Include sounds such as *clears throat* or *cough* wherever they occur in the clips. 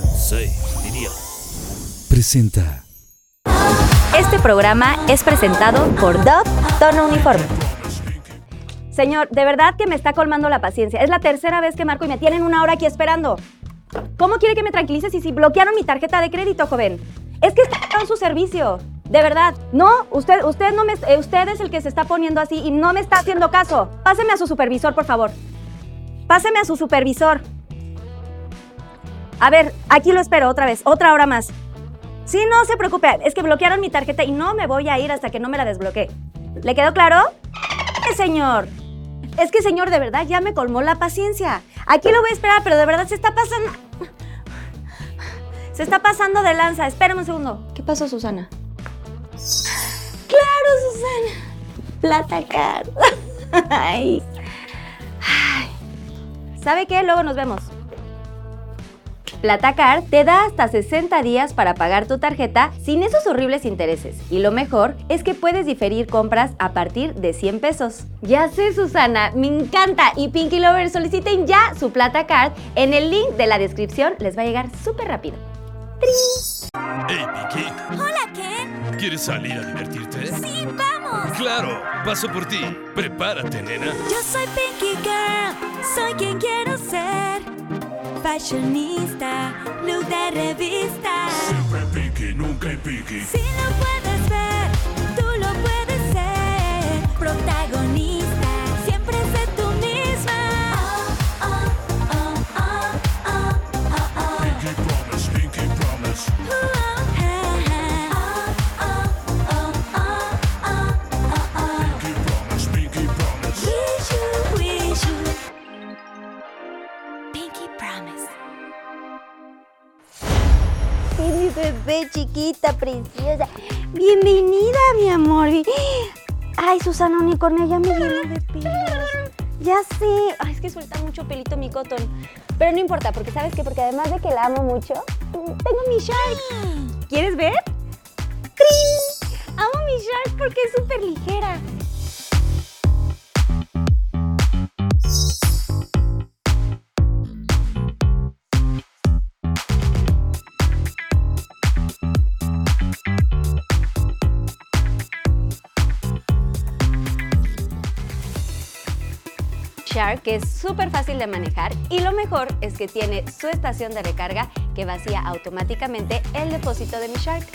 Sensei, diría. Presenta. Este programa es presentado por Dove Tono Uniforme. Señor, de verdad que me está colmando la paciencia. Es la tercera vez que marco y me tienen una hora aquí esperando. ¿Cómo quiere que me tranquilice si, si bloquearon mi tarjeta de crédito, joven? Es que está en su servicio. De verdad. No, usted, usted, no me, eh, usted es el que se está poniendo así y no me está haciendo caso. Páseme a su supervisor, por favor. Páseme a su supervisor. A ver, aquí lo espero otra vez, otra hora más. Sí, no se preocupe, es que bloquearon mi tarjeta y no me voy a ir hasta que no me la desbloquee. ¿Le quedó claro? ¡Eh, señor! Es que, señor, de verdad ya me colmó la paciencia. Aquí lo voy a esperar, pero de verdad se está pasando... Se está pasando de lanza. Espérame un segundo. ¿Qué pasó, Susana? ¡Claro, Susana! Plata car. *laughs* Ay. Ay. ¿Sabe qué? Luego nos vemos. Platacar te da hasta 60 días para pagar tu tarjeta sin esos horribles intereses. Y lo mejor es que puedes diferir compras a partir de 100 pesos. Ya sé, Susana, me encanta. Y Pinky Lovers soliciten ya su Platacar en el link de la descripción. Les va a llegar súper rápido. Hey, Pinky, Hola, Ken. ¿quieres salir a divertirte? Sí, vamos. Claro, paso por ti. Prepárate, nena. Yo soy Pinky Girl. Soy quien quiero ser. Fashionista, look de revista. Siempre Pinky, nunca Pinky. Si lo puedes ver, tú lo puedes ser. Protagonista, bebé chiquita, preciosa. Bienvenida, mi amor. Ay, Susana, ni con ella me lleno de pelos. Ya sé. Ay, es que suelta mucho pelito mi cotton. Pero no importa, porque ¿sabes qué? Porque además de que la amo mucho, tengo mi shark. ¿Quieres ver? ¡Crin! Amo mi shark porque es súper ligera. Que es súper fácil de manejar y lo mejor es que tiene su estación de recarga que vacía automáticamente el depósito de mi Shark,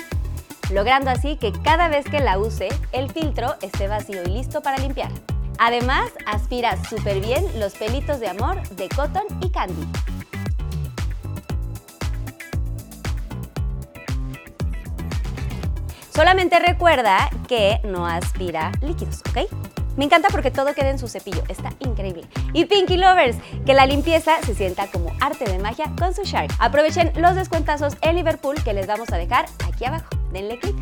logrando así que cada vez que la use el filtro esté vacío y listo para limpiar. Además, aspira súper bien los pelitos de amor de Cotton y Candy. Solamente recuerda que no aspira líquidos, ¿ok? Me encanta porque todo queda en su cepillo, está increíble. Y Pinky Lovers, que la limpieza se sienta como arte de magia con su Shark. Aprovechen los descuentazos en Liverpool que les vamos a dejar aquí abajo. Denle clic.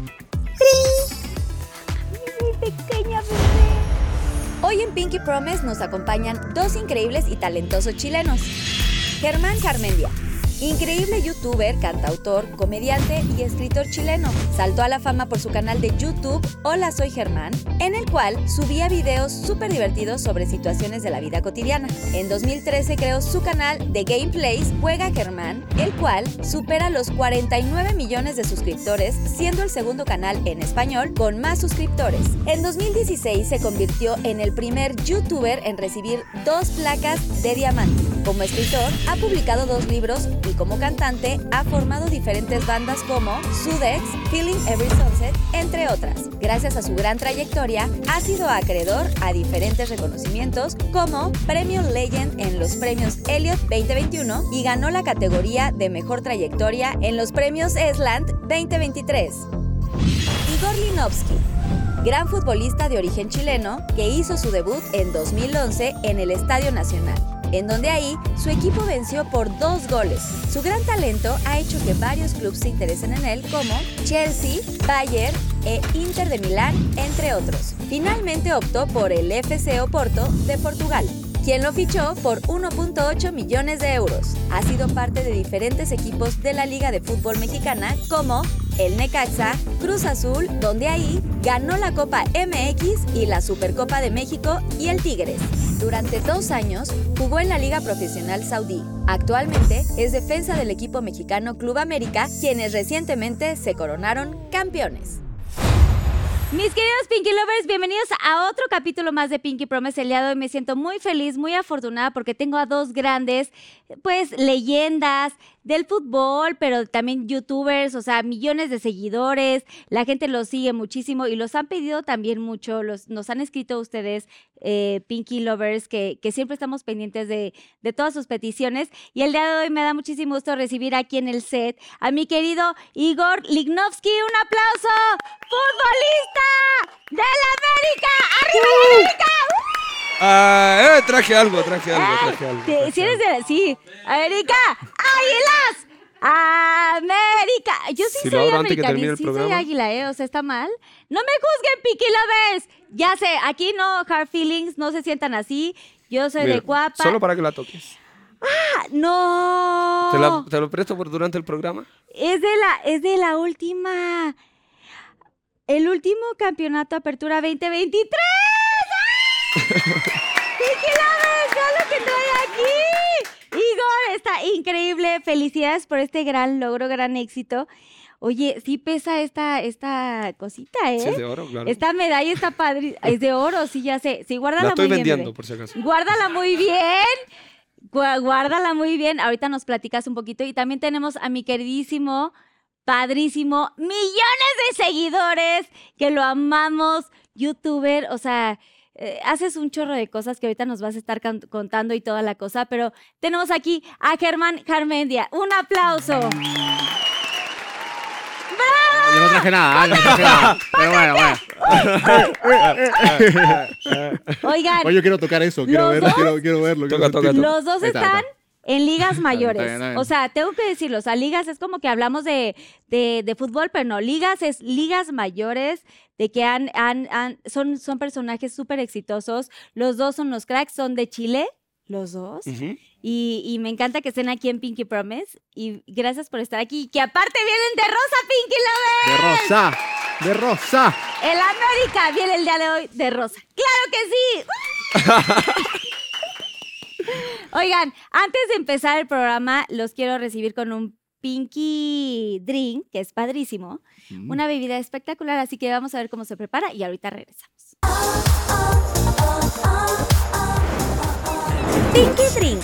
Mi pequeña bebé. Hoy en Pinky Promise nos acompañan dos increíbles y talentosos chilenos. Germán Carmendia, increíble youtuber, cantautor, comediante y escritor chileno. Saltó a la fama por su canal de YouTube Hola Soy Germán, en el cual subía videos súper divertidos sobre situaciones de la vida cotidiana. En 2013 creó su canal de Gameplays Juega Germán, el cual supera los 49 millones de suscriptores, siendo el segundo canal en español con más suscriptores. En 2016 se convirtió en el primer youtuber en recibir dos placas de diamante. Como escritor, ha publicado dos libros y como cantante ha formado diferentes bandas como Sudex, Feeling Every Sunset, entre otras. Gracias a su gran trayectoria, ha sido acreedor a diferentes reconocimientos como Premio Legend en los premios Elliot 2021 y ganó la categoría de Mejor Trayectoria en los premios Esland 2023. Igor Linovsky, gran futbolista de origen chileno que hizo su debut en 2011 en el Estadio Nacional, en donde ahí su equipo venció por dos goles. Su gran talento ha hecho que varios clubes se interesen en él como Chelsea, Bayern e Inter de Milán, entre otros. Finalmente optó por el FC Oporto de Portugal. Quien lo fichó por 1.8 millones de euros. Ha sido parte de diferentes equipos de la Liga de Fútbol Mexicana como el Necaxa, Cruz Azul, donde ahí ganó la Copa MX y la Supercopa de México y el Tigres. Durante dos años jugó en la Liga Profesional Saudí. Actualmente es defensa del equipo mexicano Club América, quienes recientemente se coronaron campeones. Mis queridos Pinky Lovers, bienvenidos a otro capítulo más de Pinky Promise. El de hoy me siento muy feliz, muy afortunada porque tengo a dos grandes, pues, leyendas del fútbol, pero también youtubers, o sea, millones de seguidores. La gente los sigue muchísimo y los han pedido también mucho. Los, nos han escrito ustedes, eh, Pinky Lovers, que, que siempre estamos pendientes de, de todas sus peticiones. Y el día de hoy me da muchísimo gusto recibir aquí en el set a mi querido Igor Lignovsky. Un aplauso, futbolista de la América. ¡Arriba América! Ah, eh, traje algo, traje algo, traje algo. si eres de sí, América, Águilas, América. Yo sí soy americanista, sí soy águila, ¿eh? O sea, está mal. No me juzguen, Piqui Lovers. Ya sé, aquí no hard feelings, no se sientan así. Yo soy de Cuapa. Solo para que la toques. Ah, no. ¿Te, la- te lo presto por durante el programa? Es de la, es de la última. El último campeonato Apertura 2023. ¡Pinky Lovers! ¡Vean lo que trae aquí! Igor, está increíble. Felicidades por este gran logro, gran éxito. Oye, sí pesa esta, esta cosita, ¿eh? Sí, es de oro, claro. Esta medalla está padre. Es de oro, sí, ya sé. Sí, guárdala La estoy muy bien, vendiendo, por si acaso. Guárdala muy bien. Guárdala muy bien. Ahorita nos platicas un poquito. Y también tenemos a mi queridísimo, padrísimo, millones de seguidores que lo amamos, youtuber. O sea, eh, haces un chorro de cosas que ahorita nos vas a estar contando y toda la cosa. Pero tenemos aquí a Germán Carmendia. Un aplauso. Yo no traje nada, ah, no traje nada. Pero bueno, bueno. Oigan, Oye, yo quiero tocar eso, quiero verlo, quiero, quiero verlo. quiero Toca, toca, sentirlo. Los dos están está. En ligas *laughs* mayores. O sea, tengo que decirlo. O sea, ligas es como que hablamos de, de, de fútbol, pero no. Ligas es ligas mayores de que han, han, han- son, son personajes súper exitosos. Los dos son los cracks, son de Chile. Los dos. Y, y me encanta que estén aquí en Pinky Promise. Y gracias por estar aquí. Que aparte vienen de Rosa Pinky Lover. De rosa, de rosa. El América viene el día de hoy de Rosa. ¡Claro que sí! *laughs* Oigan, antes de empezar el programa, los quiero recibir con un Pinky Drink, que es padrísimo. Una bebida espectacular, así que vamos a ver cómo se prepara y ahorita regresamos. Pinky Drink.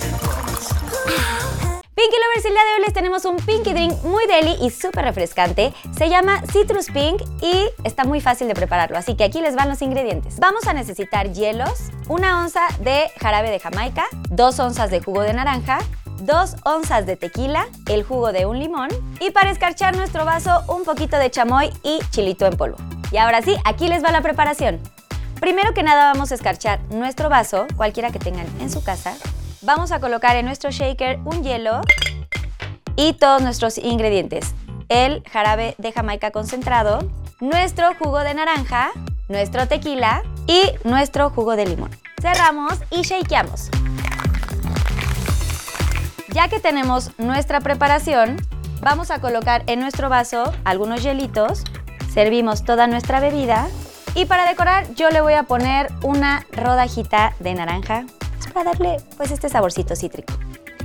Pinky Lovers, el día de hoy les tenemos un Pinky Drink muy deli y súper refrescante. Se llama Citrus Pink y está muy fácil de prepararlo, así que aquí les van los ingredientes. Vamos a necesitar hielos, una onza de jarabe de Jamaica, dos onzas de jugo de naranja, dos onzas de tequila, el jugo de un limón y para escarchar nuestro vaso un poquito de chamoy y chilito en polvo. Y ahora sí, aquí les va la preparación. Primero que nada vamos a escarchar nuestro vaso, cualquiera que tengan en su casa. Vamos a colocar en nuestro shaker un hielo y todos nuestros ingredientes. El jarabe de Jamaica concentrado, nuestro jugo de naranja, nuestro tequila y nuestro jugo de limón. Cerramos y shakeamos. Ya que tenemos nuestra preparación, vamos a colocar en nuestro vaso algunos hielitos, servimos toda nuestra bebida y para decorar yo le voy a poner una rodajita de naranja para darle pues este saborcito cítrico.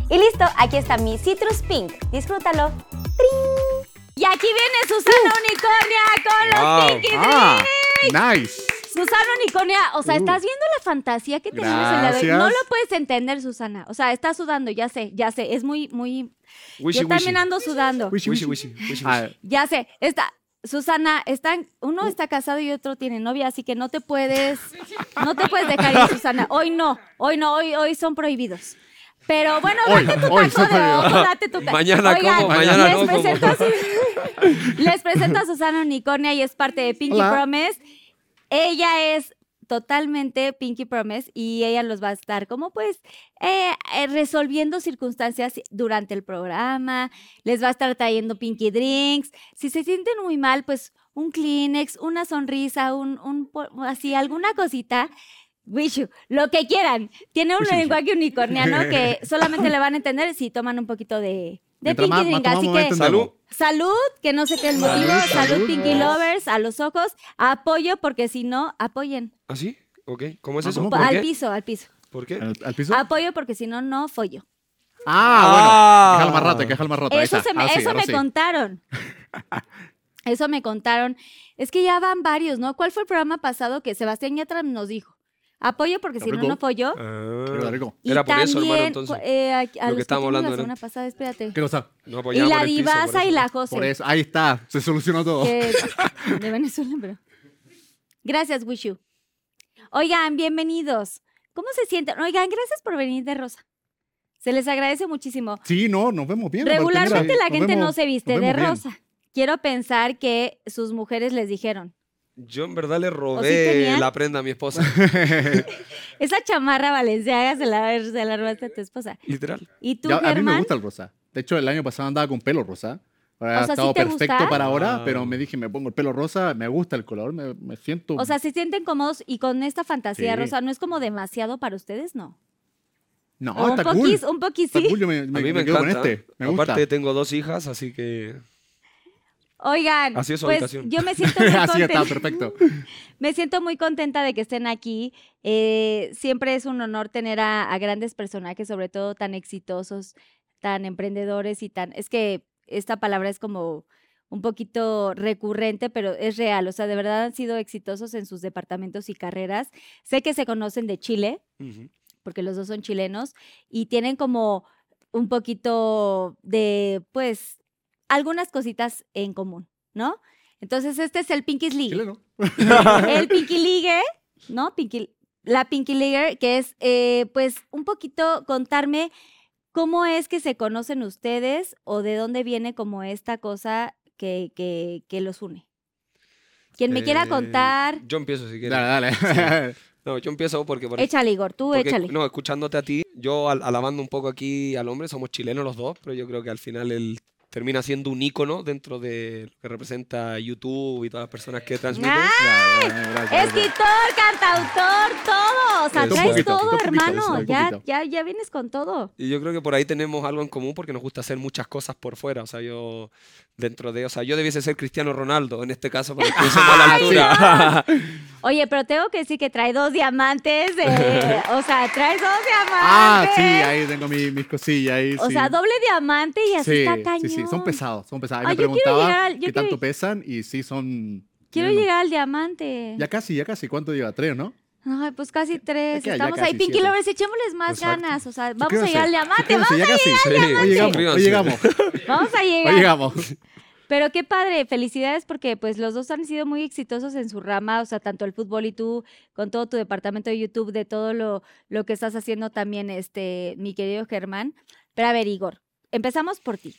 Y listo, aquí está mi Citrus Pink. Disfrútalo. ¡Trin! Y aquí viene Susana Unicornia con los Wow. Pinky Ah, Drinks. nice. Susana Unicornia, o sea, Uh. estás viendo la fantasía que tenemos el día de. No lo puedes entender, Susana. O sea, estás sudando, ya sé, ya sé. Es muy, muy. Wishy, Yo también wishy. ando sudando. Wishy, Wishy, wishy. wishy, wishy, wishy. Ya sé, está. Susana, están, uno está casado y otro tiene novia, así que no te puedes, no te puedes dejar ir, Susana. Hoy no, hoy no, hoy, hoy son prohibidos. Pero bueno, Hoy, date tu hoy taco de ojo, date tu taco. Mañana Oigan, como, mañana les no como. presento a *laughs* les presento a Susana Unicornia y es parte de Pinky Hola. Promise. Ella es totalmente Pinky Promise y ella los va a estar como pues eh, eh, resolviendo circunstancias durante el programa, les va a estar trayendo Pinky Drinks, si se sienten muy mal pues un Kleenex, una sonrisa, un, un así alguna cosita, Wishu, lo que quieran. Tiene un lenguaje unicorniano que *laughs* solamente le van a entender si toman un poquito de, de Mientras Pinky Drink. Así que. Salud. salud, que no sé qué es el motivo. Salud, Salud, salud. Pinky Lovers, a los ojos. Apoyo, porque si no, apoyen. ¿Así? Ok. ¿Cómo es Ah, eso? ¿cómo? ¿Por Al qué? piso, al piso. ¿Por qué? ¿Al, al piso? Apoyo, porque si no, no follo. Ah, bueno. Queja más rato, queja más rato. ahí Eso, se me, sí, eso me sí. contaron. *laughs* Eso me contaron. Es que ya van varios, ¿no? ¿Cuál fue el programa pasado que Sebastián Yatra nos dijo? Apoyo porque si no, no folló. Ah, Pero rico. Y Era por eso, hermano, también, entonces. eh, a, a los que estábamos hablando la era- semana pasada, espérate. ¿Qué cosa? No Y apoyamos la divasa y la José. Por eso. Ahí está. Se solucionó todo. que- *laughs* de Venezuela, pero. Gracias, Wishu. Oigan, bienvenidos. ¿Cómo se sienten? Oigan, gracias por venir de Rosa. Se les agradece muchísimo. Sí, no, nos vemos bien. Regularmente la gente no se viste de bien. rosa. Quiero pensar que sus mujeres les dijeron, Yo en verdad le ¿O sí robé la prenda a mi esposa. *laughs* esa chamarra valenciaga se la, se la robaste a tu esposa. Literal. ¿Y tú, Ya, a mí me gusta el rosa. De hecho, el año pasado andaba con pelo rosa. Ahora O ha sea, ¿sí estado te perfecto gusta? para ahora, Ah. pero me dije, me pongo el pelo rosa, me gusta el color, me, me siento... O sea, ¿se sienten cómodos y con esta fantasía Sí. rosa no es como demasiado para ustedes? No. no, O un está cool. un poquis Está sí. cool, yo me, A mí me, me quedo con este. Me gusta. Aparte tengo dos hijas, así que... Oigan, Así es su pues habitación. yo me *laughs* siento muy Así está, contenta. perfecto. *laughs* Me siento muy contenta de que estén aquí. Eh, siempre es un honor tener a, a grandes personajes, sobre todo tan exitosos, tan emprendedores y tan... Es que esta palabra es como un poquito recurrente, pero es real. O sea, de verdad han sido exitosos en sus departamentos y carreras. Sé que se conocen de Chile, porque los dos son chilenos, y tienen como un poquito de, pues, algunas cositas en común, ¿no? Entonces, este es el Pinky's League Chileno. el Pinky League, ¿no? Pinky, la Pinky League, que es, eh, pues, un poquito contarme cómo es que se conocen ustedes o de dónde viene como esta cosa que, que, que los une. Quien me quiera Eh, contar, Yo empiezo si quieres. Dale, dale. *laughs* No, yo empiezo porque... por échale, Igor, tú Porque, échale. No, escuchándote a ti, yo al- alabando un poco aquí al hombre, somos chilenos los dos, pero yo creo que al final él termina siendo un ícono dentro de lo que representa YouTube y todas las personas que transmiten. Ya, gracias, gracias. Escritor, cantautor, todo. O sea, traes poquito, todo, poquito, hermano. ya, ya, ya vienes con todo. Y yo creo que por ahí tenemos algo en común porque nos gusta hacer muchas cosas por fuera. O sea, yo dentro de, o sea, yo debiese ser Cristiano Ronaldo en este caso, pero estuviésemos *laughs* a la altura. *laughs* Oye, pero tengo que decir que trae dos diamantes. eh, *laughs* o sea, traes dos diamantes. Ah, sí, ahí tengo mi- mis cosillas ahí. O sí. sea, doble diamante y así sí, está cañón. sí, sí, son pesados, son pesados. Ay, me preguntaba llegar al- qué quiero- tanto pesan y sí son... Quiero llegar al diamante. Ya casi, ya casi. ¿Cuánto lleva? ¿Tres, no? Ay, pues casi tres. Estamos casi ahí. Pinky siete. Lovers, echémosles más Exacto. ganas. O sea, vamos a Suscríbanse, llegar al diamante. suscríbanse, Vamos, ya casi. Sí, Hoy llegamos, *laughs* vamos a llegar. llegamos. Pero qué padre, felicidades porque pues los dos han sido muy exitosos en su rama, o sea, tanto el fútbol y tú con todo tu departamento de YouTube, de todo lo, lo que estás haciendo también, este, mi querido Germán. Pero a ver, Igor, empezamos por ti.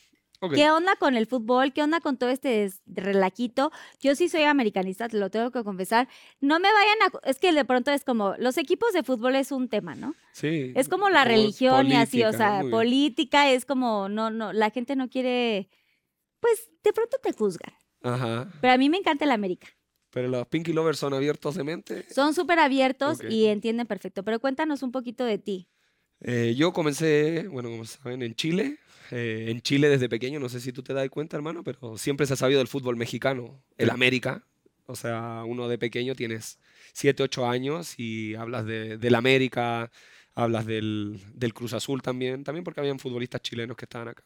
¿Qué onda con el fútbol? ¿Qué onda con todo este relaquito? Yo sí soy americanista, te lo tengo que confesar. No me vayan a... Es que de pronto es como, los equipos de fútbol es un tema, ¿no? Sí. Es como la religión y así, o sea, bien. política es como, no, no, la gente no quiere, pues de pronto te juzgan. Ajá. Pero a mí me encanta el América. Pero los Pinky Lovers son abiertos de mente. Son súper abiertos y entienden perfecto. Pero cuéntanos un poquito de ti. Eh, yo comencé, bueno, como saben, en Chile. Eh, en Chile desde pequeño, no sé si tú te das cuenta, hermano, pero siempre se ha sabido del fútbol mexicano, el América. O sea, uno de pequeño tienes 7, 8 años y hablas de, del América, hablas del, del Cruz Azul también, también porque habían futbolistas chilenos que estaban acá.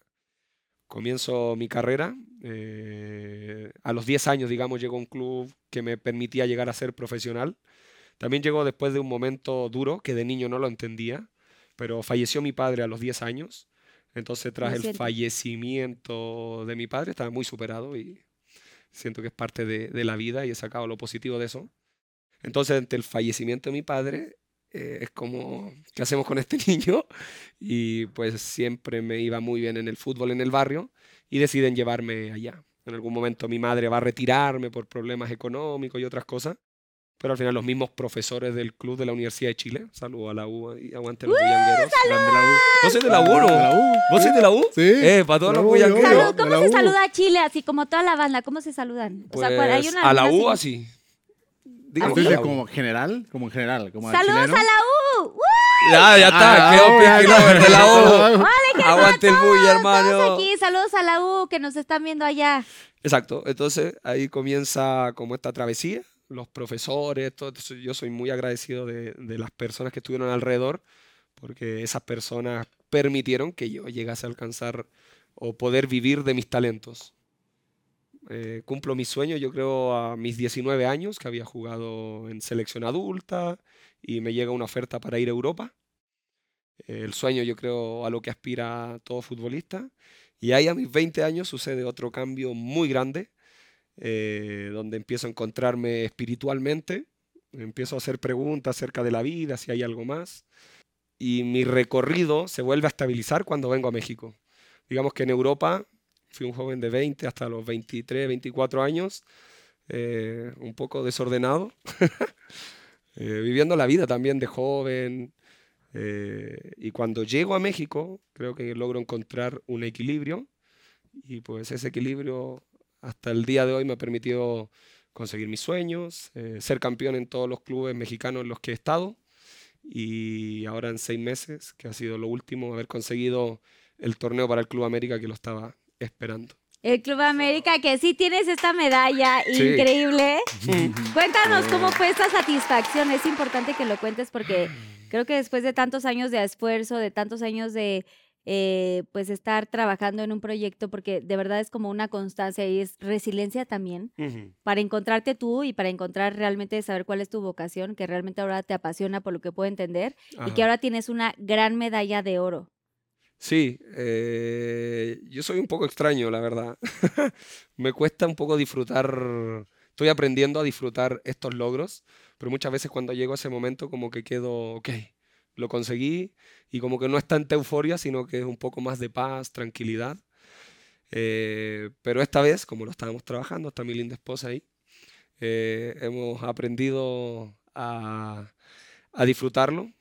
Comienzo mi carrera. eh, a los 10 años, digamos, llegó un club que me permitía llegar a ser profesional. También llegó después de un momento duro que de niño no lo entendía, pero falleció mi padre a los 10 años. Entonces, tras el fallecimiento de mi padre, estaba muy superado y siento que es parte de, de la vida y he sacado lo positivo de eso. Entonces, ante el fallecimiento de mi padre, eh, es como, ¿qué hacemos con este *laughs* niño? Y pues siempre me iba muy bien en el fútbol en el barrio y deciden llevarme allá. En algún momento mi madre va a retirarme por problemas económicos y otras cosas, pero al final los mismos profesores del club de la Universidad de Chile, saludo a la U y aguante los bullangueros. Grande la U. ¿Vos sois de la U, no? ¿De la U? ¿Vos sois de la U? Sí. Eh, para todos los bullangueros. ¿Cómo se saluda a Chile? Así como toda la banda, ¿cómo se saludan? O sea, ¿cuál- hay una- a la U así. Dígame, como general, como en general, como ¡Saludos a la U! ¡Uh! Ya, ya está, Ah, quedó Pinky de la U. *laughs* ¡Vale, qué Aguante el bully, todos hermano. aquí, saludos a la U que nos están viendo allá. Exacto, entonces ahí comienza como esta travesía, los profesores, todo, yo soy muy agradecido de, de las personas que estuvieron alrededor, porque esas personas permitieron que yo llegase a alcanzar o poder vivir de mis talentos. Eh, cumplo mi sueño, yo creo, a mis 19 años, que había jugado en selección adulta y me llega una oferta para ir a Europa. Eh, el sueño, yo creo, a lo que aspira todo futbolista. Y ahí a mis 20 años sucede otro cambio muy grande, eh, donde empiezo a encontrarme espiritualmente, empiezo a hacer preguntas acerca de la vida, si hay algo más, y mi recorrido se vuelve a estabilizar cuando vengo a México. Digamos que en Europa fui un joven de 20 hasta los 23, 24 años, eh, un poco desordenado, *laughs* eh, viviendo la vida también de joven. y cuando llego a México, creo que logro encontrar un equilibrio y pues ese equilibrio hasta el día de hoy me ha permitido conseguir mis sueños, eh, ser campeón en todos los clubes mexicanos en los que he estado y ahora en seis meses, que ha sido lo último, haber conseguido el torneo para el Club América que lo estaba esperando. El Club América, que sí tienes esta medalla Sí. increíble. *laughs* Cuéntanos cómo fue esta satisfacción. Es importante que lo cuentes porque creo que después de tantos años de esfuerzo, de tantos años de eh, pues estar trabajando en un proyecto, porque de verdad es como una constancia y es resiliencia también, para encontrarte tú y para encontrar realmente saber cuál es tu vocación, que realmente ahora te apasiona por lo que puedo entender, y que ahora tienes una gran medalla de oro. Sí, eh, yo soy un poco extraño, la verdad. *laughs* Me cuesta un poco disfrutar, estoy aprendiendo a disfrutar estos logros, pero muchas veces cuando llego a ese momento como que quedo, ok, lo conseguí y como que no es tanta euforia, sino que es un poco más de paz, tranquilidad. Eh, pero esta vez, como lo estábamos trabajando, está mi linda esposa ahí, eh, hemos aprendido a, disfrutarlo.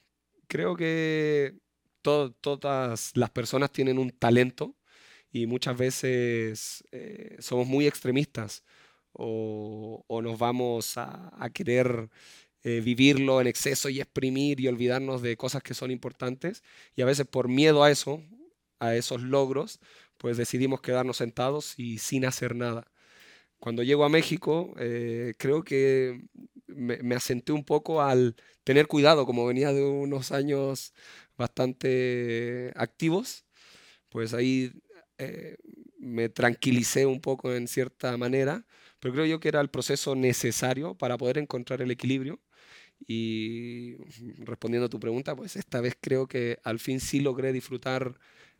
Creo que to- todas las personas tienen un talento y muchas veces eh, somos muy extremistas o, o nos vamos a querer eh, vivirlo en exceso y exprimir y olvidarnos de cosas que son importantes y a veces por miedo a eso, a esos logros, pues decidimos quedarnos sentados y sin hacer nada. Cuando llego a México, eh, creo que me, asenté un poco al tener cuidado, como venía de unos años bastante activos, pues ahí eh, me tranquilicé un poco en cierta manera, pero creo yo que era el proceso necesario para poder encontrar el equilibrio. Y respondiendo a tu pregunta, pues esta vez creo que al fin sí logré disfrutar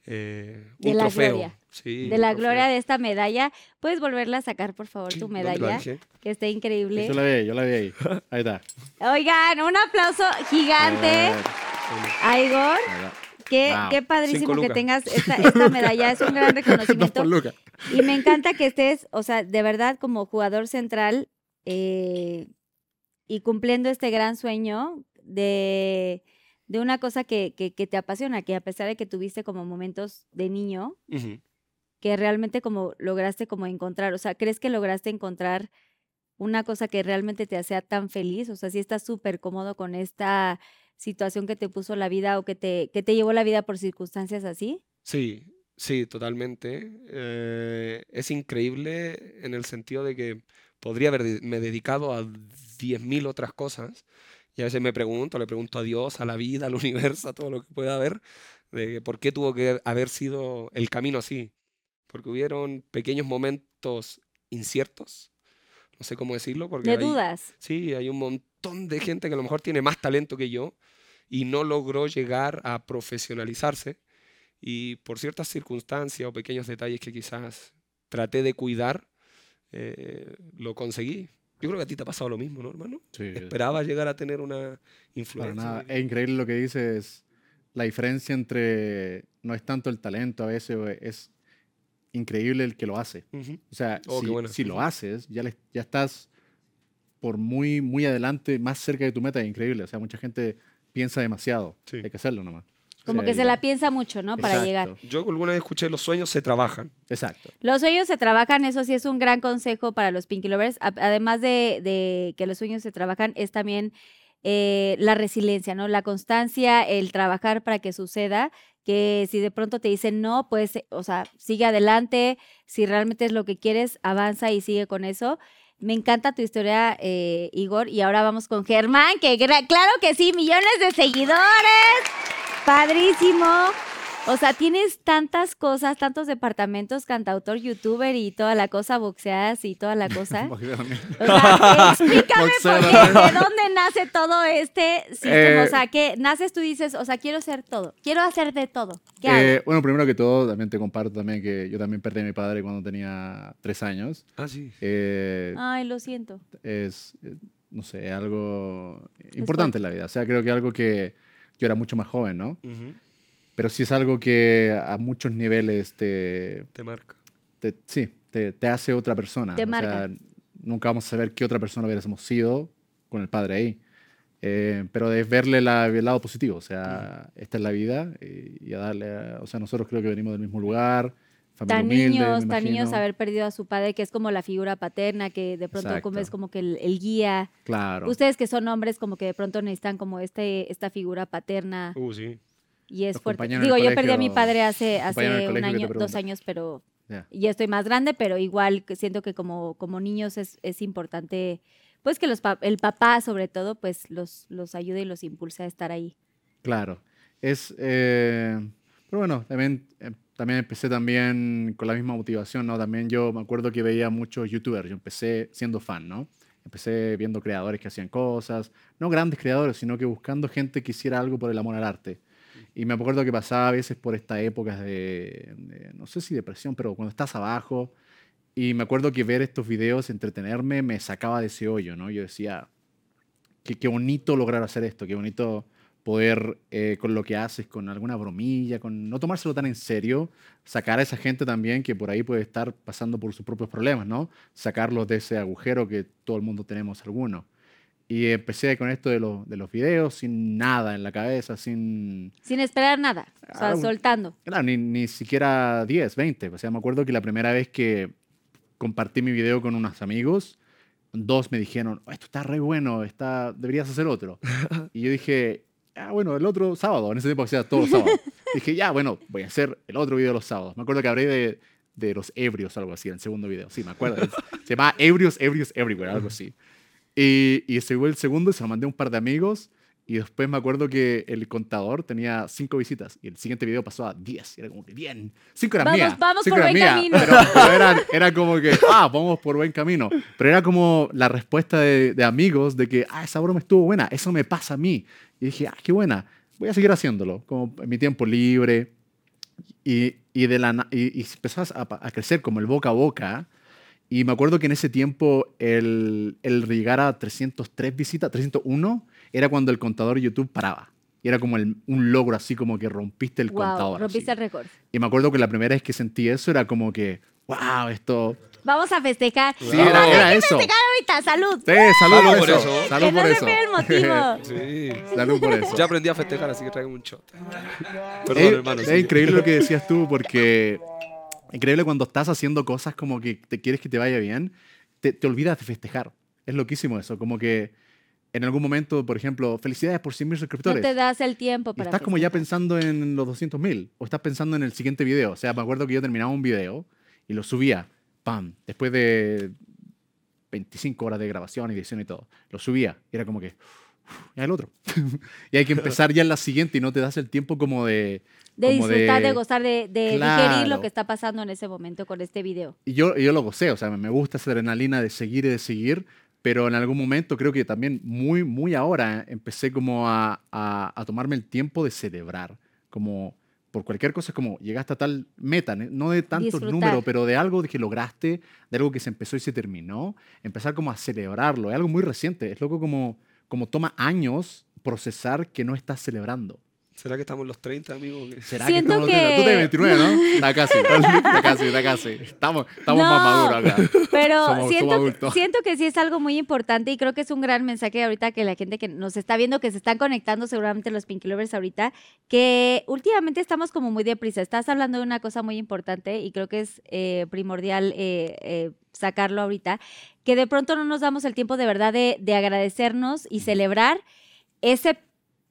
eh, De un la trofeo. gloria. Sí, de un la trofeo. gloria de esta medalla. ¿Puedes volverla a sacar, por favor, Sí, tu ¿dónde la medalla? Que está increíble. Yo la vi, ahí, yo la vi ahí. Ahí está. Oigan, un aplauso gigante a Igor. Qué, Wow. qué padrísimo que tengas esta, esta medalla. Es un gran *laughs* reconocimiento. Y me encanta que estés, o sea, de verdad como jugador central eh, y cumpliendo este gran sueño de, de una cosa que, que, que te apasiona, que a pesar de que tuviste como momentos de niño, que realmente como lograste como encontrar, o sea, ¿crees que lograste encontrar una cosa que realmente te hacía tan feliz? O sea, si estás súper cómodo con esta situación que te puso la vida o que te, que te llevó la vida por circunstancias así. Sí, sí, totalmente. Eh, es increíble en el sentido de que podría haberme dedicado a 10.000 otras cosas. Y a veces me pregunto, le pregunto a Dios, a la vida, al universo, a todo lo que pueda haber, de por qué tuvo que haber sido el camino así. Porque hubieron pequeños momentos inciertos, no sé cómo decirlo, porque De hay- dudas. Sí, hay un montón de gente que a lo mejor tiene más talento que yo y no logró llegar a profesionalizarse. Y por ciertas circunstancias o pequeños detalles que quizás traté de cuidar, eh, lo conseguí. Yo creo que a ti te ha pasado lo mismo, ¿no, hermano? Sí, Esperaba llegar a tener una para influencia. nada. de- Es increíble lo que dices. La diferencia entre no es tanto el talento a veces, es increíble el que lo hace. O sea, Oh, si, lo haces, ya, le- ya estás por muy, muy adelante, más cerca de tu meta. Es increíble. O sea, mucha gente piensa demasiado. Sí. Hay que hacerlo nomás. Como Sí, que se la piensa mucho, ¿no? Para Exacto, llegar. Yo alguna vez escuché los sueños se trabajan. Exacto. Los sueños se trabajan, eso sí es un gran consejo para los Pinky Lovers. Además de, de que los sueños se trabajan, es también eh, la resiliencia, ¿no? La constancia, el trabajar para que suceda, que si de pronto te dicen no, pues, o sea, sigue adelante, si realmente es lo que quieres, avanza y sigue con eso. Me encanta tu historia, eh, Igor, y ahora vamos con Germán, que claro que sí, millones de seguidores. Padrísimo. O sea, tienes tantas cosas, tantos departamentos, cantautor, youtuber y toda la cosa, boxeas y toda la cosa. *laughs* O sea, explícame *laughs* de dónde nace todo este sistema. Eh, o sea, que naces tú y dices, o sea, quiero ser todo, quiero hacer de todo. ¿Qué Eh, hago? bueno, primero que todo, también te comparto también que yo también perdí a mi padre cuando tenía tres años. Ah, sí. Eh, Ay, lo siento. es, eh, no sé, algo importante en la vida. O sea, creo que algo que yo era mucho más joven, ¿no? Pero sí es algo que a muchos niveles te, Te marca. te- sí, te, te hace otra persona. Te o marca. sea, nunca vamos a saber qué otra persona hubiésemos sido con el padre ahí. Eh, pero es verle la- el lado positivo, o sea, esta es la vida y, y a darle, a- o sea, nosotros creo que venimos del mismo lugar, Tan humilde, niños, tan niños haber perdido a su padre, que es como la figura paterna, que de pronto como es como que el, el guía. Claro. Ustedes que son hombres, como que de pronto necesitan como este, esta figura paterna Uh, sí. y es Los fuerte. Digo, el yo perdí a mi colegio- padre hace, hace un colegio año, dos años, pero Ya. ya estoy más grande, pero igual siento que como, como niños es, es importante, pues que los pa- el papá sobre todo, pues los, los ayude y los impulse a estar ahí. Claro. Es, eh, pero bueno, también, eh, también empecé también con la misma motivación, ¿no? También yo me acuerdo que veía muchos youtubers, yo empecé siendo fan, ¿no? Empecé viendo creadores que hacían cosas, no grandes creadores, sino que buscando gente que hiciera algo por el amor al arte. Y me acuerdo que pasaba a veces por estas épocas de, no sé si depresión, pero cuando estás abajo, y me acuerdo que ver estos videos, entretenerme, me sacaba de ese hoyo, ¿no? Yo decía, qué, qué bonito lograr hacer esto, qué bonito poder eh, con lo que haces, con alguna bromilla, con no tomárselo tan en serio, sacar a esa gente también que por ahí puede estar pasando por sus propios problemas, ¿no? Sacarlos de ese agujero que todo el mundo tenemos alguno. Y empecé con esto de, los de los videos sin nada en la cabeza, sin... Sin esperar nada, o sea, Ah, soltando. Claro, ni, ni siquiera 10, 20. O sea, me acuerdo que la primera vez que compartí mi video con unos amigos, dos me dijeron, "Oh, esto está re bueno, está, deberías hacer otro. *laughs* y yo dije, ah, bueno, el otro sábado. En ese tiempo hacía todos los sábados. *laughs* dije, ya, bueno, voy a hacer el otro video los sábados. Me acuerdo que hablé de, de los ebrios, algo así, en el segundo video. Sí, me acuerdo. *laughs* Se llamaba Ebrios, Ebrios Everywhere, algo así. Y, y ese fue el segundo, se lo mandé a un par de amigos. Y después me acuerdo que el contador tenía cinco visitas y el siguiente video pasó a 10. Y era como que, bien, cinco eran Vamos- mías. vamos cinco por buen mías, camino. Pero, pero era, era como que, ah, vamos por buen camino. Pero era como la respuesta de, de amigos de que, ah, esa broma estuvo buena, eso me pasa a mí. Y dije, ah, qué buena, voy a seguir haciéndolo, como en mi tiempo libre. Y, y, de la, y, y empezó a, a crecer como el boca a boca. Y me acuerdo que en ese tiempo el, el llegar a 303 visitas, 301, era cuando el contador de YouTube paraba. Y era como el- un logro así como que rompiste el wow, contador. rompiste así. el récord. Y me acuerdo que la primera vez que sentí eso era como que, wow, esto... Vamos a festejar. Sí, era, era eso. Festejar ahorita, salud. Sí, salud, Salud por eso. eso. Salud que no por se eso. pierda el motivo. *laughs* Sí. salud por eso. Ya aprendí a festejar, así que traigo un shot. Perdón, es, hermano. es sí. increíble lo que decías tú, porque increíble cuando estás haciendo cosas como que te quieres que te vaya bien, te, te olvidas de festejar. Es loquísimo eso, como que en algún momento, por ejemplo, felicidades por 100 mil No suscriptores. te das el tiempo y para estás como ya pensando en los 200 mil, o estás pensando en el siguiente video. O sea, me acuerdo que yo terminaba un video y lo subía, pam, después de 25 horas de grabación, edición y todo. Lo subía y era como que, "Uf, ya el otro. *laughs* y hay que empezar ya en la siguiente y no te das el tiempo como de... De como disfrutar, de, gozar, de, de digerir Claro. lo que está pasando en ese momento con este video. Y yo, yo lo gocé, o sea, me gusta esa adrenalina de seguir y de seguir, pero en algún momento creo que también muy, muy ahora empecé como a, a, a tomarme el tiempo de celebrar, como por cualquier cosa, es como llegaste a tal meta, no de tantos Disfrutar. números, pero de algo de que lograste, de algo que se empezó y se terminó, empezar como a celebrarlo, es algo muy reciente, es loco como, como toma años procesar que no estás celebrando. ¿Será que estamos en los 30, amigo? ¿Será Siento estamos haciendo- que- Tú tienes 29, ¿no? *laughs* Está casi, está casi, está casi. Estamos, estamos No, más maduros acá. Pero Somos- somos siento, que- adultos. siento que sí es algo muy importante y creo que es un gran mensaje ahorita que la gente que nos está viendo, que se están conectando seguramente los Pinky Lovers ahorita, que últimamente estamos como muy deprisa. Estás hablando de una cosa muy importante y creo que es eh, primordial eh, eh, sacarlo ahorita, que de pronto no nos damos el tiempo de verdad de, de agradecernos y celebrar ese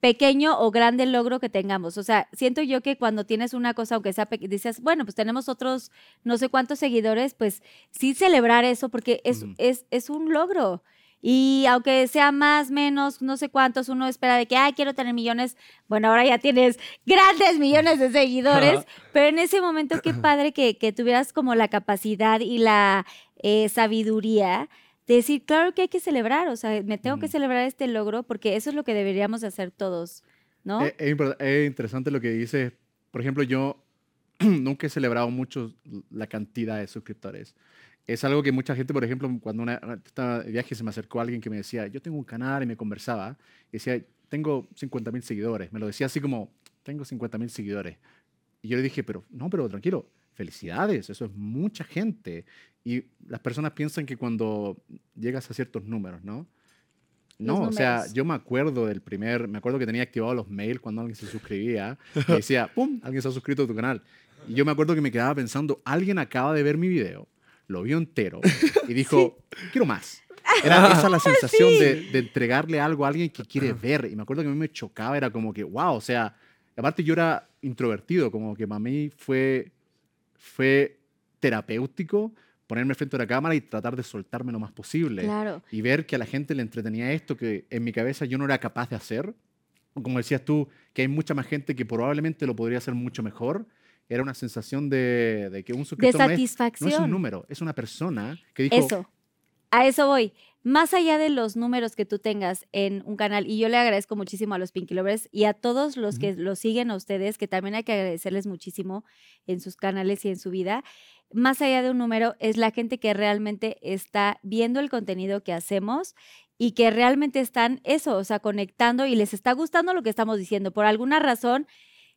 pequeño o grande logro que tengamos. O sea, siento yo que cuando tienes una cosa, aunque sea pequeña, dices, bueno, pues tenemos otros no sé cuántos seguidores, pues sí celebrar eso porque es, es, es un logro. Y aunque sea más, menos, no sé cuántos, uno espera de que, ay, quiero tener millones. Bueno, ahora ya tienes grandes millones de seguidores, *laughs* pero en ese momento qué *coughs* padre que, que tuvieras como la capacidad y la eh, sabiduría de decir, claro que hay que celebrar, o sea, me tengo que Ujú. celebrar este logro porque eso es lo que deberíamos hacer todos, ¿no? Es, es impor- es interesante lo que dices. Por ejemplo, yo *clears throat* nunca he celebrado mucho la cantidad de suscriptores. Es algo que mucha gente, por ejemplo, cuando una, estaba de viaje se me acercó alguien que me decía, yo tengo un canal y me conversaba, y decía, tengo 50 mil seguidores. Me lo decía así como, tengo 50 mil seguidores. Y yo le dije, pero no, pero tranquilo, felicidades, eso es mucha gente. Y las personas piensan que cuando llegas a ciertos números, ¿no? No, o sea, yo me acuerdo del primer, me acuerdo que tenía activados los mails cuando alguien se suscribía y *laughs* decía, ¡pum! Alguien se ha suscrito a tu canal. Y yo me acuerdo que me quedaba pensando, alguien acaba de ver mi video, lo vio entero y *laughs* dijo, quiero más. Era *laughs* esa la sensación de, de entregarle algo a alguien que quiere ver. Y me acuerdo que a mí me chocaba, era como que, wow, o sea, aparte yo era introvertido, como que para mí fue, fue terapéutico ponerme frente a la cámara y tratar de soltarme lo más posible Claro. y ver que a la gente le entretenía esto que en mi cabeza yo no era capaz de hacer. Como decías tú, que hay mucha más gente que probablemente lo podría hacer mucho mejor. Era una sensación de, de que un De suscriptor no es- no es, satisfacción. un número, es una persona que dijo, Eso. A eso voy. Más allá de los números que tú tengas en un canal, y yo le agradezco muchísimo a los Pinky Lovers y a todos los que los siguen a ustedes, que también hay que agradecerles muchísimo en sus canales y en su vida. Más allá de un número, es la gente que realmente está viendo el contenido que hacemos y que realmente están eso, o sea, conectando y les está gustando lo que estamos diciendo. Por alguna razón,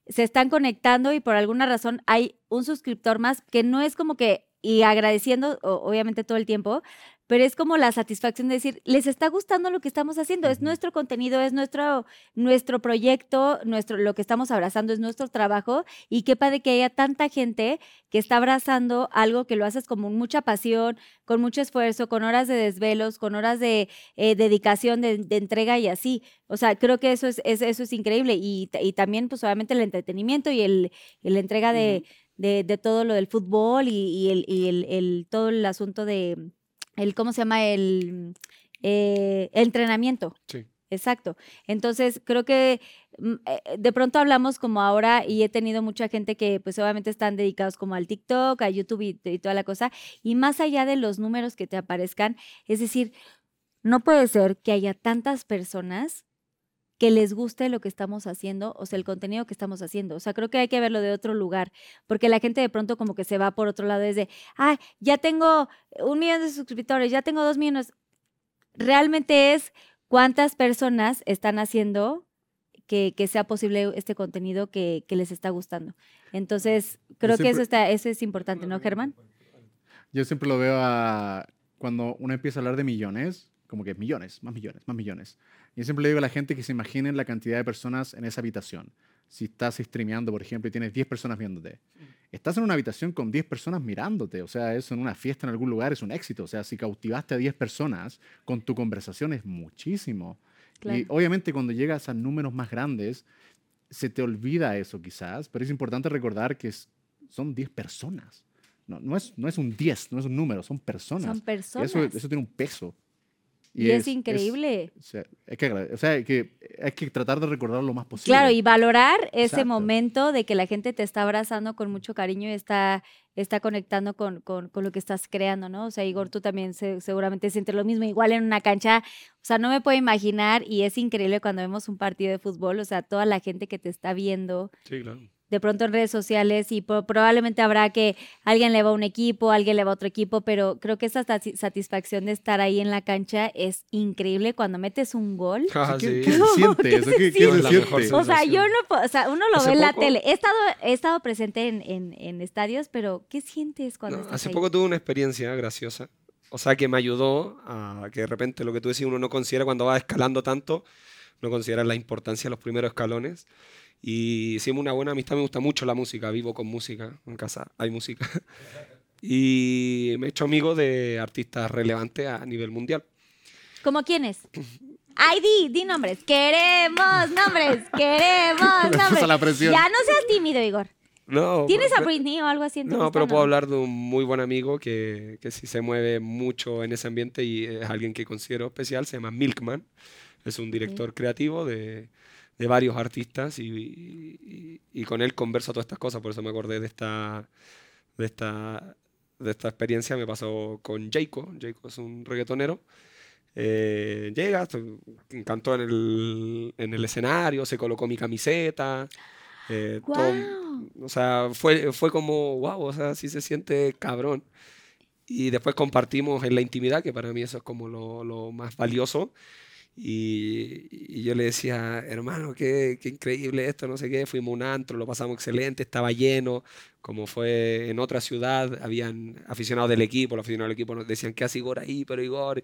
se están conectando y por alguna razón hay un suscriptor más que no es como que, y agradeciendo obviamente todo el tiempo, pero es como la satisfacción de decir, les está gustando lo que estamos haciendo, es nuestro contenido, es nuestro, nuestro proyecto, nuestro, lo que estamos abrazando es nuestro trabajo y qué padre que haya tanta gente que está abrazando algo que lo haces con mucha pasión, con mucho esfuerzo, con horas de desvelos, con horas de eh, dedicación, de, de entrega y así. O sea, creo que eso es, es- eso es increíble y, y también pues obviamente el entretenimiento y, el, la entrega de, de, de todo lo del fútbol y, y el, y el, el- todo el asunto de, el, ¿cómo se llama? El eh, entrenamiento. Sí. Exacto. Entonces, creo que mm, eh, de pronto hablamos como ahora y he tenido mucha gente que pues obviamente están dedicados como al TikTok, a YouTube y, y toda la cosa. Y más allá de los números que te aparezcan, es decir, no puede ser que haya tantas personas que les guste lo que estamos haciendo, o sea, el contenido que estamos haciendo. O sea, creo que hay que verlo de otro lugar, porque la gente de pronto como que se va por otro lado, es de, ah, ya tengo un millón de suscriptores, ya tengo dos millones. Realmente es cuántas personas están haciendo que, que sea posible este contenido que, que les está gustando. Entonces, creo que eso, está, eso es importante, ¿no, Germán? yo siempre lo veo a, cuando uno empieza a hablar de millones, como que millones, más millones, más millones. Yo siempre le digo a la gente que se imaginen la cantidad de personas en esa habitación. Si estás streameando, por ejemplo, y tienes 10 personas viéndote. Estás en una habitación con 10 personas mirándote. O sea, eso en una fiesta en algún lugar es un éxito. O sea, si cautivaste a 10 personas con tu conversación es muchísimo. Claro. Y obviamente cuando llegas a números más grandes, se te olvida eso quizás, pero es importante recordar que es- son 10 personas. No, no, es, no es un 10, no es un número, son personas. Son personas. Eso, eso tiene un peso. Y es, increíble. o sea, hay que, agrade- o sea, hay que, hay que tratar de recordar lo más posible. Claro, y valorar ese momento de que la gente te está abrazando con mucho cariño y está, está conectando con, con- con lo que estás creando, ¿no? O sea, Igor, tú también se- seguramente sientes lo mismo, igual en una cancha, o sea, no me puedo imaginar y es increíble cuando vemos un partido de fútbol, o sea, toda la gente que te está viendo Sí, claro. De pronto en redes sociales y po- probablemente habrá que alguien le va a un equipo, alguien le va a otro equipo, pero creo que esa sati- satisfacción de estar ahí en la cancha es increíble cuando metes un gol. *laughs* Ah, ¿Qué, sí. qué se *laughs* siente ¿Qué se ¿Qué, se La siente? O sea, yo no, o sea, uno lo Hace ve en la poco- tele. He estado, he estado presente en, en- en estadios, pero ¿qué sientes cuando No, estás hace ahí? poco tuve una experiencia graciosa. O sea, que me ayudó a que de repente lo que tú decís uno no considera cuando va escalando tanto, no considera la importancia de los primeros escalones. Y hicimos una buena amistad, me gusta mucho la música, vivo con música, en casa hay música. *laughs* Y me he hecho amigo de artistas relevantes a nivel mundial. ¿Cómo quiénes? Ay, di, di nombres. Queremos nombres, *laughs* queremos nombres. la presión. Ya no seas tímido, Igor. No, ¿Tienes a Britney o algo así en tu No, lista? pero puedo hablar de un muy buen amigo que, que sí se mueve mucho en ese ambiente y es alguien que considero especial, se llama Milkman. Es un director creativo de, de varios artistas y, y- y con él converso todas estas cosas, por eso me acordé de esta, de esta, de esta experiencia. Me pasó con Jayco. Jayco es un reggaetonero. Eh, llega, estu- cantó en el, en el escenario, se colocó mi camiseta. eh, todo- Guau. o sea, fue, fue como, wow, o sea, sí se siente cabrón. Y después compartimos en la intimidad, que para mí eso es como lo, lo más valioso. Y, y yo le decía, hermano, qué, qué increíble esto, no sé qué. Fuimos a un antro, lo pasamos excelente, estaba lleno. Como fue en otra ciudad, habían aficionados del equipo, los aficionados del equipo nos decían, ¿qué hace Igor ahí? Pero Igor.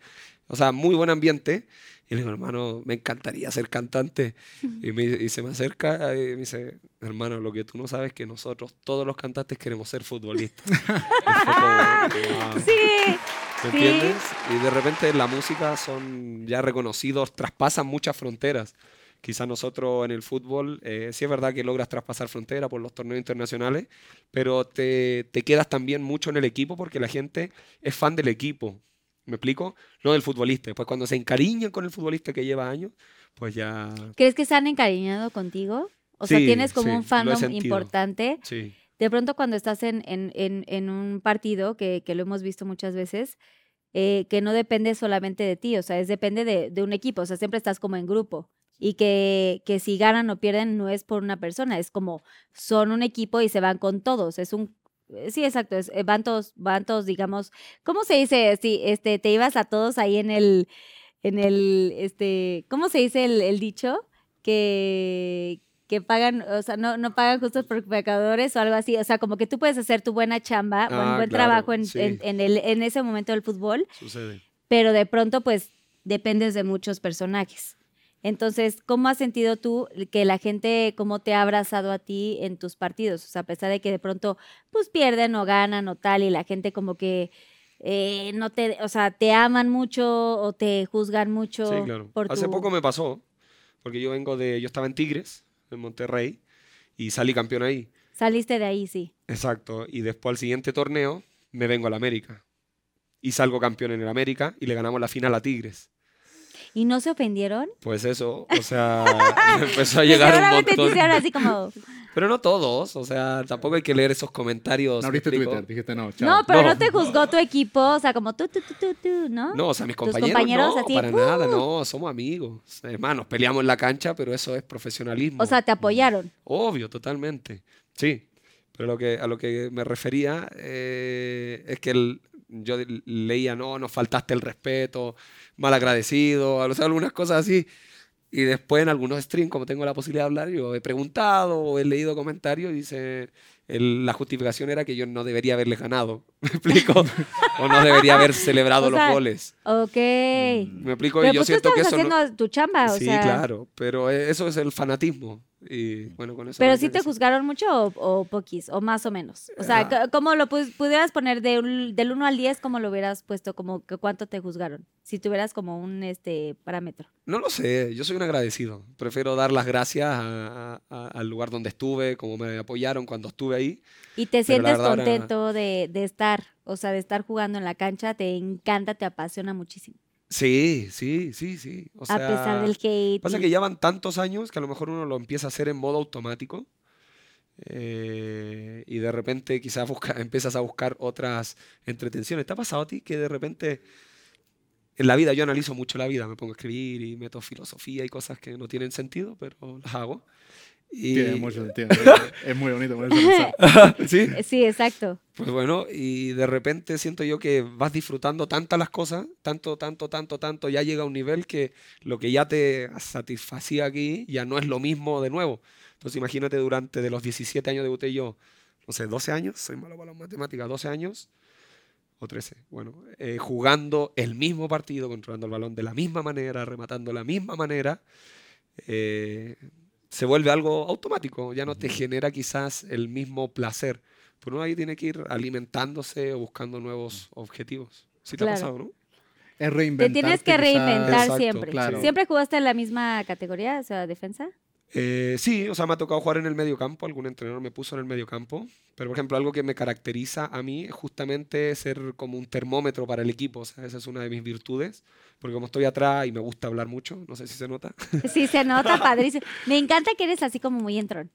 O sea, muy buen ambiente. Y le digo, hermano, me encantaría ser cantante. Y, me- y se me acerca y me dice, hermano, lo que tú no sabes es que nosotros, todos los cantantes, queremos ser futbolistas. *laughs* Como, "Wow". Sí. ¿Me Sí. entiendes? Y de repente en la música son ya reconocidos, traspasan muchas fronteras. Quizás nosotros en el fútbol, eh, sí es verdad que logras traspasar fronteras por los torneos internacionales, pero te, te quedas también mucho en el equipo porque la gente es fan del equipo. ¿Me explico? No del futbolista. Después cuando se encariñan con el futbolista que lleva años, pues ya... ¿Crees que se han encariñado contigo? O sea, Sí, tienes como sí, un fandom importante. Sí. De pronto cuando estás en, en, en, un partido, que, que lo hemos visto muchas veces, eh, que no depende solamente de ti, o sea, es depende de, de un equipo, o sea, siempre estás como en grupo. Y que, que si ganan o pierden no es por una persona, es como son un equipo y se van con todos. Es un eh, sí, exacto, es, eh, van todos, van todos, digamos, ¿cómo se dice? Sí, este, te ibas a todos ahí en el, en el, este, ¿cómo se dice el, el dicho? Que, que pagan, o sea, no, no pagan justos por pecadores o algo así. O sea, como que tú puedes hacer tu buena chamba, buen, Ah, buen claro, trabajo en, sí. en, en el, en ese momento del fútbol, Sucede. pero de pronto, pues, dependes de muchos personajes. Entonces, ¿cómo has sentido tú que la gente, cómo te ha abrazado a ti en tus partidos? O sea, a pesar de que de pronto, pues, pierden o ganan o tal, y la gente como que eh, no te, o sea, te aman mucho o te juzgan mucho Sí, claro. por Hace tu- poco me pasó, porque yo vengo de, yo estaba en Tigres, en Monterrey, y salí campeón ahí. Saliste de ahí, sí. Exacto. Y después al siguiente torneo me vengo al América. Y salgo campeón en el América y le ganamos la final a Tigres. ¿Y no se ofendieron? Pues eso, o sea, *laughs* empezó a llegar un Seguramente te montón. hicieron así como... Pero no todos, o sea, tampoco hay que leer esos comentarios. No ¿me abriste? Twitter, dijiste no, chao. No, pero no. No. te juzgó tu equipo, o sea, como tú, tú, tú, tú, tú, ¿no? No, o sea, mis compañeros, compañeros no, así, para nada, ¡uh! no, somos amigos. Hermanos, peleamos en la cancha, pero eso es profesionalismo. O sea, te apoyaron. Obvio, totalmente. Sí. Pero lo que, a lo que me refería eh, es que el- yo leía, no, nos faltaste el respeto, mal agradecido, o sea, algunas cosas así. Y después en algunos streams, como tengo la posibilidad de hablar, yo he preguntado o he leído comentarios y dice, el- la justificación era que yo no debería haberles ganado. *laughs* ¿Me explico? o no debería haber celebrado O sea, los goles. Ok. ¿Me explico? Pero y yo pues tú siento que estabas eso no- haciendo tu chamba, o Sí, sea... claro, pero e- eso es el fanatismo. Y bueno, con eso Pero sí te juzgaron mucho o, o poquis, o más o menos. O sea, Ah. ¿cómo lo pu- pudieras poner de un- del 1 al 10? ¿Cómo lo hubieras puesto? Como que ¿Cuánto te juzgaron? Si tuvieras como un este parámetro. No lo sé, yo soy un agradecido. Prefiero dar las gracias a- a- a- al lugar donde estuve, como me apoyaron cuando estuve ahí. Y te Pero sientes contento de, de estar, o sea, de estar jugando en la cancha, te encanta, te apasiona muchísimo. Sí, sí, sí, sí. O a pesar sea, del hate. Pasa que ya van tantos años que a lo mejor uno lo empieza a hacer en modo automático. eh, y de repente quizás busca, *laughs* empiezas a buscar otras entretenciones. ¿Te ha pasado a ti que de repente en la vida yo analizo mucho la vida? Me pongo a escribir y meto filosofía y cosas que no tienen sentido, pero las hago. Y, Tiene mucho sentido. *laughs* es muy bonito. *laughs* ¿Sí? Sí, exacto. Pues bueno, y de repente siento yo que vas disfrutando tantas las cosas, tanto, tanto, tanto, tanto, ya llega a un nivel que lo que ya te satisfacía aquí ya no es lo mismo de nuevo. Entonces imagínate durante de los 17 años debuté yo, no sé, 12 años, soy malo para las matemáticas, 12 años o 13, bueno, eh, jugando el mismo partido, controlando el balón de la misma manera, rematando de la misma manera, eh, se vuelve algo automático, ya no te genera quizás el mismo placer. Pero uno ahí tiene que ir alimentándose o buscando nuevos objetivos. ¿Sí te Claro. ha pasado, no? Es Te reinventarte. tienes que quizás. reinventar Exacto, siempre. claro. ¿Siempre jugaste en la misma categoría, o sea, defensa? Eh, sí, o sea, me ha tocado jugar en el medio campo, algún entrenador me puso en el medio campo, pero por ejemplo, algo que me caracteriza a mí es justamente ser como un termómetro para el equipo, o sea, esa es una de mis virtudes, porque como estoy atrás y me gusta hablar mucho, no sé si se nota. *laughs* Sí, se nota padrísimo. Me encanta que eres así como muy entrón.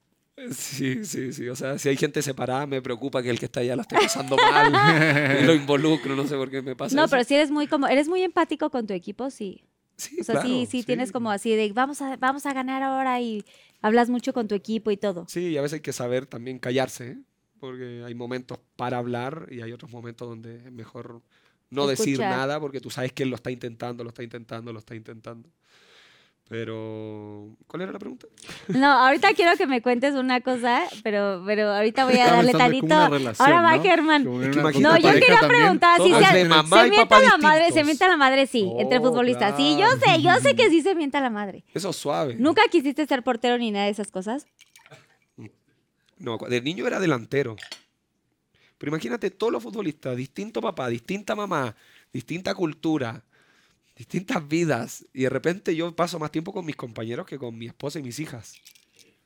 Sí, sí, sí, o sea, si hay gente separada, me preocupa que el que está allá la esté pasando mal, *laughs* lo involucro, no sé por qué me pasa No, eso. pero si eres muy como, eres muy empático con tu equipo, sí. Sí, O sea, sí, claro, sí, tienes como así de vamos a, vamos a ganar ahora y hablas mucho con tu equipo y todo. Sí, y a veces hay que saber también callarse, ¿eh? porque hay momentos para hablar y hay otros momentos donde es mejor no decir nada porque tú sabes que él lo está intentando, lo está intentando, lo está intentando. Pero, ¿cuál era la pregunta? No, ahorita quiero que me cuentes una cosa, pero, pero ahorita voy a darle tantito. Ahora va ¿no? Germán. No, yo quería preguntar si se, se mienta la madre, se mienta la madre, sí, entre futbolistas. Sí, yo sé, yo sé que sí se mienta la madre. Eso es suave. ¿Nunca quisiste ser portero ni nada de esas cosas? No, de niño era delantero. Pero imagínate todos los futbolistas, distinto papá, distinta mamá, distinta cultura, distintas vidas. Y de repente yo paso más tiempo con mis compañeros que con mi esposa y mis hijas.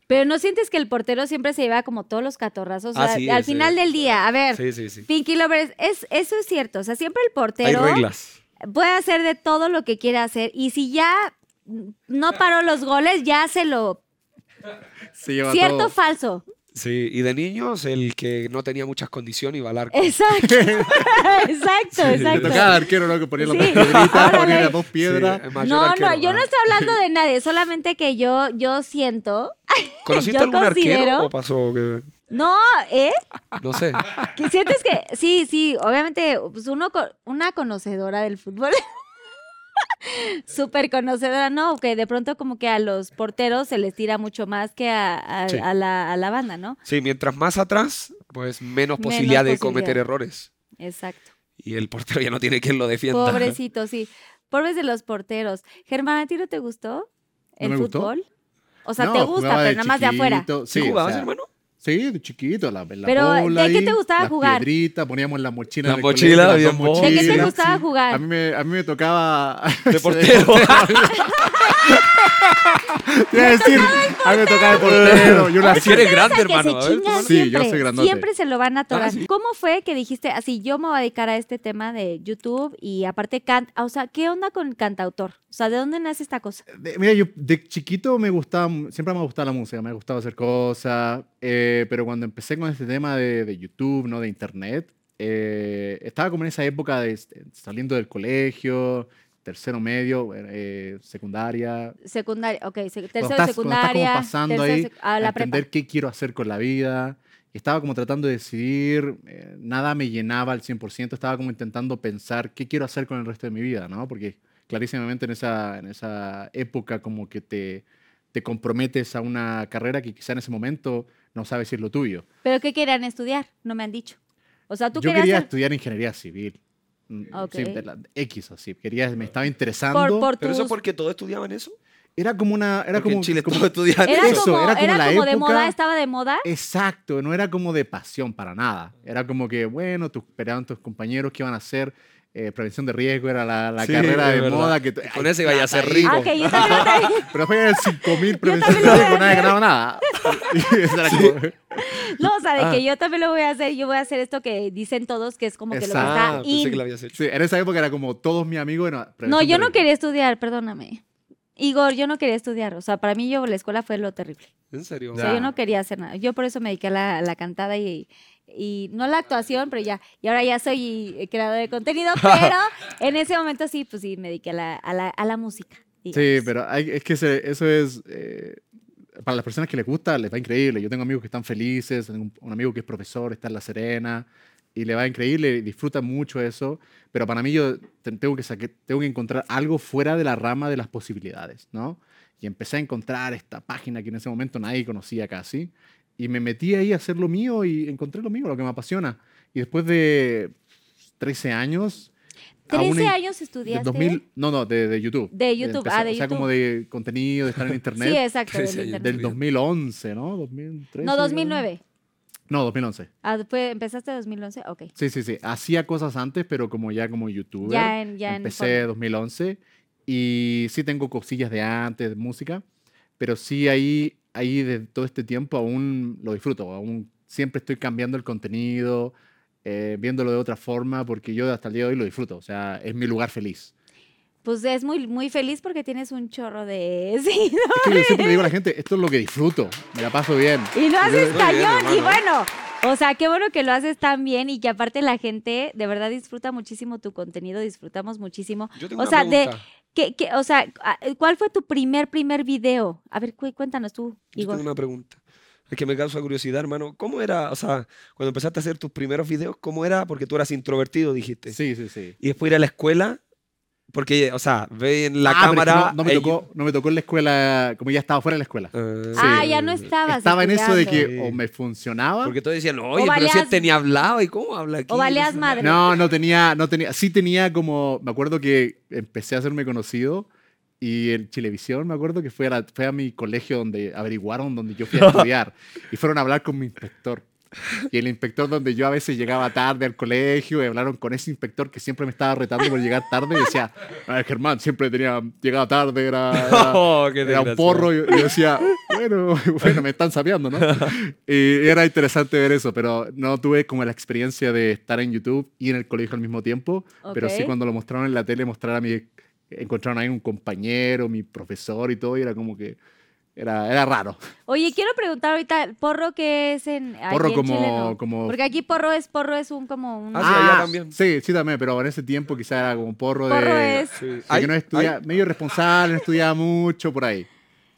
Pero ¿no sientes que el portero siempre se lleva como todos los catorrazos? O sea, Así al final sí. del día, a ver. Pinky Lovers, es, eso es cierto. O sea, siempre el Hay portero reglas. puede hacer de todo lo que quiera hacer. Y si ya no paró los goles, ya se lo... Se lleva ¿Cierto o todo. falso? Sí, y de niños el que no tenía muchas condiciones iba al arco. Exacto. *laughs* exacto, Le exacto. tocaba al arquero, ¿no? Que ponía las Sí. dos piedritas, ponía las dos piedras. Sí, No, arquero, no, yo no estoy hablando de *laughs* nadie, solamente que yo, yo siento. *laughs* ¿Conociste yo algún arquero considero- o pasó que No, ¿eh? no sé? Que sientes que, sí, sí, obviamente, pues uno, co- una conocedora del fútbol, *laughs* súper conocedora, no, que de pronto como que a los porteros se les tira mucho más que a, a- Sí. a la, a la banda, ¿no? Sí, mientras más atrás, pues menos Menos posibilidad de posibilidad. cometer errores. Exacto. Y el portero ya no tiene quien lo defienda. Pobrecito, sí. Pobres de los porteros. Germán, ¿a ti no te gustó el me gustó? fútbol? O sea, No, te gusta, pero nada más de afuera. ¿Sí Sí, o jugabas, sea, hermano? Sí, de chiquito, la, la Pero, bola ¿de qué ahí, te gustaba las jugar? piedritas, poníamos la mochila. La en el mochila, colegio, las bien dos. ¿De qué te mochilas. gustaba jugar? A mí me, a mí me tocaba... *laughs* De *laughs* portero. *laughs* Te iba a decir, a mí me tocaba de portero. Yo la Es que eres grande, que hermano. se A ver, chingan tú- Sí, yo siempre, soy grandote. siempre se lo van a atorar. Ah, sí. ¿Cómo fue que dijiste así, yo me voy a dedicar a este tema de YouTube y aparte can o sea, ¿qué onda con el cantautor? O sea, ¿de dónde nace esta cosa? De- mira, yo de chiquito me gustaba, siempre me ha gustado la música, me ha gustado hacer cosas, eh, pero cuando empecé con este tema de, de YouTube, ¿no? De internet, eh, estaba como en esa época de este, saliendo del colegio, tercero medio, eh, secundaria. Secundaria, ok, tercero estás- cuando estás secundaria, como pasando tercero ahí a a la prepa. entender qué quiero hacer con la vida. Estaba como tratando de decidir, eh, nada me llenaba al 100%, estaba como intentando pensar qué quiero hacer con el resto de mi vida, ¿no? Porque clarísimamente en esa, en esa época como que te, te comprometes a una carrera que quizá en ese momento no sabes si es lo tuyo. ¿Pero qué querían estudiar? No me han dicho. O sea, tú Yo quería ser- estudiar ingeniería civil. Mm, Ok. sí, de la- X así, quería, me estaba interesando. por, por Pero eso porque todos estudiaban eso. Era como una... Era Porque como, en Chile como- estudiaban Era eso. como, era como era la como de época- moda, estaba de moda. Exacto, no era como de pasión para nada. Era como que, bueno, tus, esperaban tus compañeros que iban a hacer eh, prevención de riesgo, era la, la Sí, carrera de verdad. moda. Que, con ese iba a ser rico. Ah, ok, yo *laughs* también. Pero fue el 5000 prevención de riesgo, nadie ganaba nada. *laughs* No, o sea, de Ah. que yo también lo voy a hacer, yo voy a hacer esto que dicen todos, que es como que lo que está Ah, pensé in. que lo habías hecho. Sí, en esa época era como todos mis amigos. Bueno, No, yo no riesgo. quería estudiar, perdóname. Igor, yo no quería estudiar. O sea, para mí yo la escuela fue lo terrible. ¿En serio? O sea, Ya. yo no quería hacer nada. Yo por eso me dediqué a la, a la cantada y, y no la actuación, pero ya. Y ahora ya soy eh, creador de contenido, *laughs* pero en ese momento sí, pues sí, me dediqué a la, a la, a la música. Sí, digamos. pero hay- es que ese- eso es... eh, para las personas que les gusta, les va increíble. Yo tengo amigos que están felices, tengo un, un amigo que es profesor, está en La Serena, y le va increíble, disfruta mucho eso. Pero para mí yo te- tengo que, saque- tengo que encontrar algo fuera de la rama de las posibilidades, ¿no? Y empecé a encontrar esta página que en ese momento nadie conocía casi. Y me metí ahí a hacer lo mío y encontré lo mío, lo que me apasiona. Y después de 13 años... aún 13 en- años de estudiaste. 2000, no, no, de, de YouTube. De YouTube, ah, de O sea, como de contenido, de estar en *laughs* internet. Sí, exacto. del 13 años. internet. del 2011, ¿no? 2013. No, 2009. No, 2011. Ah, fue- ¿Empezaste en 2011? Ok. Sí, sí, sí. Hacía cosas antes, pero como ya como youtuber. Ya en, ya Empecé en forma. 2011 y sí tengo cosillas de antes, de música, pero sí ahí, ahí de todo este tiempo aún lo disfruto, aún siempre estoy cambiando el contenido, eh, viéndolo de otra forma, porque yo hasta el día de hoy lo disfruto, o sea, es mi lugar feliz. Pues es muy, muy feliz porque tienes un chorro de *laughs* seguidores. Es que yo siempre digo a la gente, esto es lo que disfruto, me la paso bien. Y lo haces Muy bien, cañón. y bueno, o sea, qué bueno que lo haces tan bien y que aparte la gente de verdad disfruta muchísimo tu contenido, disfrutamos muchísimo. Yo tengo O una sea, de, pregunta. ¿qué, qué- o sea, ah, ¿cuál fue tu primer, primer video? A ver, cu- cuéntanos tú, Yo Igor. tengo una pregunta. Es que me causa curiosidad, hermano. ¿Cómo era, o sea, cuando empezaste a hacer tus primeros videos, cómo era? Porque tú eras introvertido, dijiste. Sí, sí, sí. Y después ir a la escuela, porque, o sea, ve en la Ah, pero es que cámara. no, no me ellos- tocó, no me tocó en la escuela, como ya estaba fuera de la escuela. Ah, Ah, ya no estabas. Estaba en eso de que o me funcionaba. Porque todos decían, oye, pero si este ni hablaba, ¿y cómo habla aquí? O valías madre. No, no tenía, no tenía, sí tenía como, me acuerdo que empecé a hacerme conocido y en Chilevisión, me acuerdo que fue a, la- fue a mi colegio donde averiguaron donde yo fui a *laughs* estudiar y fueron a hablar con mi inspector. Y el inspector donde yo a veces llegaba tarde al colegio y hablaron con ese inspector que siempre me estaba retando por llegar tarde y decía, "Ah, Germán siempre tenía, llegaba tarde, era, era- *laughs* Oh, qué era un porro y y yo decía, bueno, *laughs* bueno, me están sapeando, ¿no? Y era interesante ver eso, pero no tuve como la experiencia de estar en YouTube y en el colegio al mismo tiempo, pero sí cuando lo mostraron en la tele, mostrar a mi, encontraron ahí un compañero, mi profesor y todo, y era como que, era, era raro. Oye, quiero preguntar ahorita, ¿porro qué es en, aquí Porro en como- Chile, no? como- Porque aquí porro es, porro es un como un... Ah, sí, allá también. Sí, sí también, pero en ese tiempo quizá era como porro, porro de... es... Sí. de Ay, que no estudia, medio responsable, no estudiaba mucho por ahí.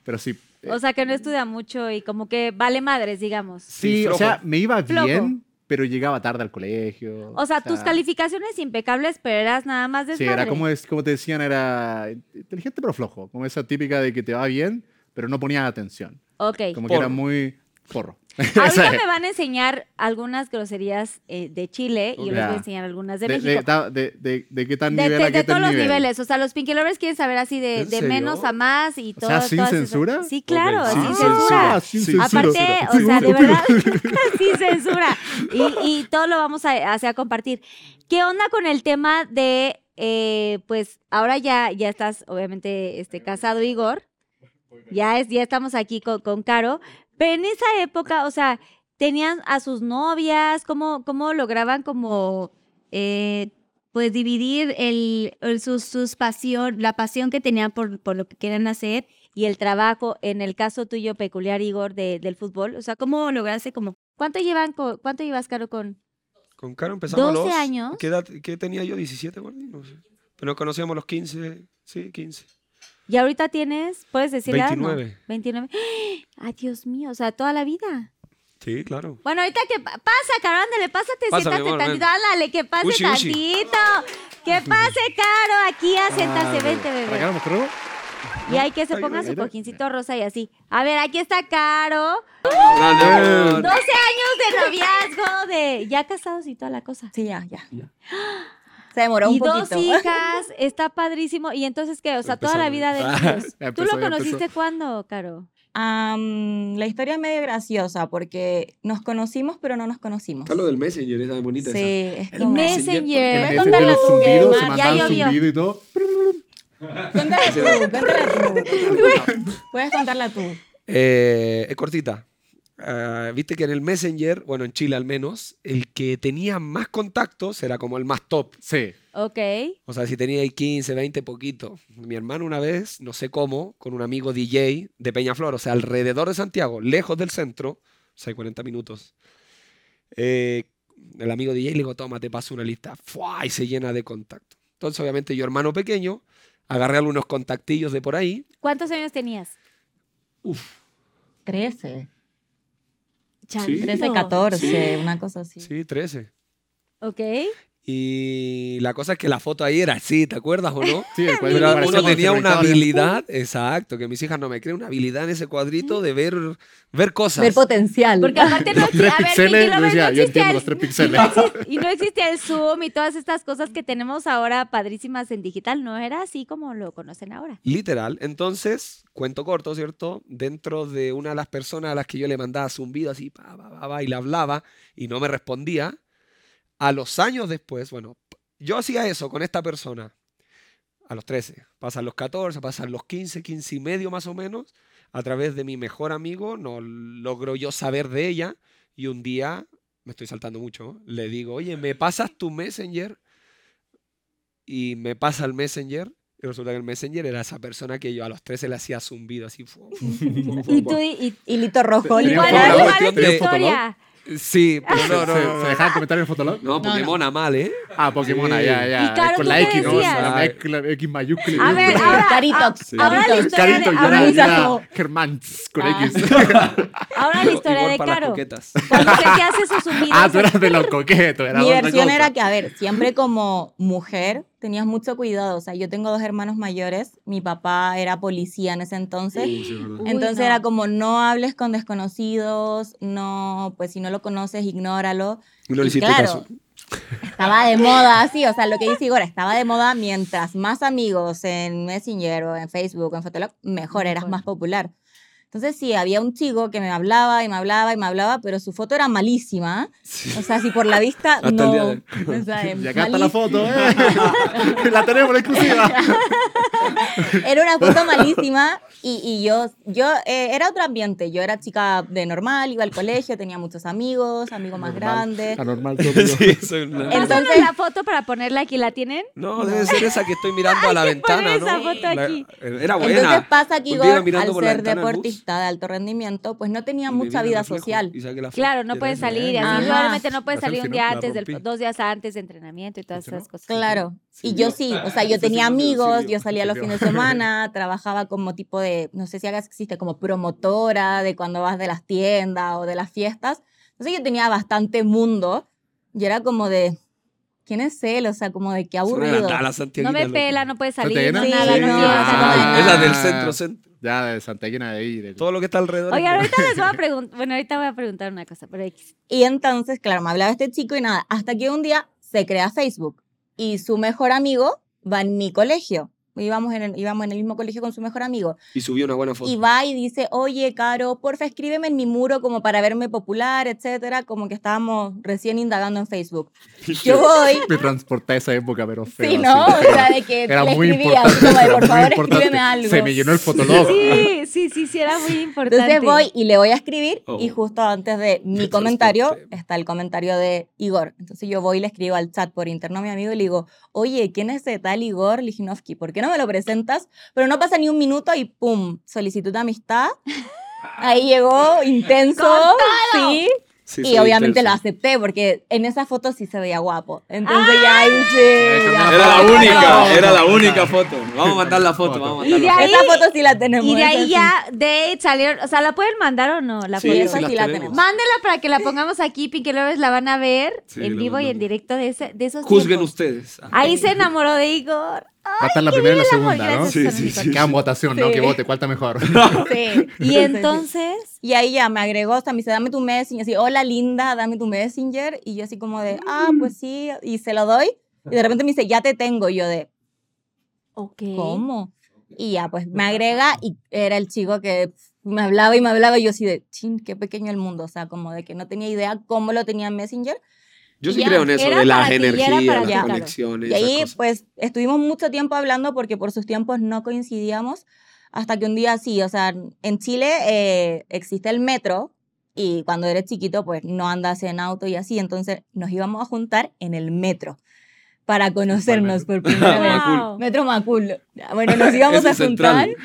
Pero sí. eh, O sea, que no estudia mucho y como que vale madres, digamos. sí, Sí, o sea, flojo. me iba Flojo. bien, pero llegaba tarde al colegio. O sea, tus calificaciones impecables, pero eras nada más Sí, desmadre. era como, es, como te decían, era inteligente pero flojo. Como esa típica de que te va bien, pero no ponía atención. Ok. Como que era Porro. muy porro. *laughs* *laughs* Ahorita me van a enseñar algunas groserías eh, de Chile y yo les voy a enseñar algunas de, De, México. de, de, de- de qué tan nivel de- a qué todos los nivel. niveles. O sea, los Pinky Lovers quieren saber así de, menos a más y O todo. sea, ¿sin todas esas- censura? Sí, claro, Ok, sin sin censura. Ah, sin Sí. censura. Aparte, o sea, de verdad, *laughs* sin censura. Y, y todo lo vamos a, hacer a compartir. ¿Qué onda con el tema de, eh, pues, ahora ya, ya estás, obviamente, este, casado, Igor? Ya, es, ya estamos aquí con, con Caro. Pero en esa época, o sea, tenían a sus novias, ¿cómo, cómo lograban como, eh, pues, dividir el, el- sus, sus pasión, la pasión que tenían por, por lo que querían hacer y el trabajo, en el caso tuyo peculiar, Igor, de, del fútbol? O sea, ¿cómo lograste como, cuánto llevan, co- cuánto llevas, Caro, con? Con Caro empezamos a 12 los... años. ¿Qué edad qué tenía yo? ¿17, Gordy? No sé. Pero nos conocíamos los 15, sí, 15. Y ahorita tienes, puedes decir la edad, ¿no? 29. 29. *gasps* Ay, Dios mío, o sea, toda la vida. Sí, claro. Bueno, ahorita que pa- pasa, Caro, ándale, pásate, Pasa, siéntate amor, tantito, ven. ándale, que pase tantito. Que *laughs* pase, Caro, aquí a sentarse, vente, ¿Para bebé. acá? Y hay que se ponga su cojincito rosa y así. A ver, aquí está Caro. Amor. 12 años de noviazgo, de ya casados y toda la cosa. Sí, ya, ya. Se demoró y un dos hijas, *laughs* está padrísimo. Y entonces, ¿qué? O sea, toda la vida de. *laughs* Ya ¿Tú lo conociste cuándo, Caro? La historia es medio graciosa porque nos conocimos, pero no nos conocimos. Está lo del Messenger, esa es bonita Sí, esa. es El como... Messenger. Messenger. En Puedes ese contarla de los tú, zumbidos, se mandaban zumbido y todo. Cuéntala *laughs* tú, cuéntala tú. Puedes contarla tú. Eh, es cortita. Ah, Viste que en el Messenger, bueno, en Chile al menos, el que tenía más contactos era como el más top. Sí. Ok. O sea, si tenía ahí 15, 20, poquito. Mi hermano una vez, no sé cómo, con un amigo DJ de Peñaflor, o sea, alrededor de Santiago, lejos del centro, o sea, 40 minutos. eh, el amigo DJ le digo, toma, te paso una lista. ¡Fua! Y se llena de contactos. Entonces, obviamente, yo, hermano pequeño, agarré algunos contactillos de por ahí. ¿Cuántos años tenías? 13. Chanto. 13, 14, una cosa así. Sí, 13. Ok. Y la cosa es que la foto ahí era así, ¿te acuerdas o no? Sí, el cuadrito Pero uno tenía una habilidad, exacto, que mis hijas no me creen, una habilidad en ese cuadrito de ver, ver cosas. Ver potencial. Porque aparte no Los tres a ver, píxeles, Pinky yo Lovers, decía, no yo existía entiendo el- los tres píxeles. *laughs* Y no existía el Zoom y todas estas cosas que tenemos ahora padrísimas en digital. No era así como lo conocen ahora. Literal. Entonces, cuento corto, ¿cierto? Dentro de una de las personas a las que yo le mandaba zumbido así, pa, pa, pa, pa, y le hablaba y no me respondía, a los años después, bueno, yo hacía eso con esta persona a los 13, pasan los 14, pasan los 15, 15 y medio más o menos, a través de mi mejor amigo, no logro yo saber de ella y un día, me estoy saltando mucho, le digo, oye, ¿me pasas tu Messenger? Y me pasa el Messenger y resulta que el Messenger era esa persona que yo a los 13 le hacía zumbido así. fu- fu- fu- fu- *laughs* Y tú, y, Y Lito Rojo. Tenía Lito ¿cuál un era, fotolog, cuál es tu tenía un fotolog. historia? Sí, pero ¿Se, no, no, se- no, se no. dejaban comentar en el fotolog? No, Pokémon a mal, ¿eh? Ah, Pokémon, Sí. ya, ya. Y claro, con ¿tú la X, ¿no? La X, la X mayúscula. A ver, ahora, la Carito, historia Carito, de, yo ahora, Germán con Ah. X. *laughs* ahora la historia Igual de para las Caro. coquetas. Cuando se te hace esos zumbidos. *laughs* Ah, tú eras de *laughs* los coquetos. Era Mi versión cosa. era que, a ver, siempre como mujer tenías mucho cuidado. O sea, yo tengo dos hermanos mayores. Mi papá era policía en ese entonces. Sí, sí, es verdad. Uy, Entonces no. era como no hables con desconocidos, no, pues si no lo conoces, ignóralo. Y le Y hiciste claro, caso. Estaba de moda, así, o sea, lo que dice Igor, estaba de moda mientras más amigos en Messenger o en Facebook o en Fotolog, mejor, eras más popular. Entonces sí, había un chico que me hablaba y me hablaba y me hablaba, pero su foto era malísima. O sea, si por la vista *laughs* Hasta el no... día de- *laughs* o sea, Y acá está la foto, ¿eh? *laughs* la tenemos, la exclusiva. Era una foto malísima y, y yo, yo eh, era otro ambiente. Yo era chica de normal, iba al colegio, tenía muchos amigos, amigos más grandes. Anormal todo. yo. Sí, soy Entonces- la foto para ponerla aquí. ¿La tienen? No, debe ser esa que estoy mirando a la ventana, esa ¿no? foto La- aquí. Era buena. Entonces pasa que Igor, al ser bus, deportista de alto rendimiento, pues no tenía mucha vida social. Claro, no esa, salir. y. Así probablemente no pueden La salir un día antes, del, dos días antes de entrenamiento y todas esas cosas. Claro. Sí, y yo yo- sí, o sea, yo Ese tenía amigos, yo salía sí los fines de *laughs* semana, trabajaba como tipo de, no sé si acá existe, como promotora de cuando vas de las tiendas o de las fiestas. Entonces yo tenía bastante mundo y era como de, ¿quién es él? O sea, como de qué aburrido. No me pela, no puede salir, no Sí, nada, no. Ah. Es la del centro, centro. Ya, de Santaguina de ahí. de- Todo lo que está alrededor. de- ahorita les voy a preguntar, bueno, ahorita voy a preguntar una cosa, pero X. Y entonces, claro, me hablaba este chico y nada, hasta que un día se crea Facebook y su mejor amigo va en mi colegio. Íbamos en el, íbamos en el mismo colegio con su mejor amigo. Y subió una buena foto. Y va y dice, oye, Caro, porfa, escríbeme en mi muro como para verme popular, etcétera, como que estábamos recién indagando en Facebook. *laughs* Yo voy, Me transporté a esa época, pero feo. sí, así, ¿no? O feo. sea, de que Era le muy escribía, importante. así como de, por favor, escríbeme algo. Se me llenó el fotolog. Sí, *laughs* sí, sí, sí, era muy importante. Entonces voy y le voy a escribir y Oh. justo antes de mi Me comentario transporté. está el comentario de Igor. Entonces yo voy y le escribo al chat por interno a mi amigo y le digo, oye, ¿quién es ese tal Igor Lijinovsky? ¿Por qué no me lo presentas? Pero no pasa ni un minuto y ¡pum! Solicitud de amistad. Ahí llegó, intenso, sí. Sí, y obviamente lo intenso. acepté porque en esa foto sí se veía guapo. Entonces ya ahí sí, ya. Era la única, era la única foto. Vamos a mandar la foto, vamos a Y de mandarla. ahí- Esa foto sí la tenemos. Y de ahí sí. ya, de salieron, o sea, ¿la pueden mandar o no? La Sí, foto? esa las sí la tenemos. tenemos. Mándenla para que la pongamos aquí, Pinky Lovers la van a ver Sí, en la vivo y en directo de, ese, de esos Juzguen tiempos. ustedes. Ah. Ahí se enamoró de Igor. Va a estar la primera y la segunda, ¿no? Sí, sí, sí. Quedan votación, ¿no? Que vote, ¿cuál está mejor? Sí. *laughs* Y entonces, Y ahí ya me agregó, o sea, me dice, dame tu Messenger, así, hola linda, dame tu Messenger. Y yo así como de, ah, pues sí, y se lo doy. Y de repente me dice, ya te tengo. Y yo de, ok. ¿cómo? Y ya, pues me agrega y era el chico que me hablaba y me hablaba. Y yo así de, chin, qué pequeño el mundo. O sea, como de que no tenía idea cómo lo tenía en Messenger. Yo sí Ya, creo en eso de las ti, energías, las claro. conexiones. Y ahí, cosas. pues, estuvimos mucho tiempo hablando porque por sus tiempos no coincidíamos. Hasta que un día sí, o sea, en Chile eh, existe el metro y cuando eres chiquito, pues no andas en auto y así. Entonces nos íbamos a juntar en el metro para conocernos por primera *laughs* vez. Wow. Metro Macul. Bueno, *laughs* nos íbamos a es central.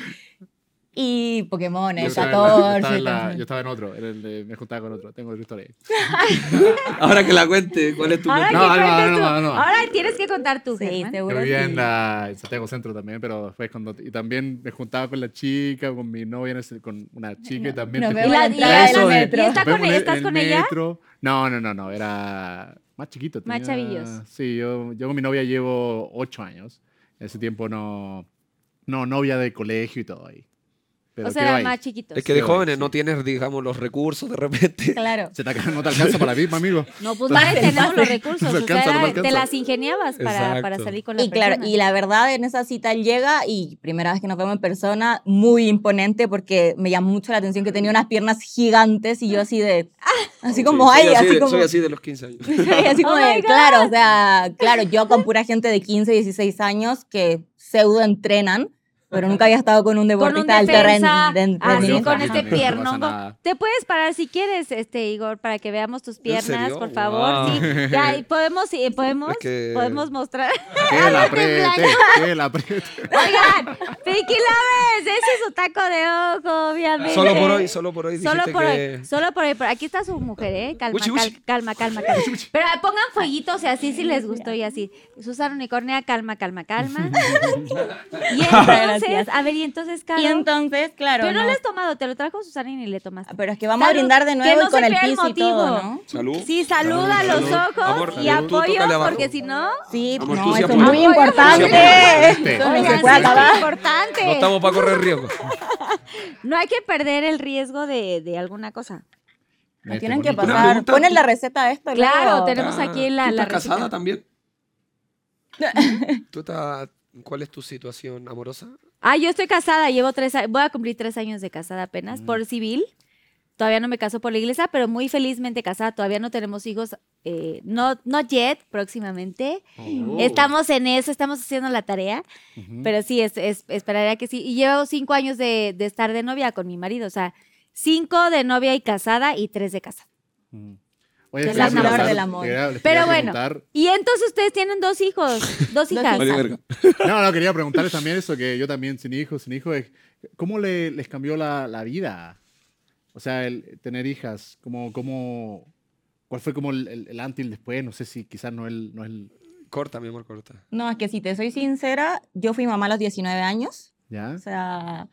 Y Pokémon, Yo el estaba, en la- yo 14. estaba en la- entonces- yo estaba en otro, en el de- me juntaba con otro, tengo otra historia. *laughs* Ahora que la cuente, ¿cuál es tu Ahora? No, no, no, no, no. Ahora tienes que contar tú, Sí, seguro Yo vivía sí. en, la, en Santiago Centro también, pero después cuando... Y también me juntaba con la chica, con mi novia, con una chica y también... te en la entrada del de- metro. ¿Y está nos vemos con- el- estás en con el ella? metro. No, no, no, no, era más chiquito. Más tenía- chavillos. Sí, yo, yo con mi novia llevo ocho años. En ese tiempo no... No, novia de colegio y todo ahí. Pero O sea, más chiquitos. Es que de jóvenes sí. no tienes, digamos, los recursos de repente. Claro. Se te, acaba- no te alcanza para vivir, amigo. *laughs* No, pues varios tenemos los *laughs* recursos. No O se alcanza, sea, no te alcanza. las ingeniabas para, para salir con la Y claro, persona. y la verdad en esa cita él llega y primera vez que nos vemos en persona, muy imponente porque me llamó mucho la atención que tenía unas piernas gigantes y yo así de, así como, Sí, ay, soy así, así de, como, soy así de los 15 años. *laughs* así como Oh de, claro, o sea, claro, yo con pura gente de 15, 16 años que pseudo entrenan, pero nunca había estado con un con un deportista de alto ren- defensa, de- así con este No nada. Te puedes parar si quieres, este Igor, para que veamos tus piernas, por favor. Wow. Sí, ya, y podemos, sí, *laughs* podemos, Es que- podemos mostrar. Que la *laughs* apriete, que la apriete. *laughs* Oigan, Pinky Lovers, ese es su taco de ojo, obviamente. Solo por hoy, solo por hoy Solo por que... hoy, solo por hoy. Pero aquí está su mujer, ¿eh? Calma, Uchi, cal- uchi. calma, calma, calma. Pero pongan fueguitos y así si les gustó y así. Susana Unicornia, calma, calma, calma. y entonces, Gracias. a ver, y entonces, Caro. Y entonces, claro, pero no, no- le has tomado, te lo trajo Susana y ni le tomaste. pero es que vamos Salud, a brindar de nuevo no y con el crea el piso y todo. ¿no? Salud. Sí, saluda a los Salud. ojos Amor, y apoyo, porque si no... Sí, Amor, no, tú sí eso es muy Apoyo. importante. Eso no se puede acabar. importante. No estamos para correr riesgo. *laughs* No hay que perder el riesgo de, de alguna cosa. Me Este, tienen que bonito. Pasar. Ponen ¿tú- la receta de esto. Claro, luego. tenemos aquí la, ¿Tú la estás receta. casada también? *laughs* ¿Tú estás... ¿Cuál es tu situación amorosa? Ah, yo estoy casada, llevo tres años, voy a cumplir tres años de casada apenas, por civil. Todavía no me caso por la iglesia, pero muy felizmente casada. Todavía no tenemos hijos, eh, no, no yet, próximamente. Oh. Estamos en eso, estamos haciendo la tarea, Ujú. pero sí, es, es- esperaría que sí. Y llevo cinco años de, de estar de novia con mi marido, o sea, cinco de novia y casada y tres de casa. Ujú. Oye, Que quería es la del amor. Pero bueno, y entonces ustedes tienen dos hijos, *laughs* dos hijas. No, no, quería preguntarles también eso, que yo también sin hijos, sin hijos, ¿cómo le- les cambió la, la vida? O sea, el tener hijas, ¿cómo, cómo, ¿cuál fue como el, el, el antes y el después? No sé si quizás no es el... No es el Corta, mi amor, corta. No, es que si te soy sincera, yo fui mamá a los 19 años. ¿Ya? O sea,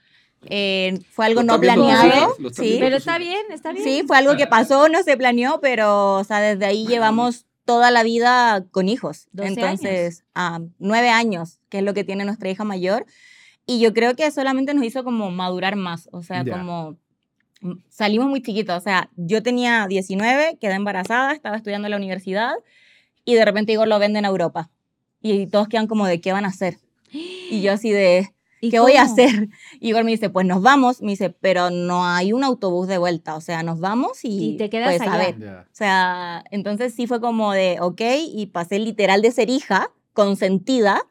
eh, fue algo no planeado. Sí, Pero está bien, está bien. sí, fue algo que pasó, no se planeó, pero o sea, desde ahí llevamos toda la vida con hijos. 12 Entonces, ah, nueve años, que es lo que tiene nuestra hija mayor. Y yo creo que solamente nos hizo como madurar más. O sea, Ya. como mm, salimos muy chiquitos. O sea, yo tenía 19, quedé embarazada, estaba estudiando en la universidad y de repente Igor lo vende en Europa. Y todos quedan como de, ¿qué van a hacer? Y yo así de, ¿Y ¿qué voy a cómo? hacer? *laughs* Y Igor me dice, pues nos vamos. Me dice, pero no hay un autobús de vuelta. O sea, nos vamos y, Y te quedas pues, a ver. O sea, entonces sí fue como de, ok, y pasé literal de ser hija, consentida,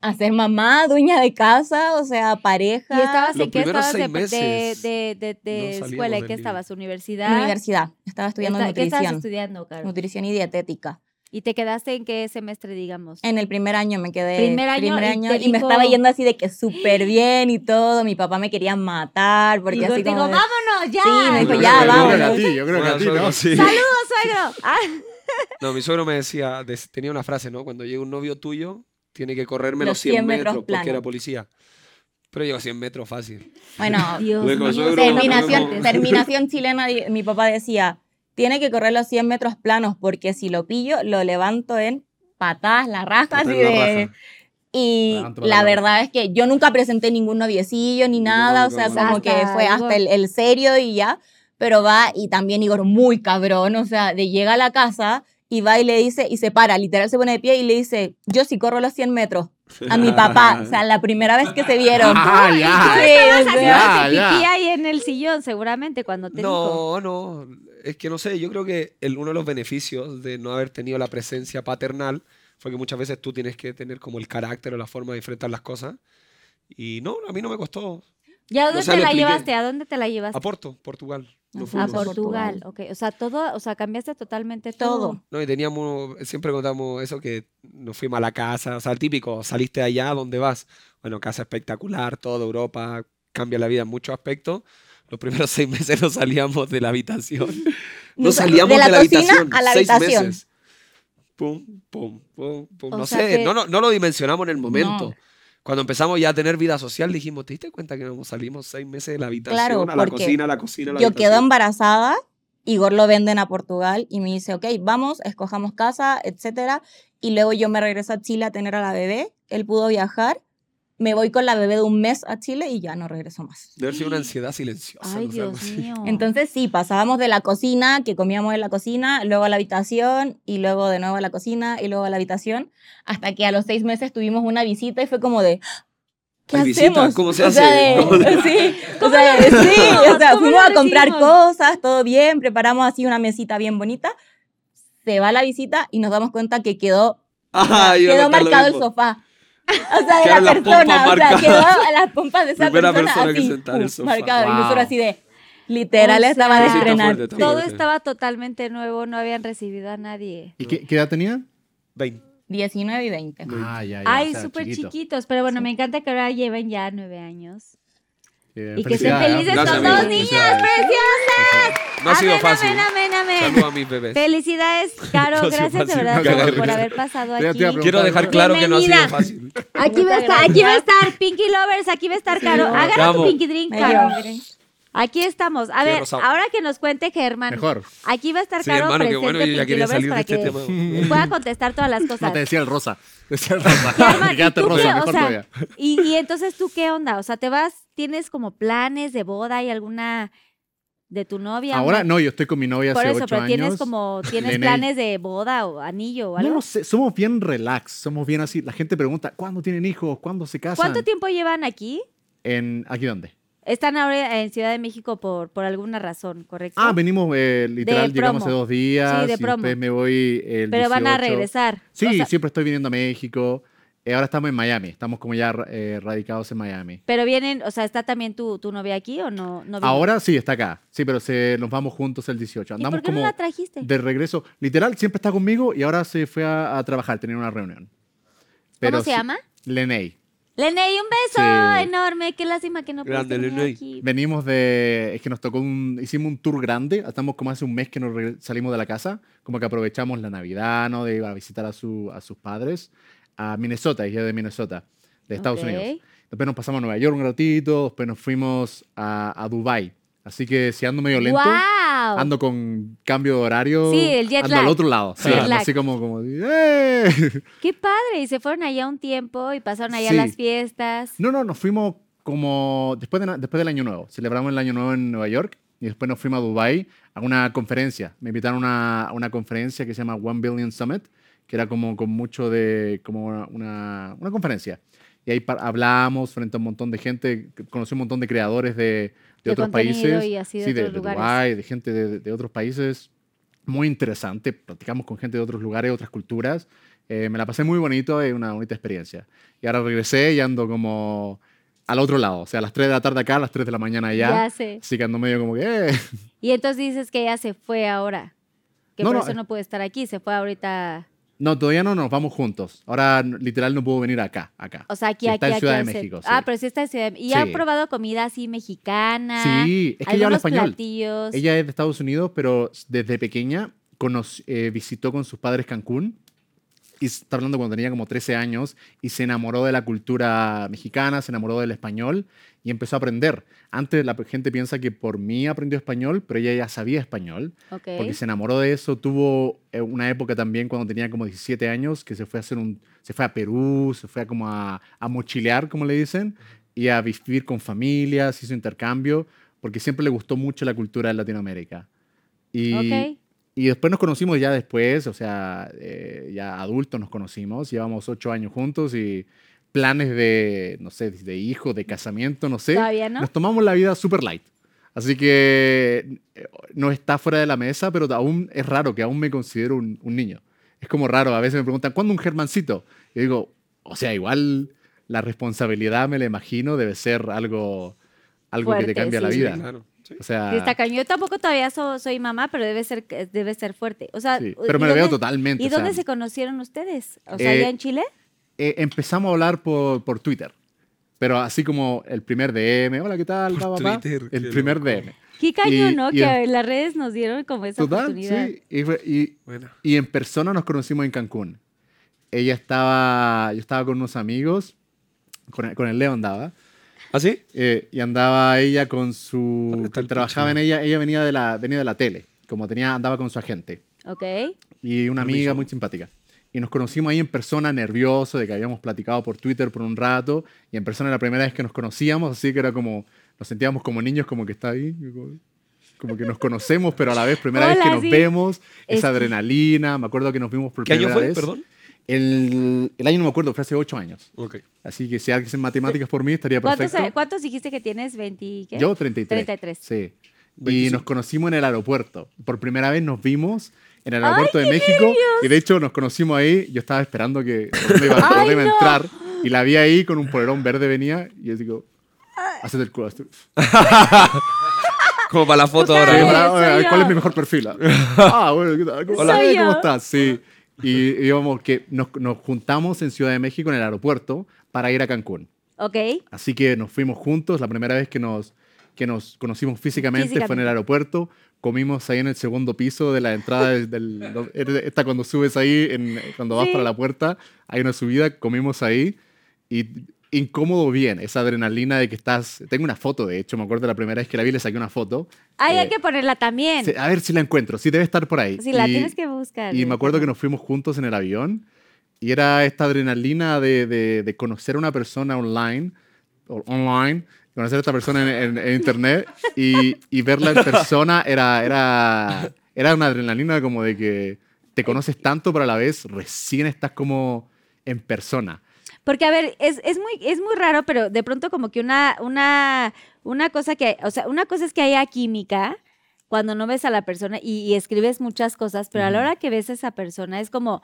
a ser mamá, dueña de casa, o sea, pareja. ¿Y estabas en qué estabas de, de, de, de- de no salíamos escuela? ¿En qué estabas? ¿Universidad? Universidad, estaba estudiando Está- ¿Qué estabas nutrición, estudiando, Caro? nutrición y dietética. ¿Y te quedaste en qué semestre, digamos? En el primer año me quedé. Primer año, y te y me dijo- estaba yendo así de que súper bien y todo. Mi papá me quería matar porque y así digo, como de- vámonos, ya. Sí, me dijo, Yo ya, creo- Yo creo que a vámonos. ti, yo creo que a ti, Bueno, ¿no? sí. *laughs* ¡Saludos, suegro! Ah, *laughs* No, mi suegro me decía, tenía una frase, ¿no? Cuando llega un novio tuyo, tiene que correrme los Los 100, 100 metros, metros porque era policía. Pero llegó a 100 metros fácil. Bueno, Dios Luego, mío, suegro, terminación, terminación *laughs* chilena, mi papá decía, tiene que correr los 100 metros planos porque si lo pillo, lo levanto en patadas, la raja, Patada así de... Y Levanto la verdad es que yo nunca presenté ningún noviecillo ni nada, o sea, no, no. como que Hasta fue hasta el, el serio y ya, pero va y también Igor muy cabrón, o sea, de llega a la casa y va y le dice, y se para, literal se pone de pie y le dice, yo sí corro los 100 metros a mi papá, o sea, la primera vez que se vieron. *laughs* Ah, ya. Sí, ya, ya. en el sillón, seguramente, cuando te dijo. No, no. Es que no sé, yo creo que el, uno de los beneficios de no haber tenido la presencia paternal fue que muchas veces tú tienes que tener como el carácter o la forma de enfrentar las cosas. Y no, a mí no me costó. ¿Y a dónde O sea, te la expliqué. llevaste? ¿A dónde te la llevaste? A Porto, Portugal. Nos A A. Portugal. Ok. O sea, todo, o sea, cambiaste totalmente todo. No, y teníamos, siempre contamos eso que nos fuimos a la casa, o sea, el típico, saliste allá, ¿dónde vas? Bueno, casa espectacular, toda Europa, cambia la vida en muchos aspectos. Los primeros seis meses no salíamos de la habitación. *laughs* No salíamos de de la la, cocina habitación. a la seis habitación. meses. Pum, pum, pum, pum. O No sé, que- no, no, no lo dimensionamos en el momento. No. Cuando empezamos ya a tener vida social, dijimos, ¿te diste cuenta que nos salimos seis meses de la habitación? Claro, a la cocina, a la cocina, a la Yo habitación? quedo embarazada, Igor lo venden a Portugal y me dice, ok, vamos, escojamos casa, etcétera. Y luego yo me regreso a Chile a tener a la bebé. Él pudo viajar. Me voy con la bebé de un mes a Chile y ya no regreso más. Debe haber sido una ansiedad silenciosa. Ay, no Dios mío. Entonces sí, pasábamos de la cocina, que comíamos en la cocina, luego a la habitación y luego de nuevo a la cocina y luego a la habitación, hasta que a los seis meses tuvimos una visita y fue como de, ¿qué Hay visita, hacemos? ¿cómo se O sea, hace? de- ¿Cómo *laughs* se- sí, o sea, sí, o sea, ¿Cómo fuimos a comprar cosas, todo bien, preparamos así una mesita bien bonita, se va la visita y nos damos cuenta que quedó, Ah, iba a quedó marcado el sofá. O sea, de la las persona, o sea, quedó las pompas de esa Primera persona, persona que así, el pum, sofá. marcado. Y Wow. nosotros así de, literal, O estaba sea, de Sí, está estrenar. fuerte, Todo fuerte. estaba totalmente nuevo, no habían recibido a nadie. ¿Y qué, qué edad tenía? Veinte. 19 y 20. Ah, ya, ya. Ay, o sea, súper chiquito. chiquitos, pero bueno, me encanta que ahora lleven ya nueve años. Eh, Y que estén felicidades, felices ¿no? Gracias, con dos niñas preciosas. No ha sido Amén, fácil. Amén, amén, amén. Saludos a mis bebés. Felicidades, Caro. *laughs* No gracias de verdad por, haber pasado aquí. Quiero dejar ¿no? claro que no ha sido fácil. Aquí va a estar, aquí va a estar Pinky Lovers, aquí va a estar Caro. no. Agarra tu. Pinky Drink. Caro. Aquí estamos. A Sí, ver, ahora que nos cuente Germán. Mejor. Aquí va a estar Sí, Caro hermano, presente bueno, Pinky Lovers para este que tema. pueda contestar todas las No cosas. te decía el rosa. *laughs* ¿y entonces tú qué onda? O sea, ¿te vas, tienes como planes de boda y alguna de tu novia? Ahora no, yo estoy con mi novia Por hace eso, ocho pero años. tienes como, tienes planes de boda o anillo o No, algo. no sé, somos bien relax, somos bien así. La gente pregunta, ¿cuándo tienen hijos? ¿Cuándo se casan? ¿Cuánto tiempo llevan aquí? En, ¿Aquí dónde? Están ahora en Ciudad de México por, por alguna razón, ¿correcto? Ah, venimos, eh, literal, De llegamos promo. hace dos días. Sí, de y promo. después me voy el Pero van a 18. regresar. Sí, O sea, siempre estoy viniendo a México. Eh, ahora estamos en Miami, estamos como ya eh, radicados en Miami. Pero vienen, o sea, ¿está también tu, tu novia aquí o no? no? Ahora sí, está acá. Sí, pero se, nos vamos juntos el 18. ¿Y Andamos por qué como no la trajiste? de regreso. Literal, siempre está conmigo y ahora se fue a, a trabajar, tenía una reunión. ¿Cómo se sí- llama? Leney. Leney, un beso Sí. enorme. Qué lástima que no pudiste Grande, venir Leney. aquí. Venimos de. Es que nos tocó un. Hicimos un tour grande. Estamos como hace un mes que nos salimos de la casa. Como que aprovechamos la Navidad, ¿no? De ir a visitar a, su, a sus padres. A Minnesota, ella de Minnesota, de Estados Ok. Unidos. Después nos pasamos a Nueva York un ratito. Después nos fuimos a, a Dubai. Así que si ando medio lento, ¡Wow! ando con cambio de horario. Sí, el jet ando al lag. otro lado. Sí, Jet lag. así como. como ¡eh! Qué padre. Y se fueron allá un tiempo y pasaron allá Sí. las fiestas. No, no, nos fuimos como después, de, después del Año Nuevo. Celebramos el Año Nuevo en Nueva York y después nos fuimos a Dubai a una conferencia. Me invitaron a una, a una conferencia que se llama One Billion Summit, que era como con mucho de, como una, una, conferencia. Y ahí hablamos frente a un montón de gente, conocí un montón de creadores de, de, De otros países. y así de sí, de, otros de lugares. Dubái, de gente de, de otros países. Muy interesante. Platicamos con gente de otros lugares, otras culturas. Eh, me la pasé muy bonito, es una bonita experiencia. Y ahora regresé y ando como al otro lado, o sea, a las 3 de la tarde acá, a las 3 de la mañana allá. Ya sé. Así que ando medio como que... eh. Y entonces dices que ella se fue ahora. Que No, por no, eso eh. no puede estar aquí. Se fue ahorita. No, todavía no nos vamos juntos. Ahora literal no puedo venir acá, acá. O sea, aquí, Sí, aquí, está en aquí. Ciudad de al set. México, sí. Ah, pero sí está en Ciudad de México. ¿Y ha Sí. probado comida así mexicana? Sí, es que ella habla español. platillos. Ella es de Estados Unidos, pero desde pequeña conoc- eh, visitó con sus padres Cancún. Y está hablando cuando tenía como 13 años y se enamoró de la cultura mexicana, se enamoró del español y empezó a aprender. Antes la gente piensa que por mí aprendió español, pero ella ya sabía español porque se enamoró de eso. Tuvo eh, una época también cuando tenía como 17 años que se fue a hacer un, se fue a Perú, se fue a como a, a mochilear, como le dicen, y a vivir con familias, hizo intercambio, porque siempre le gustó mucho la cultura de Latinoamérica. Y después nos conocimos ya después, o sea, eh, ya adultos nos conocimos, llevamos ocho años juntos y planes de, no sé, de hijos, de casamiento, no sé. Todavía no. Nos tomamos la vida super light. Así que eh, no está fuera de la mesa, pero aún es raro que aún me considero un, un niño. Es como raro, a veces me preguntan, ¿cuándo un germancito? Y digo, o sea, igual la responsabilidad, me la imagino, debe ser algo, algo que te cambia la sí. vida. Claro. sí. O sea, Sí. Yo tampoco todavía so- soy mamá, pero debe ser, debe ser fuerte. O sea, sí, ¿y pero me lo veo totalmente. ¿Y o sea, dónde se conocieron ustedes? O sea, eh, allá en Chile. Eh, empezamos a hablar por, por Twitter. pero así como el primer DM, hola, ¿qué tal? Por Twitter, el primer loco. DM. Qué cañón, Y- ¿no? y que en- las redes nos dieron como esa Total, oportunidad. sí. Y, Bueno. y en persona nos conocimos en Cancún. Ella estaba, yo estaba con unos amigos, con el, con el Leo andaba, ¿Ah, sí? eh, y andaba ella con su, ¿Dónde está el trabajaba en ella, ella venía de la, venía de la tele, como tenía, andaba con su agente Ok. y una amiga muy simpática. Y nos conocimos ahí en persona, nervioso, de que habíamos platicado por Twitter por un rato, y en persona era la primera vez que nos conocíamos, así que era como, nos sentíamos como niños, como que está ahí, como, que nos conocemos, pero a la vez primera vez que Hola, nos sí. vemos, Es- esa adrenalina, me acuerdo que nos vimos por ¿Qué año primera fue? vez. Perdón. El, el año no me acuerdo, fue hace ocho años. Ok. Así que si alguien hace matemáticas por mí, estaría ¿Cuántos, perfecto. ¿Cuántos dijiste que tienes? ¿20 qué? Yo 33. 33. Sí. Y 25. nos conocimos en el aeropuerto. Por primera vez nos vimos en el aeropuerto de México. Y de hecho nos conocimos ahí. Yo estaba esperando que dónde iba, *laughs* por dónde iba a entrar. Y la vi ahí con un polerón verde venía. Y yo digo, hacete el culo. hazte- *laughs* Como para la foto ahora. oye, ¿Cuál yo. es mi mejor perfil? *laughs* ah, bueno, ¿qué tal? ¿Cómo, Hola. Soy ¿cómo yo. estás? Sí. Y íbamos que nos, nos juntamos en Ciudad de México en el aeropuerto para ir a Cancún. Ok. Así que nos fuimos juntos. La primera vez que nos, que nos conocimos físicamente, fue en Físicamente. el aeropuerto. Comimos ahí en el segundo piso de la entrada del... del- esta cuando subes ahí, en- cuando vas Sí. para la puerta, hay una subida, comimos ahí. Y incómodo bien, esa adrenalina de que estás... Tengo una foto, de hecho, me acuerdo la primera vez que la vi, le saqué una foto. Ay, hay Eh, que ponerla también. A ver si la encuentro, sí debe estar por ahí. La Y- tienes que buscar. y me acuerdo que nos fuimos juntos en el avión y era esta adrenalina de, de- de conocer a una persona online, online, conocer a esta persona en, en- en internet y, y verla en persona era, era, era una adrenalina como de que te conoces tanto, pero a la vez recién estás como en persona. Porque, a ver, es, es, muy, es muy raro, pero de pronto como que una, una, una cosa que, o sea, una cosa es que haya química cuando no ves a la persona y, y escribes muchas cosas, pero a la hora que ves a esa persona es como,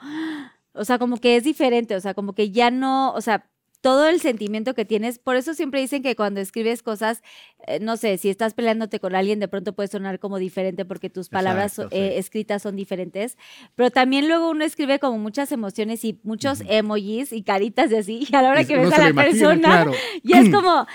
o sea, como que es diferente, o sea, como que ya no, o sea, todo el sentimiento que tienes, por eso siempre dicen que cuando escribes cosas, eh, no sé, si estás peleándote con alguien, de pronto puede sonar como diferente porque tus palabras Exacto, eh, sí. escritas son diferentes, pero también luego uno escribe como muchas emociones y muchos emojis y caritas de así, y a la hora Y que ves a la imagina, persona, claro. *laughs* y es como, *clears throat* ah,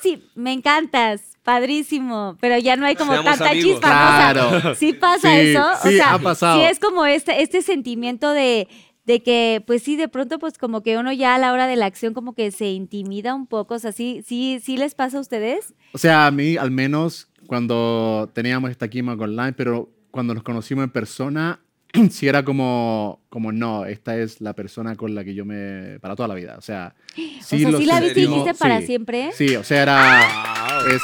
sí, me encantas, padrísimo, pero ya no hay como Seamos tanta amigos. chispa, ¿no? O sea, Claro. sí pasa Sí, eso, o sí, sea, ha pasado. sí es como este, este sentimiento de, de que, pues sí, de pronto, pues como que uno ya a la hora de la acción como que se intimida un poco, o sea, sí, sí, sí les pasa a ustedes. O sea, a mí al menos cuando teníamos esta química online, pero cuando nos conocimos en persona, *clears throat* sí era como, como no, esta es la persona con la que yo me... para toda la vida. O sea, *gasps* sí o sea, lo sí la viste dijiste para sí. siempre. Sí, o sea, era... Es,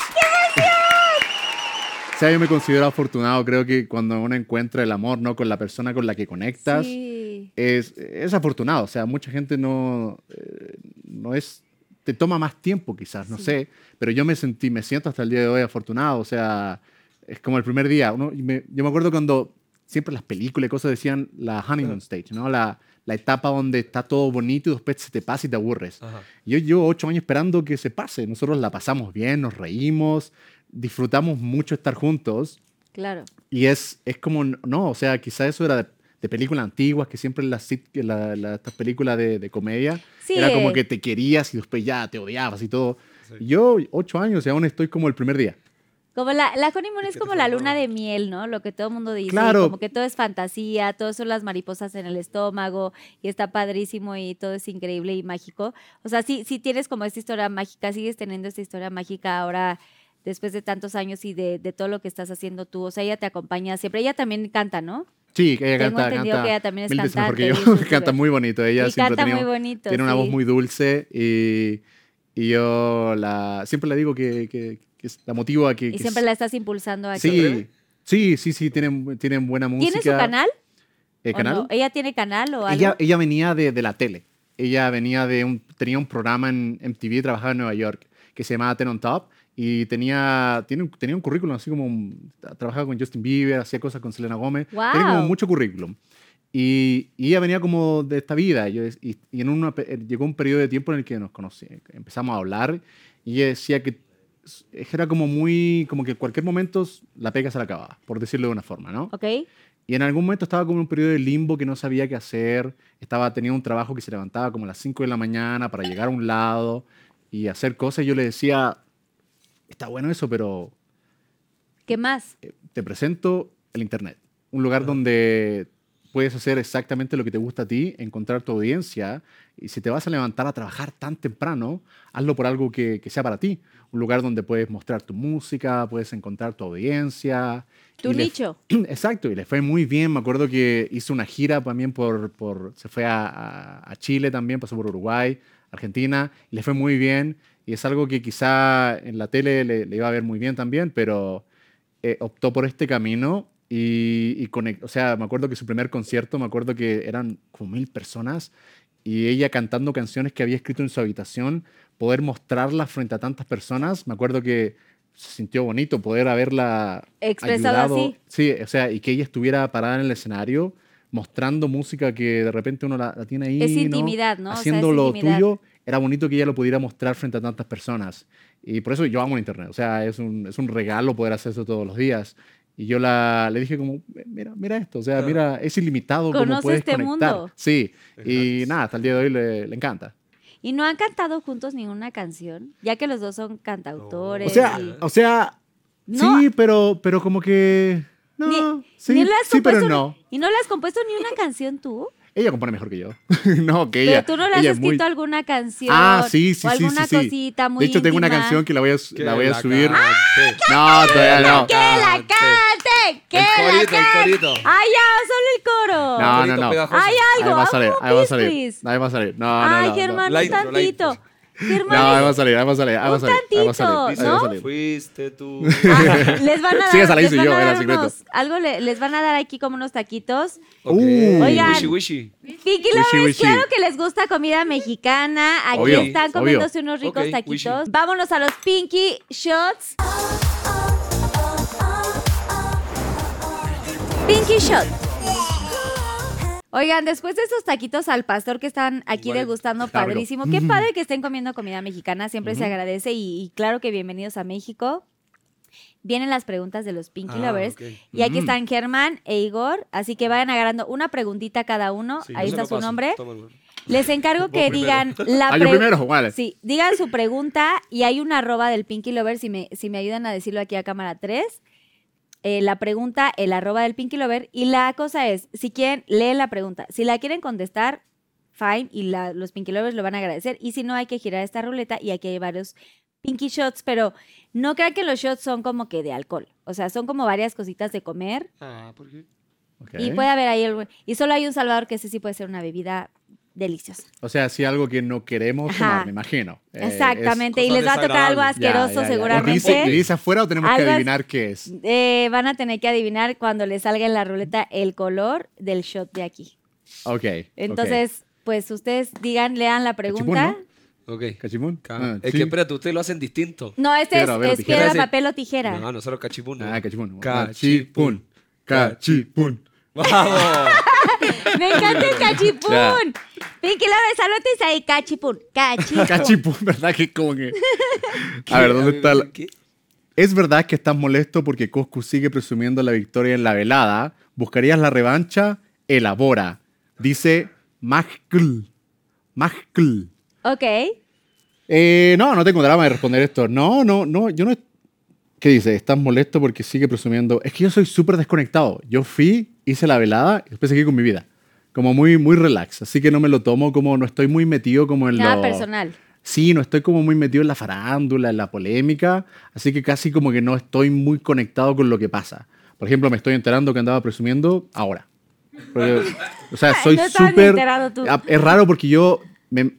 o sea, yo me considero afortunado, creo que cuando uno encuentra el amor, ¿no? Con la persona con la que conectas, Sí. Es, es afortunado. O sea, mucha gente no, eh, no es, te toma más tiempo quizás, no Sí. sé, pero yo me sentí, me siento hasta el día de hoy afortunado. O sea, es como el primer día. Uno, y me- yo me acuerdo cuando siempre las películas y cosas decían la honeymoon stage, ¿no? La, la etapa donde está todo bonito y después se te pasa y te aburres. Ajá. Yo llevo ocho años esperando que se pase. Nosotros la pasamos bien, nos reímos, disfrutamos mucho estar juntos. Claro. Y es, es como, no, o sea, quizá eso era de, películas antiguas, que siempre las, la, la- estas películas de, de comedia, Sí, era como que te querías y después ya te odiabas y todo. Sí. Yo, ocho años y aún estoy como el primer día. Como la, la honeymoon es como la luna de miel, ¿no? Lo que todo el mundo dice. Claro. Como que todo es fantasía, todo son las mariposas en el estómago y está padrísimo y todo es increíble y mágico. O sea, sí, sí tienes como esta historia mágica, sigues teniendo esta historia mágica ahora después de tantos años y de, de todo lo que estás haciendo tú. O sea, ella te acompaña siempre. Ella también canta, ¿no? Sí, ella Tengo canta, entendido canta que ella también es mil veces mejor que yo. *laughs* canta muy bonito. Ella y siempre canta muy bonito. tiene una sí. voz muy dulce y, y yo la, siempre le digo que, que- que la motivo a que... Y que siempre la estás impulsando a que- Sí, sí, sí, sí, tienen, tienen buena música. ¿Tiene su canal? ¿Eh, ¿O canal? no? ¿Ella tiene canal o algo? Ella, ella venía de, de la tele. Ella venía de un, tenía un programa en MTV, trabajaba en Nueva York, que se llamaba Ten on Top. Y tenía, tiene, tenía un currículum así como, un- trabajaba con Justin Bieber, hacía cosas con Selena Gomez. Tenía como mucho currículum. Y, y ella venía como de esta vida. Yo, y, y en una, pe- llegó un periodo de tiempo en el que nos conocí, empezamos a hablar. Y ella decía que era como muy, como que en cualquier momento la pega se la acababa, por decirlo de una forma, ¿no? ¿Ok? Y en algún momento estaba como en un periodo de limbo que no sabía qué hacer. Estaba, tenía un trabajo que se levantaba como a las 5 de la mañana para llegar a un lado. y hacer cosas. Y yo le decía, está bueno eso, pero ¿Qué más? te presento el Internet. Un lugar donde puedes hacer exactamente lo que te gusta a ti, encontrar tu audiencia. Y si te vas a levantar a trabajar tan temprano, hazlo por algo que, que sea para ti. Un lugar donde puedes mostrar tu música, puedes encontrar tu audiencia. Tu nicho. *clears throat* Exacto, y le fue muy bien. Me acuerdo que hizo una gira también por, por se fue a, a- a Chile también, pasó por Uruguay, Argentina, y le fue muy bien. Y es algo que quizá en la tele le, le iba a ver muy bien también, pero eh, optó por este camino y, y o sea, me acuerdo que su primer concierto, me acuerdo que eran como mil personas y ella cantando canciones que había escrito en su habitación, poder mostrarlas frente a tantas personas, me acuerdo que se sintió bonito poder haberla Expresado ayudado. así. Sí, o sea, y que ella estuviera parada en el escenario mostrando música que de repente uno la, la tiene ahí. Es ¿no? intimidad, ¿no? O sea, Haciendo es lo intimidad. tuyo, era bonito que ella lo pudiera mostrar frente a tantas personas. Y por eso yo amo el Internet. O sea, es un, es un regalo poder hacer eso todos los días. Y yo la, le dije como, mira, mira esto. O sea, Claro. mira, es ilimitado cómo Conoce puedes este conectar. mundo. Sí. Y nada, hasta el día de hoy le, le encanta. ¿Y no han cantado juntos ninguna canción? Ya que los dos son cantautores. O sea, y- o sea, No. sí, pero, pero como que... No, Ni- sí, ni le has sí, pero no. ¿Y no le has compuesto ni una canción tú? Ella compone mejor que yo. *laughs* no, que Pero ella. tú no le has ella es escrito muy- alguna canción. Ah, sí, sí, o sí, alguna sí, sí. cosita muy De hecho, tengo una íntima. canción que la voy a, la voy a la subir. cante. No, todavía no. ¡Que la cante! ¡Que El la corito, el cante! corito. ¡Ah, ya! ¡Solo el coro! No, no, Corito no. pegajoso. ¡Hay algo! Ahí va a salir, ahí va a salir. Ahí va a salir. No, no, Ay, no. Germán, la tantito. No, Germán, no, ahí va a salir, ahí va a salir, ahí va a salir. Ahí va a salir, tantito, ahí va a salir. Fuiste tú. ah, les van a *laughs* dar, van yo, a era dar secreto. unos- algo le- les van a dar aquí como unos taquitos. Ok. Uh. Oigan. Wishy, wishy. Pinky Wishy, Lovers, wishy. claro que les gusta comida mexicana. Aquí Obvio, están obvio. comiéndose unos ricos Ok, taquitos. wishy. Vámonos a los Pinky Shots. Pinky Shot. Oigan, después de esos taquitos al pastor que están aquí degustando, padrísimo. Qué padre que estén comiendo comida mexicana, siempre se agradece y, y claro que bienvenidos a México. Vienen las preguntas de los Pinky Ah, Lovers y aquí están Germán e Igor, así que vayan agarrando una preguntita cada uno. Sí, Ahí está su paso. nombre. Les encargo *laughs* que digan *laughs* la Ah, yo pre- primero, vale. Sí, digan su pregunta y hay una arroba del Pinky Lover, si me, si me ayudan a decirlo aquí a cámara 3. Eh, la pregunta, el arroba del Pinky Lover. Y la cosa es, si quieren, leen la pregunta. Si la quieren contestar, fine, y la- los Pinky Lovers lo van a agradecer. Y si no, hay que girar esta ruleta y aquí hay varios Pinky Shots, pero no crean que los shots son como que de alcohol. O sea, son como varias cositas de comer. Ah, ¿por qué? Y puede haber ahí el... Y solo hay un salvador que ese sí puede ser una bebida deliciosa. O sea, si algo que no queremos Ajá. tomar, me imagino. Eh, Exactamente, y les va a tocar algo es- Ya, asqueroso ya, ya. seguramente. ¿Y dice, afuera o tenemos que Algo adivinar qué es? Eh, van a tener que adivinar cuando les salga en la ruleta el color del shot de aquí. Ok. Entonces, pues ustedes digan, lean la pregunta. Ok. ¿Cachimún? Ca- Ah, es sí. que espérate, ustedes lo hacen distinto. No, este Piedra, es, piedra, Ese- papel o tijera. No, nosotros cachipún. ¿no? Ah, cachipún. Cachipún. Cachipún. ¡Vamos! Me encanta el cachipún. Ya. Pinky Lovers, salutes ahí, cachipún. Cachipún. Cachipún, ¿verdad? Que como que... *laughs* A ver, ¿dónde está la... ¿Qué? ¿Es verdad que estás molesto porque Coscu sigue presumiendo la victoria en la velada? ¿Buscarías la revancha? Elabora. Dice Magkl. Magkl. Ok. Eh, no, no tengo drama de responder esto. No, no, no, yo no... ¿Qué dice? ¿Estás molesto porque sigue presumiendo? Es que yo soy súper desconectado. Yo fui, hice la velada y después seguí con mi vida. Como muy, muy relax. Así que no me lo tomo como... No estoy muy metido como en Nada lo... personal. Sí, no estoy como muy metido en la farándula, en la polémica, así que casi como que no estoy muy conectado con lo que pasa. Por ejemplo, me estoy enterando que andaba presumiendo ahora. Porque, o sea, *laughs* soy No súper... Es raro porque yo me-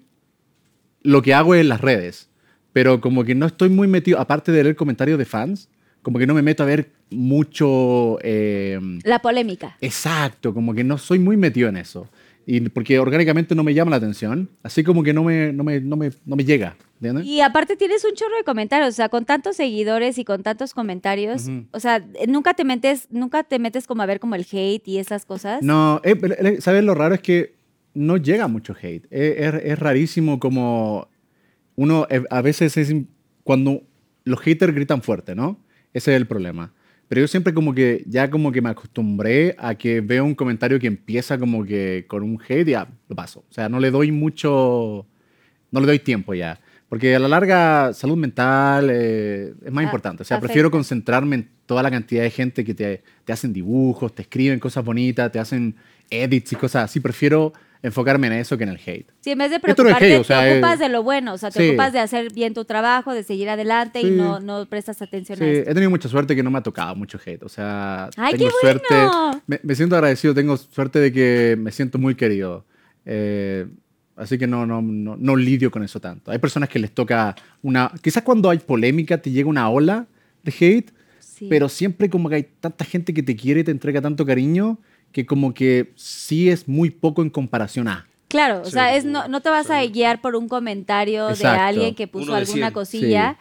lo que hago es en las redes, pero como que no estoy muy metido, aparte de leer comentarios de fans, como que no me meto a ver mucho... eh, La polémica. Exacto, como que no soy muy metido en eso. Y porque orgánicamente no me llama la atención, así como que no me, no me, no me, no me llega. ¿entiendes? Y aparte tienes un chorro de comentarios, o sea, con tantos seguidores y con tantos comentarios, Ujú. o sea, nunca te metes, nunca te metes como a ver como el hate y esas cosas. No, eh, eh, ¿sabes lo raro? Es que no llega mucho hate. Eh, Es, es rarísimo como uno, eh, a veces es cuando los haters gritan fuerte, ¿no? Ese es el problema. Pero yo siempre como que ya como que me acostumbré a que veo un comentario que empieza como que con un hate y ya lo paso. O sea, no le doy mucho, no le doy tiempo ya. Porque a la larga, salud mental eh, es más Ah, importante. O sea, afecta. prefiero concentrarme en toda la cantidad de gente que te, te hacen dibujos, te escriben cosas bonitas, te hacen edits y cosas así. Prefiero enfocarme en eso que en el hate. Sí, en vez de Esto no preocuparte, hate, o sea, te ocupas es- de lo bueno, o sea, te Sí. ocupas de hacer bien tu trabajo, de seguir adelante y Sí. no, no prestas atención Sí, a he esto. tenido mucha suerte que no me ha tocado mucho hate. O sea, ¡Ay, tengo qué suerte. bueno! Me, me siento agradecido, tengo suerte de que me siento muy querido. Eh, así que no, no, no, no lidio con eso tanto. Hay personas que les toca una. Quizás cuando hay polémica te llega una ola de hate, pero siempre como que hay tanta gente que te quiere y te entrega tanto cariño que como que sí es muy poco en comparación a. Claro, o sea, es, no, no te vas a guiar por un comentario de alguien que puso alguna cosilla.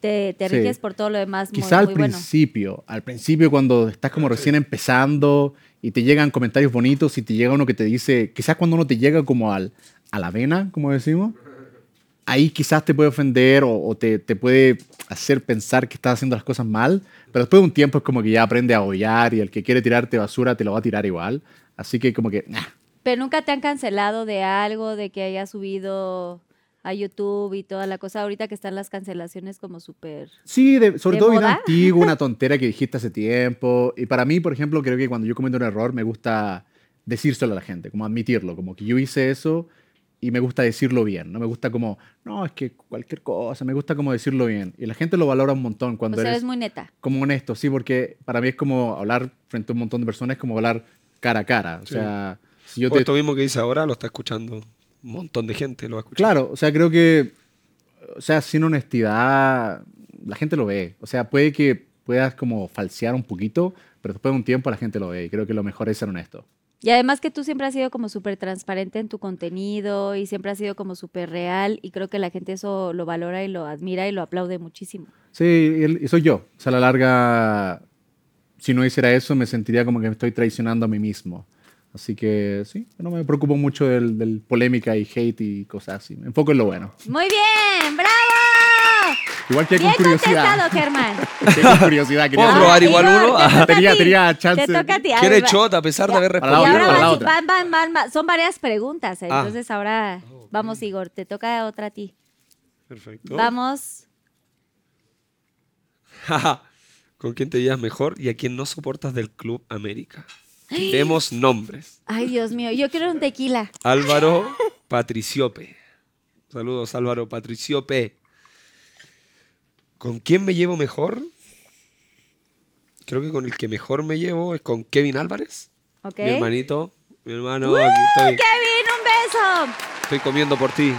Te, te Sí. riges por todo lo demás muy, Quizá al muy bueno. principio, al principio cuando estás como recién empezando y te llegan comentarios bonitos y te llega uno que te dice, quizás cuando uno te llega como al, a la vena, como decimos, ahí quizás te puede ofender o, o te, te puede hacer pensar que estás haciendo las cosas mal, pero después de un tiempo es como que ya aprende a hollar y el que quiere tirarte basura te lo va a tirar igual. Así que como que, nah, Pero nunca te han cancelado de algo, de que hayas subido a YouTube y toda la cosa. Ahorita que están las cancelaciones como súper... Sí, de- sobre ¿De todo bien antiguo, una *laughs* tontera que dijiste hace tiempo. Y para mí, por ejemplo, creo que cuando yo cometo un error me gusta decírselo a la gente, como admitirlo, como que yo hice eso y me gusta decirlo bien. No me gusta como, no, es que cualquier cosa, me gusta como decirlo bien. Y la gente lo valora un montón O cuando sea, eres eres muy neta. como honesto, sí, porque para mí es como hablar frente a un montón de personas, es como hablar cara a cara. O Sí. sea, si yo O te, esto mismo que dice ahora lo está escuchando un montón de gente, lo va a escuchar. Claro, o sea, creo que, o sea, sin honestidad, la gente lo ve. O sea, puede que puedas como falsear un poquito, pero después de un tiempo la gente lo ve y creo que lo mejor es ser honesto. Y además que tú siempre has sido como súper transparente en tu contenido y siempre has sido como súper real y creo que la gente eso lo valora y lo admira y lo aplaude muchísimo. Sí, y, soy yo. O sea, a la larga, si no hiciera eso, me sentiría como que me estoy traicionando a mí mismo. Así que sí, no me preocupo mucho del, del polémica y hate y cosas así. Me enfoco en lo bueno. Muy bien, bravo. Igual que Bien con curiosidad. contestado, Germán. *laughs* Que con curiosidad. quería ¿Puedo saber. probar igual Igor, uno? te Ah, toca a tenía- ti. tenía chance. Te toca a ti. A Quiere ver, va- shot a pesar de haber Para la Y otra, ahora para la van- otra. van, van, van, van. Son varias preguntas. Ah. Entonces ahora vamos, Igor. Te toca otra a ti. Perfecto. Vamos. ¿Con quién te llevas mejor y a quién no soportas del Club América? Demos nombres. Ay, Dios mío. Yo quiero un tequila. Álvaro Patriciope. Saludos, Álvaro Patriciope. ¿Con quién me llevo mejor? Creo que con el que mejor me llevo es con Kevin Álvarez. ¿Ok? Mi hermanito. Mi hermano, aquí estoy, Kevin, un beso. estoy comiendo por ti.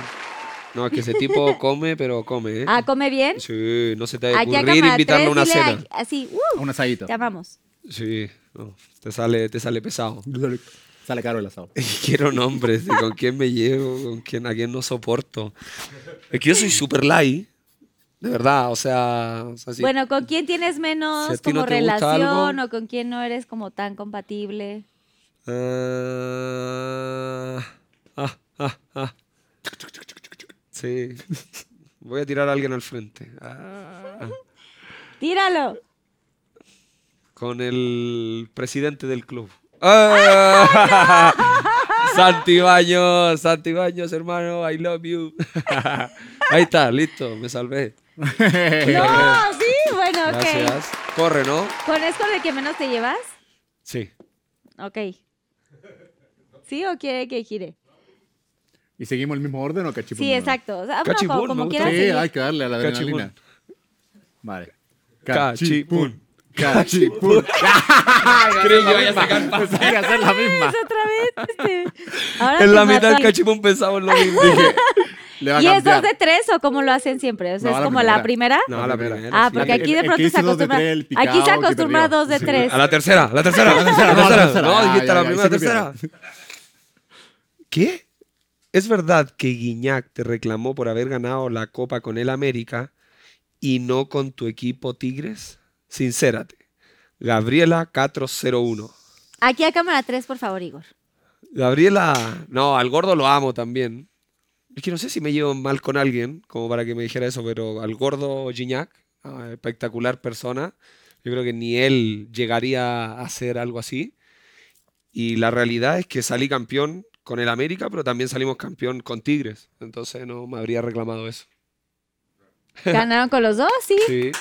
No, es que ese tipo *laughs* come, pero come, ¿eh? Ah, come bien. Sí, no se te va a ocurrir invitarlo a una cena. a- así, uh, Un asadito. te amamos. Sí, no, te sale, te sale pesado. *laughs* Sale caro el asado. *laughs* Quiero nombres de con quién me llevo, con quién, a quién no soporto. Es que yo soy super light, de verdad, o sea... o sea, sí. Bueno, ¿con quién tienes menos Si como no relación o con quién no eres como tan compatible? Ah, ah, ah, ah. Sí. Voy a tirar a alguien al frente. Ah, Tíralo. con el presidente del club. Ah, *laughs* Santi Baños, Santi Baños, hermano, I love you. *laughs* Ahí está, listo, me salvé. *laughs* No, sí, bueno, ok. Gracias. Corre, ¿no? ¿Con es con el que menos te llevas? Sí. Ok. ¿Sí o quiere que gire? ¿Y seguimos el mismo orden o cachipún? Sí, exacto. O sea, Cachipún, como, me como quieras Sí, seguir. hay que darle a la adrenalina. Vale. Cachipún. Cachipún. *laughs* Creí que vaya a sacar *laughs* a hacer la misma. Es otra vez. este. Ahora En la mitad del cachipún pensaba en lo mismo. Le va a ¿Y es dos cambiar. de tres o cómo lo hacen siempre? O sea, No, es la como la primera. No, la primera. Ah, porque aquí de pronto se dos acostumbra. tres, Aquí se acostumbra a dos de tres. A la tercera, la tercera, la tercera, No, la la tercera. No, Ah, dijiste la primera, que tercera. *laughs* ¿Qué? ¿Es verdad que Guiñac te reclamó por haber ganado la Copa con el América y no con tu equipo Tigres? Sincérate. Gabriela 401. Aquí a cámara 3, por favor, Igor. Gabriela, no, al gordo lo amo también. Es que no sé si me llevo mal con alguien, como para que me dijera eso, pero al gordo Gignac, ah, espectacular persona. Yo creo que ni él llegaría a hacer algo así. Y la realidad es que salí campeón con el América, pero también salimos campeón con Tigres. Entonces no me habría reclamado eso. ¿Ganaron con los dos? Sí. Sí.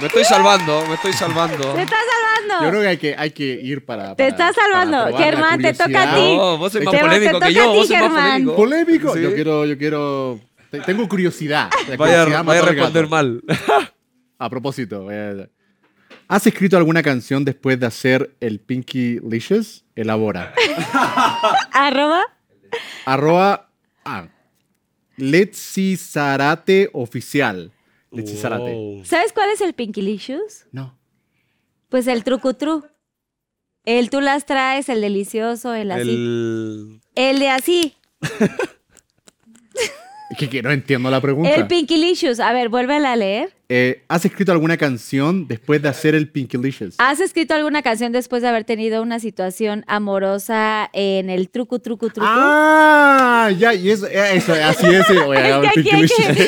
Me estoy salvando, me estoy salvando. ¡Te estás salvando! Yo creo que hay que, hay que ir para. Te estás salvando. Germán, te toca a ti. No, vos sos más te polémico toca que a yo, ti, vos más Germán. polémico. ¿Polémico? Sí. Yo quiero, yo quiero. te- Tengo curiosidad. La Vaya, curiosidad vaya a mató al responder mal. *laughs* A propósito, eh, ¿has escrito alguna canción después de hacer el Pinky Licious? Elabora. *laughs* Arroba. Arroba. Ah. Letzi Zarate oficial. ¿Sabes cuál es el Pinkylicious? No. Pues el trucutru. El tú las traes, el delicioso, el así. El, El... de así. *laughs* Es que, que no entiendo la pregunta. El Pinkylicious. A ver, vuélvela a leer. Eh, ¿Has escrito alguna canción después de hacer el Pinky Licious? ¿Has escrito alguna canción después de haber tenido una situación amorosa en el trucu, trucu, trucu? Ah, ya, y eso, eh, eso así es. eh, oye, el es que, Pinky aquí hay Licious. que,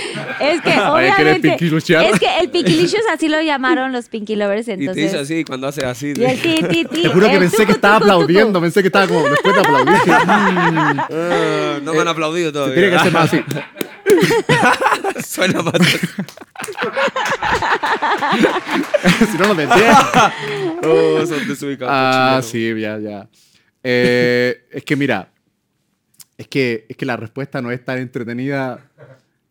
es que Oye, ¿quieres obviamente es que el Pinkylicious así lo llamaron los Pinky Lovers Y te entonces dice así, cuando hace así. y el ti, ti, ti, Te juro que pensé tucu, que estaba tucu, tucu. aplaudiendo, pensé que estaba como después de aplaudir. dije, *laughs* mm, Ah, no me han aplaudido se todavía. tiene que hacer más así. *laughs* Suena más. *laughs* si no lo decía. *laughs* Oh, son desubicados. Ah, sí, ya, ya. Eh, es que mira, es que, es que la respuesta no es tan entretenida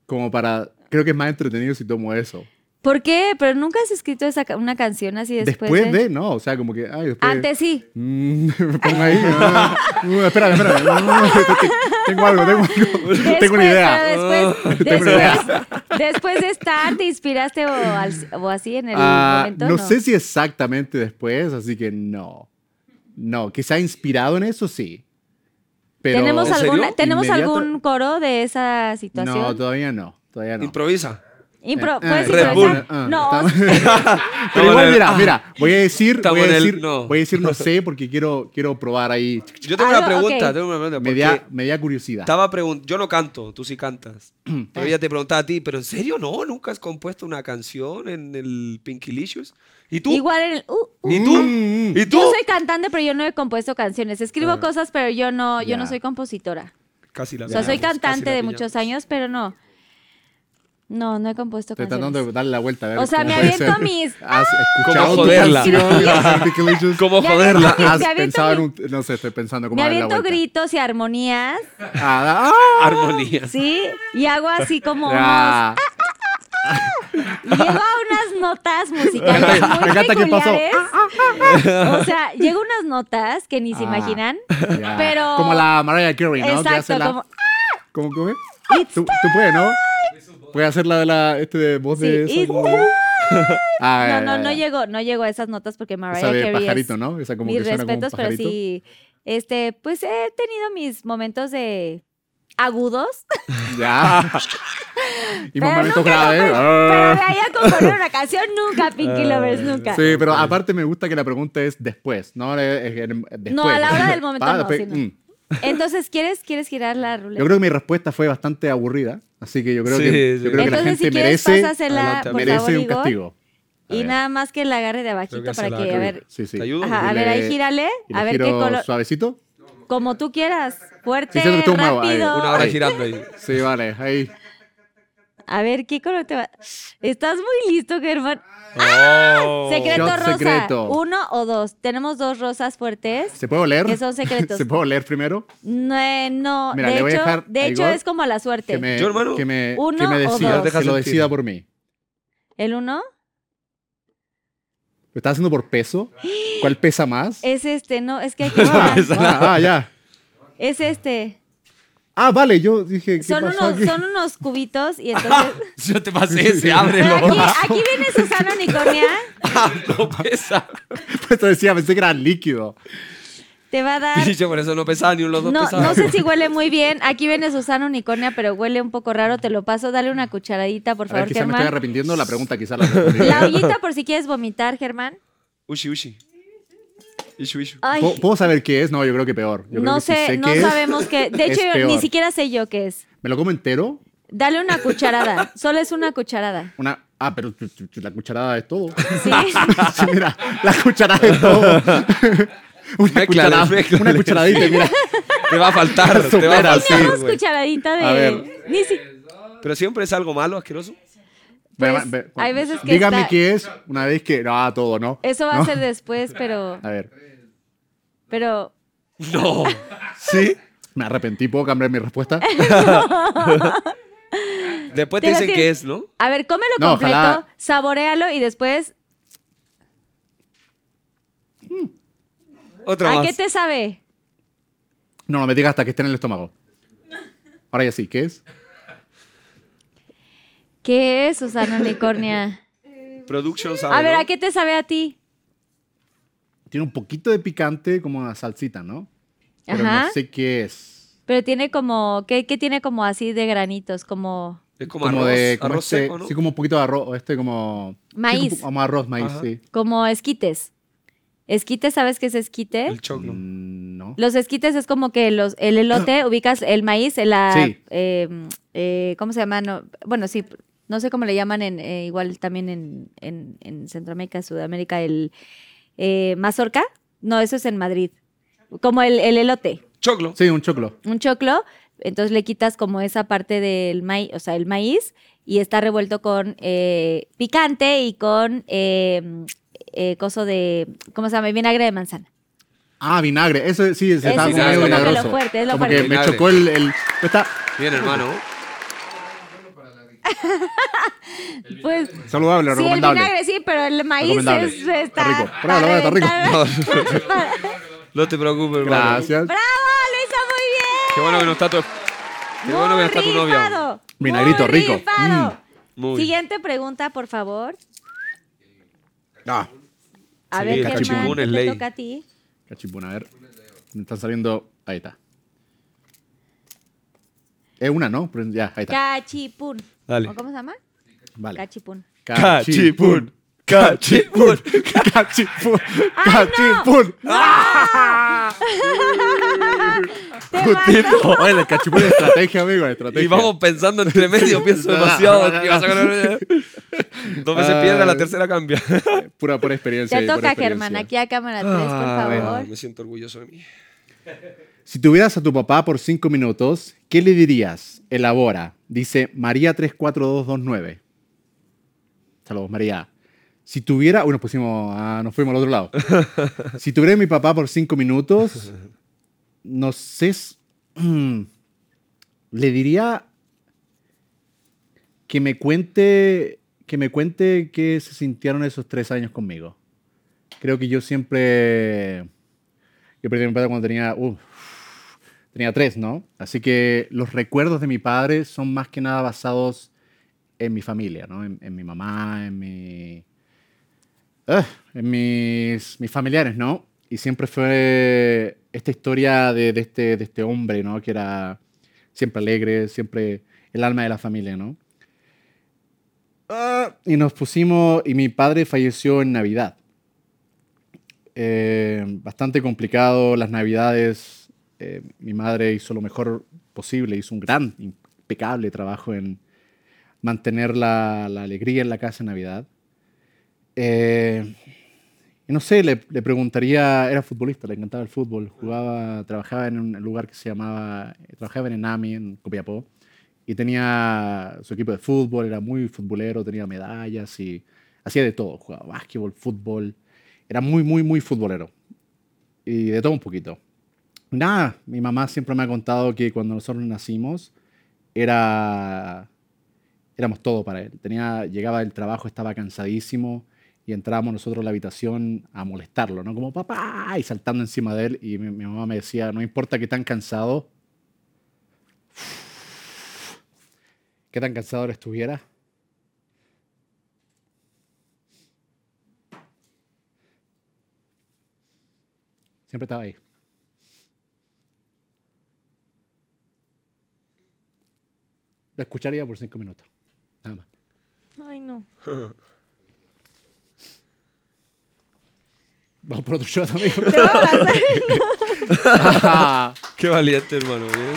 como para... Creo que es más entretenido si tomo eso. ¿Por qué? Pero nunca has escrito esa, una canción así después, Después, de... no, o sea, como que... Ay, después, Antes sí. Mm, *laughs* me pongo ahí. ah, *laughs* uh, espérame, espérame. Uh, tengo algo, tengo algo. Después, tengo una idea. después, *laughs* después, después de estar, ¿te inspiraste o, al- o así en el Ah, momento? no, sé si exactamente después, así que no. No, quizá inspirado en eso, sí. Pero ¿Tenemos, ¿En alguna? ¿tenemos Inmediato- algún coro de esa situación? No, todavía no. Todavía no. Improvisa. Impro- Eh, ¿Puedes eh, Red improvisar? Bull, ah, no, *laughs* *laughs* Pero igual, mira, ah. mira, voy a decir, voy a en el- decir, no. voy a decir no sé porque quiero, quiero probar ahí. Yo tengo una Algo- pregunta, ok. tengo una pregunta. Me porque da, me da curiosidad. Estaba pregun- yo no canto, tú sí cantas. *clears throat* Pero ella te preguntaba a ti, ¿pero en serio no? ¿Nunca has compuesto una canción en el Pinky Licious? ¿Y tú? igual en el... uh, uh. ¿Y tú? Mm. ¿Y tú? Yo soy cantante, pero yo no he compuesto canciones. Escribo Ah. cosas, pero yo no, yo Ya. no soy compositora. Casi la O sea, soy casi cantante la de pillamos. muchos años, pero no. No, no he compuesto Estoy canciones. tratando de darle la vuelta. A ver O sea, cómo me puede aviento *laughs* *laughs* mis- ¿Has ¿Cómo escuchado joderla? canción, Pinky Licious? ¿Cómo Me joderla? ¿Has me aviento pensado en un... No sé, estoy pensando cómo Me darle la aviento vuelta. gritos y armonías, Ah, *laughs* ah, Armonía. ¿sí? Y hago así como unos... ah. Llego a unas notas musicales muy Me encanta que pasó. peculiares. O sea, llego a unas notas que ni se Ah. imaginan. Ya. Pero- Como la Mariah Carey, ¿no? que hace Exacto, la... como... ¿Cómo, cómo es? ¿Tú, tú puedes, ¿no? Puedes hacer la de la... Este de voz de... Sí, esa- it's *laughs* Ah, No, no, no ya. llego, no llego a esas notas porque Mariah Esa de Carey pajarito, es ¿no? Esa como mis que suena como respetos, pero sí, este, pues he tenido mis momentos de agudos, *laughs* Ya. *laughs* y pero momentos nunca graves. compon- Ah. pero de ahí a componer una canción nunca, Pinky Lovers, nunca. Sí, pero aparte me gusta que la pregunta es después, ¿no? Es- es- es después. No, a la hora del momento Ah, no, después, sí, no. mm. Entonces, ¿quieres, ¿quieres girar la ruleta? Yo creo que mi respuesta fue bastante aburrida, así que yo creo Sí, que, sí. yo creo que la gente si quieres, merece, pásasela, Adelante, por merece favor, un Igor, castigo. Y nada más que la agarre de abajito que para que, a ver, Sí, sí. ¿Te ayudo? ajá, a ver, ahí gírale, a ver qué color, suavecito. como tú quieras, fuerte, Sí, rápido, Una hora girando ahí. Sí, vale, ahí. A ver, ¿qué color te va? Estás muy listo, Germán. Oh. Secreto Shot rosa. secreto. Uno o dos. Tenemos dos rosas fuertes. ¿Se puede oler? Que son secretos. *laughs* ¿Se puede oler primero? No, eh, no, Mira, de le voy a hecho, dejar de a hecho Igor es como la suerte. Que me, Yo, hermano, que me, uno que me o decida, dos. que lo decida por mí. ¿El uno? ¿Lo estás haciendo por peso? ¿Cuál pesa más? Es este, no, es que aquí está. *laughs* Ah, ah, ya. es este. Ah, vale, yo dije, ¿qué Son pasó unos, aquí? son unos cubitos y *laughs* entonces. *laughs* Yo te pasé ese, ábrelo. aquí, aquí viene Susana Unicornia. *laughs* Ah, no pesa. Pues te decía, pensé que era líquido. Te va a dar. Y yo por eso no pesaba ni los dos No, pesaban. no sé si huele muy bien. Aquí viene Susana Unicornia, pero huele un poco raro. Te lo paso. Dale una cucharadita, por A ver, favor, quizá me estoy arrepintiendo. La pregunta quizá la. La ollita por si quieres vomitar, Germán. Ushi, ushi. Ishu, ishu. Ay, ¿Puedo, puedo saber qué es? No, yo creo que peor. Yo creo no que si sé, sé no qué es, sabemos qué. De *laughs* hecho, yo peor. ni siquiera sé yo qué es. ¿Me lo como entero? Dale una cucharada. *laughs* Solo es una cucharada. Una... Ah, pero tu- tu- tu- la cucharada es todo. ¿Sí? Sí, *laughs* mira, la cucharada es todo. una, cucharada, una cucharadita, mira. Te va a faltar, te va a Supera, faltar. Tenemos güey. cucharadita de. A ver. Ni si- Pero siempre es algo malo, asqueroso. Pues, ve- hay veces que Dígame está- qué es, una vez que. No, todo, ¿no? Eso va ¿No? a ser después, pero. *laughs* A ver. Pero. No. ¿Sí? Me arrepentí, ¿puedo cambiar mi respuesta? *laughs* Después te Te dicen que es, ¿no? A ver, cómelo No, completo, ojalá- saborealo y después. Otra ¿A más. qué te sabe? No, no me digas hasta que esté en el estómago. Ahora ya sí, ¿qué es? ¿Qué es, Susana Unicornia? Production sabe, A ver, ¿no? ¿a qué te sabe a ti? Tiene un poquito de picante como una salsita, ¿no? Pero Ajá. no sé qué es. Pero tiene como. ¿Qué, qué tiene como así de granitos? Como. Es como, Como arroz, de como arroz este, seco, ¿no? sí, como un poquito de arroz, o este como Maíz. sí, como arroz, maíz, Ajá. sí. Como esquites. ¿Esquites sabes qué es esquite? El choclo. Mm, no. Los esquites es como que los, el elote, *clears throat* ubicas el maíz, en la, Sí. eh, eh, ¿cómo se llama? No, bueno, sí, no sé cómo le llaman en, eh, igual también en, en, en Centroamérica, Sudamérica, el eh, mazorca. No, eso es en Madrid. Como el, el elote, Choclo. Sí, un choclo. un choclo. Entonces le quitas como esa parte del maíz, o sea, el maíz, y está revuelto con eh, picante y con eh, eh, coso de, ¿cómo se llama? Vinagre de manzana. Ah, vinagre. Eso sí, se está es lo vinagroso. fuerte, es lo como fuerte. que me chocó el... el- está Bien, hermano. Pues saludable, Sí, el recomendable. vinagre sí, pero el maíz Recomendable. es, está, Está rico. *laughs* está rico. No te preocupes, hermano. Gracias. ¡Bravo! ¡Lo hizo muy bien! Qué bueno que no está tu... Qué bueno que no está tu novia. Vinagrito muy rico. rifado. Muy. Siguiente pregunta, por favor. Ah, A Sí, ver, Germán, ¿qué es te ley. toca a ti? cachipún, a ver. Me están saliendo... Ahí está. Es una, ¿no? Pero ya, ahí está. Cachipún. Dale. ¿O ¿Cómo se llama? Vale. Cachipún. Cachipún. Cachipún. Cachipún. Cachipún. *laughs* Te mato. Oye, el cachipún es estrategia, amigo, estrategia. Y vamos pensando entre medio, pienso demasiado. no, no, ¿Qué vas a ganar? Dos veces Ah. pierde, la tercera cambia. *laughs* Pura, pura experiencia. Te toca. Germán. Aquí a cámara 3, por Ah, favor. me siento orgulloso de mí. Si tuvieras a tu papá por cinco minutos, ¿qué le dirías? Elabora. Dice María 34229. Saludos, María. Si tuviera. Uy, nos pusimos. ah, nos fuimos al otro lado. *laughs* si tuviera a mi papá por cinco minutos, no sé. *clears throat* le diría que me cuente. Que me cuente qué se sintieron esos tres años conmigo. Creo que yo siempre. Yo perdí mi padre cuando tenía. Tenía tres, ¿no? Así que los recuerdos de mi padre son más que nada basados en mi familia, ¿no? En, en mi mamá, en mi. ah, en mis, mis familiares, ¿no? Y siempre fue esta historia de, de este, de este hombre, ¿no? Que era siempre alegre, siempre el alma de la familia, ¿no? Ah, y nos pusimos, y mi padre falleció en Navidad. Eh, bastante complicado las Navidades. Eh, mi madre hizo lo mejor posible, hizo un gran, impecable trabajo en mantener la, alegría en la casa en Navidad. Eh, no sé, le, le preguntaría, era futbolista, le encantaba el fútbol, jugaba, trabajaba en un lugar que se llamaba, trabajaba en Enami, en Copiapó, y tenía su equipo de fútbol, era muy futbolero, tenía medallas y hacía de todo, jugaba básquetbol, fútbol, era muy, muy, muy futbolero. Y de todo un poquito. Nada, mi mamá siempre me ha contado que cuando nosotros nacimos era éramos todo para él. Tenía, llegaba del trabajo, estaba cansadísimo y entrábamos nosotros a la habitación a molestarlo, ¿no? Como papá y saltando encima de él y mi, mamá me decía, no importa que tan cansado, qué tan cansado estuviera. Siempre estaba ahí. Lo escucharía por cinco minutos. Nada más. Ay, no. *laughs* Vamos por otro shot, amigo. Te va a pasar. Qué valiente, hermano. ¿eh?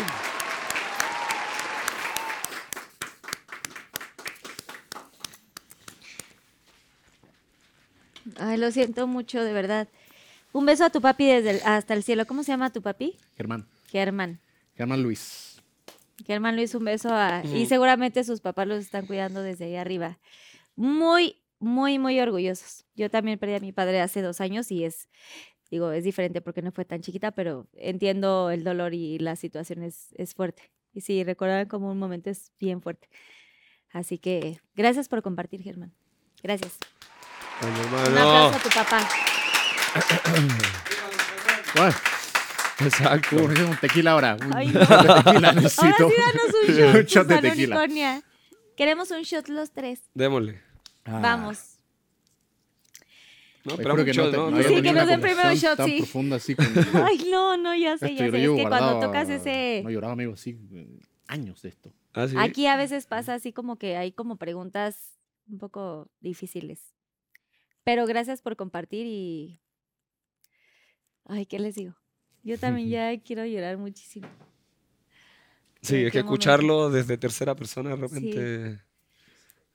Ay, lo siento mucho, de verdad. Un beso a tu papi desde el- hasta el cielo. ¿Cómo se llama tu papi? Germán. Germán. Germán Luis. Germán Luis, un beso a- y seguramente sus papás los están cuidando desde ahí arriba. Muy, muy, muy orgullosos. Yo también perdí a mi padre hace dos años y es, digo, es diferente porque no fue tan chiquita, pero entiendo el dolor y la situación es, es fuerte. Y sí, recordaban como un momento es bien fuerte. Así que gracias por compartir, Germán. Gracias. Ay, Un aplauso a tu papá. Bueno, Exacto. necesito un tequila ahora. Un Ay, shot de tequila Ahora necesito. sí, danos un shot, *laughs* Un shot de tequila. Unicornia. Queremos un shot los tres. Démosle. Ah, Vamos. No, pero que no, te- no, Sí, que nos den primero conversación shot, tan sí. profunda así con... *laughs* Ay, no, no, ya sé, ya sé. Es que cuando tocas ese... No lloraba, amigo, así años de esto. Ah, ¿sí? Aquí a veces pasa así como que hay como preguntas un poco difíciles. Pero gracias por compartir y... Ay, ¿qué les digo? Yo también *laughs* ya quiero llorar muchísimo. Sí, ¿En es que momento? escucharlo desde tercera persona de repente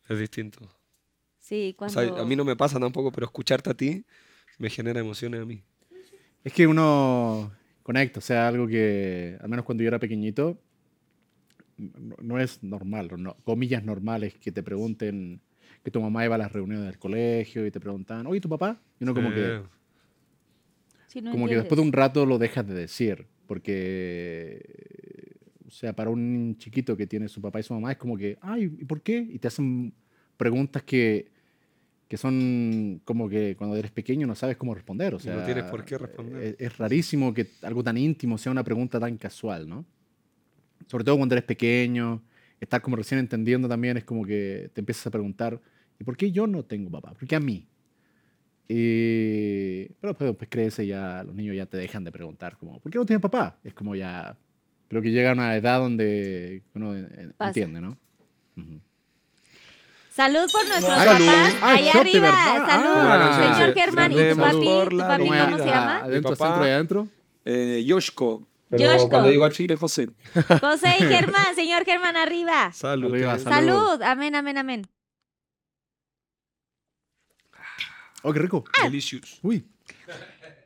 es distinto. Sí, O cuando... sea, a mí no me pasa tampoco, pero escucharte a ti me genera emociones a mí. Es que uno conecta, o sea, algo que, al menos cuando yo era pequeñito, no, no es normal, o no, comillas normales, que te pregunten, que tu mamá iba a las reuniones del colegio y te preguntan, oye, ¿tu papá? Y uno como que, Sí, no como que después de un rato lo dejas de decir, porque, o sea, para un chiquito que tiene su papá y su mamá es como que, ay, ¿y por qué? Y te hacen preguntas que, que son como que cuando eres pequeño no sabes cómo responder, o sea, no tienes por qué responder. Es, es rarísimo que algo tan íntimo sea una pregunta tan casual, ¿no? Sobre todo cuando eres pequeño, estás como recién entendiendo también, es como que te empiezas a preguntar, ¿y por qué yo no tengo papá? ¿Por qué a mí? Y, pero después, después crece ya los niños ya te dejan de preguntar, como, ¿por qué no tienes papá? Es como ya, creo que llega a una edad donde uno Pasa. entiende, ¿no? Salud por nuestros Ay, papás. salud. Ay, Allá arriba. Salud. Ah, Señor. Germán. ¿Y tu papi? ¿Tu papi ¿Cómo se llama? ¿Adentro, papá. centro y adentro? Eh, Yoshko. pero Yoshko. cuando digo a Chile, José. José y Germán. Señor Germán, arriba. Salud. Arriba, salud. Salud. Amén, amén, amén. Oh, qué rico. Delicious. Uy.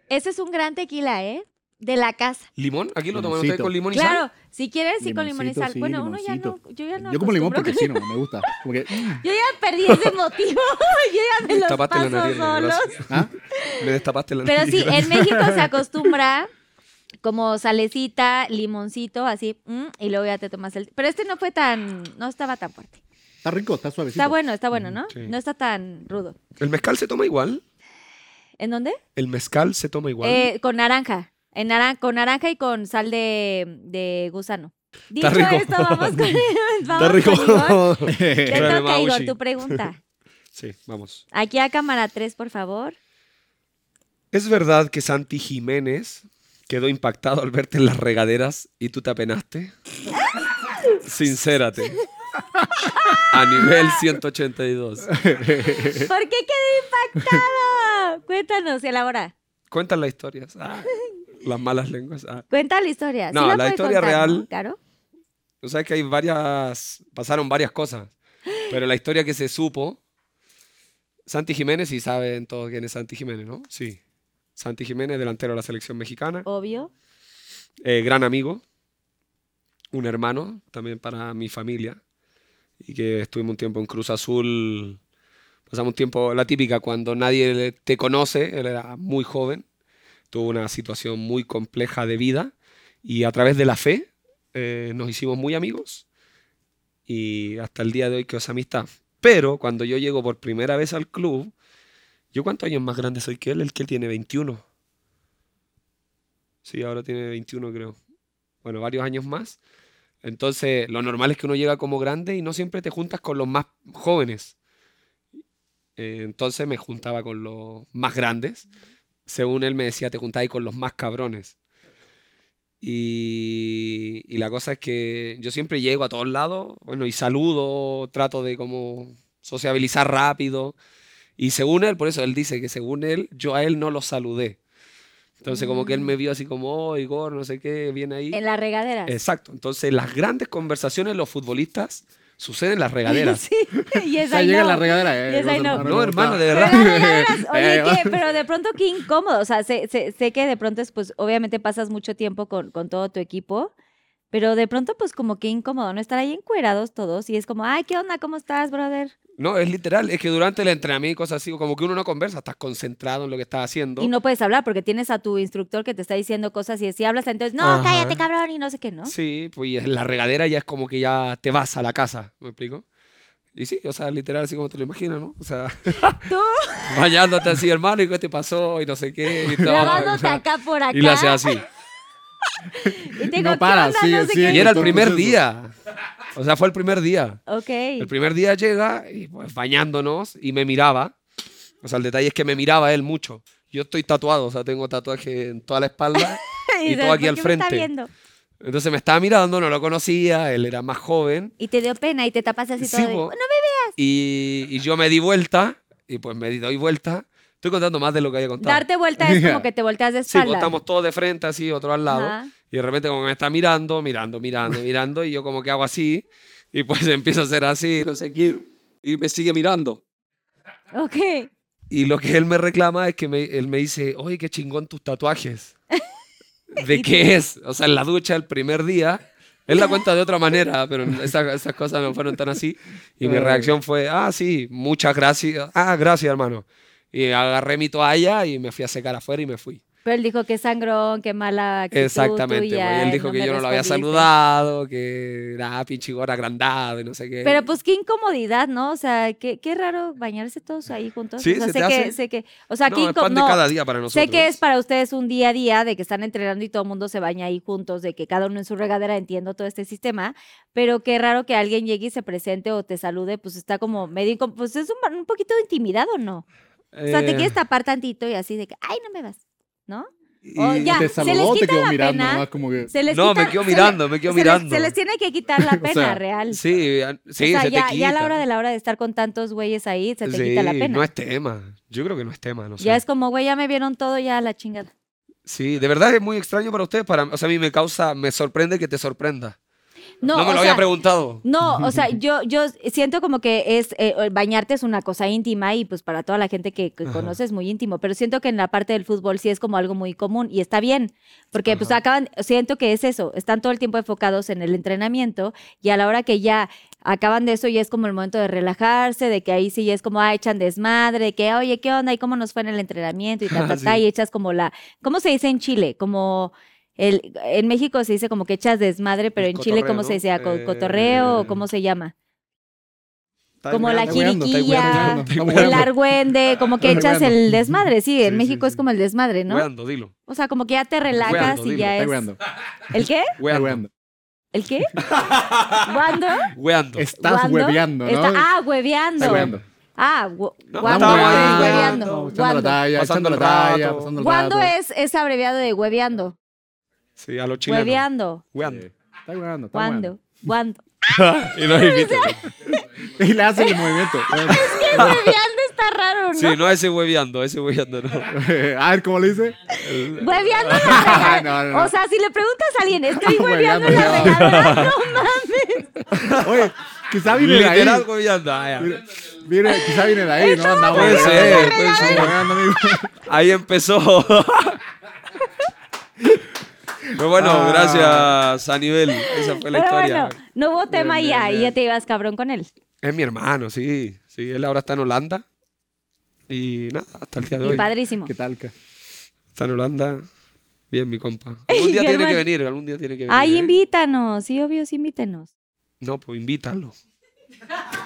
Ese es un gran tequila, ¿eh? De la casa. ¿Limón? Aquí lo toman ustedes Limoncito. con limón y Claro, sal. si quieres, sí con limón y Limoncito, sal. sí, bueno, uno ya no, limoncito. yo ya no Yo como limón porque sí, no, me gusta. Como que, *laughs* mm, Yo ya perdí ese motivo. *laughs* yo ya me los Tapaste la paso nariz. solos. gracias. ¿ah? Me destapaste la Pero nariz. sí, gracias. en México se *laughs* acostumbra como salecita, limoncito, así, mm, y luego ya te tomas el... Pero este no fue tan, no estaba tan fuerte. Está rico, está suavecito. Está bueno, está bueno, ¿no? Sí. No está tan rudo. ¿El mezcal se toma igual? ¿En dónde? ¿El mezcal se toma igual? Eh, con naranja. En naran- con naranja y con sal de, de gusano. Dicho Está rico. esto, vamos con, *laughs* vamos Está rico. con Igor. Te toca, Igor, tu pregunta. *laughs* Sí, vamos. Aquí a cámara 3, por favor. ¿Es verdad que Santi Jiménez quedó impactado al verte en las regaderas y tú te apenaste? *laughs* Sincérate. A nivel 182. ¿Por qué quedé impactado? Cuéntanos, elabora. Cuentan las historias. Ah, las malas lenguas. Ah. Cuenta la historia. ¿Sí No, la historia contar, real- ¿no, Caro? O sea que hay varias. Pasaron varias cosas. Pero la historia que se supo. Santi Jiménez, y saben todos quién es Santi Jiménez, ¿no? Sí. Santi Jiménez, delantero de la selección mexicana. Obvio. eh, gran amigo, un hermano también para mi familia, y que estuvimos un tiempo en Cruz Azul, pasamos un tiempo, la típica, cuando nadie te conoce, él era muy joven, tuvo una situación muy compleja de vida, y a través de la fe eh, nos hicimos muy amigos, y hasta el día de hoy quedó esa amistad. Pero cuando yo llego por primera vez al club, ¿yo cuántos años más grande soy que él? El que él tiene 21. Sí, ahora tiene 21 creo. Bueno, varios años más. Entonces, lo normal es que uno llega como grande y no siempre te juntas con los más jóvenes. Eh, entonces me juntaba con los más grandes. Según él me decía, te juntabas con los más cabrones. Y, y la cosa es que yo siempre llego a todos lados, bueno, y saludo, trato de como sociabilizar rápido. Y según él, por eso él dice que según él, yo a él no lo saludé. Entonces como que él me vio así como, oh, Igor, no sé qué, viene ahí. En las regaderas. Exacto. Entonces las grandes conversaciones de los futbolistas suceden en las regaderas. *laughs* sí. Y es *laughs* ahí llega no. a la regadera. Eh, Yes, know. No, hermano, de Pero verdad. las regaderas, *laughs* oye, ¿qué? pero de pronto qué incómodo. O sea, sé, sé- sé que de pronto es, pues, obviamente pasas mucho tiempo con, con todo tu equipo, Pero de pronto, pues como que incómodo, ¿no? Estar ahí encuerados todos y es como, ay, ¿qué onda? ¿Cómo estás, brother? No, es literal. Es que durante el entrenamiento y cosas así, como que uno no conversa, estás concentrado en lo que estás haciendo. Y no puedes hablar porque tienes a tu instructor que te está diciendo cosas y si hablas, entonces, no, Ajá. cállate, cabrón, y no sé qué, ¿no? Sí, pues y en la regadera ya es como que ya te vas a la casa, ¿me explico? Y sí, o sea, literal, así como te lo imaginas, ¿no? O sea, *laughs* Tú *laughs* bañándote así, hermano, y qué te pasó, y no sé qué. Y, todo, grabándote o *laughs* sea, acá por acá. y le hace así. Y te No para, ¿qué onda? sigue, no sé sigue. qué. Y era el primer día. O sea, fue el primer día. Ok. El primer día llega y pues bañándonos y me miraba. O sea, el detalle es que me miraba él mucho. Yo estoy tatuado, o sea, tengo tatuaje en toda la espalda *laughs* y dices, todo aquí ¿por al qué me está frente. Entonces me estaba mirando, no lo conocía, él era más joven. Y te dio pena y te tapas así Sí, todo. de. "No me Y, y yo me di vuelta y pues me doy vuelta. Estoy contando más de lo que había contado. Darte vuelta es como *laughs* que te volteas de Sí, espalda. estamos todos de frente, así, otro al lado. Ajá. Y de repente como me está mirando, mirando, mirando, mirando. Y yo como que hago así. Y pues *laughs* empiezo a hacer así, no sé qué. Y me sigue mirando. Ok. Y lo que él me reclama es que me- él me dice, oye, qué chingón tus tatuajes. *laughs* ¿De qué es? O sea, en la ducha el primer día. Él la cuenta de otra manera, pero *laughs* esas, esas cosas no fueron tan así. Y mi reacción fue, ah, sí, muchas gracias. Ah, gracias, hermano. Y agarré mi toalla y me fui a secar afuera y me fui. Pero él dijo que sangrón, que mala actitud Exactamente. tuya, pues, él y dijo que yo no lo había saludado, que era pinche gorra agrandado y no sé qué. Pero pues qué incomodidad, ¿no? O sea, qué, qué raro bañarse todos ahí juntos. Sí, o sea, se sé te que, hace- sé que, o sea, no, qué es inco- pan de no, cada día para nosotros. Sé que es para ustedes un día a día de que están entrenando y todo el mundo se baña ahí juntos, de que cada uno en su regadera entiendo todo este sistema, pero qué raro que alguien llegue y se presente o te salude, pues está como medio, incom- pues es un, un poquito de intimidado, ¿no? O sea, te Eh, quieres tapar tantito y así de que, ay, no me vas, ¿no? y- O ya, ¿Te se les o te quita quedó la mirando pena. nomás como que... Se les No, quita- me quedo mirando, me quedo se les- mirando. se les tiene que quitar la *laughs* pena sea, real. Sí, sí, o sea, se te ya, ya a la hora de la hora de estar con tantos güeyes ahí, se te Sí, quita la pena. No es tema. Yo creo que no es tema. No sé. Ya es como, güey, ya me vieron todo, ya a la chingada. Sí, de verdad es muy extraño para ustedes. Para, o sea, a mí me causa, me sorprende que te sorprenda. No, No, me lo había preguntado. No, *laughs* o sea, yo, yo siento como que es eh, bañarte es una cosa íntima y pues para toda la gente que, que conoce es muy íntimo, pero siento que en la parte del fútbol sí es como algo muy común y está bien, porque pues acaban, siento que es eso, están todo el tiempo enfocados en el entrenamiento y a la hora que ya acaban de eso ya es como el momento de relajarse, de que ahí sí es como, ah, echan desmadre, de que, oye, ¿qué onda? ¿Y cómo nos fue en el entrenamiento? Y ta, ta, *laughs* ta, Sí. y echas como la, ¿cómo se dice en Chile? Como... El, en México se dice como que echas desmadre, pero El en Chile, ¿cómo se dice? ¿A co- ¿no? ¿Cotorreo o Eh, cómo se llama? Como la jiriquilla, el argüende, como que echas el desmadre, sí, en Sí, México sí, es como el desmadre, ¿no? Weando, dilo. O sea, como que ya te relajas Weando, y ya es... weando. ¿El qué? Weando. ¿El qué? *laughs* ¿Cuándo? Weando. Estás hueveando, ¿no? Está- ah, hueveando. Ah, hueveando. Echando la talla, Pasando la talla, pasando rato. es, es abreviado de hueveando. Sí, a los chilenos. Hueveando. Weando. Sí. Está weando, está Guando. Guando. *laughs* y nos *laughs* invitan. *laughs* Y le hace el movimiento. Hueveando está raro, ¿no? Sí, no ese hueveando, ese hueveando no. a ver, ¿cómo le dice? Hueveando en la regadera. No, no, no. O sea, si le preguntas a alguien, estoy hueveando Hueveando, en la regadera, no mames. Oye, quizá viene de ahí. Literal hueveando. ah, ya. Viene- Viene, quizá viene de ahí, ¿no? Andamos Puede ser, puede ser. Ahí empezó. Pero bueno, Ah. gracias a nivel. Esa fue la Pero historia. bueno, no hubo tema Bien, ya bien, y ya te ibas cabrón con él. Es mi hermano, sí. Sí, él ahora está en Holanda. Y nada, hasta el día de Y hoy. padrísimo. ¿Qué tal? ca? Está en Holanda. Bien, mi compa. Algún *laughs* día tiene que venir, algún día tiene que venir. Ay, ¿eh? invítanos. Sí, obvio, sí, invítenos. No, pues invítalo.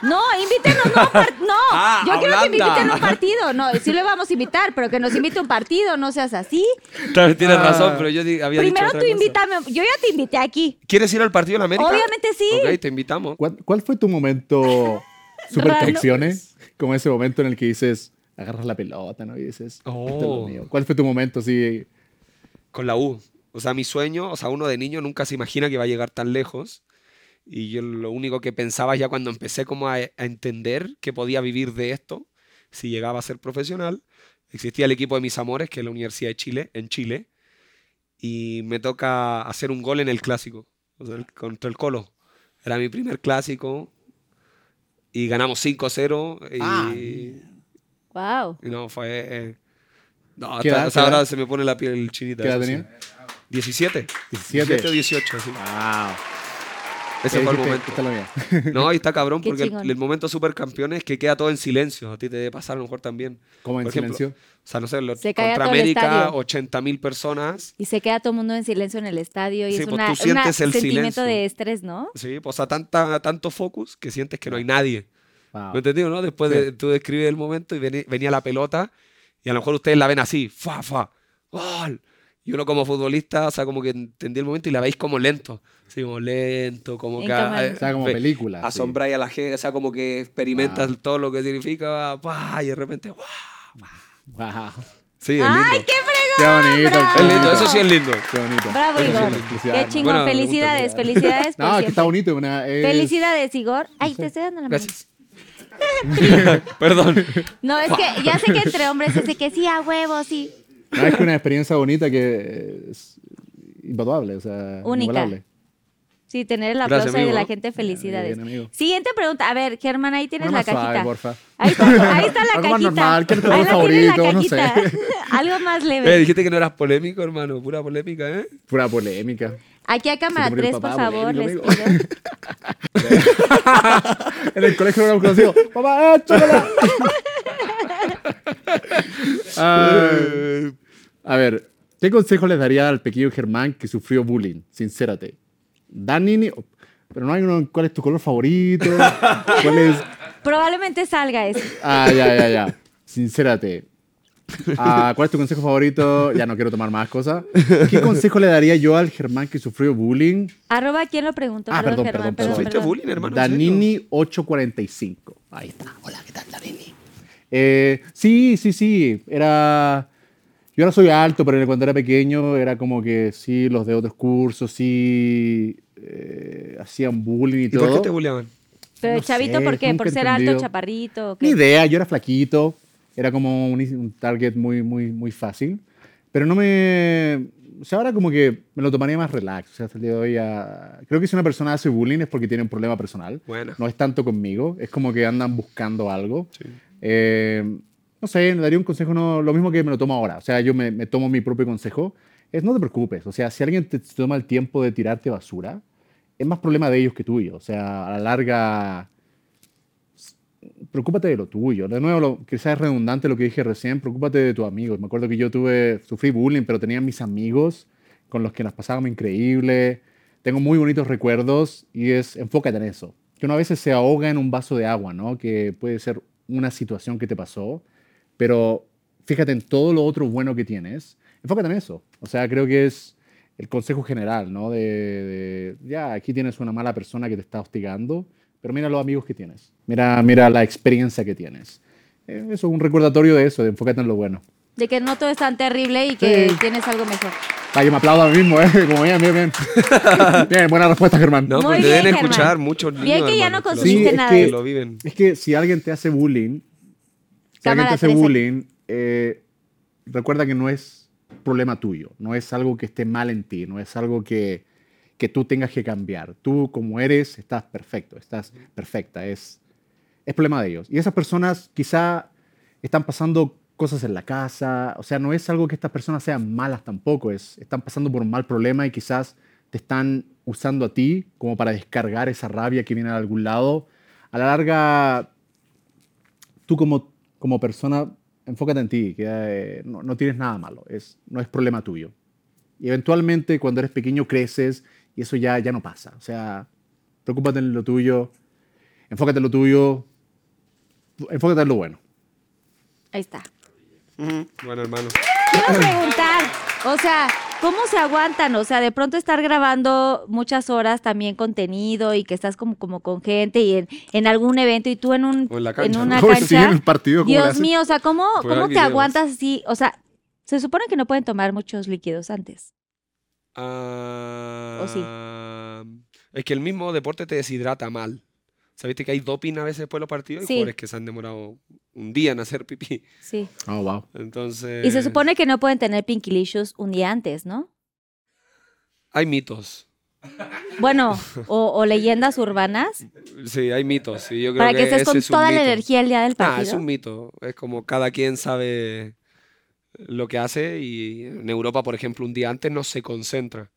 No, invítenos, no, no. *laughs* Ah, Yo quiero que me inviten a un partido. No, sí lo vamos a invitar, pero que nos invite a un partido, no seas así. Tienes Ah. razón, pero yo di- había dicho Primero otra tú cosa. invítame. Yo ya te invité aquí. ¿Quieres ir al partido en América? Obviamente sí. Ok, te invitamos. ¿Cuál, cuál fue tu momento *laughs* super Raro. traiciones? Como ese momento en el que dices, agarras la pelota, ¿no? Y dices, esto es lo Oh. mío. ¿Cuál fue tu momento así? Con la U. O sea, mi sueño, o sea, uno de niño nunca se imagina que va a llegar tan lejos. Y yo lo único que pensaba ya cuando empecé como a, a entender que podía vivir de esto, si llegaba a ser profesional, existía el equipo de mis amores, que es la Universidad de Chile, en Chile, y me toca hacer un gol en el clásico, o sea, contra el Colo. Era mi primer clásico y ganamos 5-0 y, Ah. Wow. y no, fue... eh, no, ¿Qué hasta- edad, hasta ahora se me pone la piel chinita. ¿Qué edad tenía? 17. 17. o 18, sí. Wow. Ese fue el momento. esta es la mía. No, y está cabrón *laughs* porque el, el momento supercampeón es que queda todo en silencio. A ti te debe pasar a lo mejor también. Como en Por ejemplo, silencio. O sea, no sé, lo- Se contra América, estadio. 80 mil personas. Y se queda todo el mundo en silencio en el estadio y Sí, es pues una, tú sientes una el sentimiento silencio. de estrés, ¿no? Sí, pues, sea, tanta, tanto focus que sientes que no hay nadie. Wow. ¿Me entendido, no? Después Sí. de, tú describes el momento y venía la pelota y a lo mejor ustedes la ven así, fa, fa, gol. Y uno como futbolista, o sea, como que entendí el momento y la veis como lento. Así como lento, como En que... eh, O sea, como ve- película. sí. asombráis a la gente, o sea, como que experimentas Wow. todo lo que significa, ¡pah! y de repente, ¡guau! Wow. Sí, es ¡Ay, lindo. qué Qué bonito. bravo! Es lindo, bonito. eso sí es lindo. Qué bonito. Bravo, Eso sí Igor. Qué chingón. Bueno, felicidades, felicidades. No, es que está bonito. Una, es- Felicidades, Igor. Ay, te estoy dando la mano. Gracias. *laughs* Perdón. No, es que ya sé que entre hombres es de que sí, a huevo, sí. No, es que una experiencia bonita que es invaluable, o sea, Única. inigualable. Sí, tener el Gracias, aplauso de amigo. la gente, felicidades. bien. Siguiente pregunta. A ver, Germán, ahí tienes la suave, cajita. porfa. Ahí está, ahí está la *laughs* Algo más cajita. normal, ¿qué es tu Ahí color la tienes la favorito? No sé. *laughs* Algo más Eh, leve. dijiste que no eras polémico, hermano. Pura polémica, ¿eh? Pura polémica. Aquí a cámara Se te murió 3, el por favor, les pido. *laughs* en el colegio no lo hemos conocido. ¡Papá, échamela! Ay. A ver, ¿qué consejo les daría al pequeño Germán que sufrió bullying? Sincérate. Danini, pero no hay uno, ¿cuál es tu color favorito? ¿Cuál es? Probablemente salga eso. Ah, ya, ya, ya. Sincérate. Ah, ¿Cuál es tu consejo favorito? Ya no quiero tomar más cosas. ¿Qué consejo le daría yo al Germán que sufrió bullying? Arroba, ¿quién lo preguntó? Ah, perdón, Germán, perdón, perdón. ¿Fuiste perdón. bullying, hermano? ¿En serio? Danini 845. Ahí está. Hola, ¿qué tal, Danini? Eh, sí, sí, sí. Era. Yo ahora soy alto, pero cuando era pequeño era como que sí, los de otros cursos sí eh, hacían bullying y, ¿Y todo. por qué te bulleaban? Pero No chavito, sé, ¿por qué? ¿Por ser alto, entendido. chaparrito? o Ni idea, yo era flaquito, era como un, un target muy, muy, muy fácil, pero no me... O sea, ahora como que me lo tomaría más relax. O sea, hasta el día de hoy ah, creo que si una persona hace bullying es porque tiene un problema personal. Buena. No es tanto conmigo, es como que andan buscando algo. Sí. Eh, no sé, le daría un consejo, no, lo mismo que me lo tomo ahora. O sea, yo me, tomo mi propio consejo. Es no te preocupes. O sea, si alguien te toma el tiempo de tirarte basura, es más problema de ellos que tuyo. O sea, a la larga, preocúpate de lo tuyo. De nuevo, quizás es redundante lo que dije recién, preocúpate de tus amigos. Me acuerdo que yo tuve, sufrí bullying, pero tenía mis amigos con los que las pasábamos increíble. Tengo muy bonitos recuerdos y es, enfócate en eso. Que uno a veces se ahoga en un vaso de agua, ¿no? Que puede ser una situación que te pasó, pero fíjate en todo lo otro bueno que tienes. Enfócate en eso. O sea, creo que es el consejo general, ¿no? De, de, ya, aquí tienes una mala persona que te está hostigando, pero mira los amigos que tienes. Mira, mira la experiencia que tienes. Eh, Eso es un recordatorio de eso, de enfócate en lo bueno. De que no todo es tan terrible y que Sí. tienes algo mejor. Ah, yo me aplaudo a mí mismo, ¿eh? *laughs* Como bien, bien, bien. *laughs* bien, buena respuesta, Germán. No, bien, deben escuchar muchos niños, Bien que ya hermano, no consumiste Sí, es nada. que- que lo viven. Es que si alguien te hace bullying, si alguien te hace 13. bullying, eh, recuerda que no es problema tuyo, no es algo que esté mal en ti, no es algo que, que tú tengas que cambiar. Tú como eres, estás perfecto, estás perfecta, es, es problema de ellos. Y esas personas quizá están pasando cosas en la casa, o sea, no es algo que estas personas sean malas tampoco, es, están pasando por un mal problema y quizás te están usando a ti como para descargar esa rabia que viene de algún lado. A la larga, tú como, como persona, enfócate en ti, que eh, no, no tienes nada malo, es, no es problema tuyo. Y eventualmente cuando eres pequeño creces y eso ya, ya no pasa. O sea, preocúpate en lo tuyo, enfócate en lo tuyo, enfócate en lo bueno. Ahí está. Bueno, hermano. Quiero preguntar, o sea, ¿cómo se aguantan? O sea, de pronto estar grabando muchas horas también contenido y que estás como, como con gente y en, en algún evento y tú en, un, O en la cancha, una ¿no? *laughs* Sí, en cancha. el partido, ¿cómo le Dios mío, o sea, ¿cómo, cómo te aguantas así? O sea, se supone que no pueden tomar muchos líquidos antes. Ah, Es que el mismo deporte te deshidrata mal. ¿Sabiste que hay doping a veces después de los partidos? Hay Sí. jugadores que se han demorado un día en hacer pipí. Sí. Oh, wow. Entonces. Y se supone que no pueden tener pinkilicious un día antes, ¿no? Hay mitos. Bueno, *laughs* o, o leyendas urbanas Sí, hay mitos. y yo creo para que, estés con es toda la energía el día del Ah, partido. es un mito. Es como cada quien sabe lo que hace y en Europa, por ejemplo, un día antes no se concentra.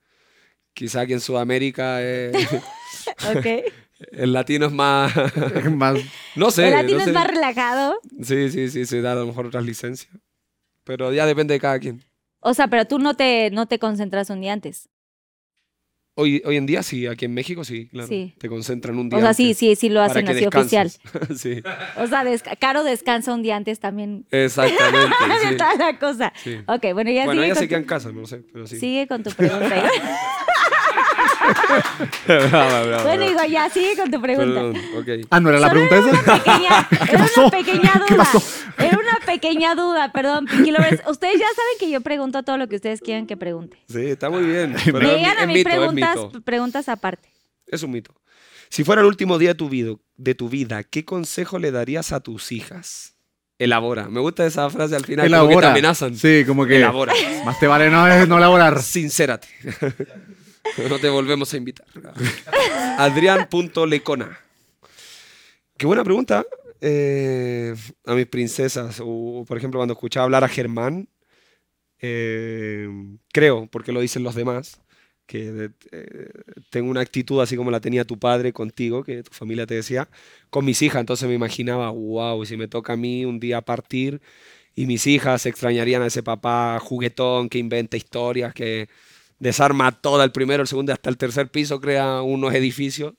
Quizá aquí en Sudamérica eh, *laughs* Ok. El latino es más... *laughs* Más, no sé. el latino no es más relajado. Sí, sí, sí, se da a lo mejor otras licencias. Pero ya depende de cada quien. O sea, pero tú no te, no te concentras un día antes. Hoy, hoy en día sí, aquí en México sí, claro. Sí. Te concentran un día O sea, sí, antes sí, sí lo hacen así oficial. *laughs* sí, O sea, desca- Caro descansa un día antes también. exactamente. *laughs* de sí, toda la cosa. sí. Ok, bueno, ya Bueno, sigue, ella con se queda tu, en casa, no sé, pero sí. sigue con tu pregunta. *laughs* Brava, brava, bueno, brava. Igor, ya sigue con tu pregunta. Perdón, ah, ¿no era la Solo pregunta era esa? *laughs* Una pequeña, era pasó? una pequeña duda. ¿Qué pasó? Era una pequeña duda, perdón, Pinky Lovers. Ustedes ya saben que yo pregunto todo lo que ustedes quieran que pregunte. Sí, está muy bien. pero llegan a mí mito, preguntas, aparte. Es un mito. Si fuera el último día de tu, vida, de tu vida, ¿qué consejo le darías a tus hijas? Elabora. Me gusta esa frase al final, como que te Elabora. amenazan. Sí, como que Elabora. más te vale no, no elaborar. Sincérate. *laughs* *laughs* no te volvemos a invitar. Adrián.lecona. Qué buena pregunta. Eh, a mis princesas, o por ejemplo, cuando escuchaba hablar a Germán, eh, creo, porque lo dicen los demás, que eh, tengo una actitud así como la tenía tu padre contigo, que tu familia te decía, con mis hijas. Entonces me imaginaba, wow, si me toca a mí un día partir y mis hijas extrañarían a ese papá juguetón que inventa historias, que desarma toda el primero, el segundo, hasta el tercer piso, crea unos edificios.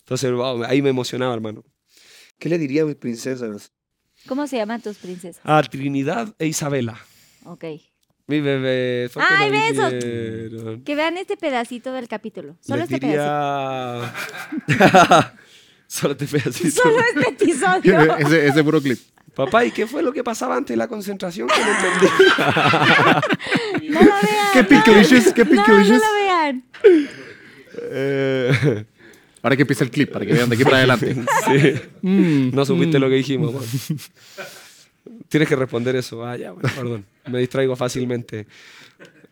Entonces, wow, ahí me emocionaba, hermano. ¿Qué le diría a mis princesas? ¿Cómo se llaman tus princesas? A Trinidad e Isabela. Ok. Mi bebé. ¿por qué ¡Ay, besos! Que vean este pedacito del capítulo. Solo Les este pedacito. diría... *laughs* Solo este pedacito. *laughs* Solo este episodio. *laughs* ese, ese puro clip. Papá, ¿y qué fue lo que pasaba antes de la concentración? Que no entendí. No lo vean. Qué pickleicious, qué No, no pickleicious. lo vean. Eh, *laughs* Ahora que empieza el clip, para que vean de aquí para adelante. sí. Mm, No supiste mm. lo que dijimos. man. Tienes que responder eso. Ah, ya, bueno, perdón. Me distraigo fácilmente.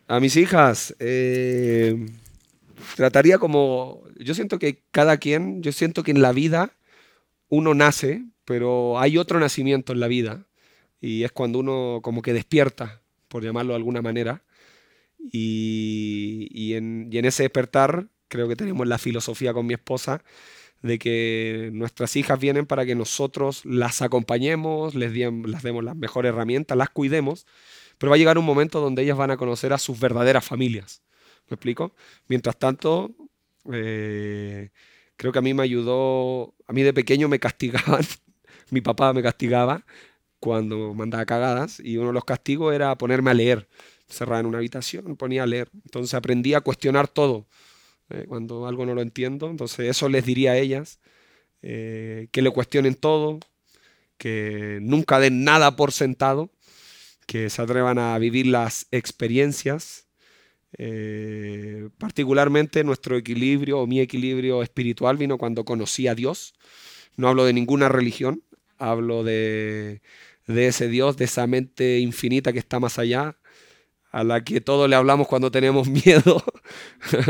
A mis hijas, eh, trataría como... Yo siento que cada quien, yo siento que en la vida uno nace, pero hay otro nacimiento en la vida. Y es cuando uno como que despierta, por llamarlo de alguna manera. Y, en, ese despertar creo que tenemos la filosofía con mi esposa de que nuestras hijas vienen para que nosotros las acompañemos, les, demos las mejores herramientas, las cuidemos, pero va a llegar un momento donde ellas van a conocer a sus verdaderas familias. ¿Me explico? Mientras tanto, eh, creo que a mí me ayudó, a mí de pequeño me castigaban, *laughs* mi papá me castigaba cuando mandaba cagadas y uno de los castigos era ponerme a leer. Cerrada en una habitación, ponía a leer. Entonces aprendí a cuestionar todo eh, cuando algo no lo entiendo. Entonces eso les diría a ellas, eh, que le cuestionen todo, que nunca den nada por sentado, que se atrevan a vivir las experiencias. eh, particularmente nuestro equilibrio o mi equilibrio espiritual vino cuando conocí a Dios. No hablo de ninguna religión, hablo de, de ese Dios, de esa mente infinita que está más allá, a la que todos le hablamos cuando tenemos *laughs* miedo,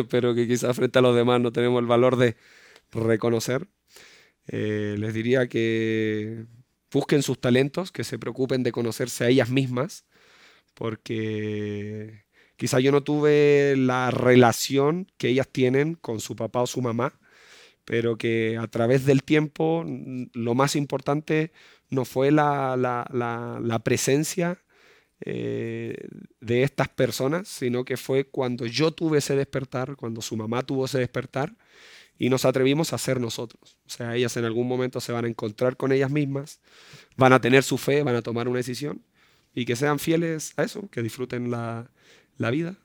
pero que quizás frente a los demás no tenemos el valor de reconocer. Eh, les diría que busquen sus talentos, que se preocupen de conocerse a ellas mismas, porque quizá yo no tuve la relación que ellas tienen con su papá o su mamá, pero que a través del tiempo lo más importante no fue la- la- la presencia eh, de estas personas, sino que fue cuando yo tuve ese despertar, cuando su mamá tuvo ese despertar, y nos atrevimos a ser nosotros. O sea, ellas en algún momento se van a encontrar con ellas mismas, van a tener su fe, van a tomar una decisión, y que sean fieles a eso, que disfruten la, la vida,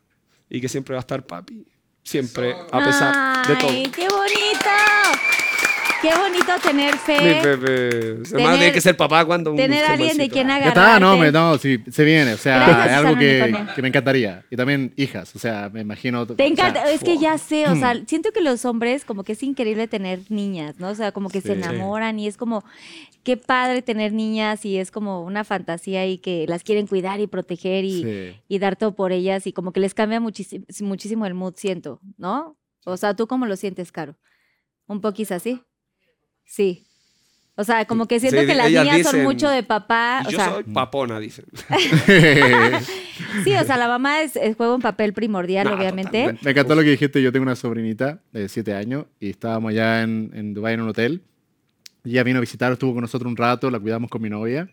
y que siempre va a estar papi, siempre, a pesar de todo. ¡Ay, qué bonito! Qué bonito tener Mi fe. bebé. Además tener- tiene que ser papá cuando un Tener a alguien de quien Ya agarrarte. está, no, me, no, sí, se viene. O sea, Gracias, es algo que, me encantaría. Y también hijas, o sea, me imagino. Te encanta, es que ya sé, o sea, *clears throat* siento que los hombres como que es increíble tener niñas, ¿no? O sea, como que se Sí. enamoran y es como, qué padre tener niñas y es como una fantasía y que las quieren cuidar y proteger y, Sí. y dar todo por ellas y como que les cambia muchísimo, muchísimo el mood, siento, ¿no? O sea, ¿tú cómo lo sientes, Caro? ¿Un poquís así? Sí. O sea, como que siento Sí, que las niñas son dicen, mucho de papá. O yo sea, soy papona, dicen. *laughs* sí, o sea, la mamá es, es- juega un papel primordial, No, obviamente. Me encantó lo que dijiste. Yo tengo una sobrinita de 7 años y estábamos allá en, en Dubái en un hotel. Y ella vino a visitar, estuvo con nosotros un rato, la cuidamos con mi novia.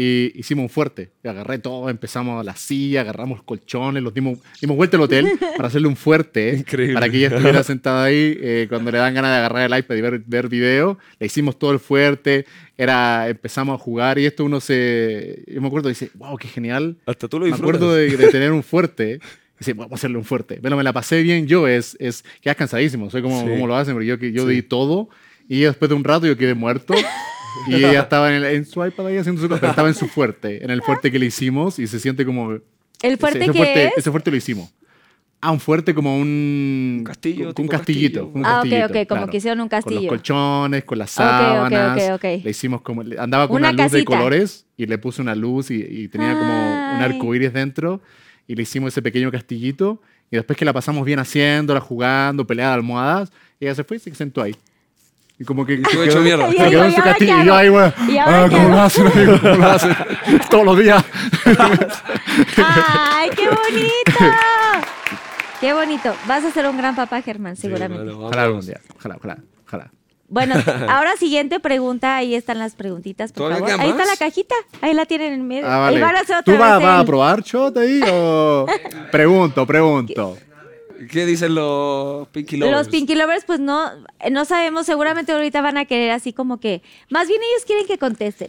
Y hicimos un fuerte. Y agarré todo, empezamos la silla, agarramos colchones, los dimos, dimos vuelta al hotel para hacerle un fuerte. *laughs* Increíble. Para que ella estuviera sentada ahí. eh, cuando le dan ganas de agarrar el iPad y ver, ver video, le hicimos todo el fuerte. Era, empezamos a jugar y esto uno se... Yo me acuerdo, dice, wow, qué genial. Hasta tú lo Me disfrutas. acuerdo de, de *laughs* tener un fuerte. Dice, vamos a hacerle un fuerte. Pero me la pasé bien yo, es, es quedas cansadísimo. Soy como, Sí. como lo hacen, porque yo, yo Sí. di todo y después de un rato yo quedé muerto. Y ella estaba en, el- en su iPad ahí haciendo su cosa, pero estaba en su fuerte, en el fuerte que le hicimos y se siente como... ¿El fuerte ese, qué fuerte, es? Ese fuerte lo hicimos. Ah, un fuerte como un... Un castillo, Un, castillito. castillo. un Ah, ok, castillito, ok, como claro. que hicieron un Con los castillo. colchones, con las Ok, ok, sábanas. ok, ok. Le hicimos como... Andaba con Una una, luz de colores y le puse una luz y, y tenía como un Ay. arco iris dentro. Y le hicimos ese pequeño castillito. Y después que la pasamos bien haciéndola, jugando, peleada de almohadas, ella se fue y se sentó ahí. Y como que... tú se hecho quedó- mierda. Y Se ahí quedó voy, en su ¿y ahora castillo. Y yo ahí, bueno, ¿Y ahora ah, ¿cómo lo hacen, amigo? ¿Cómo lo hacen? *laughs* Todos los días. ¡Ay, qué bonito! *laughs* ¡Qué bonito! Vas a ser un gran papá, Germán, seguramente. Ojalá algún día. Ojalá, ojalá, ojalá. Bueno, *laughs* ahora siguiente pregunta. Ahí están las preguntitas, por ¿Todavía favor. Ahí está la cajita. Ahí la tienen en medio. Ah, vale. Y van a hacer otra ¿Tú vas, vez vas a probar shot ahí o...? pregunto, pregunto. ¿Qué dicen los Pinky Lovers? Los Pinky Lovers, pues no, no sabemos. Seguramente ahorita van a querer así como que. Más bien ellos quieren que contesten.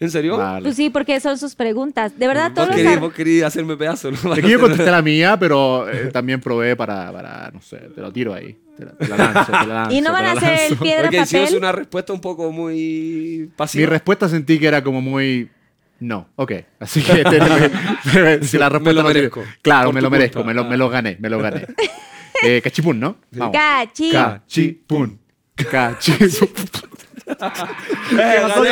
¿En serio? Vale. Pues sí, porque son sus preguntas. De verdad, Vos todos los querías, ar- vos querías hacerme pedazo, ¿no? Es que yo contesté la mía, pero eh, también probé para, para, no sé, te lo tiro ahí. Te la, te la lanzo, te la lanzo. *laughs* Y no van te a hacer el lanzo. piedra Porque hicimos papel. una respuesta un poco muy Mi pasiva. respuesta sentí que era como muy... No, ok. Así que te- *laughs* si la respuesta lo no tiene- merezco. Claro, me lo merezco, me lo, me lo gané, me lo gané. Eh, cachipún, ¿no? Vamos. Cachi. Cachipún. Cachipún. Eh, ¿Qué pasó?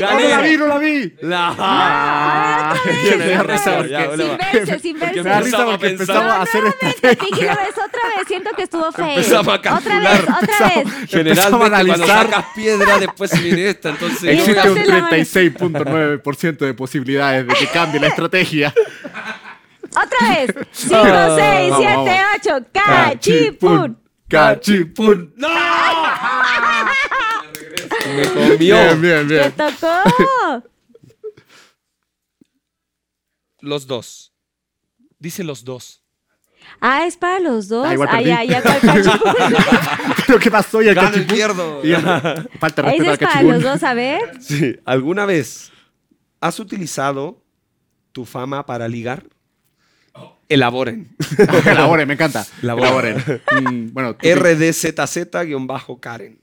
¡No la vi, no la vi! La... Ah, otra vez. Ya, Sin verse, sin verse. Me da risa Empezamos a porque pensar. empezamos a hacer esta Pinky Lovers, otra vez. Siento que estuvo feo. Empezamos a Otra vez, otra vez. A Generalmente cuando analizar. sacas piedra, después viene esta, entonces... Existe un Entonces la mano- 36.9% de posibilidades de que cambie la estrategia. Otra vez. 5, Ah, 6, vamos, 7, vamos. 8. Cachipún. Cachipún. ¡No! *laughs* Me comió. Bien, bien, Te bien. tocó. *laughs* Los dos. Dice los dos. Ah, es para los dos. Ah. *laughs* ¿Pero qué pasó? ¿Y el Gano y pierdo. Y ya- Falta de Ese respeto es al para los dos, a ver. *laughs* Sí. ¿Alguna vez has utilizado tu fama para ligar? Elaboren. Elaboren, me encanta. Elaboren. Elaboren. Mm, bueno, tú- RDZZ-Karen.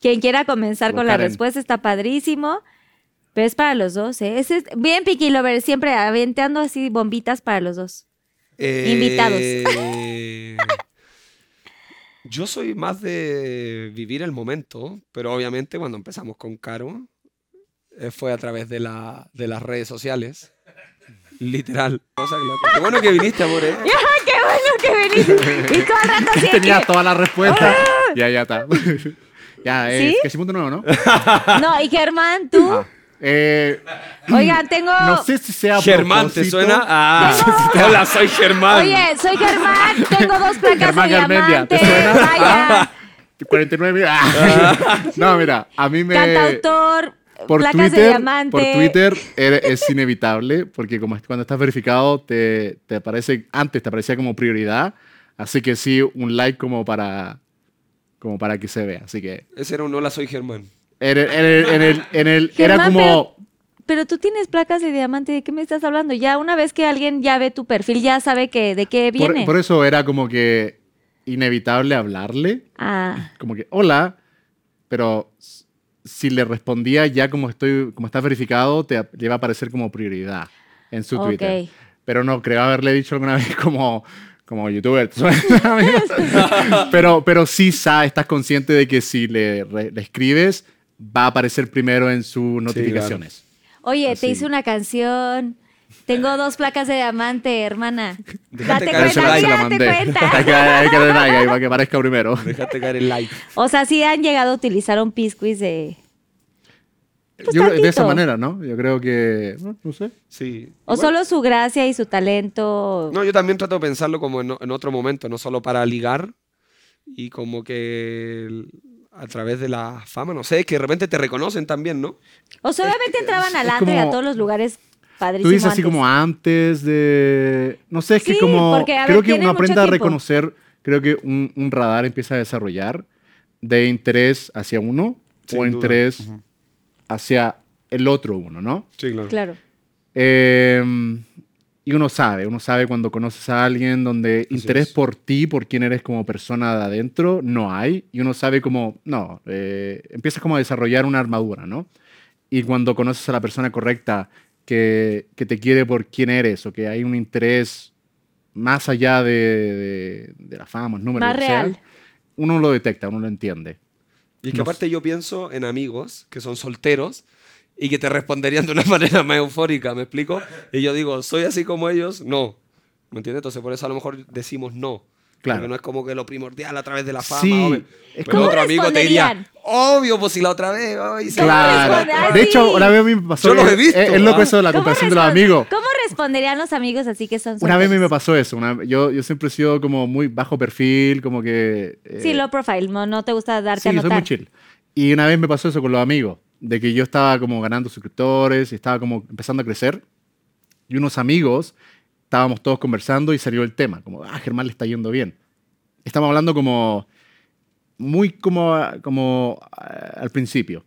Quien quiera comenzar con la Karen. respuesta está padrísimo. Pero es para los dos, ¿eh? Ese es bien Pinky Lover, siempre aventeando así bombitas para los dos. Invitados. Eh, *laughs* Yo soy más de vivir el momento, pero obviamente cuando empezamos con Caro eh, fue a través de, la, de las redes sociales. Literal. Cosa que loco. Qué bueno que viniste, amor. ¿eh? *laughs* ¡Qué bueno que viniste! Y todo el rato *laughs* tenía que- toda la respuesta. Ya, ya está. Ya, es ¿Sí? cachipún de nuevo, ¿no? *laughs* No, y Germán, tú. Ah, eh, Oigan, tengo... no sé si sea Germán, ¿te suena? Ah, hola, *laughs* soy Germán. Oye, soy Germán, tengo dos placas Germán de diamante. ¿te suena? Vaya, *laughs* 49 ah. No, mira, a mí me... cantautor, por placas de Twitter, diamante. por Twitter era- es inevitable porque como cuando estás verificado te, te aparece antes te aparecía como prioridad así que sí un like como para como para que se vea así que Ese era un hola, soy Germán. en el, en el- en el- en el- era Germán, como Pero tú tienes placas de diamante, ¿de qué me estás hablando? Ya una vez que alguien ya ve tu perfil, ya sabe que de qué por, viene. por eso era como que inevitable hablarle Ah, como que hola pero si le respondía ya como estoy como estás verificado te ap- le va a aparecer como prioridad en su ok. Twitter pero no creo haberle dicho alguna *laughs* vez como, como youtuber. *laughs* pero, pero sí sa- estás consciente de que si le, re- le escribes, va a aparecer primero en sus notificaciones. Oye, Así. te hice una canción. Tengo dos placas de diamante, hermana. Déjate Date caer cuenta, ese like, date. Hay cuenta. que, hay que darle like para que aparezca primero. Déjate caer el like. O sea, sí han llegado a utilizar un pisquiz de... Pues Yo creo- de esa manera, ¿no? Yo creo que, no, no sé. Sí. O solo su gracia y su talento. No, yo también trato de pensarlo como en, otro momento, no solo para ligar y como que el- a través de la fama, no sé, que de repente te reconocen también, ¿no? O sea, obviamente entraban al es antro y a todos los lugares Tú padrísimos. dices así como antes de... No sé, es Sí, que como... porque, a creo ver, que uno aprende a reconocer, creo que un, un radar empieza a desarrollar de interés hacia uno Sin o duda. interés hacia el otro uno, ¿no? Sí, claro. Claro. Eh, y uno sabe, uno sabe cuando conoces a alguien donde interés es. por ti, por quién eres como persona de adentro, no hay. Y uno sabe como, no, eh, empiezas como a desarrollar una armadura, ¿no? Y cuando conoces a la persona correcta que, que te quiere por quién eres o que hay un interés más allá de, de- de la fama, el número, Más lo que sea, real. uno lo detecta, uno lo entiende. Y es que aparte yo pienso en amigos que son solteros y que te responderían de una *laughs* manera más eufórica, ¿me explico? Y yo digo, ¿soy así como ellos? No. ¿Me entiendes? Entonces por eso a lo mejor decimos no. Claro. Porque no es como que lo primordial a través de la fama. Sí, hombre. es Pero como- otro amigo te diría, obvio, pues si la otra vez. ay, sí, Claro. De hecho, una vez a mí me pasó. Yo los he visto, Es, es loco ¿ah? eso de la ¿Cómo comparación de los amigos. ¿Cómo responderían los amigos así que son Una vez a mí me pasó eso. una- yo, yo siempre he sido como muy bajo perfil, como que... eh, Sí, low profile, no, no te gusta darte sí, a soy notar. muy chill. Y una vez me pasó eso con los amigos, de que yo estaba como ganando suscriptores y estaba como empezando a crecer. Y unos amigos, estábamos todos conversando y salió el tema, como, ah, Germán le está yendo bien. Estamos hablando como, muy como, como ah, al principio.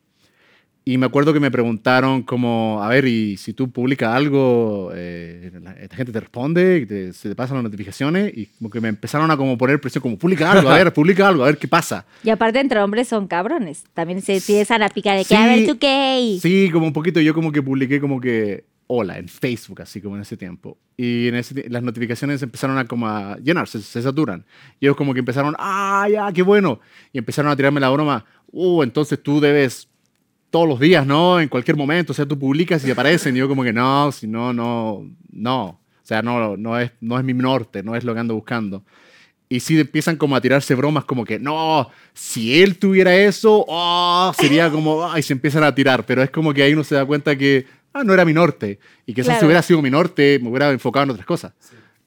Y me acuerdo que me preguntaron como, a ver, y si tú publicas algo, eh, la, esta gente te responde, te- se te pasan las notificaciones, y como que me empezaron a como poner presión, como, publica algo, a ver, publica algo, a ver qué pasa. Y aparte entre hombres son cabrones. También se empiezan a picar de que, a ver, Sí, tú qué. Sí, como un poquito, yo como que publiqué como que, hola, en Facebook, así como en ese tiempo. Y en ese, las notificaciones empezaron a como a llenarse, se, saturan. Y ellos como que empezaron, ah, ya, qué bueno. Y empezaron a tirarme la broma, uh, entonces tú debes todos los días, ¿no? En cualquier momento, o sea, tú publicas y aparecen. Y yo como que no, si no, no, no. O sea, no, no, es, no es mi norte, no es lo que ando buscando. Y sí empiezan como a tirarse bromas como que, no, si él tuviera eso, oh, sería como, ay, se empiezan a tirar. Pero es como que ahí uno se da cuenta que, ah, no era mi norte. Y que Claro. si hubiera sido mi norte, me hubiera enfocado en otras cosas.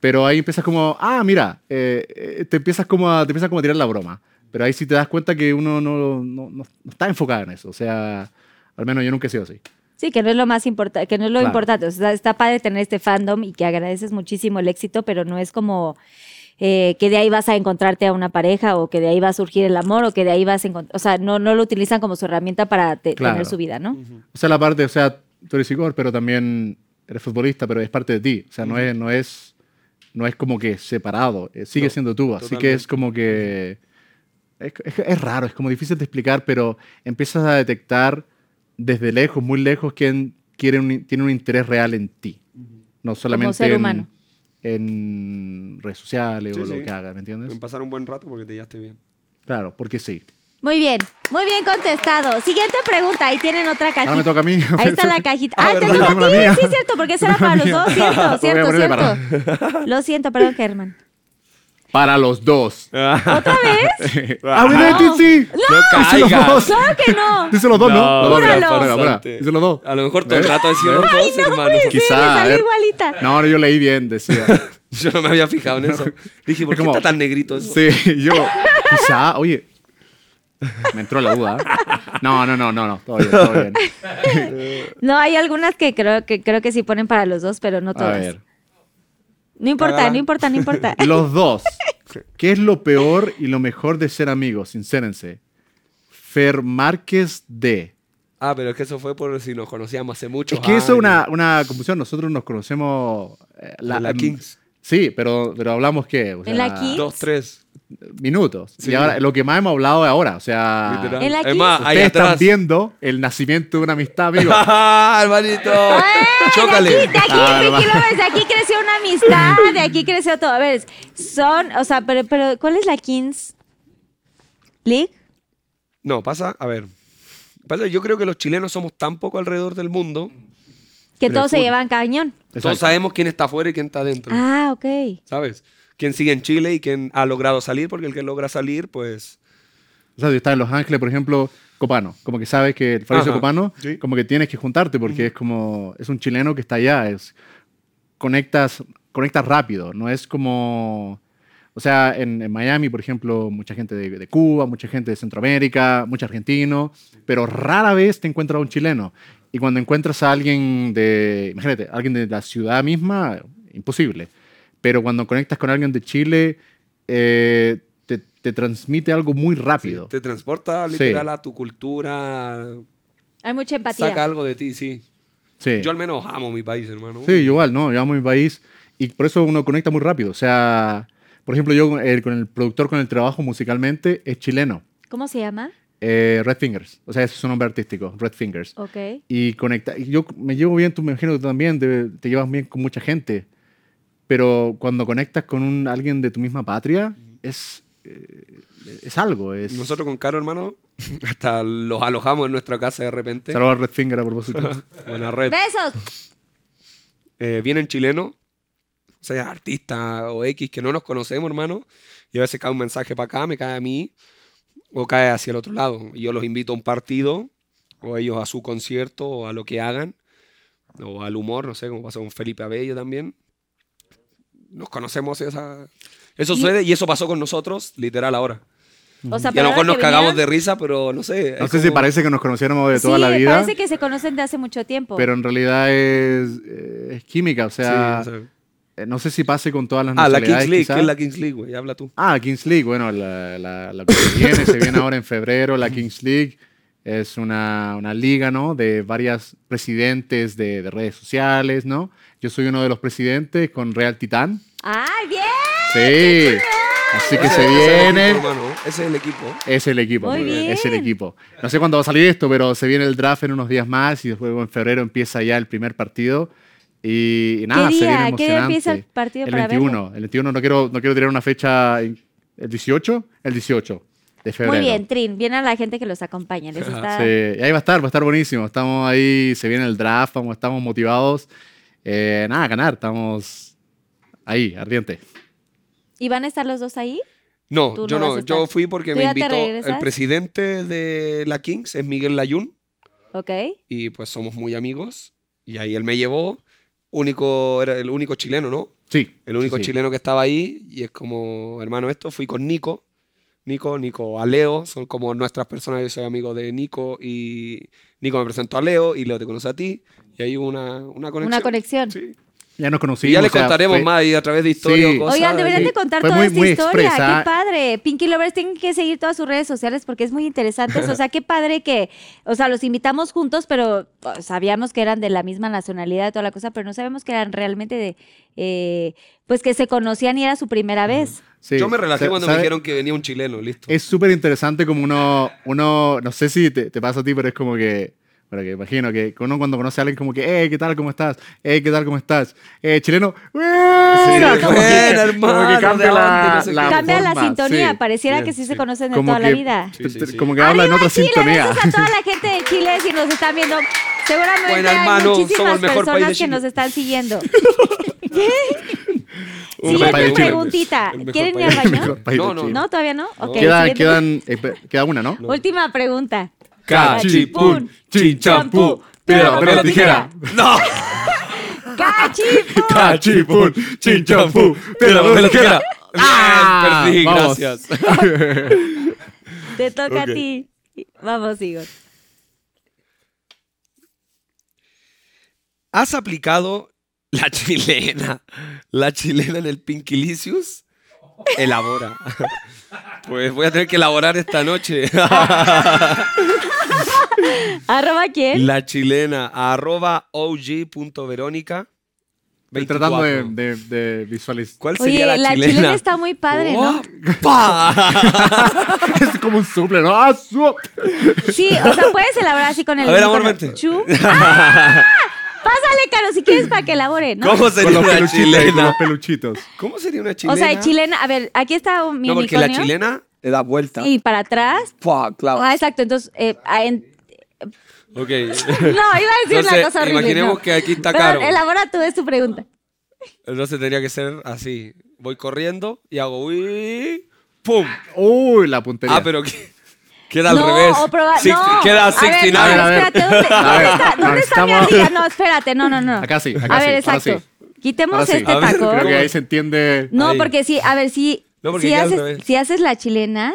Pero ahí empiezas como, ah, mira, eh, eh, te, empiezas como a, te empiezas como a tirar la broma. Pero ahí sí te das cuenta que uno no, no, no- no está enfocado en eso. O sea, al menos yo nunca he sido así. Sí, que no es lo más importante, que no es lo Claro. importante. O sea, está padre tener este fandom y que agradeces muchísimo el éxito, pero no es como eh, que de ahí vas a encontrarte a una pareja o que de ahí va a surgir el amor o que de ahí vas a encontrar, o sea, no, no lo utilizan como su herramienta para te- Claro. tener su vida, ¿no? O sea, la parte, o sea, tú eres psicólogo, pero también eres futbolista, pero es parte de ti. O sea, no, es, no, es, no es como que separado, eh, sigue No, siendo tú. Así que es como que... Es, es- es raro, es como difícil de explicar, pero empiezas a detectar desde lejos, muy lejos, quién quiere un- tiene un interés real en ti. No solamente ser en, humano. en redes sociales Sí, o lo que haga, ¿me entiendes? En pasar un buen rato porque te llevaste bien. Claro, porque sí. Muy bien, muy bien contestado. Siguiente pregunta, ahí tienen otra cajita. Ahora me toca a mí. Ahí está la *laughs* cajita. Ah, Ah, te toca a ti. Sí, cierto, porque esa era *laughs* para los dos. Cierto, *laughs* cierto, cierto. Lo siento, perdón, Germán. Para los dos. ¿Otra vez? ¡Ah, bueno, No. sí! ¡No Dice los caigas! dos. Claro que no. Dice los dos, ¿no? No, Los dos, mira, júralo. mira, mira. Dice los dos. A lo mejor todo el ¿Ves? rato decía los ¿Ves? dos, hermano. Sí, Quizá, igualita. No, no, yo leí bien, decía. Yo no me había fijado en eso. Dije, ¿por qué como- está tan negrito eso? Sí, yo, quizá, oye, me entró la duda. No, no, no, no, no, todo bien, todo bien. *laughs* No, hay algunas que creo que creo que sí ponen para los dos, pero no A todas. ver, No importa, no importa, no importa. *laughs* los dos. ¿Qué es lo peor y lo mejor de ser amigos? Sincérense. Fer Márquez D. Ah, pero es que eso fue por si nos conocíamos hace mucho. Es que eso es una, una confusión. Nosotros nos conocemos. eh, La, la em, Kings. Sí, pero, pero hablamos qué? O ¿En la Kings? Dos, tres. Minutos. Sí. Y ahora lo que más hemos hablado es ahora. O sea, Literal. En la es más, ahí ustedes están viendo el nacimiento de una amistad, amigo. *laughs* ¡Ah, hermanito! ¡Chócale! De aquí, Ah, no Pinky más. Lovers, de aquí creció una amistad, de aquí creció todo. A ver, son, o sea, pero, pero ¿cuál es la Kings League? No, pasa, a ver. Pasa, yo creo que los chilenos somos tan poco alrededor del mundo. Que todos se llevan cañón. Todos sabemos quién está afuera y quién está adentro. Ah, ok. ¿Sabes? Quién sigue en Chile y quién ha logrado salir, porque el que logra salir, pues. O sea, yo estaba en Los Ángeles, por ejemplo, Copano. Como que sabes que el Fabricio Ajá, Copano, sí. como que tienes que juntarte porque es como, es un chileno que está allá, es, conectas, conectas rápido, no es como, o sea, en, en Miami, por ejemplo, mucha gente de, de Cuba, mucha gente de Centroamérica, mucho argentino, pero rara vez te encuentras a un chileno. Y cuando encuentras a alguien de, imagínate, alguien de la ciudad misma, imposible. Pero cuando conectas con alguien de Chile, eh, te, te transmite algo muy rápido. Te transporta Sí. literal a tu cultura. Hay mucha empatía. Saca algo de ti, sí. Sí. Yo al menos amo mi país, hermano. Sí, igual, ¿no? Yo amo mi país y por eso uno conecta muy rápido. O sea, por ejemplo, yo eh, con el productor con el trabajo musicalmente es chileno, ¿Cómo se llama? eh, Red Fingers. O sea, ese es su nombre artístico, Red Fingers. Ok. Y conecta. y Yo me llevo bien, tú me imagino que tú también te, te llevas bien con mucha gente. Pero cuando conectas con un, alguien de tu misma patria, es, eh, es algo. Es, Nosotros con Caro, hermano, *laughs* hasta los alojamos en nuestra casa de repente. Saludos a Red Finger a propósito. *laughs* Buena red. ¡Besos! Eh, vienen chilenos, o sea, artistas o X que no nos conocemos, hermano, y a veces cae un mensaje para acá, me cae a mí, o cae hacia el otro lado. Y yo los invito a un partido, o ellos a su concierto, o a lo que hagan, o al humor, no sé, como pasó con Felipe Abello también. Nos conocemos, esa... eso sucede y eso pasó con nosotros, literal, ahora. O sea, Y a lo mejor nos cagamos de risa, pero no sé. No sé si como- parece que nos conociéramos de toda sí, la vida. parece que se conocen de hace mucho tiempo. Pero en realidad es, eh, es química, o Sí, sea, o sea. eh, no sé si pase con todas las Ah, la. Kings League. ¿qué es la Kings League, güey? Habla tú. Ah, Kings League, bueno, la, la- la que se viene, se viene *laughs* ahora en febrero, la Kings League es una, una liga, ¿no? De varios presidentes de, de redes sociales, ¿no? Yo soy uno de los presidentes con Real Titán. ¡Ay, bien! Sí, así que Ese- se ese es el viene. equipo, Ese es el equipo. Es el equipo, Muy es el bien. equipo. No sé cuándo va a salir esto, pero se viene el draft en unos días más y después en febrero empieza ya el primer partido. Y, y nada, ¿Qué se viene día? ¿Qué día emocionante. empieza el partido El para 21. El 21 no quiero, no quiero tirar una fecha. ¿El 18? El 18 de febrero. Muy bien, Trin. Viene a la gente que los acompaña. Les *laughs* está... Sí, y ahí va a estar, va a estar buenísimo. Estamos ahí, se viene el draft, estamos motivados. Eh, nada, ganar, estamos ahí, ardiente. ¿Y van a estar los dos ahí? No, yo no Yo fui porque ¿Tú me invitó el presidente de la Kings, es Miguel Layún, ¿Ok? y pues somos muy amigos. Y ahí él me llevó, único, era el único chileno, ¿no? Sí. El único sí, sí. chileno que estaba ahí, y es como, hermano, esto, fui con Nico. Nico, Nico a Leo, son como nuestras personas, yo soy amigo de Nico y Nico me presentó a Leo y Leo te conoce a ti y hay una, una conexión. Una conexión. Sí. Ya nos conocimos. Y ya les o sea, contaremos fue- más ahí a través de historia Sí. o cosas. Oigan, deberían de contar toda muy- esta muy historia. expresa. Qué padre. Pinky Lovers tienen que seguir todas sus redes sociales porque es muy interesante. O sea, qué padre que, o sea, los invitamos juntos, pero sabíamos que eran de la misma nacionalidad y toda la cosa, pero no sabemos que eran realmente de, eh, pues que se conocían y era su primera vez. sí. Yo me relajé cuando me dijeron que venía un chileno, listo. Es súper interesante como uno, uno, no sé si te, te pasa a ti, pero es como que, bueno, que imagino que uno cuando conoce a alguien como que, hey, ¿qué tal? ¿Cómo estás? Hey, ¿qué tal? ¿Cómo estás? Eh, chileno, ¡buena! Sí, Como que- buena, como hermano, que ¿de cambia dónde? la, No sé qué. la Cambia la sintonía, sí. pareciera sí, que sí, se conocen de Como toda la que- vida. Sí, sí, sí. Como que habla en ¡Arriba otra Chile! sintonía. Besos a toda la gente de Chile si nos están viendo. Seguramente Bueno, hay hermano, somos muchísimas personas que nos están siguiendo. *laughs* *laughs* Siguiente preguntita. ¿Quieren ir al baño? *laughs* No, no. ¿No? ¿Todavía no? Ok, Quedan, quedan, eh, queda una, ¿no? Última pregunta. Cachipún, chinchampú, piedra, papel, tijera. ¡No! ¡Cachipún! Cachipún, chinchampú, Piedra, papel, tijera. Ah, perdí, vamos. gracias. Te toca a ti. Vamos, Igor. ¿Has aplicado la chilena? ¿La chilena en el Pinkilicious? Elabora. Pues voy a tener que elaborar esta noche. *laughs* *laughs* ¿Arroba quién? La chilena, arroba og.verónica. Estoy tratando de, 24. de, de visualizar. ¿Cuál Oye, sería la, la, chilena. está muy padre, ¿no? *laughs* Es como un suple, ¿no? ¡Ah, su- Sí, o sea, puedes elaborar así con el. A ver, amor, con el vente. chu. ¡Ah! Pásale, Caro, si quieres para que elabore, ¿no? ¿Cómo Con sería los una peluchitos, ahí, con chilena? los peluchitos. ¿Cómo sería una chilena? O sea, chilena, a ver, aquí está mi No, porque la unicornio. chilena le da vuelta. Y para atrás. ¡Pua! Claro. Ah, exacto. Entonces, eh, en- Ok. *laughs* no, iba a decir Entonces, *laughs* una cosa horrible. imaginemos no. que aquí está Pero Caro. elabora tú, es tu pregunta. Entonces tendría que ser así. Voy corriendo y hago uy, ¡pum! Uy, la puntería. Ah, pero ¿qué? Queda al no, revés. o proba- Six- no. Queda A ver, 69. no, A ver, a ver. espérate, ¿dónde, A dónde ver, está, ¿dónde está mi estamos- ardilla? No, espérate, no, no, no. Acá sí, acá a sí, ver, ahora exacto. sí. Quitemos Ahora sí. este A ver, taco. Creo que ahí se entiende. No, Ahí. porque sí, a ver, si, No, porque si, queda al haces, revés. si haces la chilena,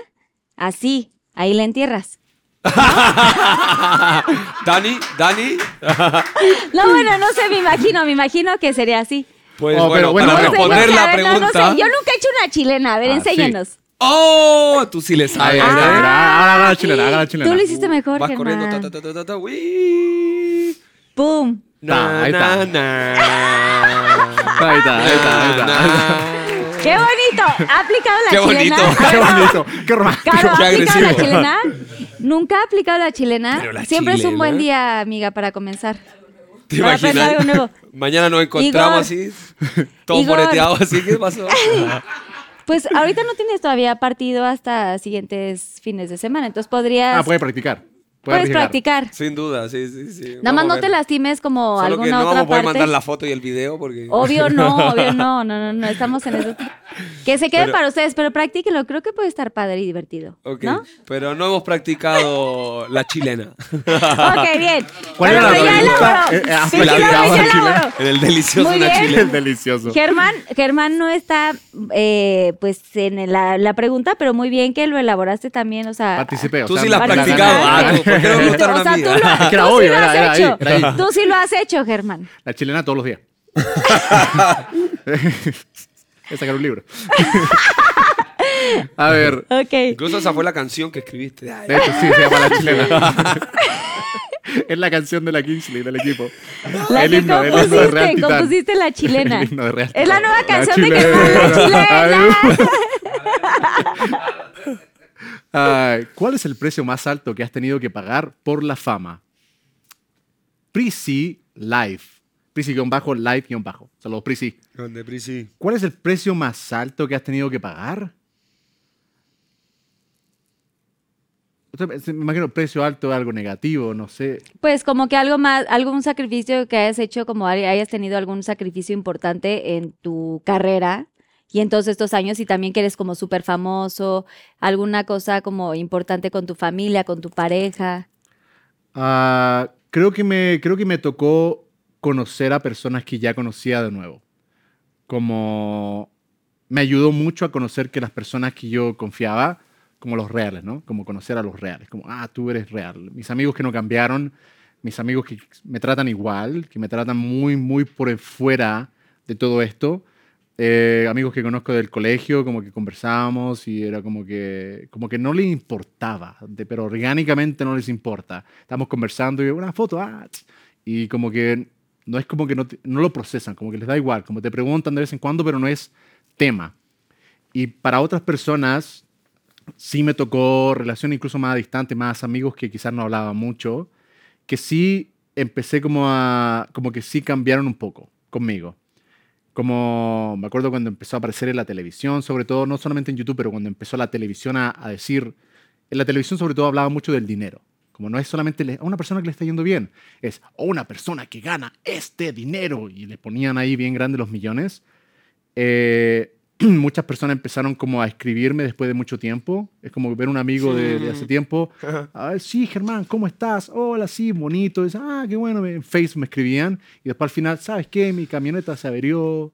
así, ahí la entierras. *laughs* Dani, Dani. *laughs* No, bueno, no sé, me imagino, me imagino que sería así. Pues Oh, bueno, bueno, para bueno. responder la a ver, no, no pregunta. sé, yo nunca he hecho una chilena, a ver, Ah, enséñanos. ¡Oh! Tú sí le sabes. ¿eh? ahora haga la chilena, la chilena. Tú lo hiciste mejor, Vas Germán. corriendo. Ta, ta, ta, ta, ta, uy. ¡Pum! Na, na, na. Ahí está, ahí está, ahí está. ¡Qué bonito! ¿Ha aplicado la Qué chilena? bonito. A Qué bonito, qué romántico. Caro, ¿ha Qué aplicado la agresivo. chilena? ¿Nunca ha aplicado la chilena? Pero la Siempre es un chilena. buen día, amiga, para comenzar. ¿Te Para aprender imaginas? algo nuevo. Mañana nos encontramos Igor. así, todos Igor. moreteados así. ¿Qué pasó? *laughs* Pues ahorita no tienes todavía partido hasta siguientes fines de semana, entonces podrías... Ah, puede practicar. Puede puedes practicar. Sin duda, sí, sí, sí. Nada más Vamos no te lastimes como Solo que alguna no otra vamos a poder parte. mandar la foto y el video porque... Obvio *laughs* no, obvio no, no, no, no, estamos en eso. Que se quede Pero- para ustedes, pero practíquenlo, creo que puede estar padre y divertido. Ok, ¿No? pero no hemos practicado la chilena. *laughs* Ok, bien. ¿Cuál Bueno, era la pero ya pregunta? elaboró. Eh, ah, Sí, la ya la chilena. elaboró. En el delicioso Muy una bien. chilena. Es delicioso. Germán, Germán no está eh, pues en la, la pregunta, pero muy bien que lo elaboraste también, o sea... Participé. o Tú sea, sí la has practicado. ¿Por qué no me preguntaron o a sea, tú, lo, *laughs* que tú obvio, sí lo era- has hecho. Tú sí lo has hecho, Germán. La chilena todos los días. *laughs* *laughs* es sacar un libro. A ver, Ok. Incluso esa fue la canción que escribiste. Ay, de hecho sí, se llama La Chilena. es la canción de la Kingsley, del equipo. La el que himno, el himno de Real compusiste, Titán. compusiste la chilena. El himno de Real Es la Titán. nueva La canción de chilena. Germán, la chilena. Ay, ¿Cuál es el precio más alto que has tenido que pagar por la fama? Prisi Life. Prisi-Life-Bajo. Saludos, Prisi. ¿Dónde, Prisi? ¿Cuál es el precio más alto que has tenido que pagar? Me imagino precio alto, algo negativo, no sé. Pues como que algo más, algún sacrificio que hayas hecho, como hay- hayas tenido algún sacrificio importante en tu carrera y en todos estos años y también que eres como súper famoso, alguna cosa como importante con tu familia, con tu pareja. Ah, creo, que me, creo que me tocó conocer a personas que ya conocía de nuevo. Como me ayudó mucho a conocer que las personas que yo confiaba, como los reales, ¿no? Como conocer a los reales, como, ah, tú eres real. Mis amigos que no cambiaron, mis amigos que me tratan igual, que me tratan muy, muy por fuera de todo esto. Eh, amigos que conozco del colegio, como que conversábamos y era como que, como que no les importaba, pero orgánicamente no les importa. Estamos conversando y una foto, ah, y como que no es como que no, no lo procesan, como que les da igual, como te preguntan de vez en cuando, pero no es tema. Y para otras personas sí me tocó relación incluso más distante, más amigos que quizás no hablaba mucho, que sí empecé como a, como que sí cambiaron un poco conmigo. Como me acuerdo cuando empezó a aparecer en la televisión, sobre todo, no solamente en YouTube, pero cuando empezó la televisión a, a decir, en la televisión sobre todo hablaba mucho del dinero. Como no es solamente a una persona que le está yendo bien, es "Oh, una persona que gana este dinero y le ponían ahí bien grandes los millones. Eh, *clears throat* muchas personas empezaron como a escribirme después de mucho tiempo. Es como ver un amigo de, de hace tiempo. *laughs* Ah, sí, Germán, ¿cómo estás? Hola, sí, bonito. Dice, ah, qué bueno. En Facebook me escribían. Y después al final, ¿sabes qué? Mi camioneta se averió.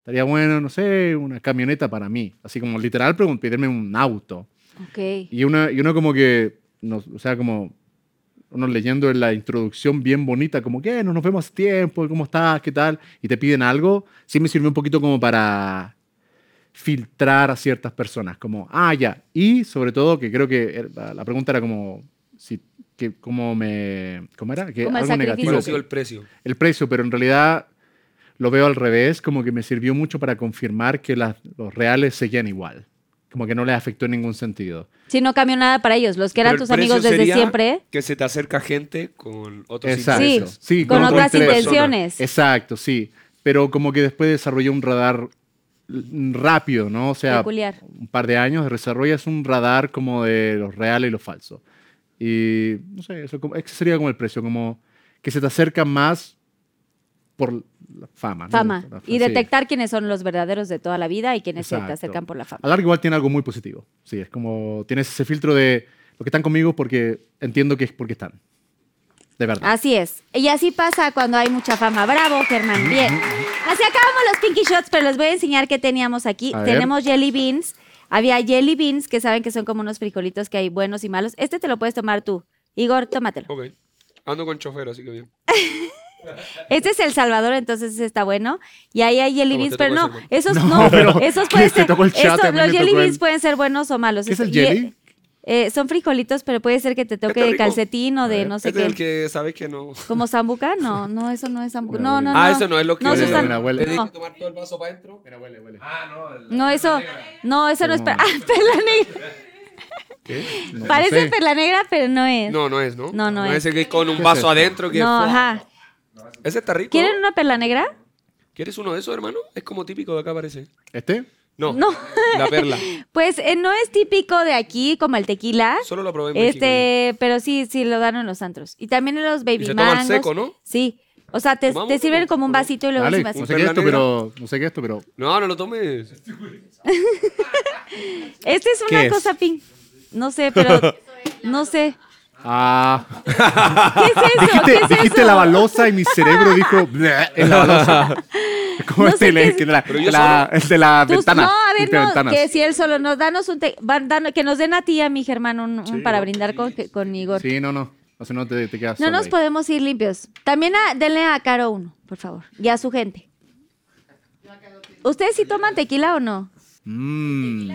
Estaría bueno, no sé, una camioneta para mí. Así como literal, pregun- pedirme un auto. Y uno, y uno como que, no, o sea, como uno leyendo en la introducción bien bonita, como que no nos vemos hace tiempo, ¿cómo estás? ¿Qué tal? Y te piden algo, sí me sirvió un poquito como para filtrar a ciertas personas, como, ah, ya. Y sobre todo, que creo que era- la- pregunta era como, si, que, cómo me, ¿cómo era? Que Como el algo sacrificio. negativo. ¿Cuál ha sido el precio? el precio, pero en realidad lo veo al revés, como que me sirvió mucho para confirmar que las- los reales seguían igual. Como que no les afectó en ningún sentido. Sí, no cambió nada para ellos. Los que eran tus amigos desde sería siempre, Que se te acerca gente con otros Exacto. Sí, intereses. Sí, con otro otras intenciones. Exacto, sí. Pero como que después desarrollé un radar rápido, ¿no? O sea, Peculiar. un par de años desarrollas un radar como de los reales y los falsos. Y no sé, eso como- ese sería como el precio, como que se te acerca más por la fama. ¿no? Fama. Por la Y sí. detectar quiénes son los verdaderos de toda la vida y quiénes se te Exacto. acercan por la fama. A largo igual tiene algo muy positivo. Sí, es como tienes ese filtro de los que están conmigo porque entiendo que es porque están. De verdad. Así es. Y así pasa cuando hay mucha fama. Bravo, Germán. Bien. Así acabamos los Pinky Shots, pero les voy a enseñar qué teníamos aquí. A ver. Tenemos Jelly Beans. Había Jelly Beans, que saben que son como unos frijolitos que hay buenos y malos. Este te lo puedes tomar tú. Igor, tómatelo. Ok. Ando con chofer, así que bien. *laughs* Este es El Salvador, entonces está bueno. Y ahí hay Jelly ¿Cómo Beans, pero no, ese, esos *laughs* No, no, pero esos ¿qué pueden *laughs* ser, el chat? esos- los Jelly el- Beans pueden ser buenos o malos. ¿Qué es el jelly? eh, son frijolitos, pero puede ser que te toque Este de calcetín o de ver. no sé Este es qué. el que sabes que no. ¿Como sambuca? No, no, eso no es sambuca. Mira, No, no, no. Ah, eso no es lo que. No, Huele, eso mira, huele. Dije no. tomar todo el vaso para adentro. Mira, huele, huele. No, eso, no, eso no es per- No. *laughs* ah, perla negra. ¿Qué? No, Parece no sé. perla negra, pero no es. No, no es, ¿no? No, no es. ese que con un ¿Qué es vaso adentro que. No, ajá. Ese está rico. ¿Quieren una perla negra? ¿Quieres uno de esos, hermano? Es como típico de acá, parece. ¿Este? No. No. La perla. *laughs* Pues eh, no es típico de aquí como el tequila. Solo lo probé en México. Este, pero sí, sí lo dan en los antros. Y también en los baby Y se toma al mangos. seco, ¿no? Sí. O sea, te, ¿Tomamos te sirven como un vasito y luego Dale, encima no así. sé qué es esto, pero... No sé qué es esto, pero... No, no lo tomes. *laughs* Este es ¿Qué una es? cosa pink. No sé, pero *laughs* no sé. Ah... ¿Qué es eso? dijiste ¿Qué es dijiste eso? la balosa y mi cerebro dijo... La balosa. *laughs* Como No sé el, es. de la, el de la Tú- ventana. no, a ver, no, que si él solo nos danos un, te- van dando- que nos den a ti y a mi Germán un, un Sí, para brindar con, con Igor. Sí, no, no. O sea, no te, te quedas No nos ahí. podemos ir limpios. También a- denle a Caro uno, por favor, y a su gente. ¿Ustedes sí toman tequila o no? Mm.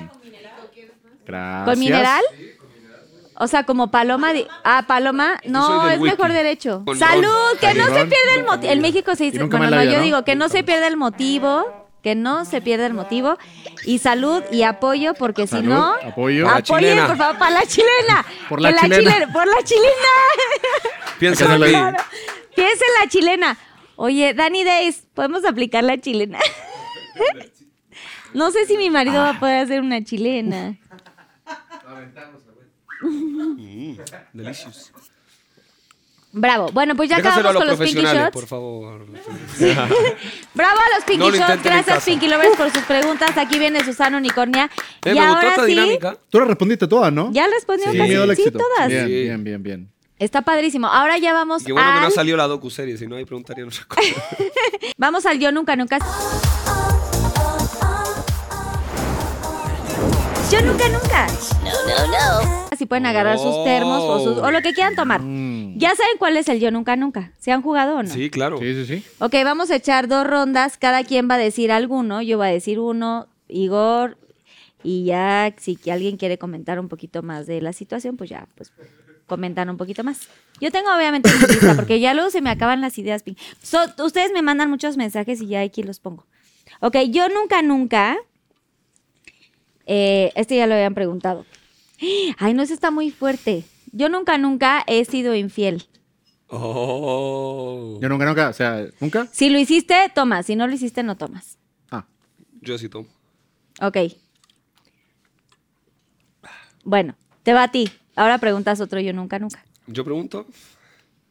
Gracias. ¿Con mineral? O sea, como paloma. de- Ah, paloma. No, soy del es mejor derecho. Con ¡Salud! Que no se pierda el motivo. En México se Y dice. nunca Bueno, más no, en la vida, yo ¿no? digo que no se pierda el motivo. Que no se pierda el motivo. Y salud y apoyo, porque si Salud, no. apoyo. la Apoyen, chilena. por favor, para la chilena. Por la Que chilena. Por la chilena. Piensa en Claro. mí. Claro. Piensa en la chilena. Oye, Danny Days, ¿podemos aplicar la chilena? *laughs* no sé si mi marido va a poder hacer una chilena. Delicious. Bravo. Bueno, pues ya Déjaselo acabamos los con los Pinky profesionales, Shots. por favor. *laughs* Bravo a los Pinky No lo Shots. intenten en Gracias, casa. Pinky Lovers, por sus preguntas. Aquí viene Susana Unicornia. Eh, y me gustó ahora esta sí, dinámica. Tú le respondiste todas, ¿no? ya respondió Sí. Sin miedo al casi. Sí, éxito. todas. Bien, Sí. bien, bien, bien. Está padrísimo. Ahora ya vamos Y qué bueno que no al... salió la docu-serie, si no ahí preguntarían otras cosas. *laughs* Vamos al Yo Nunca Nunca. Yo Nunca Nunca. Si pueden agarrar sus termos o, sus- o lo que quieran tomar. Mm. Ya saben cuál es el Yo Nunca Nunca. ¿Se han jugado o no? Sí, claro. Sí, sí, sí. Ok, vamos a echar dos rondas. Cada quien va a decir alguno. Yo voy a decir uno, Igor. Y ya, si que alguien quiere comentar un poquito más de la situación, pues ya, pues comentan un poquito más. Yo tengo obviamente mi lista, *laughs* porque ya luego se me acaban las ideas. So- ustedes me mandan muchos mensajes y ya aquí los pongo. Ok, yo nunca, nunca. eh, este ya lo habían preguntado. *gasps* Ay, no, ese está muy fuerte. Yo nunca, nunca he sido infiel. Oh. Yo nunca, nunca, o sea, ¿nunca? Si lo hiciste, tomas. Si no lo hiciste, no tomas. Ah, Yo sí tomo. Ok. Bueno, te va a ti. Ahora preguntas otro yo nunca, nunca. Yo pregunto.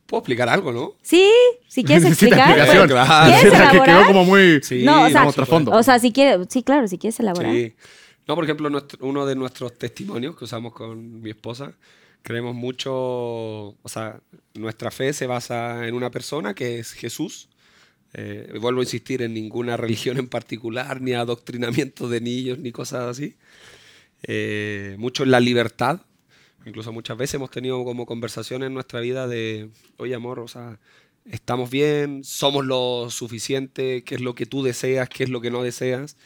¿Puedo explicar algo, no? Sí, si quieres *laughs* explicar. pues, Claro. *laughs* ¿Quieres que elaborar? quedó como muy... Sí, No, o sea. O sea, si quieres, sí, claro, si quieres elaborar. Sí. No, por ejemplo, nuestro- uno de nuestros testimonios que usamos con mi esposa, creemos mucho, o sea, nuestra fe se basa en una persona que es Jesús. Eh, vuelvo a insistir en ninguna religión en particular, ni adoctrinamiento de niños, ni cosas así. Eh, mucho en la libertad. Incluso muchas veces hemos tenido como conversaciones en nuestra vida de, oye amor, o sea, estamos bien, somos lo suficiente, qué es lo que tú deseas, qué es lo que no deseas.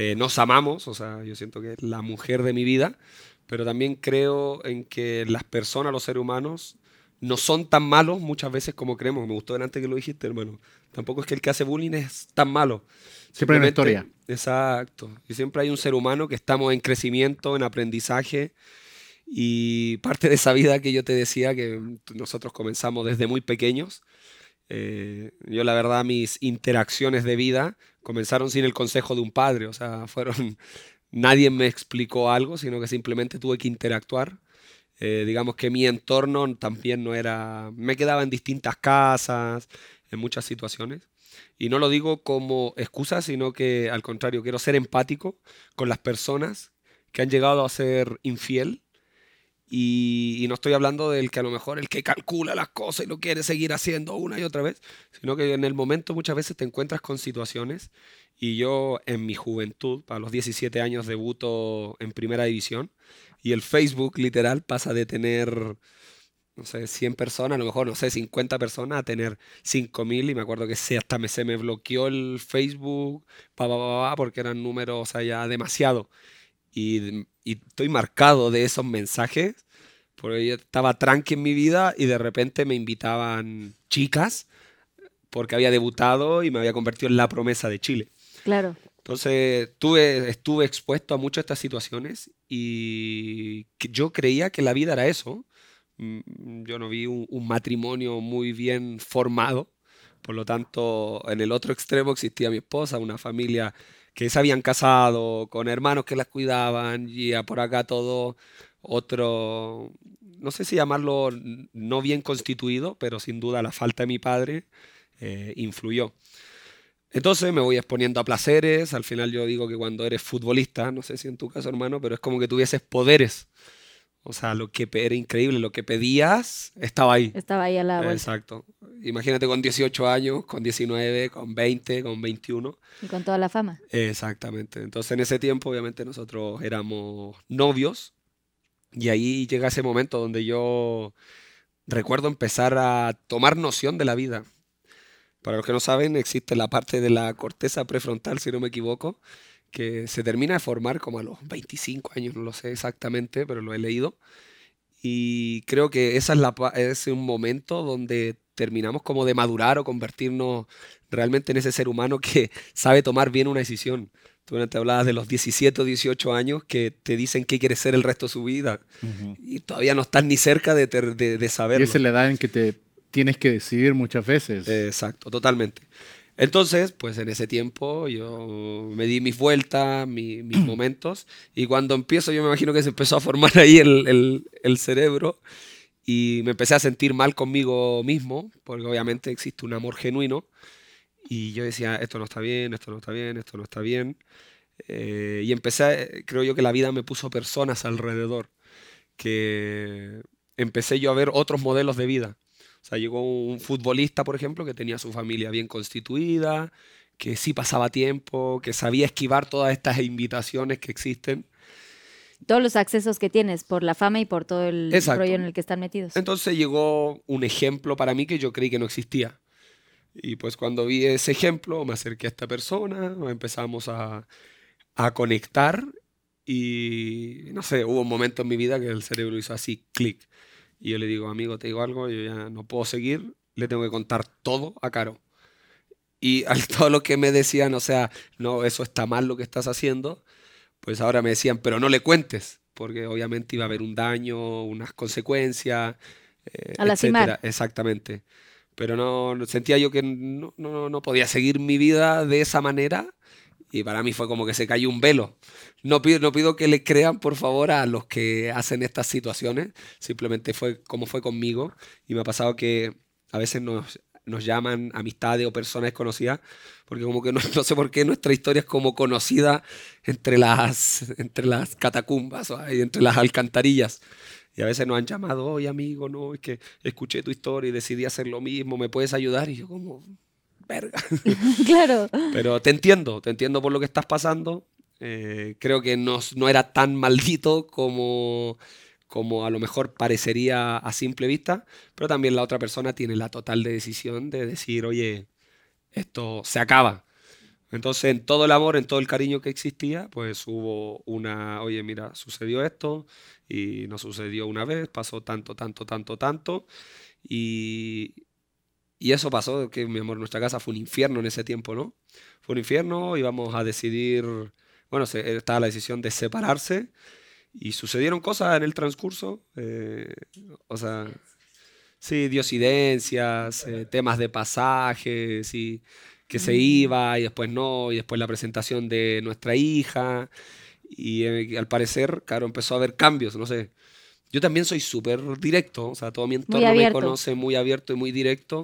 Eh, nos amamos, o sea, yo siento que es la mujer de mi vida, pero también creo en que las personas, los seres humanos, no son tan malos muchas veces como creemos. Me gustó delante que lo dijiste, hermano. Tampoco es que el que hace bullying es tan malo. Siempre hay una historia. Exacto. Y siempre hay un ser humano que estamos en crecimiento, en aprendizaje. Y parte de esa vida que yo te decía, que nosotros comenzamos desde muy pequeños. eh, yo la verdad mis interacciones de vida comenzaron sin el consejo de un padre. O sea, fueron... *laughs* Nadie me explicó algo, sino que simplemente tuve que interactuar. Eh, digamos que mi entorno también no era... Me quedaba en distintas casas, en muchas situaciones. Y no lo digo como excusa, sino que al contrario, quiero ser empático con las personas que han llegado a ser infiel. Y, no estoy hablando del que a lo mejor el que calcula las cosas y lo quiere seguir haciendo una y otra vez, sino que en el momento muchas veces te encuentras con situaciones y yo en mi juventud, para los 17 años, debuto en primera división y el Facebook literal pasa de tener, no sé, 100 personas, a lo mejor, no sé, 50 personas, a tener 5000 y me acuerdo que se, hasta me, se me bloqueó el Facebook, pa, pa, pa, porque eran números, o ya demasiado. Y, y estoy marcado de esos mensajes, porque yo estaba tranqui en mi vida y de repente me invitaban chicas porque había debutado y me había convertido en la promesa de Chile. Claro. Entonces tuve, estuve expuesto a muchas de estas situaciones y yo creía que la vida era eso. Mm, Yo no vi un, un matrimonio muy bien formado. Por lo tanto, en el otro extremo existía mi esposa, una familia que se habían casado, con hermanos que las cuidaban, y a por acá todo otro, no sé si llamarlo no bien constituido, pero sin duda la falta de mi padre eh, influyó. Entonces me voy exponiendo a placeres. Al final yo digo que cuando eres futbolista, no sé si en tu caso, hermano, pero es como que tuvieses poderes. O sea, lo que era increíble, lo que pedías estaba ahí. Estaba ahí a la vuelta. Exacto. Imagínate con 18 años, con 19, con 20, con 21. Y con toda la fama. Exactamente. Entonces en ese tiempo obviamente nosotros éramos novios y ahí llega ese momento donde yo recuerdo empezar a tomar noción de la vida. Para los que no saben, existe la parte de la corteza prefrontal, si no me equivoco, que se termina de formar como a los 25 años, no lo sé exactamente, pero lo he leído. Y creo que esa es, la, es un momento donde terminamos como de madurar o convertirnos realmente en ese ser humano que *laughs* sabe tomar bien una decisión. Tú antes hablabas de los 17 o 18 años que te dicen qué quiere ser el resto de su vida y todavía no estás ni cerca de, de, de Y saberlo. esa es la edad en que te tienes que decidir muchas veces. Exacto, totalmente. Entonces, pues en ese tiempo yo me di mis vueltas, mi- mis *clears throat* momentos, y cuando empiezo yo me imagino que se empezó a formar ahí el, el- el cerebro y me empecé a sentir mal conmigo mismo, porque obviamente existe un amor genuino, y yo decía, esto no está bien, esto no está bien, esto no está bien, Eh, y empecé, creo yo que la vida me puso personas alrededor, que empecé yo a ver otros modelos de vida. O sea, llegó un futbolista, por ejemplo, que tenía su familia bien constituida, que sí pasaba tiempo, que sabía esquivar todas estas invitaciones que existen. Todos los accesos que tienes por la fama y por todo el Exacto. rollo en el que están metidos. Entonces llegó un ejemplo para mí que yo creí que no existía. Y pues cuando vi ese ejemplo, me acerqué a esta persona, empezamos a, a conectar y no sé, hubo un momento en mi vida que el cerebro hizo así, clic. Y yo le digo, amigo, te digo algo, yo ya no puedo seguir, le tengo que contar todo a Caro. Y *laughs* al todo lo que me decían, o sea, no, eso está mal lo que estás haciendo, pues ahora me decían, pero no le cuentes, porque obviamente iba a haber un daño, unas consecuencias, eh, A lastimar. etcétera. Exactamente. Pero no, no- sentía yo que no, no, no podía seguir mi vida de esa manera y para mí fue como que se cayó un velo. No pido, no pido que le crean, por favor, a los que hacen estas situaciones. Simplemente fue como fue conmigo. Y me ha pasado que a veces nos, nos llaman amistades o personas desconocidas, porque como que no, *laughs* no sé por qué nuestra historia es como conocida entre las, entre las catacumbas, ahí entre las alcantarillas. Y a veces nos han llamado, oye amigo, no, es que escuché tu historia y decidí hacer lo mismo, ¿me puedes ayudar? Y yo como, verga. *laughs* *laughs* claro. Pero te entiendo, te entiendo por lo que estás pasando. Eh, creo que no, no era tan maldito como, como a lo mejor parecería a simple vista, pero también la otra persona tiene la total de decisión de decir, oye, esto se acaba. Entonces, en todo el amor, en todo el cariño que existía, pues hubo una, oye, mira, sucedió esto y no sucedió una vez, pasó tanto, tanto, tanto, tanto. Y, y eso pasó, que mi amor, nuestra casa fue un infierno en ese tiempo, ¿no? Fue un infierno, íbamos a decidir, bueno, se- estaba la decisión de separarse y sucedieron cosas en el transcurso, eh, o sea, sí, diosidencias, eh, temas de pasajes y que se iba y después no, y después la presentación de nuestra hija y eh, al parecer, claro, empezó a haber cambios, no sé. Yo también soy súper directo, o sea, todo mi entorno me conoce muy abierto y muy directo.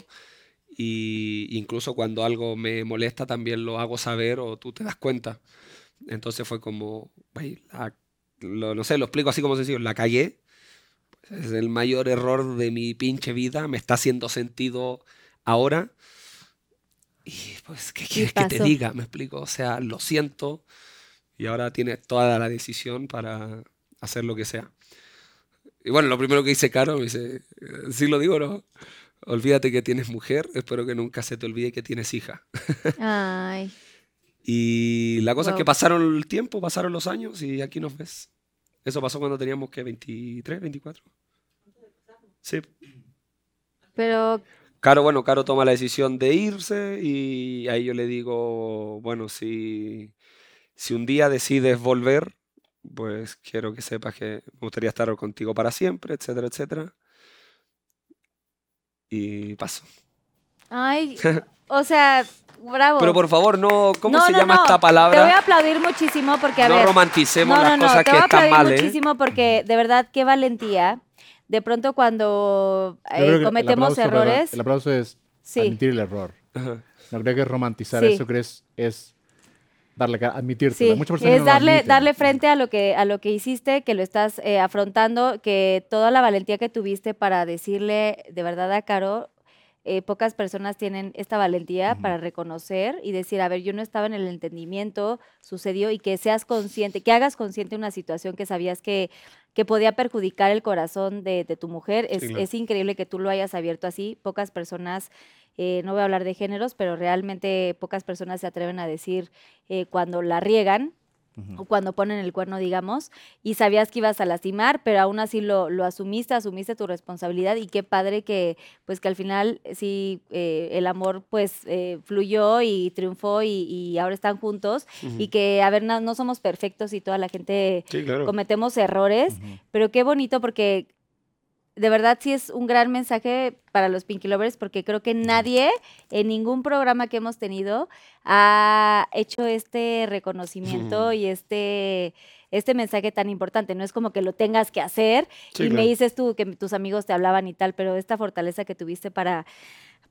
Y incluso cuando algo me molesta también lo hago saber o tú te das cuenta. Entonces fue como, "Güey, la- lo- no sé, lo explico así como sencillo, la cagué. Es el mayor error de mi pinche vida, me está haciendo sentido ahora. Y pues, ¿qué quieres que te diga? Me explico, o sea, lo siento y ahora tienes toda la decisión para hacer lo que sea. Y bueno, lo primero que dice Caro, me dice, "Eh, sí lo digo, ¿no? Olvídate que tienes mujer, espero que nunca se te olvide que tienes hija. *laughs* Ay. Y la cosa es que pasaron el tiempo, pasaron los años y aquí nos ves. Eso pasó cuando teníamos que 23, 24. Sí. Pero, Caro, bueno, Caro toma la decisión de irse y ahí yo le digo, bueno, si, si un día decides volver, pues quiero que sepas que me gustaría estar contigo para siempre, etcétera, etcétera. Y paso. ay, *laughs* o sea, bravo. Pero por favor, no, ¿cómo No, se no, llama no, esta Te voy a palabra? aplaudir muchísimo porque, a No ver, romanticemos no, las no, no, cosas te que voy a están aplaudir mal, ¿eh? muchísimo porque, de verdad, qué valentía. De pronto cuando eh, que el cometemos aplauso para- errores, el aplauso es sí, admitir el error. Ajá. No creo que es romantizar Sí. eso, crees es darle. Sí, Muchas personas es darle, darle frente a lo que a lo que hiciste, que lo estás eh, afrontando, que toda la valentía que tuviste para decirle de verdad a Caro, eh, pocas personas tienen esta valentía para reconocer y decir, a ver, yo no estaba en el entendimiento, sucedió, y que seas consciente, que hagas consciente una situación que sabías que, que podía perjudicar el corazón de, de tu mujer. Es, claro. es increíble que tú lo hayas abierto así. Pocas personas, eh, no voy a hablar de géneros, pero realmente pocas personas se atreven a decir eh, cuando la riegan o cuando ponen el cuerno, digamos, y sabías que ibas a lastimar, pero aún así lo, lo asumiste, asumiste tu responsabilidad y qué padre que, pues que al final sí, eh, el amor pues eh, fluyó y triunfó y, y ahora están juntos y que, a ver, no, no somos perfectos y toda la gente Sí, claro. cometemos errores, pero qué bonito porque de verdad sí es un gran mensaje para los Pinky Lovers porque creo que nadie en ningún programa que hemos tenido ha hecho este reconocimiento y este este mensaje tan importante. No es como que lo tengas que hacer Sí, y me dices tú que tus amigos te hablaban y tal, pero esta fortaleza que tuviste para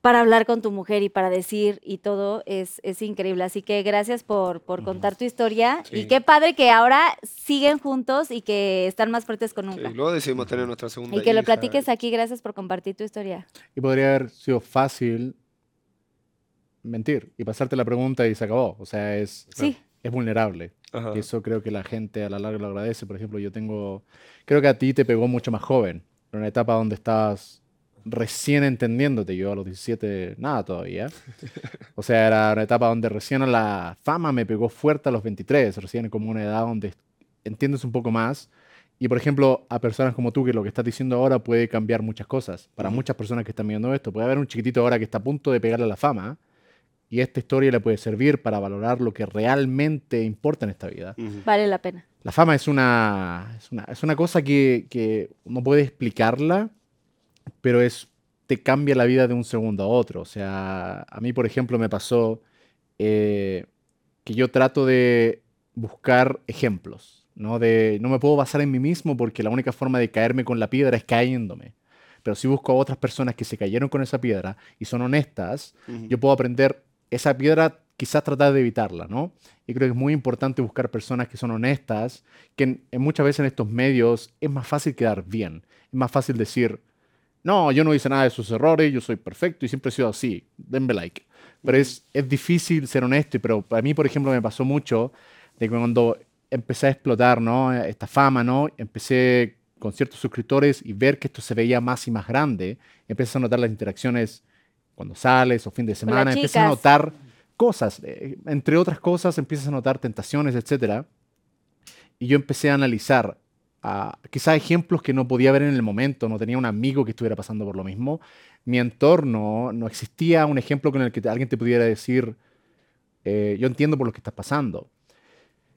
para hablar con tu mujer y para decir y todo es, es increíble. Así que gracias por, por contar tu historia y Sí. qué padre que ahora siguen juntos y que están más fuertes con Sí, nunca. luego decidimos tener nuestra segunda y que lo platiques aquí. Gracias por compartir tu historia. Y podría haber sido fácil mentir y pasarte la pregunta y se acabó. O sea, es, Sí. Es vulnerable. Ajá. Y eso creo que la gente a la larga lo agradece. Por ejemplo, yo tengo, creo que a ti te pegó mucho más joven, en una etapa donde estabas recién entendiéndote. Yo a los 17, nada todavía. *laughs* O sea, era una etapa donde recién la fama me pegó fuerte a los 23, recién como una edad donde entiendes un poco más. Y por ejemplo, a personas como tú, que lo que estás diciendo ahora puede cambiar muchas cosas. Para muchas personas que están viendo esto, puede haber un chiquitito ahora que está a punto de pegarle a la fama. Y esta historia le puede servir para valorar lo que realmente importa en esta vida. Vale la pena. La fama es una, es una, es una cosa que, que no puede explicarla, pero es, te cambia la vida de un segundo a otro. O sea, a mí, por ejemplo, me pasó eh, que yo trato de buscar ejemplos, ¿no? De, no me puedo basar en mí mismo porque la única forma de caerme con la piedra es cayéndome. Pero si busco a otras personas que se cayeron con esa piedra y son honestas, yo puedo aprender esa piedra, quizás tratar de evitarla, ¿no? Y creo que es muy importante buscar personas que son honestas, que en- en muchas veces en estos medios es más fácil quedar bien, es más fácil decir, no, yo no hice nada de sus errores, yo soy perfecto y siempre he sido así, denme like. Pero es, es difícil ser honesto, pero para mí, por ejemplo, me pasó mucho de que cuando empecé a explotar, ¿no? Esta fama, ¿no? Empecé con ciertos suscriptores y ver que esto se veía más y más grande, empiezas a notar las interacciones cuando sales o fin de semana, empiezas a notar cosas, eh, entre otras cosas empiezas a notar tentaciones, etcétera. Y yo empecé a analizar ah, quizás ejemplos que no podía ver en el momento, no tenía un amigo que estuviera pasando por lo mismo. Mi entorno, no existía un ejemplo con el que alguien te pudiera decir, eh, yo entiendo por lo que estás pasando.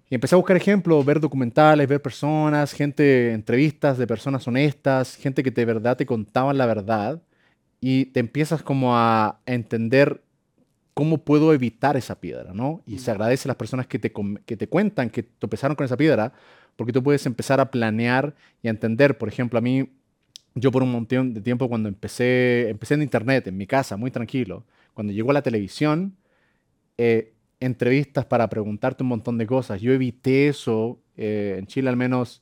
Y empecé a buscar ejemplos, ver documentales, ver personas, gente, entrevistas de personas honestas, gente que de verdad te contaban la verdad y te empiezas como a entender cómo puedo evitar esa piedra, ¿no? Y se agradece a las personas que te, que te cuentan que tropezaron con esa piedra, porque tú puedes empezar a planear y a entender. Por ejemplo, a mí yo por un montón de tiempo cuando empecé, empecé en internet, en mi casa, muy tranquilo, cuando llegó la televisión, eh, entrevistas para preguntarte un montón de cosas. Yo evité eso, eh, en Chile al menos,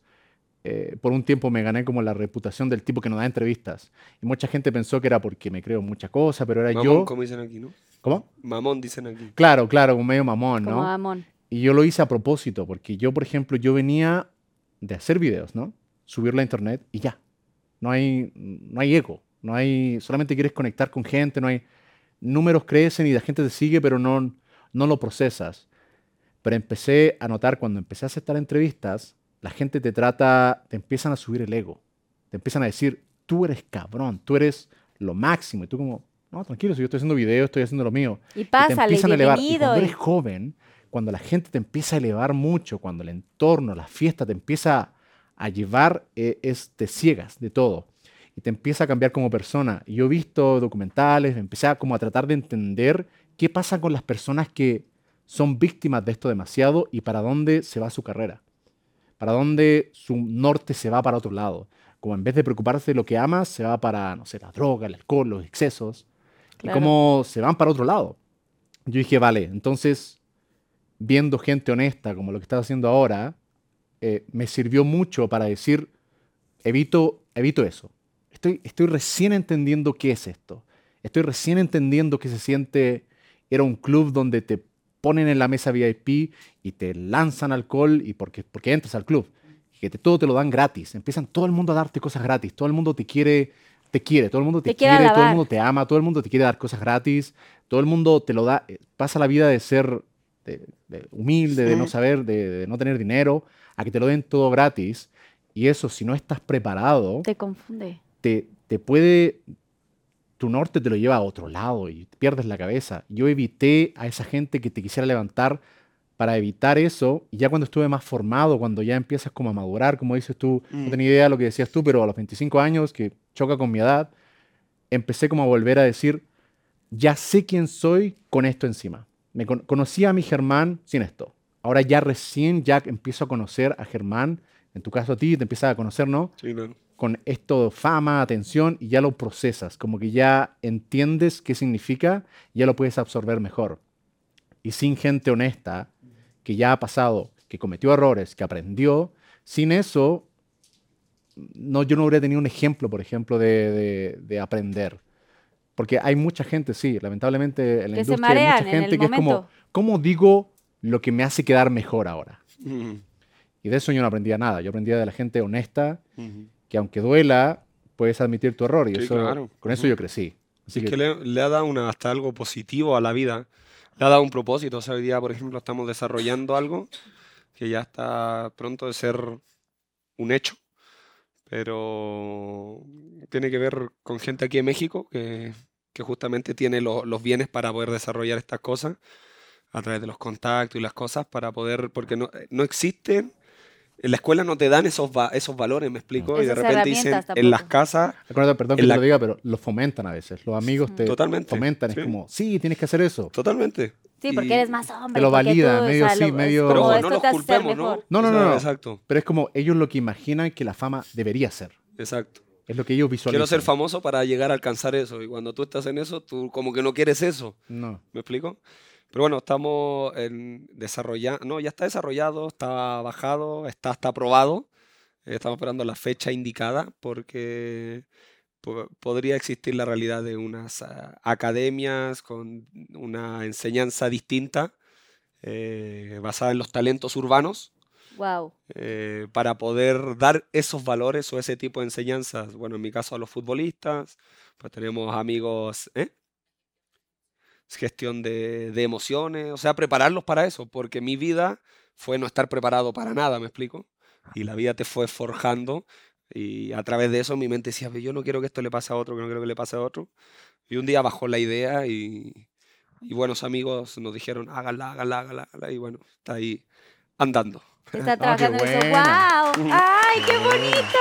eh, por un tiempo me gané como la reputación del tipo que no da entrevistas. Y mucha gente pensó que era porque me creo muchas cosas, pero era Mamón, yo... como dicen aquí, ¿no? ¿Cómo? Mamón dicen aquí. Claro, claro, un medio mamón, Como ¿no? Amón. Y yo lo hice a propósito, porque yo, por ejemplo, yo venía de hacer videos, ¿no? Subirlo a internet y ya. No hay, no hay ego, no hay, solamente quieres conectar con gente, no hay, números crecen y la gente te sigue, pero no, no lo procesas. Pero empecé a notar cuando empecé a aceptar entrevistas, la gente te trata, te empiezan a subir el ego, te empiezan a decir, tú eres cabrón, tú eres lo máximo, y tú como, no, tranquilo, si yo estoy haciendo videos, estoy haciendo lo mío Y y te pásale, empiezan a elevar. Y cuando y- eres joven, cuando la gente te empieza a elevar mucho, cuando el entorno, la fiesta te empieza a llevar, eh, es, te ciegas de todo. Y te empieza a cambiar como persona. Y yo he visto documentales, empecé a, como a tratar de entender qué pasa con las personas que son víctimas de esto demasiado y para dónde se va su carrera, para dónde su norte se va para otro lado. Como en vez de preocuparse de lo que amas, se va para, no sé, la droga, el alcohol, los excesos y cómo se van para otro lado. Yo dije, vale, entonces, viendo gente honesta como lo que estás haciendo ahora, eh, me sirvió mucho para decir, evito, evito eso. Estoy, estoy recién entendiendo qué es esto. Estoy recién entendiendo que se siente, era un club donde te ponen en la mesa VIP y te lanzan alcohol y porque, porque entras al club. Y que te- todo te lo dan gratis. Empiezan todo el mundo a darte cosas gratis. Todo el mundo te quiere, te quiere, todo el mundo te, Te quiere todo el mundo te ama, todo el mundo te quiere dar cosas gratis. Todo el mundo te lo da. eh, Pasa la vida de ser de- de humilde, de no saber, de, de no tener dinero, a que te lo den todo gratis. Y eso, si no estás preparado, Te confunde. te, te puede, tu norte te lo lleva a otro lado y pierdes la cabeza. Yo evité a esa gente que te quisiera levantar para evitar eso. Y ya cuando estuve más formado, cuando ya empiezas como a madurar, como dices tú, no tenía idea de lo que decías tú, pero a los 25 años, que choca con mi edad, empecé como a volver a decir, ya sé quién soy con esto encima. Me con- conocía a mi Germán sin esto. Ahora ya recién ya empiezo a conocer a Germán, en tu caso a ti, te empiezas a conocer, ¿no? Sí, claro. Con esto, fama, atención, y ya lo procesas, como que ya entiendes qué significa, ya lo puedes absorber mejor. Y sin gente honesta, que ya ha pasado, que cometió errores, que aprendió, sin eso, no, yo no habría tenido un ejemplo, por ejemplo, de, de- de aprender. Porque hay mucha gente, sí, lamentablemente en la Que se industria hay mucha en el gente que es como. ¿cómo digo lo que me hace quedar mejor ahora? Y de eso yo no aprendía nada. Yo aprendía de la gente honesta. Que aunque duela, puedes admitir tu error. Y Sí, eso, claro. con eso yo crecí. Así Es que, que le, le ha dado una, hasta algo positivo a la vida. Le ha dado un propósito. O sea, hoy día, por ejemplo, estamos desarrollando algo que ya está pronto de ser un hecho. Pero tiene que ver con gente aquí en México que, que justamente tiene lo- los bienes para poder desarrollar estas cosas a través de los contactos y las cosas para poder, porque no, no existen, en la escuela no te dan esos, va- esos valores, me explico, y de Esas repente dicen herramientas en las tampoco. casas, acuérdate, perdón que te la- lo diga, pero lo fomentan a veces. Los amigos te Totalmente, fomentan. sí. Es como, sí, tienes que hacer eso. totalmente. Sí, porque Y- eres más hombre. Te lo validan, tú, medio o sea, sí, lo- medio- Pero ojo, no los culpemos, ¿no? No, no, no, no. Exacto, Pero es como ellos lo que imaginan que la fama debería ser. exacto. Es lo que ellos visualizan. Quiero ser famoso para llegar a alcanzar eso. Y cuando tú estás en eso, tú como que no quieres eso. No. ¿Me explico? Pero bueno, estamos en desarrollando. No, ya está desarrollado, está bajado, está hasta aprobado. Estamos esperando la fecha indicada porque po- podría existir la realidad de unas ah, academias con una enseñanza distinta eh, basada en los talentos urbanos Wow. eh, para poder dar esos valores o ese tipo de enseñanzas. Bueno, en mi caso a los futbolistas, pues tenemos amigos, ¿eh? Es Gestión de, de emociones, o sea, prepararlos para eso, porque mi vida fue no estar preparado para nada, ¿me explico? Y la vida te fue forjando y a través de eso mi mente decía, yo no quiero que esto le pase a otro, que no quiero que le pase a otro. Y un día bajó la idea y, y buenos amigos nos dijeron, hágala, hágala, hágala, hágala", y bueno, está ahí andando. *laughs* Está Ah, trabajando en eso. ¡Wow! *laughs* ¡Ay, qué bonito!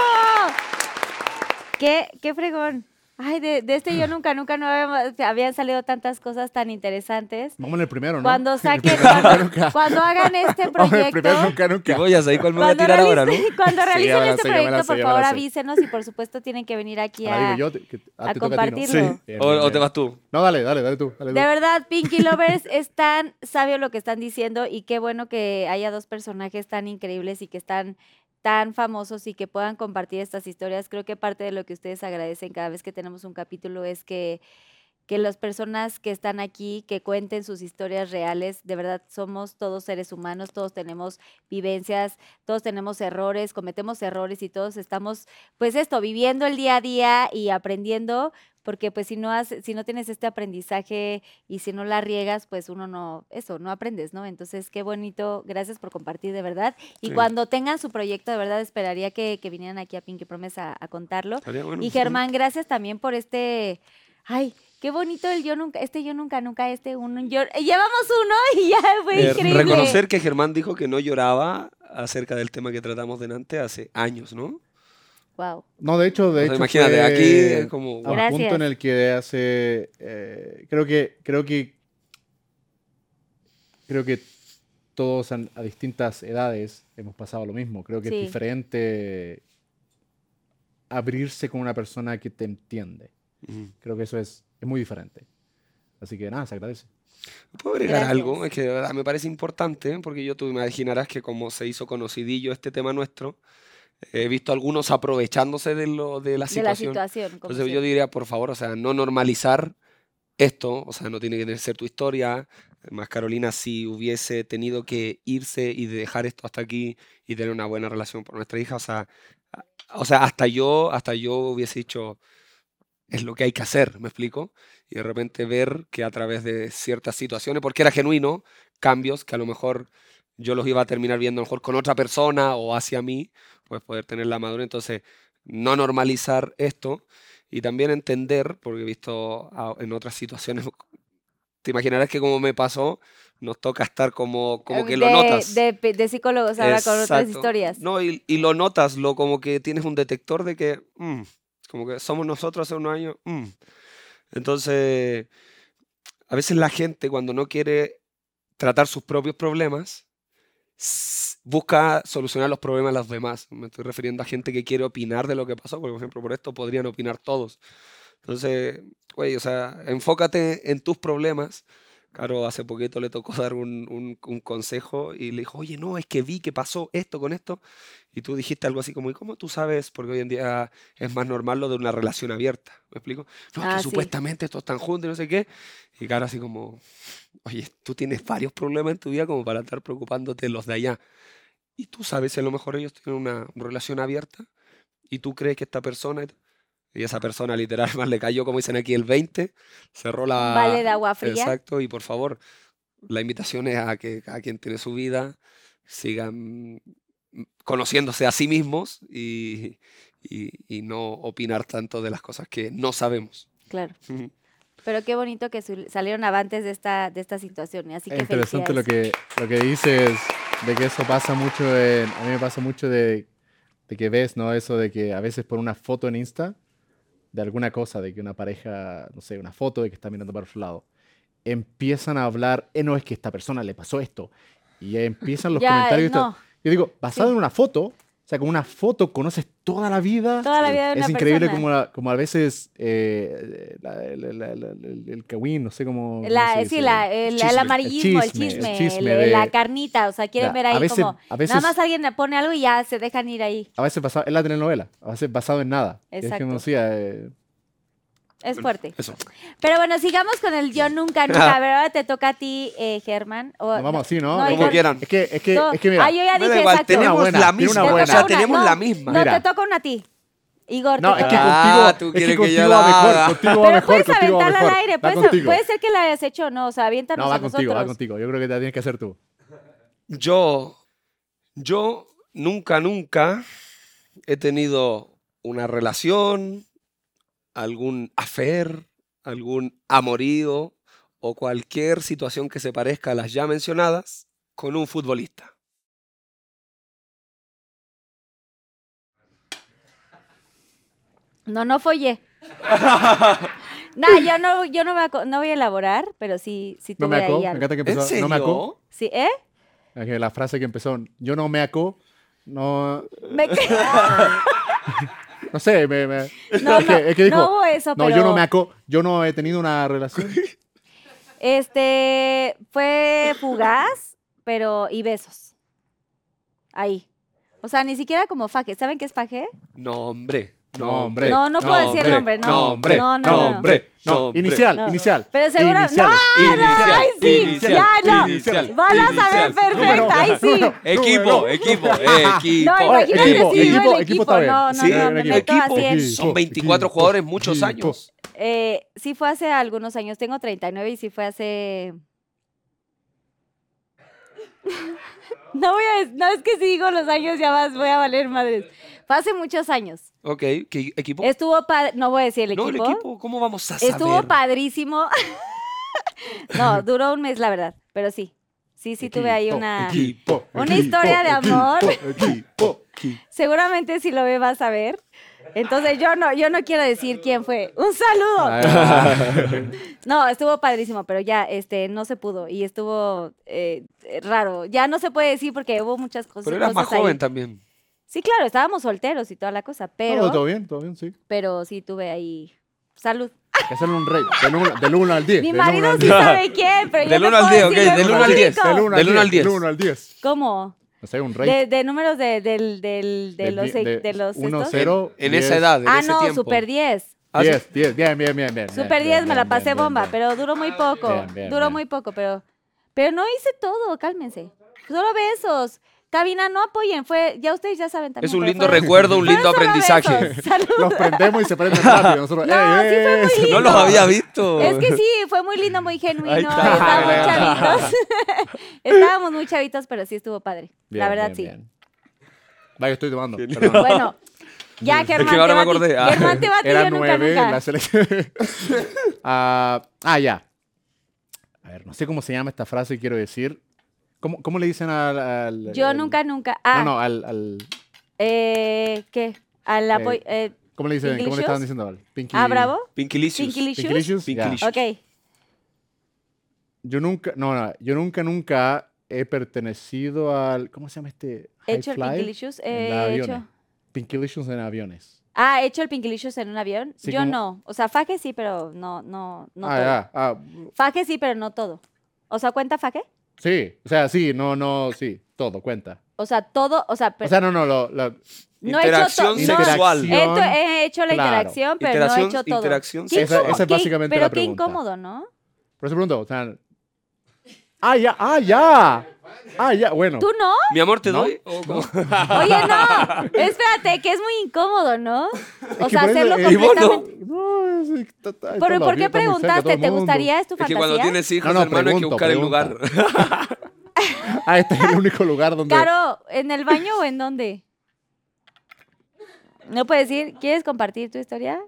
¡Qué, qué fregón! Ay, de, de este yo nunca, nunca no habíamos- habían salido tantas cosas tan interesantes. Vamos en el primero, ¿no? Cuando saquen, cuando, hagan *laughs* este Vamos en el proyecto, primero, nunca, nunca. voy a saber cuál me voy a cuando, tirar ahora, ¿no? realicen- cuando realicen este sé, proyecto, sé, por favor sé. avísenos y por supuesto tienen que venir aquí Ahora a... digo yo, te- que- a te toca a ti, ¿no? compartirlo. Sí. Bien, O, bien, o te vas tú. No, dale, dale, dale tú. Dale tú. De verdad, Pinky Lovers, es tan sabio lo que están diciendo y qué bueno que haya dos personajes tan increíbles y que están tan famosos y que puedan compartir estas historias. Creo que parte de lo que ustedes agradecen cada vez que tenemos un capítulo es que, que las personas que están aquí, que cuenten sus historias reales, de verdad somos todos seres humanos, todos tenemos vivencias, todos tenemos errores, cometemos errores y todos estamos, pues esto, viviendo el día a día y aprendiendo, porque pues si no, has, si no tienes este aprendizaje y si no la riegas, pues uno no, eso, no aprendes, ¿no? Entonces, qué bonito, gracias por compartir de verdad. Y Sí. cuando tengan su proyecto, de verdad esperaría que, que vinieran aquí a Pinky Promise a, a contarlo. Bueno, Y sí. Germán, gracias también por este, ay, qué bonito el yo nunca, este yo nunca, nunca, este uno, yo, llevamos uno y ya fue Eh, increíble. reconocer que Germán dijo que no lloraba acerca del tema que tratamos delante hace años, ¿no? Wow. No, de hecho, de O sea, hecho. imagínate, fue aquí es como, A un punto en el que hace. eh, creo que. Creo que. Creo que todos an- a distintas edades hemos pasado lo mismo. Creo que Sí. es diferente abrirse con una persona que te entiende. Ujú. Creo que eso es, es muy diferente. Así que nada, se agradece. ¿Puedo agregar Gracias. algo? Es que de verdad me parece importante, porque yo tú imaginarás que como se hizo conocidillo este tema nuestro, he visto algunos aprovechándose de, lo, de la De la situación. situación. como Entonces yo diría, por favor, o sea, no normalizar esto, o sea, no tiene que ser tu historia. Más Carolina, si hubiese tenido que irse y dejar esto hasta aquí y tener una buena relación por nuestra hija, o sea, o sea, hasta yo, hasta yo hubiese dicho, es lo que hay que hacer, ¿me explico? Y de repente ver que a través de ciertas situaciones, porque era genuino, cambios que a lo mejor yo los iba a terminar viendo a lo mejor con otra persona o hacia mí, pues poder tener la madurez. Entonces, no normalizar esto y también entender, porque he visto en otras situaciones, *laughs* te imaginarás que como me pasó, nos toca estar como, como que lo notas. De, de psicólogos ahora con otras historias. No, y, y lo notas, lo como que tienes un detector de que, mm, como que somos nosotros hace unos años. mm. Entonces, a veces la gente cuando no quiere tratar sus propios problemas, busca solucionar los problemas de los demás. Me estoy refiriendo a gente que quiere opinar de lo que pasó, porque, por ejemplo, por esto podrían opinar todos. Entonces, güey, o sea, enfócate en tus problemas. Claro, hace poquito le tocó *laughs* dar un, un- un consejo y le dijo, oye, no, es que vi que pasó esto con esto. Y tú dijiste algo así como, ¿y cómo tú sabes? Porque hoy en día es más normal lo de una relación abierta. ¿Me explico? No, es Ah, que sí. supuestamente estos están juntos y no sé qué. Y claro, así como, oye, tú tienes varios problemas en tu vida como para estar preocupándote de los de allá. Y tú sabes a lo mejor ellos tienen una relación abierta y tú crees que esta persona... Y esa persona *laughs* literal más le cayó, como dicen aquí, el 20, cerró la... Vale de agua fría. Exacto, y por favor, la invitación es a que a quien tiene su vida sigan mm, conociéndose a sí mismos y, y- y no opinar tanto de las cosas que no sabemos. Claro. *laughs* Pero qué bonito que salieron avantes de esta, de esta situación. Así es que interesante lo que, lo que dices de que eso pasa mucho en, a mí me pasa mucho de, de que ves, ¿no? Eso de que a veces por una foto en Insta de alguna cosa, de que una pareja, no sé, una foto de que está mirando para otro lado, empiezan a hablar, eh, no, es que a esta persona le pasó esto. Y empiezan los Ya, comentarios. no. Yo digo, basado Sí. en una foto, o sea, con una foto conoces toda la vida. Toda la vida de es una increíble persona. como, la- como a veces eh, la- la- el, cagüín, no sé cómo. La, sí, la- el, amarillismo, el El chisme, el chisme el- la carnita, o sea, quieren ver a ahí veces- como, a veces- nada más alguien pone algo y ya se dejan ir ahí. A veces basado, es la telenovela, a veces basado en nada. Y Es que Exacto. eh, Es fuerte. Eso. Pero bueno, sigamos con el yo nunca, nunca. A ver, ahora te toca a ti, eh, Germán. O- nos vamos así, ¿no? no, Es Como quieran. Es que, es que, no. es que mira. Ah, yo ya dije igual, exacto. tenemos buena, la misma. buena. O sea, tenemos no, la misma. No, Mira. te toca una a ti. Igor, No, te es que toca. Ah, contigo, tú es que contigo va la mejor, contigo va Pero mejor, puedes contigo va aventarla mejor. al aire. Puede, contigo. puede ser que la hayas hecho o no. O sea, aviéntanos No, va a contigo, va contigo. Yo creo que te tienes que hacer tú. Yo, yo nunca, nunca he tenido una relación, algún affair, algún amorío o cualquier situación que se parezca a las ya mencionadas con un futbolista. No, no follé. *laughs* No, yo no, yo no, voy a, co- no voy a elaborar, pero sí, sí No tuve me acó. ahí Me algo. encanta que ¿En empezó. No me acó. serio? Sí, ¿eh? La frase que empezó. Yo no me acó. No. Me- *laughs* *laughs* No sé. Me, me- No, es, que, no, es que dijo. no hubo eso, no, pero... yo no me acó. Yo no he tenido una relación. *laughs* Este, fue fugaz, pero... y besos. Ahí. O sea, ni siquiera como faje. ¿Saben qué es faje? No, hombre. No, hombre. No, no puedo decir el nombre, no. No, hombre. No, no, No, no, no. No, No, inicial, No. inicial. Pero seguro... Iniciales. ¡No! Inicial, ¡Ay, sí! inicial, ¡Ya, no! inicial, Van a saber inicial. perfecta, ahí sí. Equipo, equipo, equipo. No, imagínate equipo, si digo equipo, el equipo bien. No, no, Sí, no, me equipo. Son 24 jugadores muchos equipo. años. Eh, sí fue hace algunos años, tengo 39 y sí fue hace... *laughs* No voy a, no es que si digo los años ya vas, voy a valer madres. Fue hace muchos años. Ok, ¿qué equipo? Estuvo padre, no voy a decir el no, equipo. el equipo, ¿cómo vamos a saber? Estuvo padrísimo. *laughs* no, duró un mes la verdad, pero sí. Sí, sí tuve ahí una... equipo, una equipo, historia de amor. *laughs* Seguramente si lo ve vas a ver. Entonces yo no, yo no quiero decir quién fue. ¡Un saludo! Ah, *laughs* No, estuvo padrísimo, pero ya este, no se pudo y estuvo eh, raro. Ya no se puede decir porque hubo muchas cosas. Pero eras más ahí. joven también. Sí, claro, estábamos solteros y toda la cosa, pero, Todo, todo bien, todo bien, sí. pero sí tuve ahí salud. Hay que hacerle un rey. Del 1 del uno al 10. Mi marido sí 10. sabe quién, pero yo Del no uno al puedo 10, ok, del en uno al 10, público. Del 1 Del uno al 10. Del 1 al 10. ¿Cómo? O sea, un rey. De, de números de, del, del, de, los, e- de, los 1, estos? 0. En esa edad, en Ah, ese no, tiempo. super 10. Ah, sí. 10, 10. Bien, bien, bien, bien. Super 10 me la pasé bomba, pero duró muy poco. Bien, bien, duró bien. muy poco, pero pero no hice todo, cálmense. Solo besos. Cabina, no apoyen, fue ya ustedes ya saben también. Es un lindo recuerdo, un lindo aprendizaje. *laughs* Los prendemos y se prenden rápido. Nosotros, No, ¡ey, sí fue muy ey! lindo. No los había visto. Es que sí, fue muy lindo, muy genuino. Estábamos muy chavitos. *laughs* Estábamos muy chavitos, pero sí estuvo padre. Bien, la verdad, bien, sí. bien. Vaya, estoy tomando. Perdón. Bueno, ya, Germán. que ahora te me acordé. Ah. Germán, te bati Era yo nunca, 9 nunca. la selección. *laughs* ah, ah, ya. A ver, no sé cómo se llama esta frase, quiero decir. ¿Cómo, cómo le dicen al. al- Yo al- nunca, nunca. Ah, No, no, al. al- eh, ¿qué? Al apoyo. eh, ¿Cómo le dicen? ¿Cómo le estaban diciendo? Al Pinky, ah, bravo. Pinkilicious. Pinkilicious. Pinkilicious, ya. Pinkilicious. Ok. Yo nunca, no, no, yo nunca, nunca he pertenecido al. ¿Cómo se llama este? He hecho el High Fly? En eh, hecho. Pinkilicious en aviones. Ah, he hecho el Pinkilicious en un avión. Sí, Yo como- no. O sea, faje sí, pero no, no, no ah, todo. ya. Ah, Faje sí, pero no todo. O sea, ¿cuenta faje? Sí, o sea, sí, no, no, sí, todo cuenta. O sea, todo, o sea, pero O sea, no, no, lo, lo- no he hecho Interacción todo. sexual. He, to- he hecho la Claro. interacción, pero no he Interacción, hecho todo. interacción Qué Esa- esa es qué- básicamente Pero la qué pregunta. incómodo, ¿no? por eso pregunto, o sea. Ah, ya, ah, ya. Ah, ya, bueno. ¿Tú no? Mi amor, ¿te No. doy? ¿O cómo? *laughs* Oye, no. Espérate, que es muy incómodo, ¿no? O sea, hacerlo eh, completamente. No, está- está- ¿Pero por qué preguntaste? ¿Te gustaría? ¿Es tu Es que fantasía? cuando tienes hijos, No, no, hermano, hay que buscar el lugar. *laughs* Ah, este es el único lugar donde. Caro, ¿en el baño o en dónde? ¿No puedes decir? ¿Quieres compartir tu historia?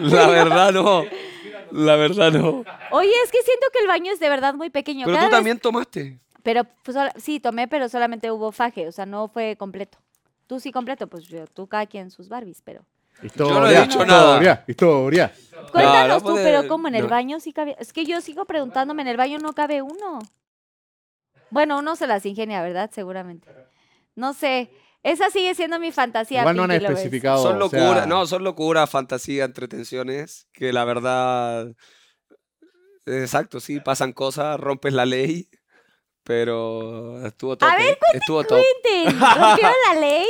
La verdad, no. La verdad, no. Oye, es que siento que el baño es de verdad muy pequeño. Pero Cada tú vez- también tomaste. Pero pues, sola- sí, tomé, pero solamente hubo faje, o sea, no fue completo. Tú sí completo, pues yo, tú cada quien sus Barbies, pero... Historia, Yo no he dicho nada. Historia, historia. Cuéntanos no tú, puede- pero ¿cómo en el no. baño sí cabía? Es que yo sigo preguntándome, en el baño no cabe uno. Bueno, uno se las ingenia, ¿verdad? Seguramente. No sé, esa sigue siendo mi fantasía. Igual no han especificado. Son o sea, locuras, no, son locuras, fantasía, entretenciones, que la verdad, exacto, sí, pasan cosas, rompes la ley, pero estuvo top. ver, ¿eh? estuvo top. Cuenten, ¿Rompieron la *laughs* ley?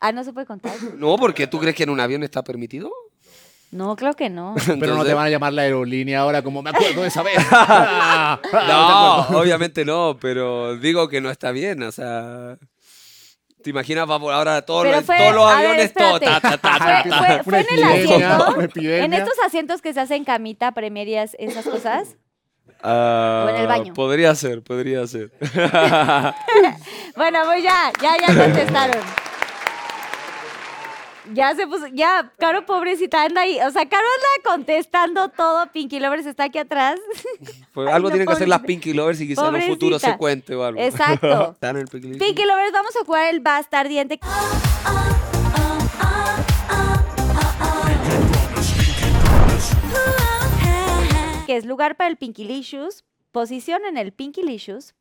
Ah, no se puede contar. No, porque tú crees que en un avión está permitido. No, creo que no. *laughs* Pero no te Entonces- van a llamar la aerolínea ahora como me acuerdo de esa vez. *laughs* Ah, No, obviamente no, pero digo que no está bien, o sea. ¿Te imaginas va por ahora todos, los, fue- todos los a ver, aviones, todo, ta, ta, ta, ta, Fue, ta. fue- fue en el asiento. En estos asientos que se hacen camita, premierías, esas cosas. Ah, O en el baño. Podría ser, podría ser. *laughs* Bueno, pues ya, ya, ya contestaron. Ya se puso, ya, Caro pobrecita anda ahí, o sea, Caro anda contestando todo, Pinky Lovers está aquí atrás. *laughs* Pues, algo tienen que hacer las Pinky Lovers y quizá en un futuro se cuente o algo. Exacto. *laughs* ¿Están en Pinky, Pinky Lovers, vamos a jugar el bastardiente. que es lugar para el Pinkylicious, posición en el Pinkylicious,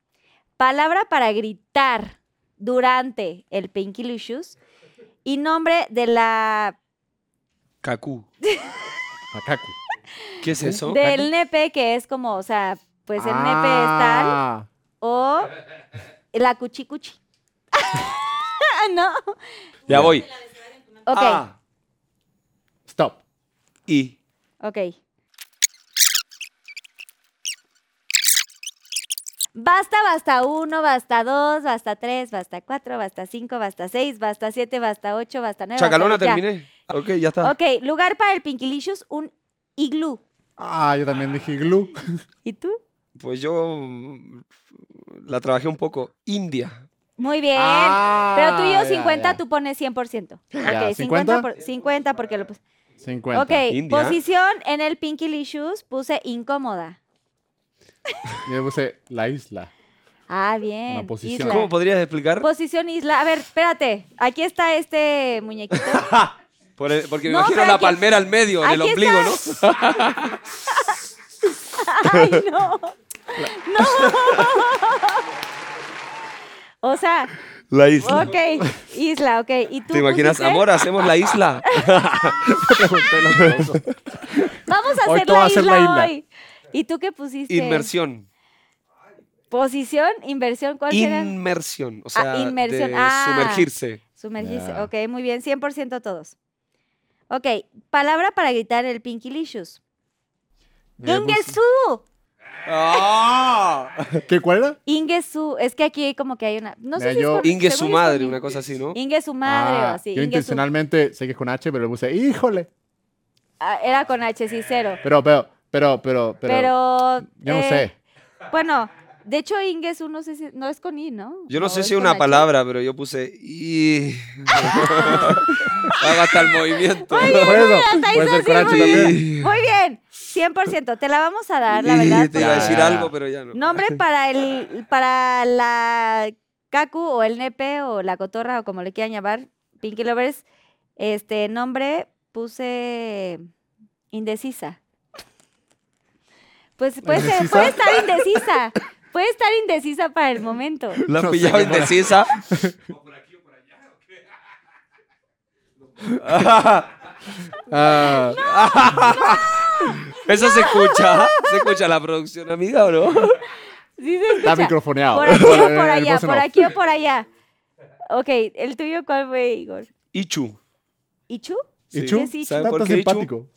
palabra para gritar durante el Pinkylicious y nombre de la Kaku. ¿Qué es eso? del nepe que es como, o sea, pues el nepe es tal Ah, o la cuchicuchi. *laughs* no. Ya voy. Ok, A, Stop. I. ok. Basta, basta uno, basta dos, basta tres, basta cuatro, basta cinco, basta seis, basta siete, basta ocho, basta nueve. Chacalona, basta- ya. terminé. Ok, ya está. Ok, lugar para el Pinkylicious, un iglú. Ah, yo también dije glue. ¿Y tú? Pues yo mm, la trabajé un poco. India. Muy bien. Ah, Pero tú y yo ya, 50, ya. tú pones 100%. Ya, Ok, 50, 50. por- 50 porque lo puse. 50. Ok, India. posición en el Pinkylicious puse incómoda. Yo puse la isla. Ah, bien. Una posición. isla. ¿Cómo podrías explicar? Posición isla. A ver, espérate. Aquí está este muñequito. *laughs* Por el- porque me No, imagino pero la aquí- palmera al medio, en el aquí ombligo, está. ¿no? *laughs* Ay, no. No. O sea, La isla. ok, isla, ok. ¿Y tú ¿Te imaginas? pusiste? Amor, hacemos la isla. *laughs* Vamos a Hoy hacer la a isla la isla. hoy. ¿Y tú qué pusiste? Inmersión. Posición, inversión, ¿cuál será? Inmersión. O Ah, sea, inmersión. de Ah. sumergirse. Sumergirse. Ya. Ok, muy bien, 100% todos. Ok, palabra para gritar el puse- Ingesu. ¡Ah! *laughs* ¿Qué cuál era? Ingesu. Es que aquí como que hay una... No sé si es yo- con- Inge su madre, una cosa así, ¿no? Inge su madre Ah, o así. yo Inge su- intencionalmente sé que es con H, pero le puse híjole. Ah, era con H, sí, cero. Pero, pero, pero, pero, pero. Pero... yo no eh, sé. Bueno, de hecho Ingesu no sé si... No es con I, ¿no? Yo no ¿O sé es si con una H? palabra, pero yo puse y haga *laughs* hasta el movimiento. Hasta puede ser con H muy también. Y- Muy bien, 100%. Te la vamos a dar, la verdad. Te iba a decir algo, pero ya no. Nombre *laughs* para el para la Kaku o el nepe o la cotorra o como le quieran llamar, Pinky Lovers, este nombre puse indecisa. Pues puede, ser- ¿Indecisa? puede estar indecisa. Puede estar indecisa para el momento. La No has sé pillado qué pasa. indecisa. *laughs* Ah, Eso se escucha. ¿Se escucha la producción, amiga, o no? Sí se está escucha. microfoneado. Por aquí o Eh, por allá, por aquí o por allá. Ok, ¿el tuyo cuál fue, Igor? Ichu. ¿Ichu? ¿Y Sí. ¿Qué Ichu? Está ¿Sabe por qué Ichu? simpático.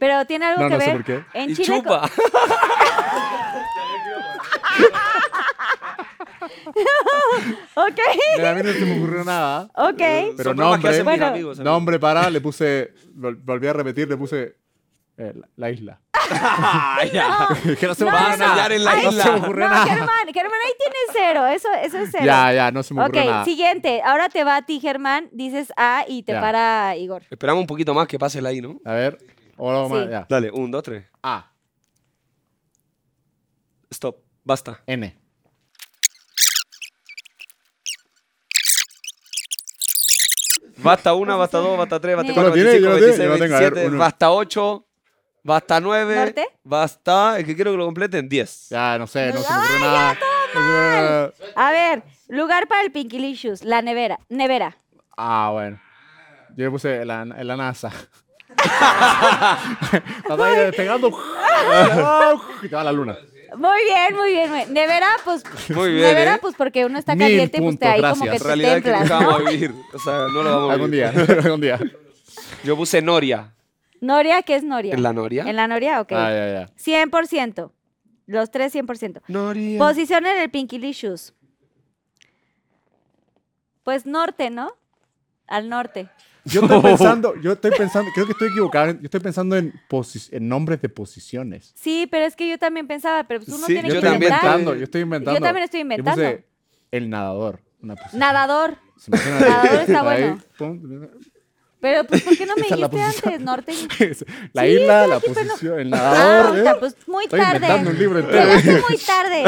Pero tiene algo No, que no sé ver. por qué. En Y Chile. chupa. *laughs* Ok, Mira, a mí no se me ocurrió nada. ok. Pero bromas que nombre- Bueno, amigos. Nombre para, le puse, vol- volví a repetir, le puse eh, la, la isla. *laughs* *laughs* Que no se me nada. sellar en la no isla. se me ocurrió No, nada. Germán, Germán, ahí tienes cero. Eso, eso es cero. Ya, ya, no se me Ok, ocurrió nada. siguiente. Ahora te va a ti, Germán. Dices A y te Ya. para Igor. Esperamos un poquito más que pase la I, ¿no? A ver, Sí. ya. Dale, un, dos, tres. A, Stop. Basta. N. Basta una, basta dos, basta tres, basta Yo cuatro, lo tiene, 25, yo lo tiene, 26, yo lo tengo, a ver, 27, uno. basta ocho, basta nueve, ¿Norte? basta, es que quiero que lo completen, diez. Ya, no sé, no se me ocurrió nada. No se me ocurrió nada. A ver, lugar para el Pinkylicious. La nevera. Nevera. Ah, bueno. Yo le puse la, en la NASA. *laughs* Estás ahí despegando. *laughs* y te va la luna. Muy bien, muy bien. muy bien. Nevera, pues. Muy bien, Nevera, ¿eh? pues porque uno está Mil caliente, pues te puntos, ahí como gracias. que te realidad es que templas, nunca ¿no? vamos a *laughs* vivir, o sea, no lo vamos a Algún vivir. día, algún día. Yo puse Noria. Noria, ¿qué es Noria? ¿En la Noria? En la Noria, ok. Ah, ya, ya. 100%. Los tres 100%. Noria. Posición en el Pinkylicious. Pues norte, ¿no? Al norte. Yo estoy *laughs* pensando, yo estoy pensando, creo que estoy equivocado. Yo estoy pensando en, en nombres de posiciones. Sí, pero es que yo también pensaba, pero pues uno Sí, tiene Yo que estoy inventar. inventando, yo estoy inventando. Yo también estoy Yo inventando. puse el nadador. Una. Nadador. Nadador ahí, está *laughs* ahí, bueno. pum. Pero pues, ¿por qué no *laughs* me Esa dijiste antes, norte? *laughs* La Sí, isla, la pero- posición, el Ah, nadador. ¿eh? pues muy Estoy tarde. inventando un libro entero. *laughs* Muy tarde.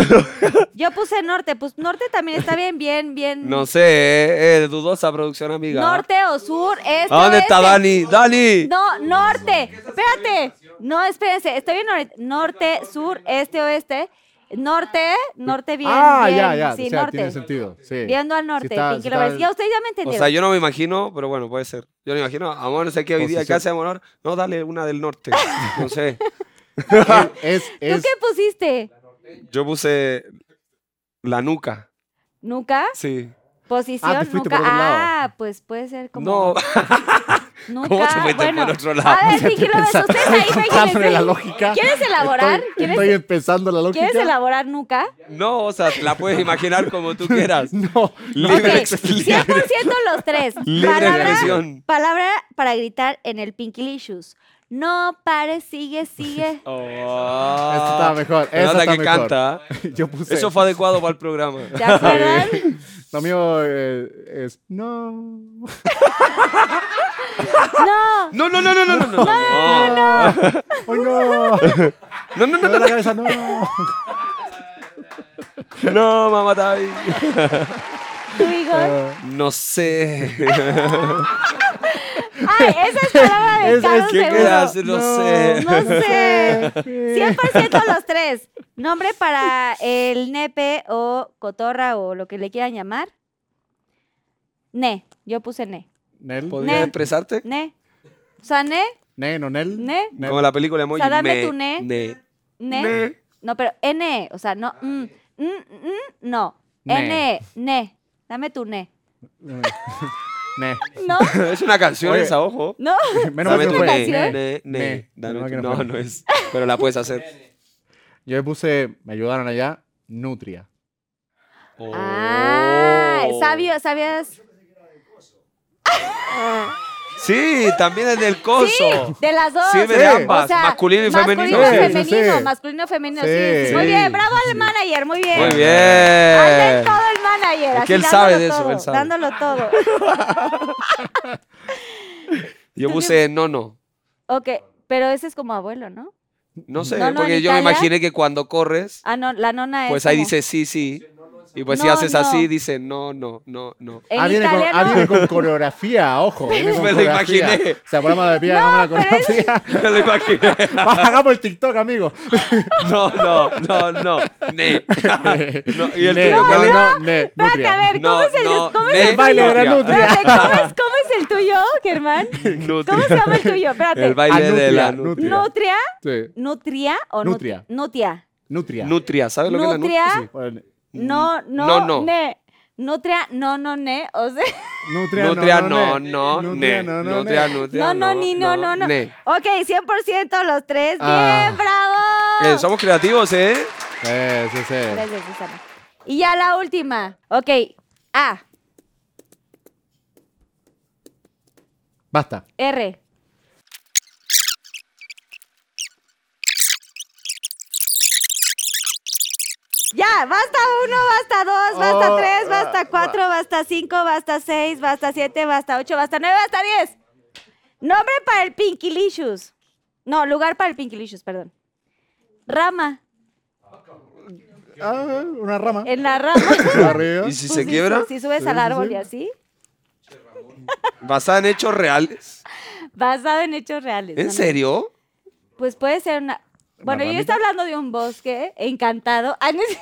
Yo puse norte, pues norte también está bien, bien, bien. No sé, eh, eh, dudosa producción, amiga. Norte o sur, este ¿A dónde oeste. está Dani? ¡Dani! No, norte. Espérate. No, espérense, estoy en nor- norte, sur, este, oeste. Norte, norte bien. ah, bien, ya, ya. Sí, o sea, norte. tiene sentido. Sí. Viendo al norte, Si está- Pinky Lovers. Ya ustedes ya me O entendieron. sea, yo no me imagino, pero bueno, puede ser. Yo no me imagino, amor, no sé qué hoy día, ¿qué hace amor? No, dale una del norte. No sé. *laughs* Es, ¿Tú qué pusiste? Yo puse la nuca. ¿Nuca? Sí. Posición, Ah, lado. Ah, pues puede ser como. No, Nuca. *laughs* ¿Cómo te fuiste bueno. por otro lado? A ver, *laughs* Pinky Lovers, Pensa- ustedes ahí fíjense. la lógica. ¿Quieres elaborar? Estoy, ¿Quieres, estoy empezando la lógica. ¿Quieres elaborar nuca? no, o sea, la puedes imaginar como tú quieras. *laughs* No, Libre Ok, de expresión. 100% los tres. Libre palabra, expresión. palabra para gritar en el Pinkilicious. No pares, sigue, sigue. *laughs* Oh. Esto estaba mejor. Nota está que mejor. canta. *laughs* Yo puse. Eso fue adecuado para el programa. *laughs* ¿Se acuerdan? Lo mío eh, es. No. No. No, no, no, no, no, no, no. No, ¡Ay, no! no, no, Me no, duele no, la cabeza, no. no, mamá Tavi. ¿Tú, Igor? Ah, No sé. Ay, esa es palabra de *laughs* Es- es Carlos que ¿Qué quedas? No sé. No *laughs* sé. 100% los tres. Nombre para el nepe o cotorra o lo que le quieran llamar. Ne. Yo puse ne. Nel. ¿Podrías Ne. expresarte? Ne. O sea, ne, Ne, no, Nel. ne, Nel. Como la película emoji. O sea, dame me, tu ne. ne. ne. Ne. No, pero N. O sea, no. mm, mm, mm, no. Ne. N. Ne. Dame tu ne. *laughs* Ne. ¿No? *laughs* Es una canción Oye. esa, ojo. ¿No? *laughs* Menos mal que tu fue. ne, canción? ne, ne. Ne. Dame Menos mal tu- que no No, fue. no es. Pero la puedes hacer. Yo le puse. Me ayudaron allá. Nutria. Ah, Oh. sabio, sabías. *laughs* Sí, también es del coso. De las dos. Sirve de ambas, masculino y femenino. Masculino, Sí, sí, femenino, sí. masculino, femenino, sí. Sí. Muy bien, bravo al manager, muy bien. Muy bien. todo el manager. Es que él sabe de dándolo eso, todo, él sabe. Dándolo todo. *laughs* Yo puse no, no. Ok, pero ese es como abuelo, ¿no? No sé, No, no, porque yo me Italia- imaginé que cuando corres, Ah, no, la nona es. pues ahí como- dice sí, sí. Y pues si No, haces no. así, dice no, no, no, no. Ah, viene con, ah, viene con *laughs* coreografía, ojo. Viene con Me lo imaginé. O sea, ponemos de pie, hagamos la coreografía. Me lo imaginé. *laughs* Hagamos el TikTok, amigo. *laughs* No, no, no, no. Ne. No, ¿Y el Ne, tuyo cuál no, es? no, ne, Espérate, nutria. a ver, ¿cómo No, es el, no, ¿cómo es el baile de la tuyo? nutria. Espérate, ¿cómo es, ¿Cómo es el tuyo, Germán? Nutria. ¿Cómo se llama el tuyo? Espérate. El baile Ah, de la nutria, nutria. ¿Nutria? Sí. ¿Nutria o nut- Nutria. Nutria? Nutria. Nutria, ¿sabes lo que es la Nutria. nutria? Sí. No, no, No, no. ne. Nutria, no, no, ne. O sea, Nutria, Nutria, no, no, ne. no, ne. no, no, Nutria, ne. nutria, no, no, ni no, no, no. Ne. Ok, 100% los tres. Ah. ¡Bien, bravo! Eh, somos creativos, ¿eh? Sí, sí, sí. Gracias, Susana. Y ya la última. Ok, A, Basta. R. Ya, basta uno, basta dos, basta Oh, tres, basta ah, cuatro, basta cinco, basta seis, basta siete, basta ocho, basta nueve, basta diez. Nombre para el Pinkilicious. No, lugar para el Pinkilicious, perdón. Rama. Ah, una rama. En la rama. *laughs* ¿Y si Pues se quiebra? Si subes Sí, al árbol sí. y así. Basada en hechos reales. *laughs* Basado en hechos reales. ¿En ¿no? serio? Pues puede ser una. Bueno, yo estoy hablando de un bosque encantado. Ah, no es-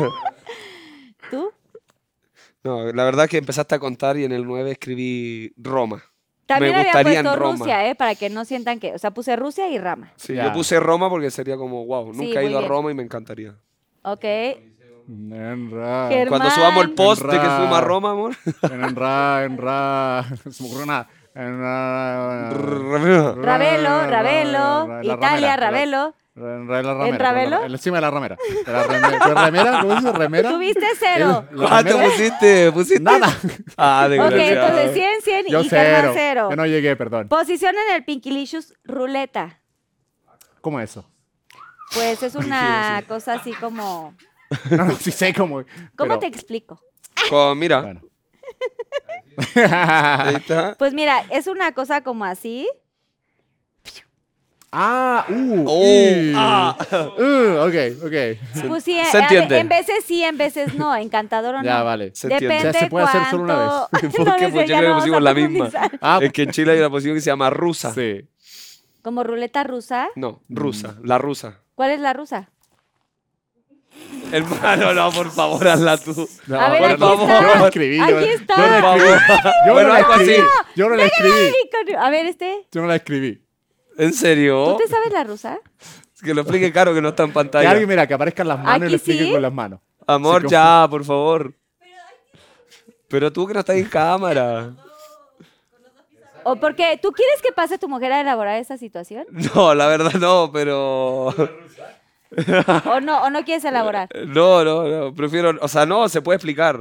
*laughs* ¿Tú? No, la verdad que empezaste a contar y en el 9 escribí Roma. También Me había gustaría en puesto Roma. Rusia, ¿eh? Para que no sientan que. O sea, puse Rusia y Rama. Sí, Ya. yo puse Roma porque sería como, wow, Sí, nunca he muy ido a bien. Roma y me encantaría. Ok. En ra. Germán. Cuando subamos el post de que Ra. fuimos a Roma, amor. En ra, en ra. *laughs* Se me ocurre nada. Ravelo. Ravelo, Ravelo, La Italia, ramera, Ravelo. En ramera. ¿En Ravelo? Encima de la ramera. De la remera. ¿Cómo dices? ¿Remera? Tuviste cero. ¿La ¿Cuánto remera? pusiste? ¿Pusiste? Nada. Ah, de Ok, entonces 100, 100 Yo y cero. cero. Yo no llegué, perdón. Posición en el Pinkilicious ruleta. ¿Cómo es eso? Pues es una cosa así como. *laughs* No, no, sí sé cómo. ¿Cómo pero- te explico? Con- mira, Bueno. Ahí está. Pues mira, es una cosa como así. ah, uh. Oh, y- ah. Uh, ok, ok. Pues sí, se a- entiende. en veces sí, en veces no. Encantador o no. Ya, vale. Se Depende entiende. O sea, se puede hacer solo una cuánto- *laughs* ¿Por No, qué? *laughs* Porque ya no pusimos la misma. Ah, Es que en Chile hay una posición que se llama rusa. sí. ¿Como ruleta rusa? No, rusa, la rusa. ¿Cuál es la rusa? Hermano, no, por favor, hazla tú. No, A ver, por aquí favor. está. Yo la escribí. yo- Aquí está. Yo la Por escribí. favor. Yo Bueno, no la algo así. escribí. Yo no la escribí. A ver, este. Yo no la escribí. ¿En serio? ¿Tú te sabes la rusa? Que lo explique caro que no está en Que pantalla. alguien, mira, que aparezcan las manos y le explique sí. con las manos. Amor, Sí, ya, por favor. Pero tú que no estás en cámara. ¿O porque tú quieres que pase tu mujer a elaborar esa situación? No, la verdad no, pero... *laughs* ¿O no, o no quieres elaborar? No, no, no, prefiero... O sea, no, se puede explicar.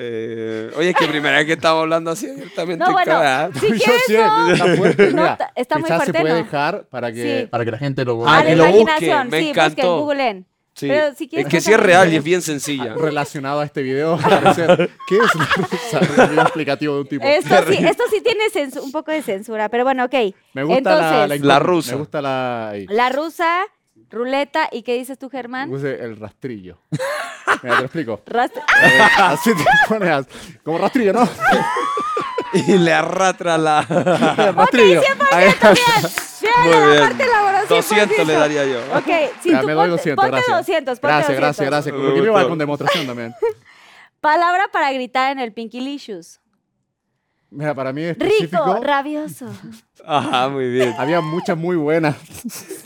Eh, oye, es que primera vez que estamos hablando así abiertamente. No, bueno, cara. si *laughs* Yo quieres sé, no. está fuerte. No, mira, está muy quizás fuerte, se puede ¿no? dejar para que, Sí. para que la gente lo Ah, la que lo busque, imaginación, me sí, encantó. busquen. Sí. Pero si es que sí es real y es bien sencilla. relacionado a este video. *laughs* parecer, ¿Qué es una? Un video explicativo de un tipo. Esto sí, esto sí tiene un poco de censura, pero bueno, ok. Me gusta Entonces, la, la, incógnita, rusa. Me gusta la. ahí. rusa, ruleta, ¿y qué dices tú, Germán? Puse el rastrillo. Mira, te lo explico. *laughs* Rast- Eh, así te pones como rastrillo, ¿no? *laughs* Y le arrastra la... *laughs* El rastrillo. Ahí- Muy la bien. parte laboral, 200 le 100%. daría yo. Ok, sí, Ya, tú me doy ponte- 200, ponte gracias. 200, ponte gracias, 200. gracias, gracias. Me Porque me gustó. con demostración también. Palabra para gritar en el Pinky Licious. Mira, para mí es Rico, rabioso. Ajá, muy bien. Había muchas muy buenas. *laughs*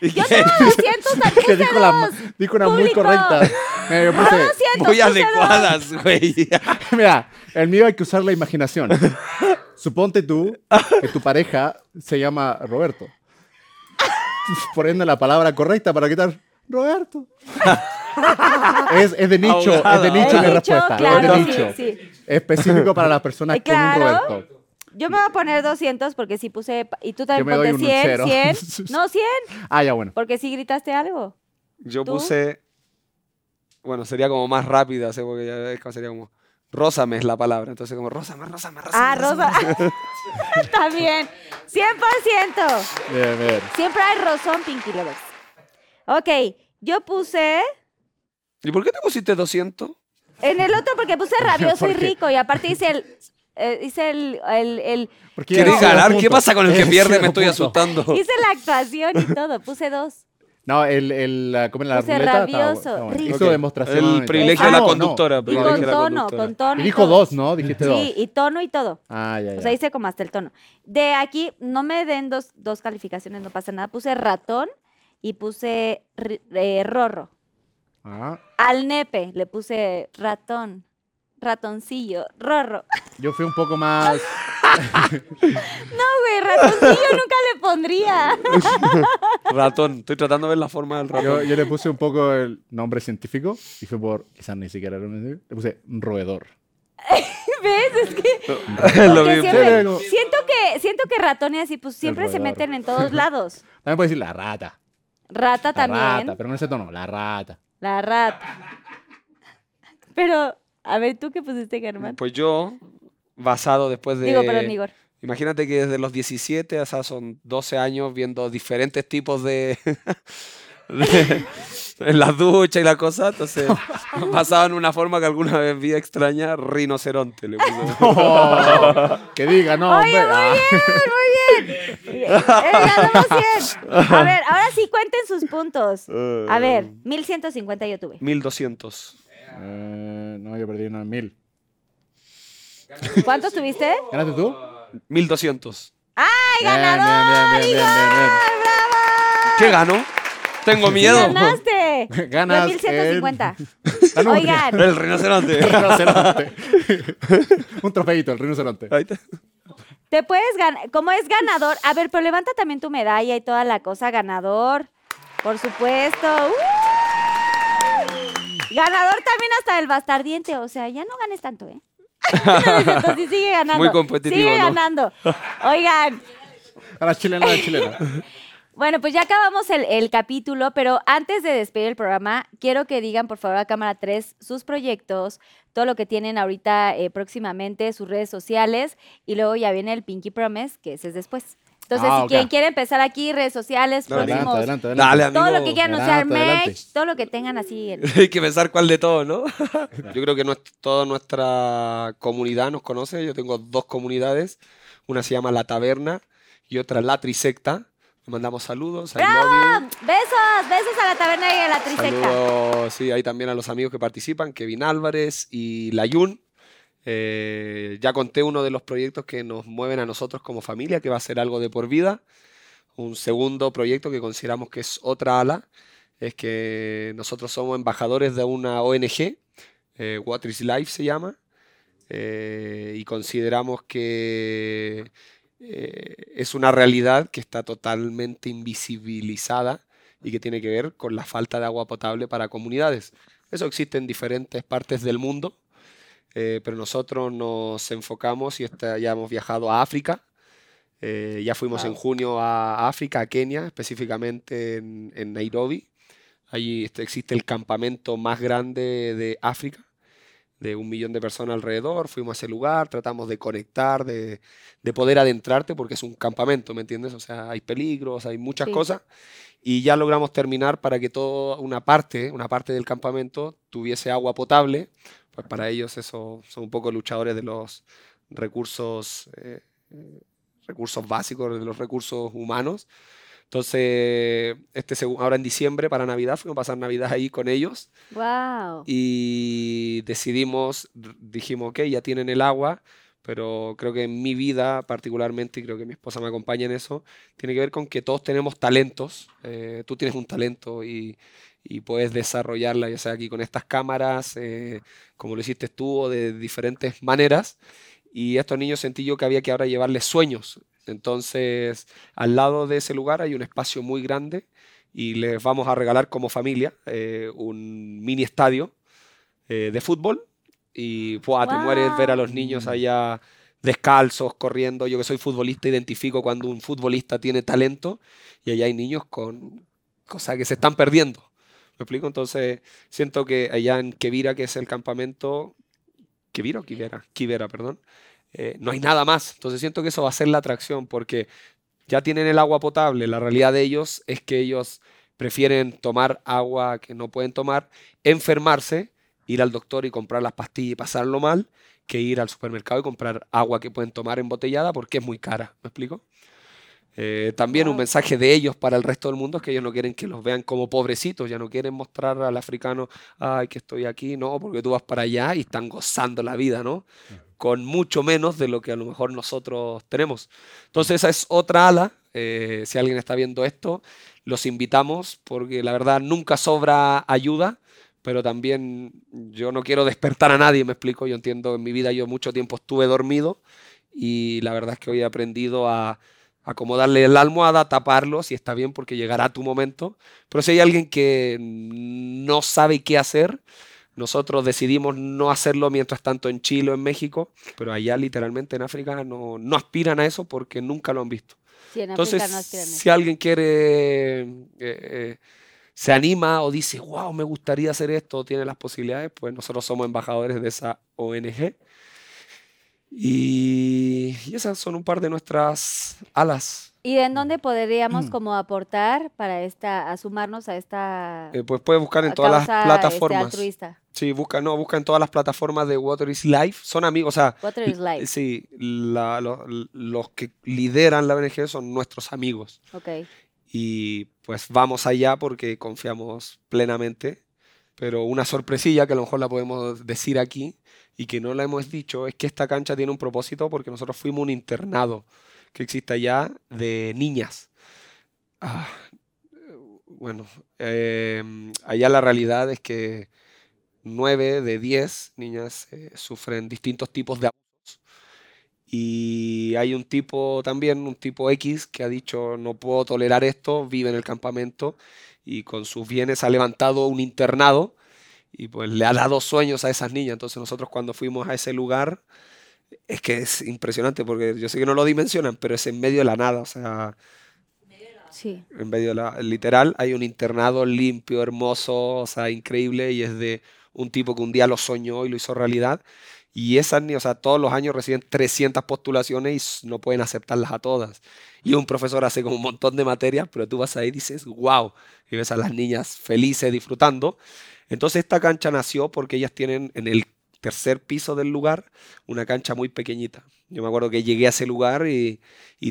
Yo tengo 200, aquí que dijo, la, muy Público. correctas. Mira, yo No, puse, 200, Muy adecuadas, güey. *laughs* mira, el mío hay que usar la imaginación. Suponte tú que tu pareja se llama Roberto. Por ende, la palabra correcta para quitar Roberto. *laughs* es, es de nicho, es de nicho mi respuesta. claro, es de sí, nicho. sí. Específico *laughs* para las personas Eh, con un claro. Roberto. Yo me voy a poner 200 porque sí puse. Y tú también ponte un 100, cero. 100. *laughs* No, 100. Ah, ya bueno. Porque sí gritaste algo. Yo ¿Tú? puse... Bueno, sería como más rápida, ¿sí? porque ya es como- sería como... Rósame es la palabra, entonces como rósame, rósame, rósame. Ah, rósame, Rosa. rósame. También. 100%. Bien, bien. Siempre hay rozón, Pinky Lovers. Ok, yo puse. ¿Y por qué te pusiste 200? En el otro porque puse rabioso y rico. Y aparte hice el. eh, hice el, el, el- Porque ¿Quieres ya cero ganar? ¿Qué pasa con el que *laughs* pierde? Me estoy asustando. hice la actuación y todo. Puse dos. No, el, el, la- ¿cómo es la Puse ruleta? Estaba rabioso, bu- estaba bueno. rico. Hizo demostración. El privilegio de la Ah, conductora, no, Y privilegio con de la tono, conductora. con tono. Y dijo todo. dos, ¿no? Dijiste dos. Sí, y tono y todo. Ah, ya, ya. O sea, hice como hasta el tono. De aquí, no me den dos, dos calificaciones, no pasa nada. Puse ratón y puse ri- eh, rorro. Ah, Al nepe le puse ratón, ratoncillo, rorro. *laughs* yo fui un poco más. No, güey, ratoncillo nunca le pondría. *laughs* Ratón. Estoy tratando de ver la forma del ratón. yo le puse un poco el nombre científico y fue por. Quizás ni siquiera era Le puse roedor. *laughs* ¿Ves? Es que Lo siempre- siento que siento que ratón y así, pues siempre se meten en todos lados. También puede decir la rata. Rata La también. rata, pero no ese tono, la rata. La rata. Pero, a ver, ¿tú qué pusiste, Germán? Pues yo, basado después de... Digo, perdón, Igor. Imagínate que desde los 17, o sea, son 12 años viendo diferentes tipos de... *laughs* de- *laughs* en las duchas y la cosa, entonces *laughs* basado en una forma que alguna vez vi extraña, rinoceronte. Le puse. *laughs* Oh, que diga, no, Oye, hombre. muy bien, muy bien. Eh, ganamos 100. A ver, ahora sí cuenten sus puntos. A ver, 1150 yo tuve. 1200. Eh, no, yo perdí una mil. ¿Cuántos tuviste? ¿Ganaste tú? 1200. ¡Ay, Bien, ganador! bien, bien, bien, bien, bien, ¿Qué gano? Tengo miedo. ¡Ganaste! *laughs* Ganas. Yo 1150. el- la nutria. Oigan, El rinoceronte. El rinoceronte. *laughs* un trofeito, el rinoceronte. Ahí está. te puedes ganar. Como es ganador. A ver, pero levanta también tu medalla y toda la cosa. Ganador. Por supuesto. ¡Uh! Ganador también hasta el bastardiente. O sea, ya no ganes tanto, ¿eh? *laughs* Entonces sigue ganando. Muy competitivo, Sigue ¿no? ganando. Oigan. A la chilena, a la chilena. Bueno, pues ya acabamos el, el capítulo, pero antes de despedir el programa, quiero que digan, por favor, a Cámara 3 sus proyectos, todo lo que tienen ahorita eh, próximamente, sus redes sociales, y luego ya viene el Pinky Promise, que ese es después. Entonces, Ah, si quien quiere empezar aquí, redes sociales, Dale, próximos, Adelante, adelante, adelante. Dale, amigo. todo lo que quieran anunciar, merch, todo lo que tengan así. en- *laughs* Hay que pensar cuál de todo, ¿no? *laughs* Yo creo que toda nuestra comunidad nos conoce. Yo tengo dos comunidades. Una se llama La Taberna y otra La Trisecta. Le mandamos saludos. I ¡Bravo! love you. Besos, besos a la taberna y a la trisecta. Saludos, sí, ahí también a los amigos que participan, Kevin Álvarez y Layun. Eh, ya conté uno de los proyectos que nos mueven a nosotros como familia, que va a ser algo de por vida. Un segundo proyecto que consideramos que es otra ala, es que nosotros somos embajadores de una ONG, eh, Water is Life se llama, eh, y consideramos que eh, es una realidad que está totalmente invisibilizada y que tiene que ver con la falta de agua potable para comunidades. Eso existe en diferentes partes del mundo, eh, pero nosotros nos enfocamos y está- ya hemos viajado a África. eh, ya fuimos en junio a África, a Kenia, específicamente en, en Nairobi. Allí este- existe el campamento más grande de África, de un millón de personas alrededor. Fuimos a ese lugar, tratamos de conectar, de, de poder adentrarte, porque es un campamento, ¿me entiendes? O sea, hay peligros, hay muchas Sí. cosas. Y ya logramos terminar para que toda una parte, una parte del campamento tuviese agua potable. Pues para ellos eso son un poco luchadores de los recursos, eh, eh, recursos básicos, de los recursos humanos. Entonces, este, ahora en diciembre para Navidad fuimos a pasar Navidad ahí con ellos Wow. y decidimos, dijimos, ok, ya tienen el agua, pero creo que en mi vida particularmente, y creo que mi esposa me acompaña en eso, tiene que ver con que todos tenemos talentos. eh, tú tienes un talento y, y puedes desarrollarla, ya sea aquí con estas cámaras, eh, como lo hiciste tú, o de diferentes maneras. Y a estos niños sentí yo que había que ahora llevarles sueños. Entonces, al lado de ese lugar hay un espacio muy grande y les vamos a regalar como familia eh, un mini estadio eh, de fútbol y ¡buah! te mueres ver a los niños allá descalzos, corriendo. Yo que soy futbolista identifico cuando un futbolista tiene talento y allá hay niños con cosas que se están perdiendo. ¿Me explico? Entonces siento que allá en Quevira, que es el campamento, ¿Quevira o Quivera? Quivera, perdón. Eh, no hay nada más. Entonces siento que eso va a ser la atracción porque ya tienen el agua potable. La realidad de ellos es que ellos prefieren tomar agua que no pueden tomar, enfermarse, ir al doctor y comprar las pastillas y pasarlo mal, que ir al supermercado y comprar agua que pueden tomar embotellada porque es muy cara. ¿Me explico? Eh, también un mensaje de ellos para el resto del mundo es que ellos no quieren que los vean como pobrecitos, ya no quieren mostrar al africano, ay, que estoy aquí, no, porque tú vas para allá y están gozando la vida, ¿no? Con mucho menos de lo que a lo mejor nosotros tenemos. Entonces esa es otra ala. eh, si alguien está viendo esto, los invitamos porque la verdad nunca sobra ayuda, pero también yo no quiero despertar a nadie, me explico. Yo entiendo, en mi vida yo mucho tiempo estuve dormido y la verdad es que hoy he aprendido a acomodarle la almohada, taparlo, si está bien, porque llegará tu momento. Pero si hay alguien que no sabe qué hacer, nosotros decidimos no hacerlo mientras tanto en Chile o en México, pero allá literalmente en África no, no aspiran a eso porque nunca lo han visto. Sí, en Entonces, no si alguien quiere, eh, eh, se anima o dice, wow, me gustaría hacer esto, tiene las posibilidades, pues nosotros somos embajadores de esa ONG. Y, y esas son un par de nuestras alas. ¿Y en dónde podríamos Mm. como aportar para esta, a sumarnos a esta Eh, pues puedes buscar en todas las este, plataformas. altruista? Sí, busca, no, busca en todas las plataformas de Water is Life. Son amigos, o sea, Water is life. sí, la- los que lideran la ONG son nuestros amigos. Ok. y pues vamos allá porque confiamos plenamente. Pero una sorpresilla que a lo mejor la podemos decir aquí y que no la hemos dicho es que esta cancha tiene un propósito porque nosotros fuimos un internado que existe allá de niñas. Ah, bueno, em, allá la realidad es que 9 de 10 niñas eh, sufren distintos tipos de abusos. Y hay un tipo también, un tipo X, que ha dicho, no puedo tolerar esto, vive en el campamento y con sus bienes ha levantado un internado y pues le ha dado sueños a esas niñas. Entonces nosotros cuando fuimos a ese lugar, es que es impresionante porque yo sé que no lo dimensionan, pero es en medio de la nada, o sea, Sí. en medio de la literal hay un internado limpio, hermoso, o sea, increíble y es de un tipo que un día lo soñó y lo hizo realidad. Y esas niñas, o sea, todos los años reciben 300 postulaciones y no pueden aceptarlas a todas. Y un profesor hace como un montón de materias, pero tú vas ahí y dices, wow, y ves a las niñas felices disfrutando. Entonces esta cancha nació porque ellas tienen en el tercer piso del lugar, una cancha muy pequeñita. Yo me acuerdo que llegué a ese lugar y,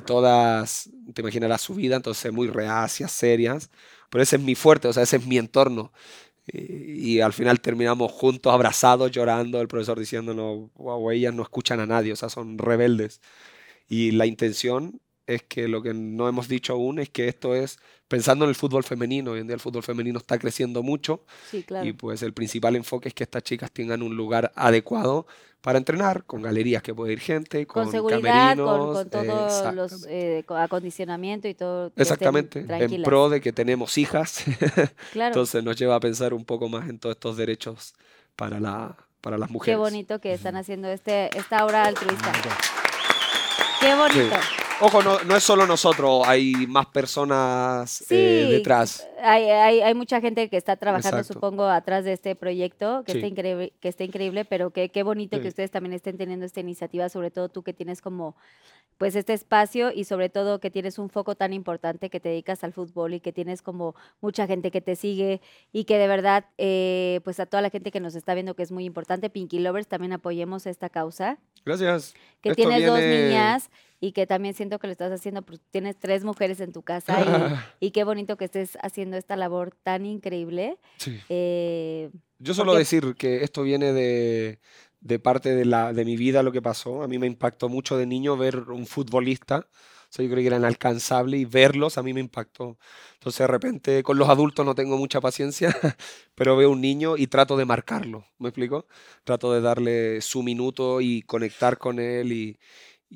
todas, te imaginarás su vida, entonces muy reacias, serias, pero ese es mi fuerte, o sea, ese es mi entorno. Y, y al final terminamos juntos, abrazados, llorando, el profesor diciéndonos, wow, ellas no escuchan a nadie, o sea, son rebeldes. Y la intención es que lo que no hemos dicho aún es que esto es pensando en el fútbol femenino. Hoy en día el fútbol femenino está creciendo mucho Sí, claro. y pues el principal enfoque es que estas chicas tengan un lugar adecuado para entrenar, con galerías que puede ir gente, con, con seguridad, con, camerinos, con todos los exactamente. eh, co- acondicionamiento y todo. Exactamente, en pro de que tenemos hijas, *laughs* Claro. entonces nos lleva a pensar un poco más en todos estos derechos para, la, para las mujeres. Qué bonito que están haciendo este, esta obra altruista. Qué bonito. Ojo, no, no es solo nosotros, hay más personas eh, detrás. Hay, hay, hay mucha gente que está trabajando, Exacto. supongo, atrás de este proyecto, que, Sí. está, increíble, que está increíble, pero que, qué bonito que ustedes también estén teniendo esta iniciativa, sobre todo tú que tienes como pues este espacio y sobre todo que tienes un foco tan importante que te dedicas al fútbol y que tienes como mucha gente que te sigue y que de verdad, eh, pues a toda la gente que nos está viendo que es muy importante, Pinky Lovers, también apoyemos esta causa Gracias. que Esto tienes dos niñas y que también siento que lo estás haciendo, pues, tienes tres mujeres en tu casa y, *laughs* y qué bonito que estés haciendo esta labor tan increíble. Sí. Eh, Yo solo porque- decir que esto viene de, de parte de, la, de mi vida, lo que pasó. A mí me impactó mucho de niño ver un futbolista. Yo creo que era inalcanzable y verlos a mí me impactó. Entonces, de repente, con los adultos no tengo mucha paciencia, *laughs* pero veo un niño y trato de marcarlo. ¿Me explico? Trato de darle su minuto y conectar con él y,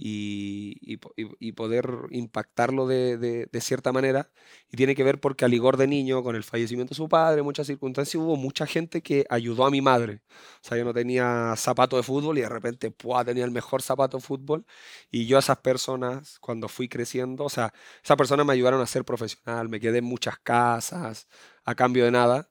y, y po- y- y poder impactarlo de cierta manera. Y tiene que ver porque al Igor de niño, con el fallecimiento de su padre, muchas circunstancias, hubo mucha gente que ayudó a mi madre. O sea, yo no tenía zapato de fútbol y de repente ¡pua! tenía el mejor zapato de fútbol. Y yo a esas personas, cuando fui creciendo, o sea, esas personas me ayudaron a ser profesional. Me quedé en muchas casas a cambio de nada.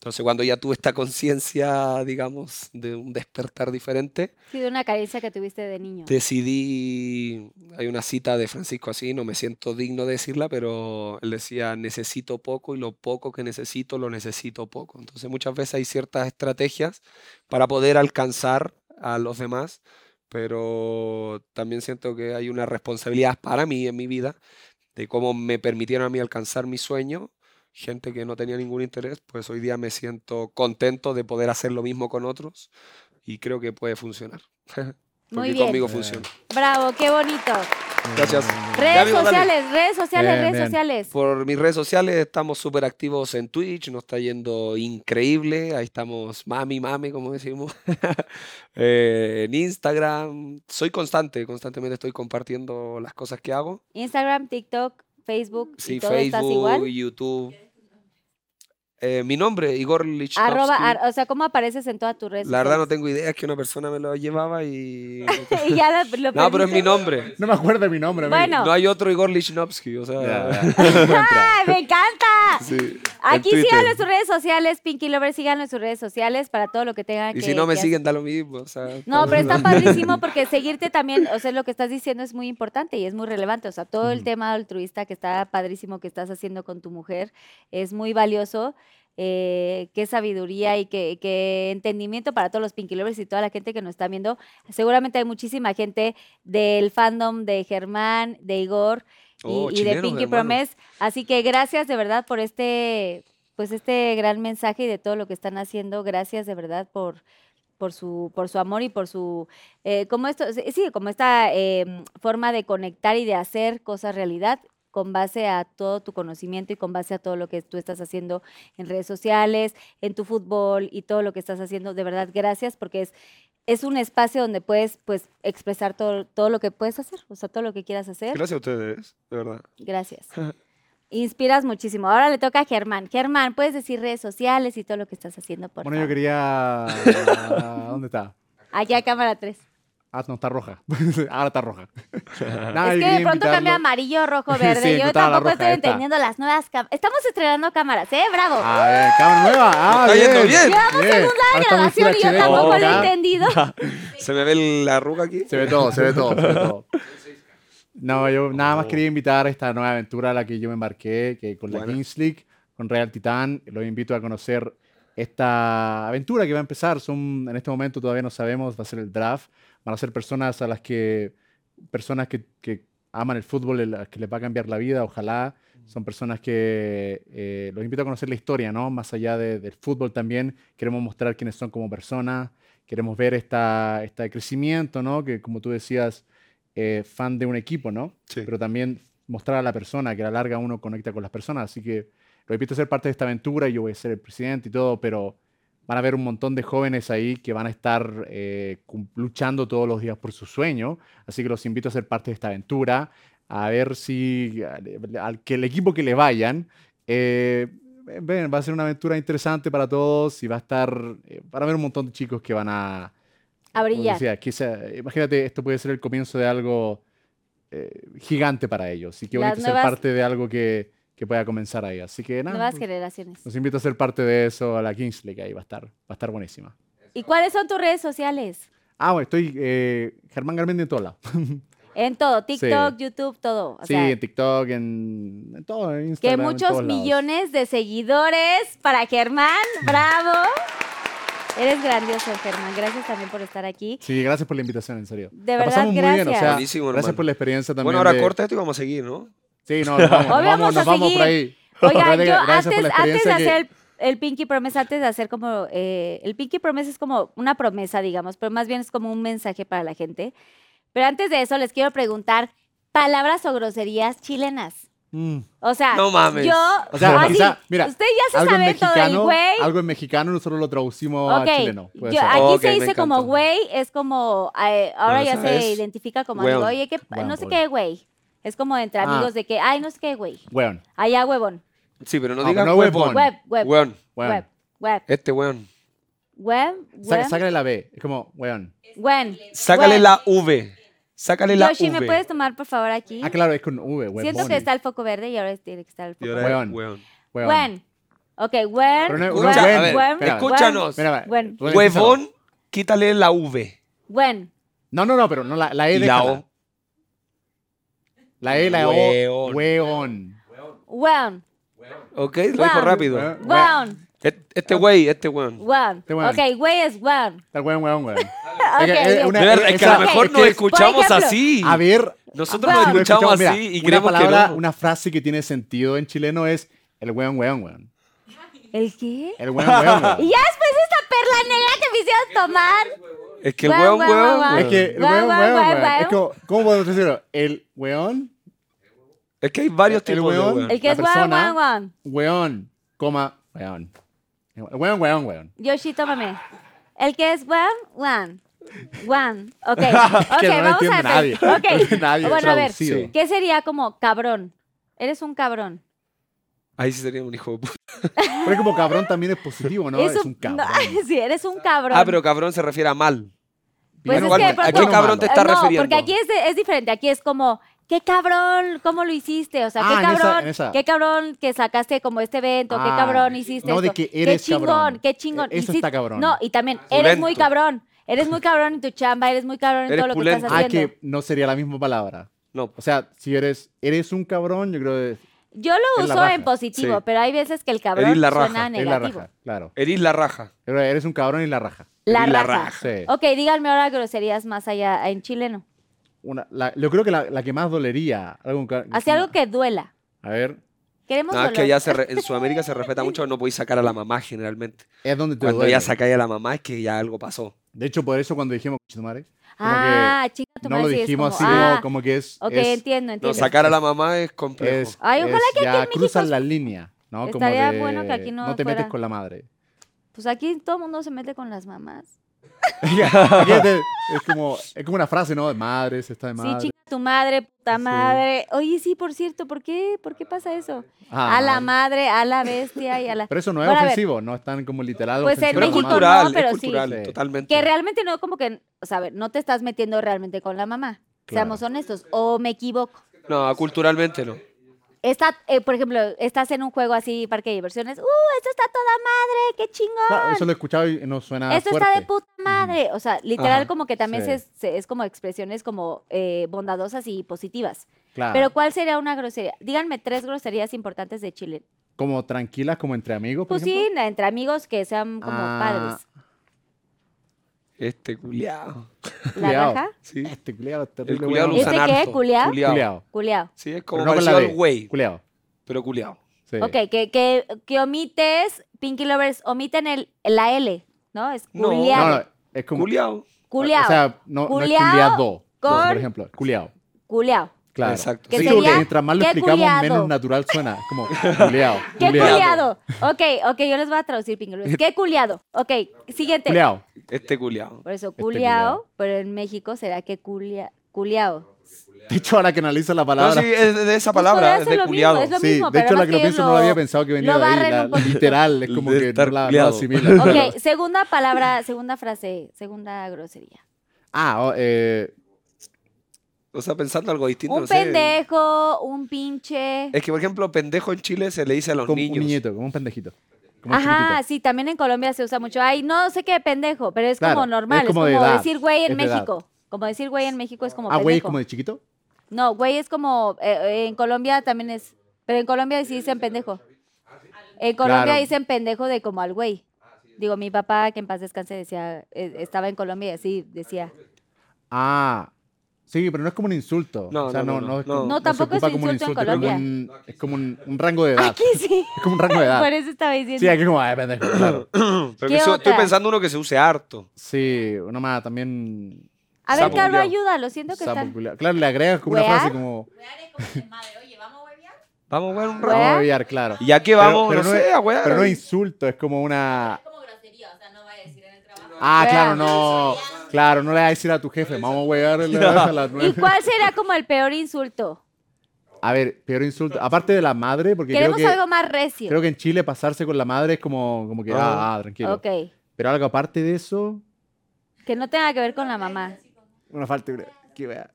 Entonces, cuando ya tuve esta conciencia, digamos, de un despertar diferente, sí, de una carencia que tuviste de niño. decidí, hay una cita de Francisco así, no me siento digno de decirla, pero él decía, necesito poco y lo poco que necesito lo necesito poco. Entonces muchas veces hay ciertas estrategias para poder alcanzar a los demás, pero también siento que hay una responsabilidad para mí en mi vida de cómo me permitieron a mí alcanzar mi sueño. Gente que no tenía ningún interés, pues hoy día me siento contento de poder hacer lo mismo con otros y creo que puede funcionar. *laughs* Muy bien. conmigo funciona. Bravo, qué bonito. Gracias. Ya, Redes amigo, dale. sociales, redes sociales, Bien, redes bien. sociales. Por mis redes sociales estamos súper activos en Twitch, nos está yendo increíble. Ahí estamos mami, mami, como decimos. *laughs* Eh, en Instagram. Soy constante, constantemente estoy compartiendo las cosas que hago. Instagram, TikTok, Facebook, Sí, y todo estás Facebook, igual. YouTube. Eh, mi nombre, Igor Lichnowsky. Arroba, ar- o sea, ¿cómo apareces en todas tus redes La verdad no tengo idea, es que una persona me lo llevaba y... *laughs* y ya lo, lo no, pero es mi nombre. No me acuerdo de mi nombre. Bueno. No hay otro Igor Lichnowsky, o sea... Ya, ya. *laughs* *laughs* ¡Ay, me encanta! Sí, *laughs* Aquí síganlo en sus redes sociales, Pinky Lover, síganlo en sus redes sociales para todo lo que tengan Y que si no me que siguen, da lo mismo. O sea, No, pero está padrísimo *laughs* porque seguirte también, o sea, lo que estás diciendo es muy importante y es muy relevante. O sea, todo el tema altruista que está padrísimo que estás haciendo con tu mujer es muy valioso. eh, qué sabiduría y qué, qué entendimiento para todos los Pinky Lovers y toda la gente que nos está viendo. Seguramente hay muchísima gente del fandom de Germán, de Igor y, Oh, y de Pinky hermano. Promise. Así que gracias de verdad por este, pues este gran mensaje y de todo lo que están haciendo. Gracias de verdad por, por su, por su amor y por su, eh, como esto, sí, sí, como esta eh, forma de conectar y de hacer cosas realidad con base a todo tu conocimiento y con base a todo lo que tú estás haciendo en redes sociales, en tu fútbol y todo lo que estás haciendo. De verdad, gracias porque es, es un espacio donde puedes pues expresar todo, todo lo que puedes hacer, o sea, todo lo que quieras hacer. Gracias a ustedes, de verdad. Gracias. *laughs* Inspiras muchísimo. Ahora le toca a Germán. Germán, puedes decir redes sociales y todo lo que estás haciendo, por Bueno, yo quería. *laughs* ¿Dónde está? Aquí a cámara 3. Ah, no, está roja. *laughs* Ahora está roja. *laughs* Nada, es que de pronto cambia amarillo, rojo, *laughs* verde. Sí, Yo tampoco roja, estoy entendiendo las nuevas cámaras. Estamos estrenando cámaras, ¿eh? ¡Bravo! Ah, bien, cámara nueva. Ah, está yendo bien. Llevamos bien. segunda grabación y yo tampoco lo he Oh, entendido. ¿Se me ve la arruga aquí? Se ve todo, se ve todo, se ve todo. No, yo nada más quería invitar a esta nueva aventura a la que yo me embarqué, que con la. Kings League, con Real Titán, los invito a conocer esta aventura que va a empezar. Son, en este momento todavía no sabemos, va a ser el draft. Van a ser personas a las que, personas que, que aman el fútbol, a las que les va a cambiar la vida, ojalá. Son personas que eh, los invito a conocer la historia, ¿no? Más allá de- del fútbol también, queremos mostrar quiénes son como personas, queremos ver esta, este crecimiento, ¿no? Que como tú decías, eh, fan de un equipo, ¿no? Sí. Pero también mostrar a la persona, que a la larga uno conecta con las personas. Así que a ser parte de esta aventura, yo voy a ser el presidente y todo, pero van a haber un montón de jóvenes ahí que van a estar eh, luchando todos los días por su sueño. Así que los invito a ser parte de esta aventura, a ver si al, que el equipo que le vayan, eh, ven, va a ser una aventura interesante para todos y va a estar, eh, van a haber un montón de chicos que van a, A brillar. decía, quizá- imagínate, esto puede ser el comienzo de algo eh, gigante para ellos y que Las bonito ser parte de algo que, que pueda comenzar ahí. Así que nada, Nuevas pues, generaciones. los invito a ser parte de eso, a la Kings League, ahí va a estar, va a estar buenísima. ¿Y cuáles son tus redes sociales? Ah, bueno, estoy eh, Germán Garmendia en todos lados. *laughs* En todo, TikTok, YouTube, todo. O sí, sea, en TikTok, en, en todo, en que Instagram, en muchos lados. millones de seguidores para Germán. *laughs* ¡Bravo! Eres grandioso, Germán. Gracias también por estar aquí. Sí, gracias por la invitación, en serio. De La verdad, pasamos muy bien, o gracias. sea, Buenísimo, gracias hermano. por la experiencia también. Bueno, ahora de- corta esto y vamos a seguir, ¿no? Sí, no, nos vamos, nos vamos, nos a vamos por seguir. ahí. *laughs* Oigan, yo antes, antes de que- hacer el, Pinky Promise, antes de hacer como... eh, el Pinky Promise es como una promesa, digamos, pero más bien es como un mensaje para la gente. Pero antes de eso, les quiero preguntar, palabras o groserías chilenas. Mm. O sea, No mames. yo... O sea, así, quizá, mira, usted ya se sabe todo el mexicano, güey. algo en mexicano nosotros lo traducimos Ok, a chileno. yo- aquí Ok, se dice como güey, es como, eh, ahora Bueno, ya se es identifica como amigo, oye, que, no sé qué güey. Es como entre Ah. amigos de que, ay, no sé qué güey. Weón, Allá huevón. Sí, pero no Ah, digas pero no huevón. huevón. Web, web, Weón. weón. web, web, Este weón. web, web, sácale la B, es como weón. wen, Sácale web. la V. Sácale la Yoshi, V. ¿me puedes tomar por favor aquí? Ah, claro, es con V, weón. Siento que está el foco verde y ahora tiene que estar el Y foco ahora verde. es Weón. weón. Weón. Wen. Ok, wen, Pero no es- Escucha, a ver, wen, espera, escúchanos. Mira, Weón. Huevón, quítale la V. wen. No, no, no, pero no, la, la E Y la déjala. O. La E, la Weón. O. Weón. Weón, Ok, lo dijo Weón. rápido. Weón. weón, Et- Este güey, este weón. weón. Este weón. Ok, güey es weón. Está weón, weón, weón. *laughs* Ok, Es que, bien. una- De verdad, es que a esa- lo mejor es nos que- escuchamos ejemplo, así. A ver, Nosotros Weón. nos lo escuchamos mira, así y una creemos que no. una frase que tiene sentido en chileno es el weón, weón, weón. ¿El qué? El weón, weón, weón. *laughs* Y ya después esta perla negra que me hicieron tomar. Es que el Weón, weón, weón, weón, weón. weón. Es que el Weón, weón, weón, weón, weón, weón. weón. Es como, ¿cómo podemos decirlo? El weón, Es que hay varios El tipos de weón. weón. El que es weón, persona- weón, weón. weón, coma, weón. Weón, weón, weón. Yoshi, tómame. El que es weón, weón. Weón. Ok, *laughs* ok, no vamos a nadie. ver. No Ok. *laughs* nadie bueno, a ver. ¿qué sería como cabrón? Eres un cabrón. Ahí sí sería un hijo de puta. *laughs* Pero es como cabrón también es positivo, ¿no? Es, un cabrón. no, *laughs* sí, eres un cabrón. Ah, pero cabrón se refiere a mal. Pues Bueno, es ¿cuál- que, por ¿A qué ejemplo, cabrón te estás no, refiriendo? porque aquí es, diferente. Aquí es como, qué cabrón, ¿cómo lo hiciste? O sea, Ah, qué en esa- cabrón, en esa. qué cabrón que sacaste como este evento, qué Ah, cabrón hiciste no de que eres qué chingón, cabrón. qué chingón. E- eso hiciste- está cabrón. No, y también, eres muy cabrón. Eres muy cabrón en tu chamba, eres muy cabrón en Eres todo lo que estás Ah, haciendo. que no sería la misma palabra. No. O sea, si eres, eres un cabrón, yo creo que Yo lo uso en positivo, Sí. pero hay veces que el cabrón la suena raja, es la negativo. raja, claro. Eres la raja. Pero eres un cabrón y la raja. La raja. raja. Sí. Ok, díganme ahora groserías más allá en chileno. Una, la- yo creo que la, la que más dolería. Hacia algo que duela. A ver, Queremos No, es que allá se re- en Sudamérica se respeta mucho, no podéis sacar a la mamá generalmente. es donde te Cuando duele. ya sacáis a la mamá es que ya algo pasó. De hecho, por eso cuando dijimos madre, Ah, chinga tu no madre, lo dijimos como, así como- ah, como que es. Ok, es, entiendo, No, entiendo. sacar a la mamá es complejo. es- Ay, ojalá es que aquí ya en México cruzan la línea, ¿no? Como Estaría de, bueno que aquí no te metes fuera. con la madre. Pues aquí todo el mundo se mete con las mamás. Aquí es, de- es como, es como una frase, ¿no? De madres, está de Sí, madre. chinga tu madre, puta Sí. madre. Oye, sí, por cierto, ¿por qué? ¿Por qué pasa eso? Ah, a la madre, a la bestia y a la... *laughs* Pero eso no es Bueno, ofensivo, no es tan como literal. Pues en México cultural, no, pero es sí. cultural, Sí. totalmente. Que realmente no, como que, o sea, a ver, no te estás metiendo realmente con la mamá. Claro. Seamos honestos. O me equivoco. No, culturalmente no. Está, eh, por ejemplo, estás en un juego así, parque de diversiones. ¡Uh, esto está toda madre! ¡Qué chingón! Claro, eso lo he escuchado y no suena Esto fuerte. está de puta madre. O sea, literal Ajá. como que también Sí. se- se- es como expresiones como eh, bondadosas y positivas. Claro. Pero ¿cuál sería una grosería? Díganme tres groserías importantes de Chile. como tranquilas, como entre amigos, por Pues sí, entre amigos que sean como Ah, padres. Este culiao. ¿La raja? Sí. Este culiao es El culiao lo weón. ¿Este usan qué? Culiao. Culiao. Culeado. Sí, es como Pero no con la parecido al D. güey, Culiao. pero culiao. Sí. Ok, que, que, que omites, Pinky Lovers, omiten el, la L, ¿no? Es No. culiado. No, no, es como. Culiao. Culiao. O sea, no, no es Culiao culiado. con- Por ejemplo, culiao. Culiao. Claro. Exacto. Que Sí, sería, porque mientras más lo ¿qué explicamos, culiado? menos natural suena. Como *laughs* culiao. ¡Qué culiao. culiado! Ok, ok, yo les voy a traducir, Lovers. *laughs* ¡Qué culiado! Ok, siguiente. Culiao. Este culiao. Por eso, Este culiao, culiao. pero en México será que culia, culiao. De hecho, ahora que analizo la No, palabra. sí, es de esa Pues palabra, es de lo culiado. mismo, es lo Sí, mismo, de hecho, la que lo pienso no lo había pensado que venía de ahí. la- literal, es como De que estar no la, no la culiado. asimila. Ok, segunda palabra, segunda frase, segunda grosería. Ah, oh, eh, O sea, pensando algo distinto. Un no sé. pendejo, un pinche. Es que, por ejemplo, pendejo en Chile se le dice a los como niños. un niñito, como un pendejito. Como Ajá, chiquitito. sí, también en Colombia se usa mucho. Ay, no sé qué pendejo, pero es Claro, como normal. Es como como, de edad, decir güey en edad. México. Como decir güey en México es como Ah, pendejo. güey, es como de chiquito. No, güey es como. eh, eh, en Colombia también es. Pero en Colombia sí dicen pendejo. En Colombia Claro. dicen pendejo de como al güey. Digo, mi papá, que en paz descanse, decía. eh, estaba en Colombia y así decía. Ah, sí, pero no es como un insulto. No, o sea, no, no, no, no, es como- No, tampoco es como un insulto en es como Colombia. un- Es como un, un rango de edad. Aquí sí. Es como un rango de edad. Por eso estaba diciendo. Sí, aquí es como, ay, pendejo, claro. *clears throat* Pero ¿Qué que eso- estoy pensando uno que se use harto. Sí, uno más también. a ver, Carlos, culiao. ayuda. Lo siento que sapo está. culiao. Claro, le agregas como una ¿Wear? frase como. Vamos a ver un ¿Wear? rato. Vamos a beber, claro. ¿Y a qué Pero- vamos? pero no, no sé, es- a wear. Pero no es insulto, es como una. como grosería, o sea, no va a decir en el trabajo. Ah, claro, no. Claro, no le vas a decir a tu jefe, vamos a wear *laughs* a las ¿Y nueve. cuál sería como el peor insulto? A ver, peor insulto. Aparte de la madre, porque creo Queremos que, algo más recio. creo que en Chile pasarse con la madre es como, como que, ah, ah, tranquilo. Ok. Pero algo aparte de eso, Que no tenga que ver con la mamá. una falta de. Que wea.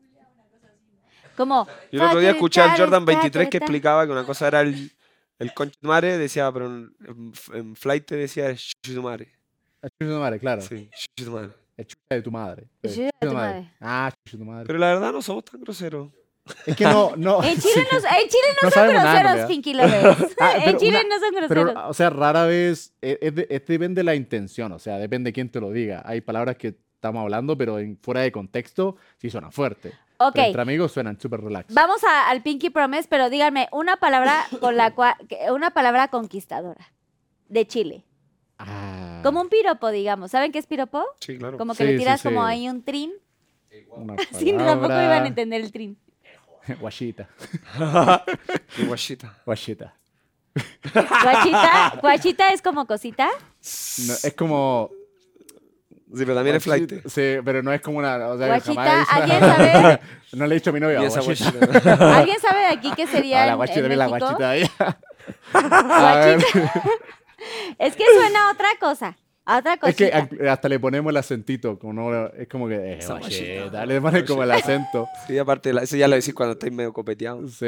Como. Yo el otro día escuché al Jordan "Factory, 23 que explicaba que una cosa era el, el concha de madre, decía, pero en, en, en flight decía el chucha de tu madre. La chucha de tu madre. Sí, chucha de tu madre. Ah, chucha de tu madre. Pero la verdad no somos tan groseros. es que no, no. *laughs* En Chile, no, en Chile no, No son groseros. Pinky Lovers. *laughs* Ah, en pero Chile una- no son Pero, groseros. o sea, rara vez, es, es de- es depende de la intención, o sea, depende de quién te lo diga. Hay palabras que estamos hablando, pero en, fuera de contexto sí suenan fuerte. ok. Pero entre amigos suenan súper relax. Vamos a- al Pinky Promise, pero díganme una palabra con la cual. Una palabra conquistadora. De Chile. Ah, Como un piropo, digamos. ¿Saben qué es piropo? Sí, claro. Como que Sí, le sí, tiras sí. como ahí un trin. una *laughs* Sí, tampoco iban a entender el trin. *laughs* Guachita, *laughs* guachita. guachita. Guachita, guachita es como cosita. No, es como... Sí, pero también es flight. guachita, Sí, pero no es como una... O sea, Guachita, jamás- ¿alguien sabe? no le he dicho a mi novia, guachita. guachita. ¿Alguien sabe de aquí qué sería Ah, la guachita, en la México? guachita de ella. Es que suena a otra cosa. A otra Es que hasta le ponemos el acentito, como no, es como que... Eh, Esa guachita. guachita, le pones como el acento. Sí, aparte, eso ya lo decís cuando estáis medio copeteados. Sí.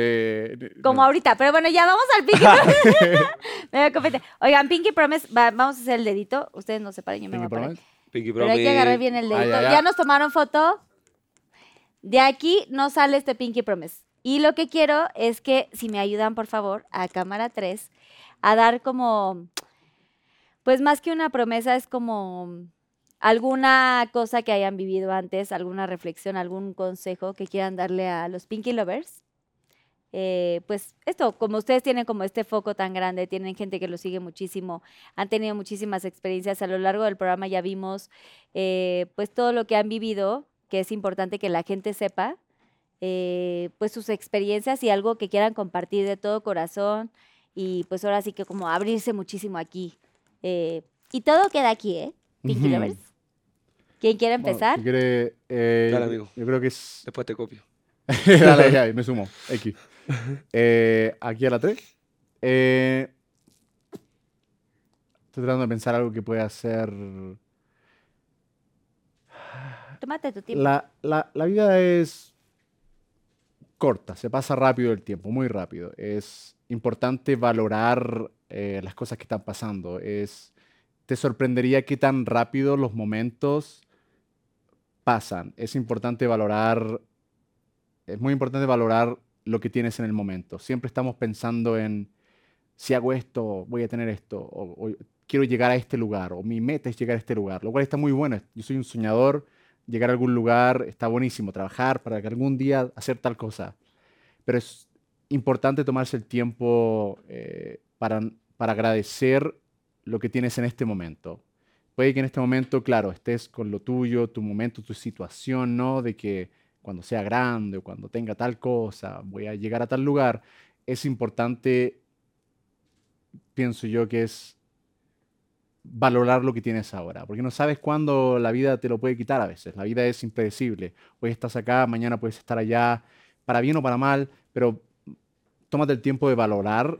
Como ahorita. Pero bueno, ya vamos al Pinky *laughs* Promise. *laughs* Me voy a competir. Oigan, Pinky Promise, va- vamos a hacer el dedito. Ustedes no se paren, yo me voy a Pinky parar. Promise. Pinky Pero hay que agarrar bien el dedito. ya, ya, ya. nos tomaron foto. De aquí no sale este Pinky Promise. Y lo que quiero es que, si me ayudan, por favor, a cámara 3, a dar como, pues más que una promesa, es como alguna cosa que hayan vivido antes, alguna reflexión, algún consejo que quieran darle a los Pinky Lovers. Eh, pues esto, como ustedes tienen como este foco tan grande, tienen gente que lo sigue muchísimo, han tenido muchísimas experiencias a lo largo del programa, ya vimos eh, pues todo lo que han vivido, que es importante que la gente sepa, eh, pues sus experiencias y algo que quieran compartir de todo corazón y pues ahora sí que como abrirse muchísimo aquí. Eh, y todo queda aquí, ¿eh? Pinky. Lovers. ¿Quién quiere Bueno, empezar? si quiere, eh, Dale, amigo. Yo creo que es... Después te copio. *laughs* Dale, ya, me sumo. X. Eh, aquí a la 3. Eh, estoy tratando de pensar algo que pueda ser... Tómate tu tiempo. La, la- la vida es corta, se pasa rápido el tiempo, muy rápido. Es importante valorar eh, las cosas que están pasando. Es, te sorprendería qué tan rápido los momentos pasan. Es importante valorar, es muy importante valorar lo que tienes en el momento. Siempre estamos pensando en si hago esto, voy a tener esto, o, quiero llegar a este lugar, o mi meta es llegar a este lugar, lo cual está muy bueno. Yo soy un soñador, llegar a algún lugar está buenísimo, trabajar para que algún día hacer tal cosa. Pero es importante tomarse el tiempo eh, para, para agradecer lo que tienes en este momento. Puede que en este momento, claro, estés con lo tuyo, tu momento, tu situación, ¿no? De que cuando sea grande o cuando tenga tal cosa, voy a llegar a tal lugar. Es importante, pienso yo, que es valorar lo que tienes ahora, porque no sabes cuándo la vida te lo puede quitar a veces. La vida es impredecible. Hoy estás acá, mañana puedes estar allá, para bien o para mal, pero tómate el tiempo de valorar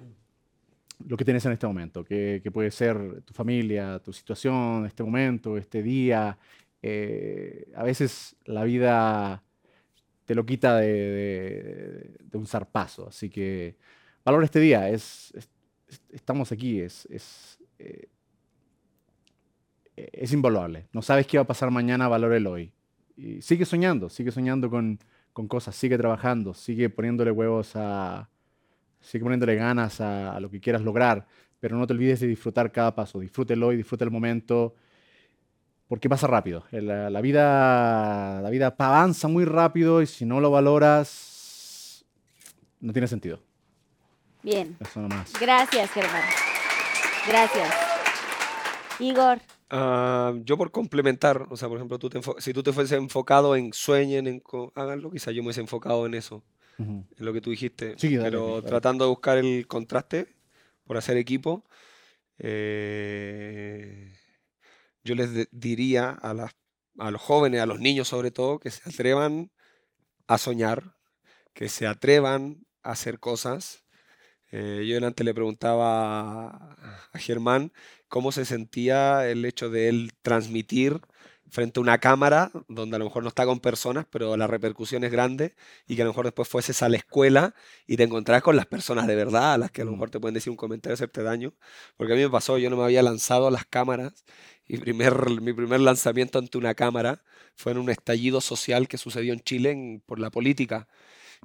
lo que tienes en este momento, que, que puede ser tu familia, tu situación, este momento, este día. Eh, a veces la vida te lo quita de, un zarpazo, así que valora este día. Es, es- es- estamos aquí, es, eh, es invaluable. No sabes qué va a pasar mañana, valora el hoy. Sigue soñando, sigue soñando con, con cosas, sigue trabajando, sigue poniéndole huevos a, sigue poniéndole ganas a, a lo que quieras lograr, pero no te olvides de disfrutar cada paso, disfrútelo y disfruta el momento, porque pasa rápido. Eh, La, la vida, la vida avanza muy rápido y si no lo valoras, no tiene sentido. Bien. Eso nomás. Gracias, Germán. Gracias. Igor, Ah, yo por complementar, o sea, por ejemplo, tú te si tú te fueses enfocado en sueñen, en co- háganlo, quizás yo me hubiese enfocado en eso, Lo que tú dijiste, Sí, dale, pero dale. tratando de buscar el contraste por hacer equipo, eh, yo les diría a, las- a los jóvenes, a los niños sobre todo, que se atrevan a soñar, que se atrevan a hacer cosas. Eh, yo antes le preguntaba a, a Germán cómo se sentía el hecho de él transmitir frente a una cámara, donde a lo mejor no está con personas, pero la repercusión es grande, y que a lo mejor después fueses a la escuela y te encontrás con las personas de verdad, a las que a lo Mm. mejor te pueden decir un comentario, hacerte daño. Porque a mí me pasó, yo no me había lanzado a las cámaras, y primer, mi primer lanzamiento ante una cámara fue en un estallido social que sucedió en Chile en- por la política.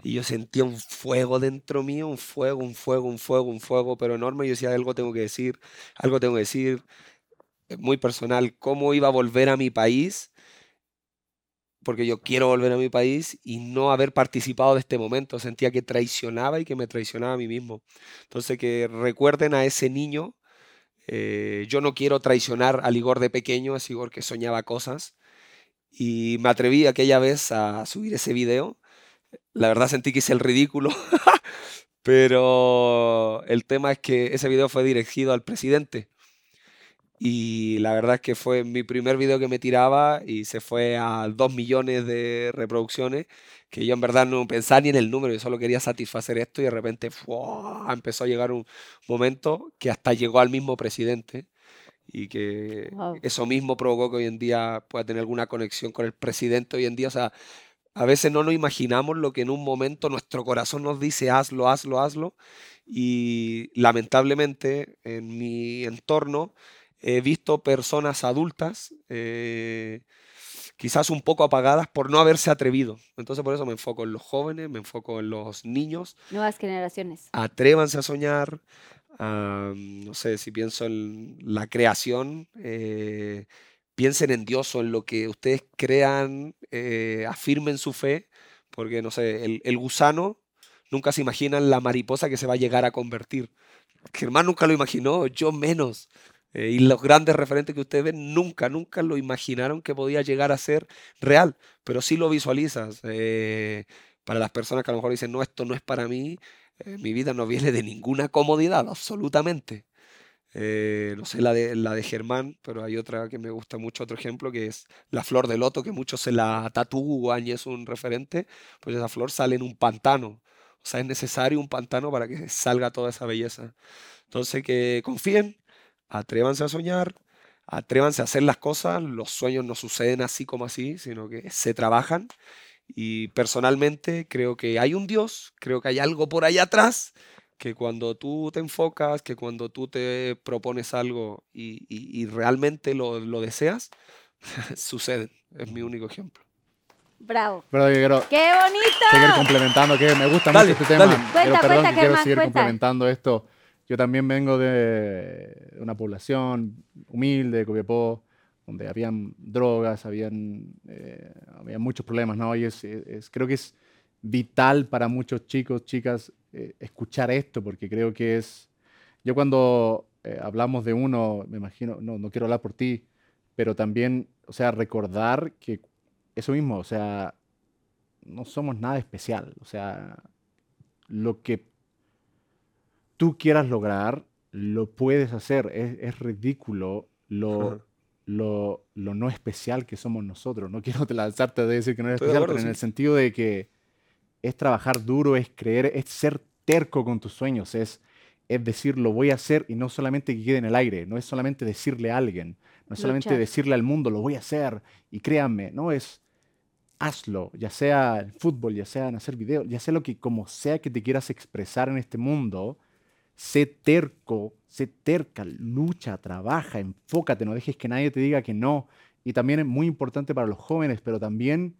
Y yo sentía un fuego dentro mío, un fuego, un fuego, un fuego, un fuego, pero enorme. Y yo decía, algo tengo que decir, algo tengo que decir. Muy personal, cómo iba a volver a mi país, porque yo quiero volver a mi país y no haber participado de este momento. Sentía que traicionaba y que me traicionaba a mí mismo. Entonces, que recuerden a ese niño. eh, yo no quiero traicionar al Igor de pequeño, ese Igor que soñaba cosas. Y me atreví aquella vez a subir ese video. La verdad sentí que hice el ridículo, *laughs* pero el tema es que ese video fue dirigido al presidente. Y la verdad es que fue mi primer video que me tiraba y se fue a 2 millones de reproducciones, que yo en verdad no pensaba ni en el número, yo solo quería satisfacer esto y de repente ¡fua! empezó a llegar un momento que hasta llegó al mismo presidente y que Wow. eso mismo provocó que hoy en día pueda tener alguna conexión con el presidente hoy en día. O sea, a veces no nos imaginamos lo que en un momento nuestro corazón nos dice hazlo, hazlo, hazlo. Y lamentablemente en mi entorno he visto personas adultas, eh, quizás un poco apagadas por no haberse atrevido. Entonces por eso me enfoco en los jóvenes, me enfoco en los niños. nuevas generaciones. Atrévanse a soñar. no sé, si pienso en la creación, eh, piensen en Dios o en lo que ustedes crean, eh, afirmen su fe, porque no sé, el, el gusano nunca se imagina en la mariposa que se va a llegar a convertir. Germán nunca lo imaginó, yo menos. Eh, y los grandes referentes que ustedes ven nunca, nunca lo imaginaron que podía llegar a ser real, pero sí lo visualizas. eh, para las personas que a lo mejor dicen, no, esto no es para mí, eh, mi vida no viene de ninguna comodidad, absolutamente. Eh, no sé la de, la de Germán, pero hay otra que me gusta mucho, otro ejemplo, que es la flor de loto, que muchos se la tatúan y es un referente, pues esa flor sale en un pantano. O sea, es necesario un pantano para que salga toda esa belleza. Entonces, que confíen, atrévanse a soñar, atrévanse a hacer las cosas. Los sueños no suceden así como así, sino que se trabajan. Y personalmente creo que hay un Dios, creo que hay algo por allá atrás, que cuando tú te enfocas, que cuando tú te propones algo y, y- y realmente lo, lo deseas, *laughs* suceden. Es mi único ejemplo. Bravo. Pero yo quiero ¡Qué bonito! seguir complementando, que me gusta Dale, mucho este tema. dale. Quiero, Cuenta, perdón, cuenta, que quiero Germán, seguir cuenta. complementando esto. Yo también vengo de una población humilde, de Copiapó, donde habían drogas, habían, eh, había muchos problemas, ¿no? Y es, es- creo que es vital para muchos chicos, chicas, eh, escuchar esto, porque creo que es... Yo cuando eh, hablamos de uno, me imagino, no, no quiero hablar por ti, pero también, o sea, recordar que eso mismo, o sea, no somos nada especial, o sea, lo que tú quieras lograr, lo puedes hacer, es, es ridículo lo, lo, lo no especial que somos nosotros. No quiero te *laughs* lanzarte de decir que no eres Estoy especial, acuerdo, pero en el sentido de que es trabajar duro, es creer, es ser terco con tus sueños, es, es decir, lo voy a hacer y no solamente que quede en el aire, no es solamente decirle a alguien, no es solamente Luchar. decirle al mundo, lo voy a hacer y créanme, no es hazlo, ya sea el fútbol, ya sea en hacer videos, ya sea lo que como sea que te quieras expresar en este mundo, sé terco, sé terca, lucha, trabaja, enfócate, no dejes que nadie te diga que no. Y también es muy importante para los jóvenes, pero también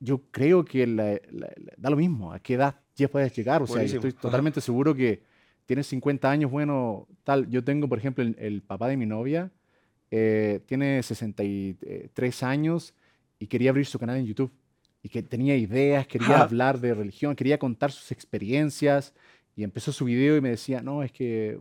yo creo que la- la- la- da lo mismo, a qué edad ya puedes llegar. O sea, yo Buenísimo, estoy totalmente seguro que tienes 50 años, bueno, tal. Yo tengo, por ejemplo, el, el papá de mi novia, eh, tiene 63 años y quería abrir su canal en YouTube. Y que tenía ideas, quería hablar de religión, quería contar sus experiencias. Y empezó su video y me decía, no, es que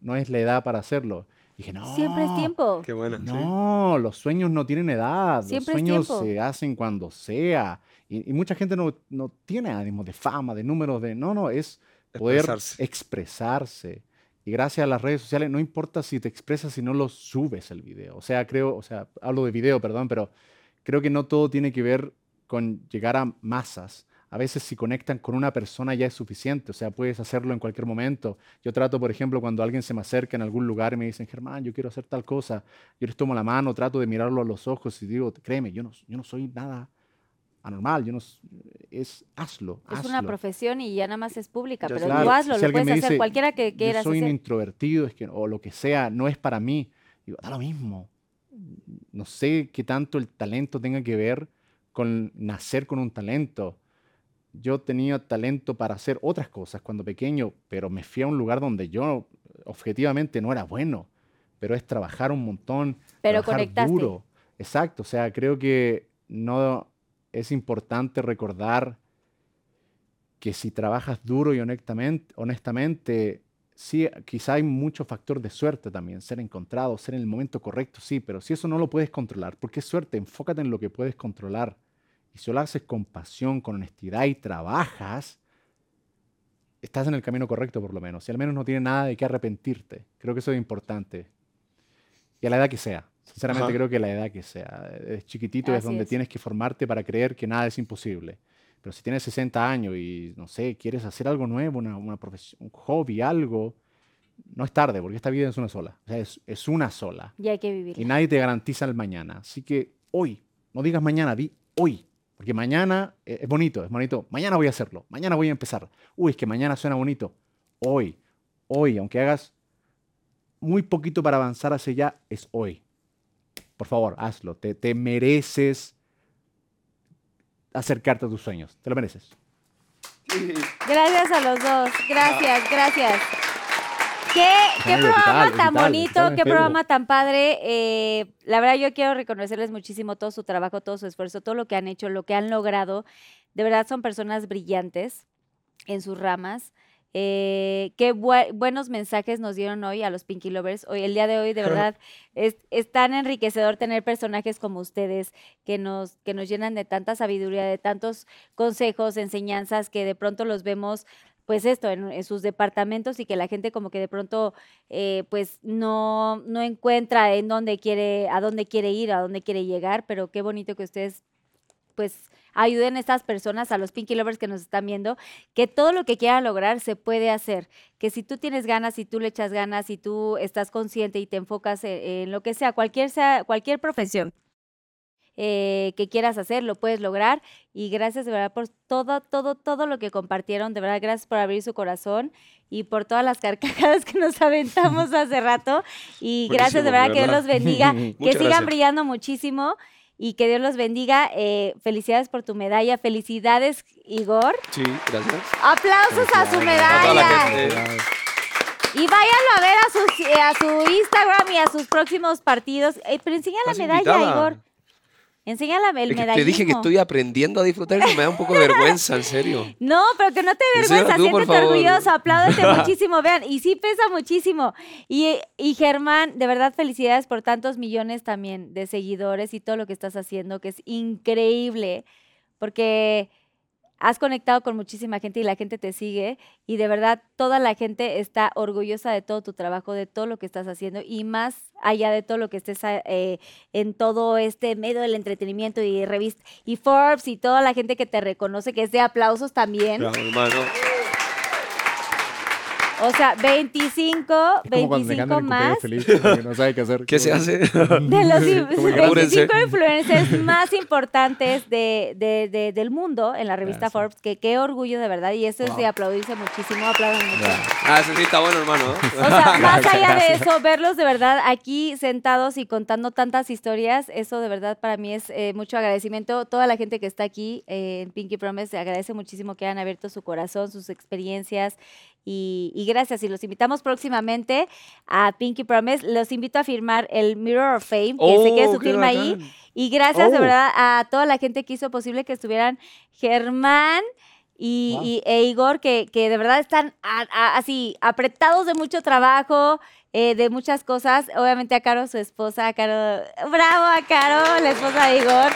no es la edad para hacerlo. Y dije, no. Siempre es tiempo. Qué buena. sí. No, los sueños no tienen edad. Siempre los sueños se hacen cuando sea. Y, y mucha gente no, no tiene ánimo de fama, de números, de... No, no, es poder Expresarse. expresarse. Y gracias a las redes sociales, no importa si te expresas si no lo subes el video. O sea, creo, o sea, hablo de video, perdón, pero creo que no todo tiene que ver con llegar a masas. A veces si conectan con una persona ya es suficiente, o sea, puedes hacerlo en cualquier momento. Yo trato, por ejemplo, cuando alguien se me acerca en algún lugar y me dicen, Germán, yo quiero hacer tal cosa, yo les tomo la mano, trato de mirarlo a los ojos y digo, créeme, yo no, yo no soy nada anormal, yo no, es, hazlo, Es una hazlo". profesión y ya nada más es pública, Ya pero sé. tú hazlo, si lo alguien puedes me hacer dice, cualquiera que quieras yo soy un hacer. introvertido, es que, o lo que sea, no es para mí. Digo, da lo mismo. No sé qué tanto el talento tenga que ver con nacer con un talento. Yo tenía talento para hacer otras cosas cuando pequeño, pero me fui a un lugar donde yo objetivamente no era bueno, pero es trabajar un montón, Pero trabajar conectaste. duro. Exacto, o sea, creo que no es importante recordar que si trabajas duro y honestamente, honestamente, sí, quizá hay mucho factor de suerte también, ser encontrado, ser en el momento correcto, sí, pero si eso no lo puedes controlar, porque es suerte, enfócate en lo que puedes controlar. Y si lo haces con pasión, con honestidad y trabajas, estás en el camino correcto por lo menos. Y al menos no tienes nada de qué arrepentirte. Creo que eso es importante. Y a la edad que sea. Sinceramente Ajá. creo que a la edad que sea. Es chiquitito, es Así donde es. tienes que formarte para creer que nada es imposible. Pero si tienes 60 años y, no sé, quieres hacer algo nuevo, una, una profesión, un hobby, algo, no es tarde, porque esta vida es una sola. O sea, es, es una sola. Y hay que Y vivir. nadie te garantiza el mañana. Así que hoy, no digas mañana, di hoy. Porque mañana eh, es bonito, es bonito. Mañana voy a hacerlo, mañana voy a empezar. Uy, es que mañana suena bonito. Hoy, hoy, aunque hagas muy poquito para avanzar hacia allá, es hoy. Por favor, hazlo. Te, te mereces acercarte a tus sueños. Te lo mereces. Gracias a los dos. Gracias, gracias. ¿Qué, qué Ay, programa tan bonito, qué enfermo. programa tan padre. Eh, la verdad, yo quiero reconocerles muchísimo todo su trabajo, todo su esfuerzo, todo lo que han hecho, lo que han logrado. De verdad, son personas brillantes en sus ramas. Eh, qué bue- buenos mensajes nos dieron hoy a los Pinky Lovers. Hoy, el día de hoy, de *laughs* verdad, es, es tan enriquecedor tener personajes como ustedes que nos, que nos llenan de tanta sabiduría, de tantos consejos, enseñanzas, que de pronto los vemos, pues esto, en, sus departamentos y que la gente como que de pronto, eh, pues no, no encuentra en dónde quiere, a dónde quiere ir, a dónde quiere llegar, pero qué bonito que ustedes, pues ayuden a estas personas, a los Pinky Lovers que nos están viendo, que todo lo que quieran lograr se puede hacer, que si tú tienes ganas, si tú le echas ganas, si tú estás consciente y te enfocas en, en lo que sea, cualquier, sea, cualquier profesión eh, que quieras hacer, lo puedes lograr. Y gracias de verdad por todo, todo, todo lo que compartieron. De verdad, gracias por abrir su corazón y por todas las *laughs* carcajadas que nos aventamos *laughs* hace rato. Y gracias de verdad, de que Dios los bendiga, *laughs* que Muchas sigan gracias. brillando muchísimo. Y que Dios los bendiga. Eh, felicidades por tu medalla. Felicidades, Igor. Sí, gracias. Aplausos a su medalla. Y váyanlo a ver a, sus, eh, a su Instagram y a sus próximos partidos. Eh, pero enseña la medalla, invitada. Igor. Enseña la, el Es que medallismo. te dije que estoy aprendiendo a disfrutar y me da un poco de *laughs* vergüenza, en serio. No, pero que no te Enséñala vergüenza, tú, siéntete orgulloso, apláudate *laughs* muchísimo, vean, y sí pesa muchísimo. Y, y Germán, de verdad felicidades por tantos millones también de seguidores y todo lo que estás haciendo, que es increíble, porque has conectado con muchísima gente y la gente te sigue y de verdad toda la gente está orgullosa de todo tu trabajo, de todo lo que estás haciendo y más allá de todo lo que estés eh, en todo este medio del entretenimiento y revista y Forbes y toda la gente que te reconoce, que es de aplausos también. Hermano. O sea, 25, Es como cuando te 25 cantan el más. feliz, no sabe qué hacer. ¿Qué se hace? De los *laughs* in- Como que 25 apúrense. influencers *laughs* más importantes de, de- de- del mundo en la revista Gracias. Forbes, que qué orgullo de verdad, y eso es de aplaudirse muchísimo, aplaudan mucho. Ah, ese sí está bueno, hermano. O sea, *laughs* más allá de eso, verlos de verdad aquí sentados y contando tantas historias, eso de verdad para mí es eh, mucho agradecimiento. Toda la gente que está aquí eh, en Pinky Promise agradece muchísimo que hayan abierto su corazón, sus experiencias y, y gracias. Y los invitamos próximamente a Pinky Promise. Los invito a firmar el Mirror of Fame, que se quede Oh, su firma ahí. Y gracias de Oh. verdad a toda la gente que hizo posible que estuvieran Germán y, Wow. y- e Igor, que, que de verdad están a- a- así apretados de mucho trabajo, eh, de muchas cosas. Obviamente a Caro, su esposa, a Caro, bravo a Caro, la esposa de Igor.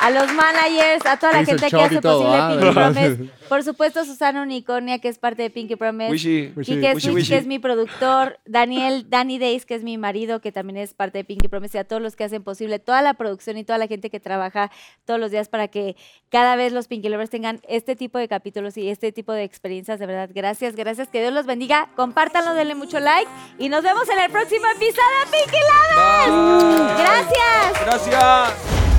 A los managers, a toda la Hizo gente que hace todo, posible ah, Pinky. Promise. Por supuesto, Susana Unicornia, que es parte de Pinky Promise. Wishy. Wishy. Quique Wishy, Switch, wishy. que es mi productor, Daniel, Danny Days, que es mi marido, que también es parte de Pinky Promise, y a todos los que hacen posible, toda la producción y toda la gente que trabaja todos los días para que cada vez los Pinky Lovers tengan este tipo de capítulos y este tipo de experiencias. De verdad, gracias, gracias, que Dios los bendiga. Compártanlo, denle mucho like y nos vemos en el próximo episodio de Pinky Lovers. Bye. Gracias. Gracias.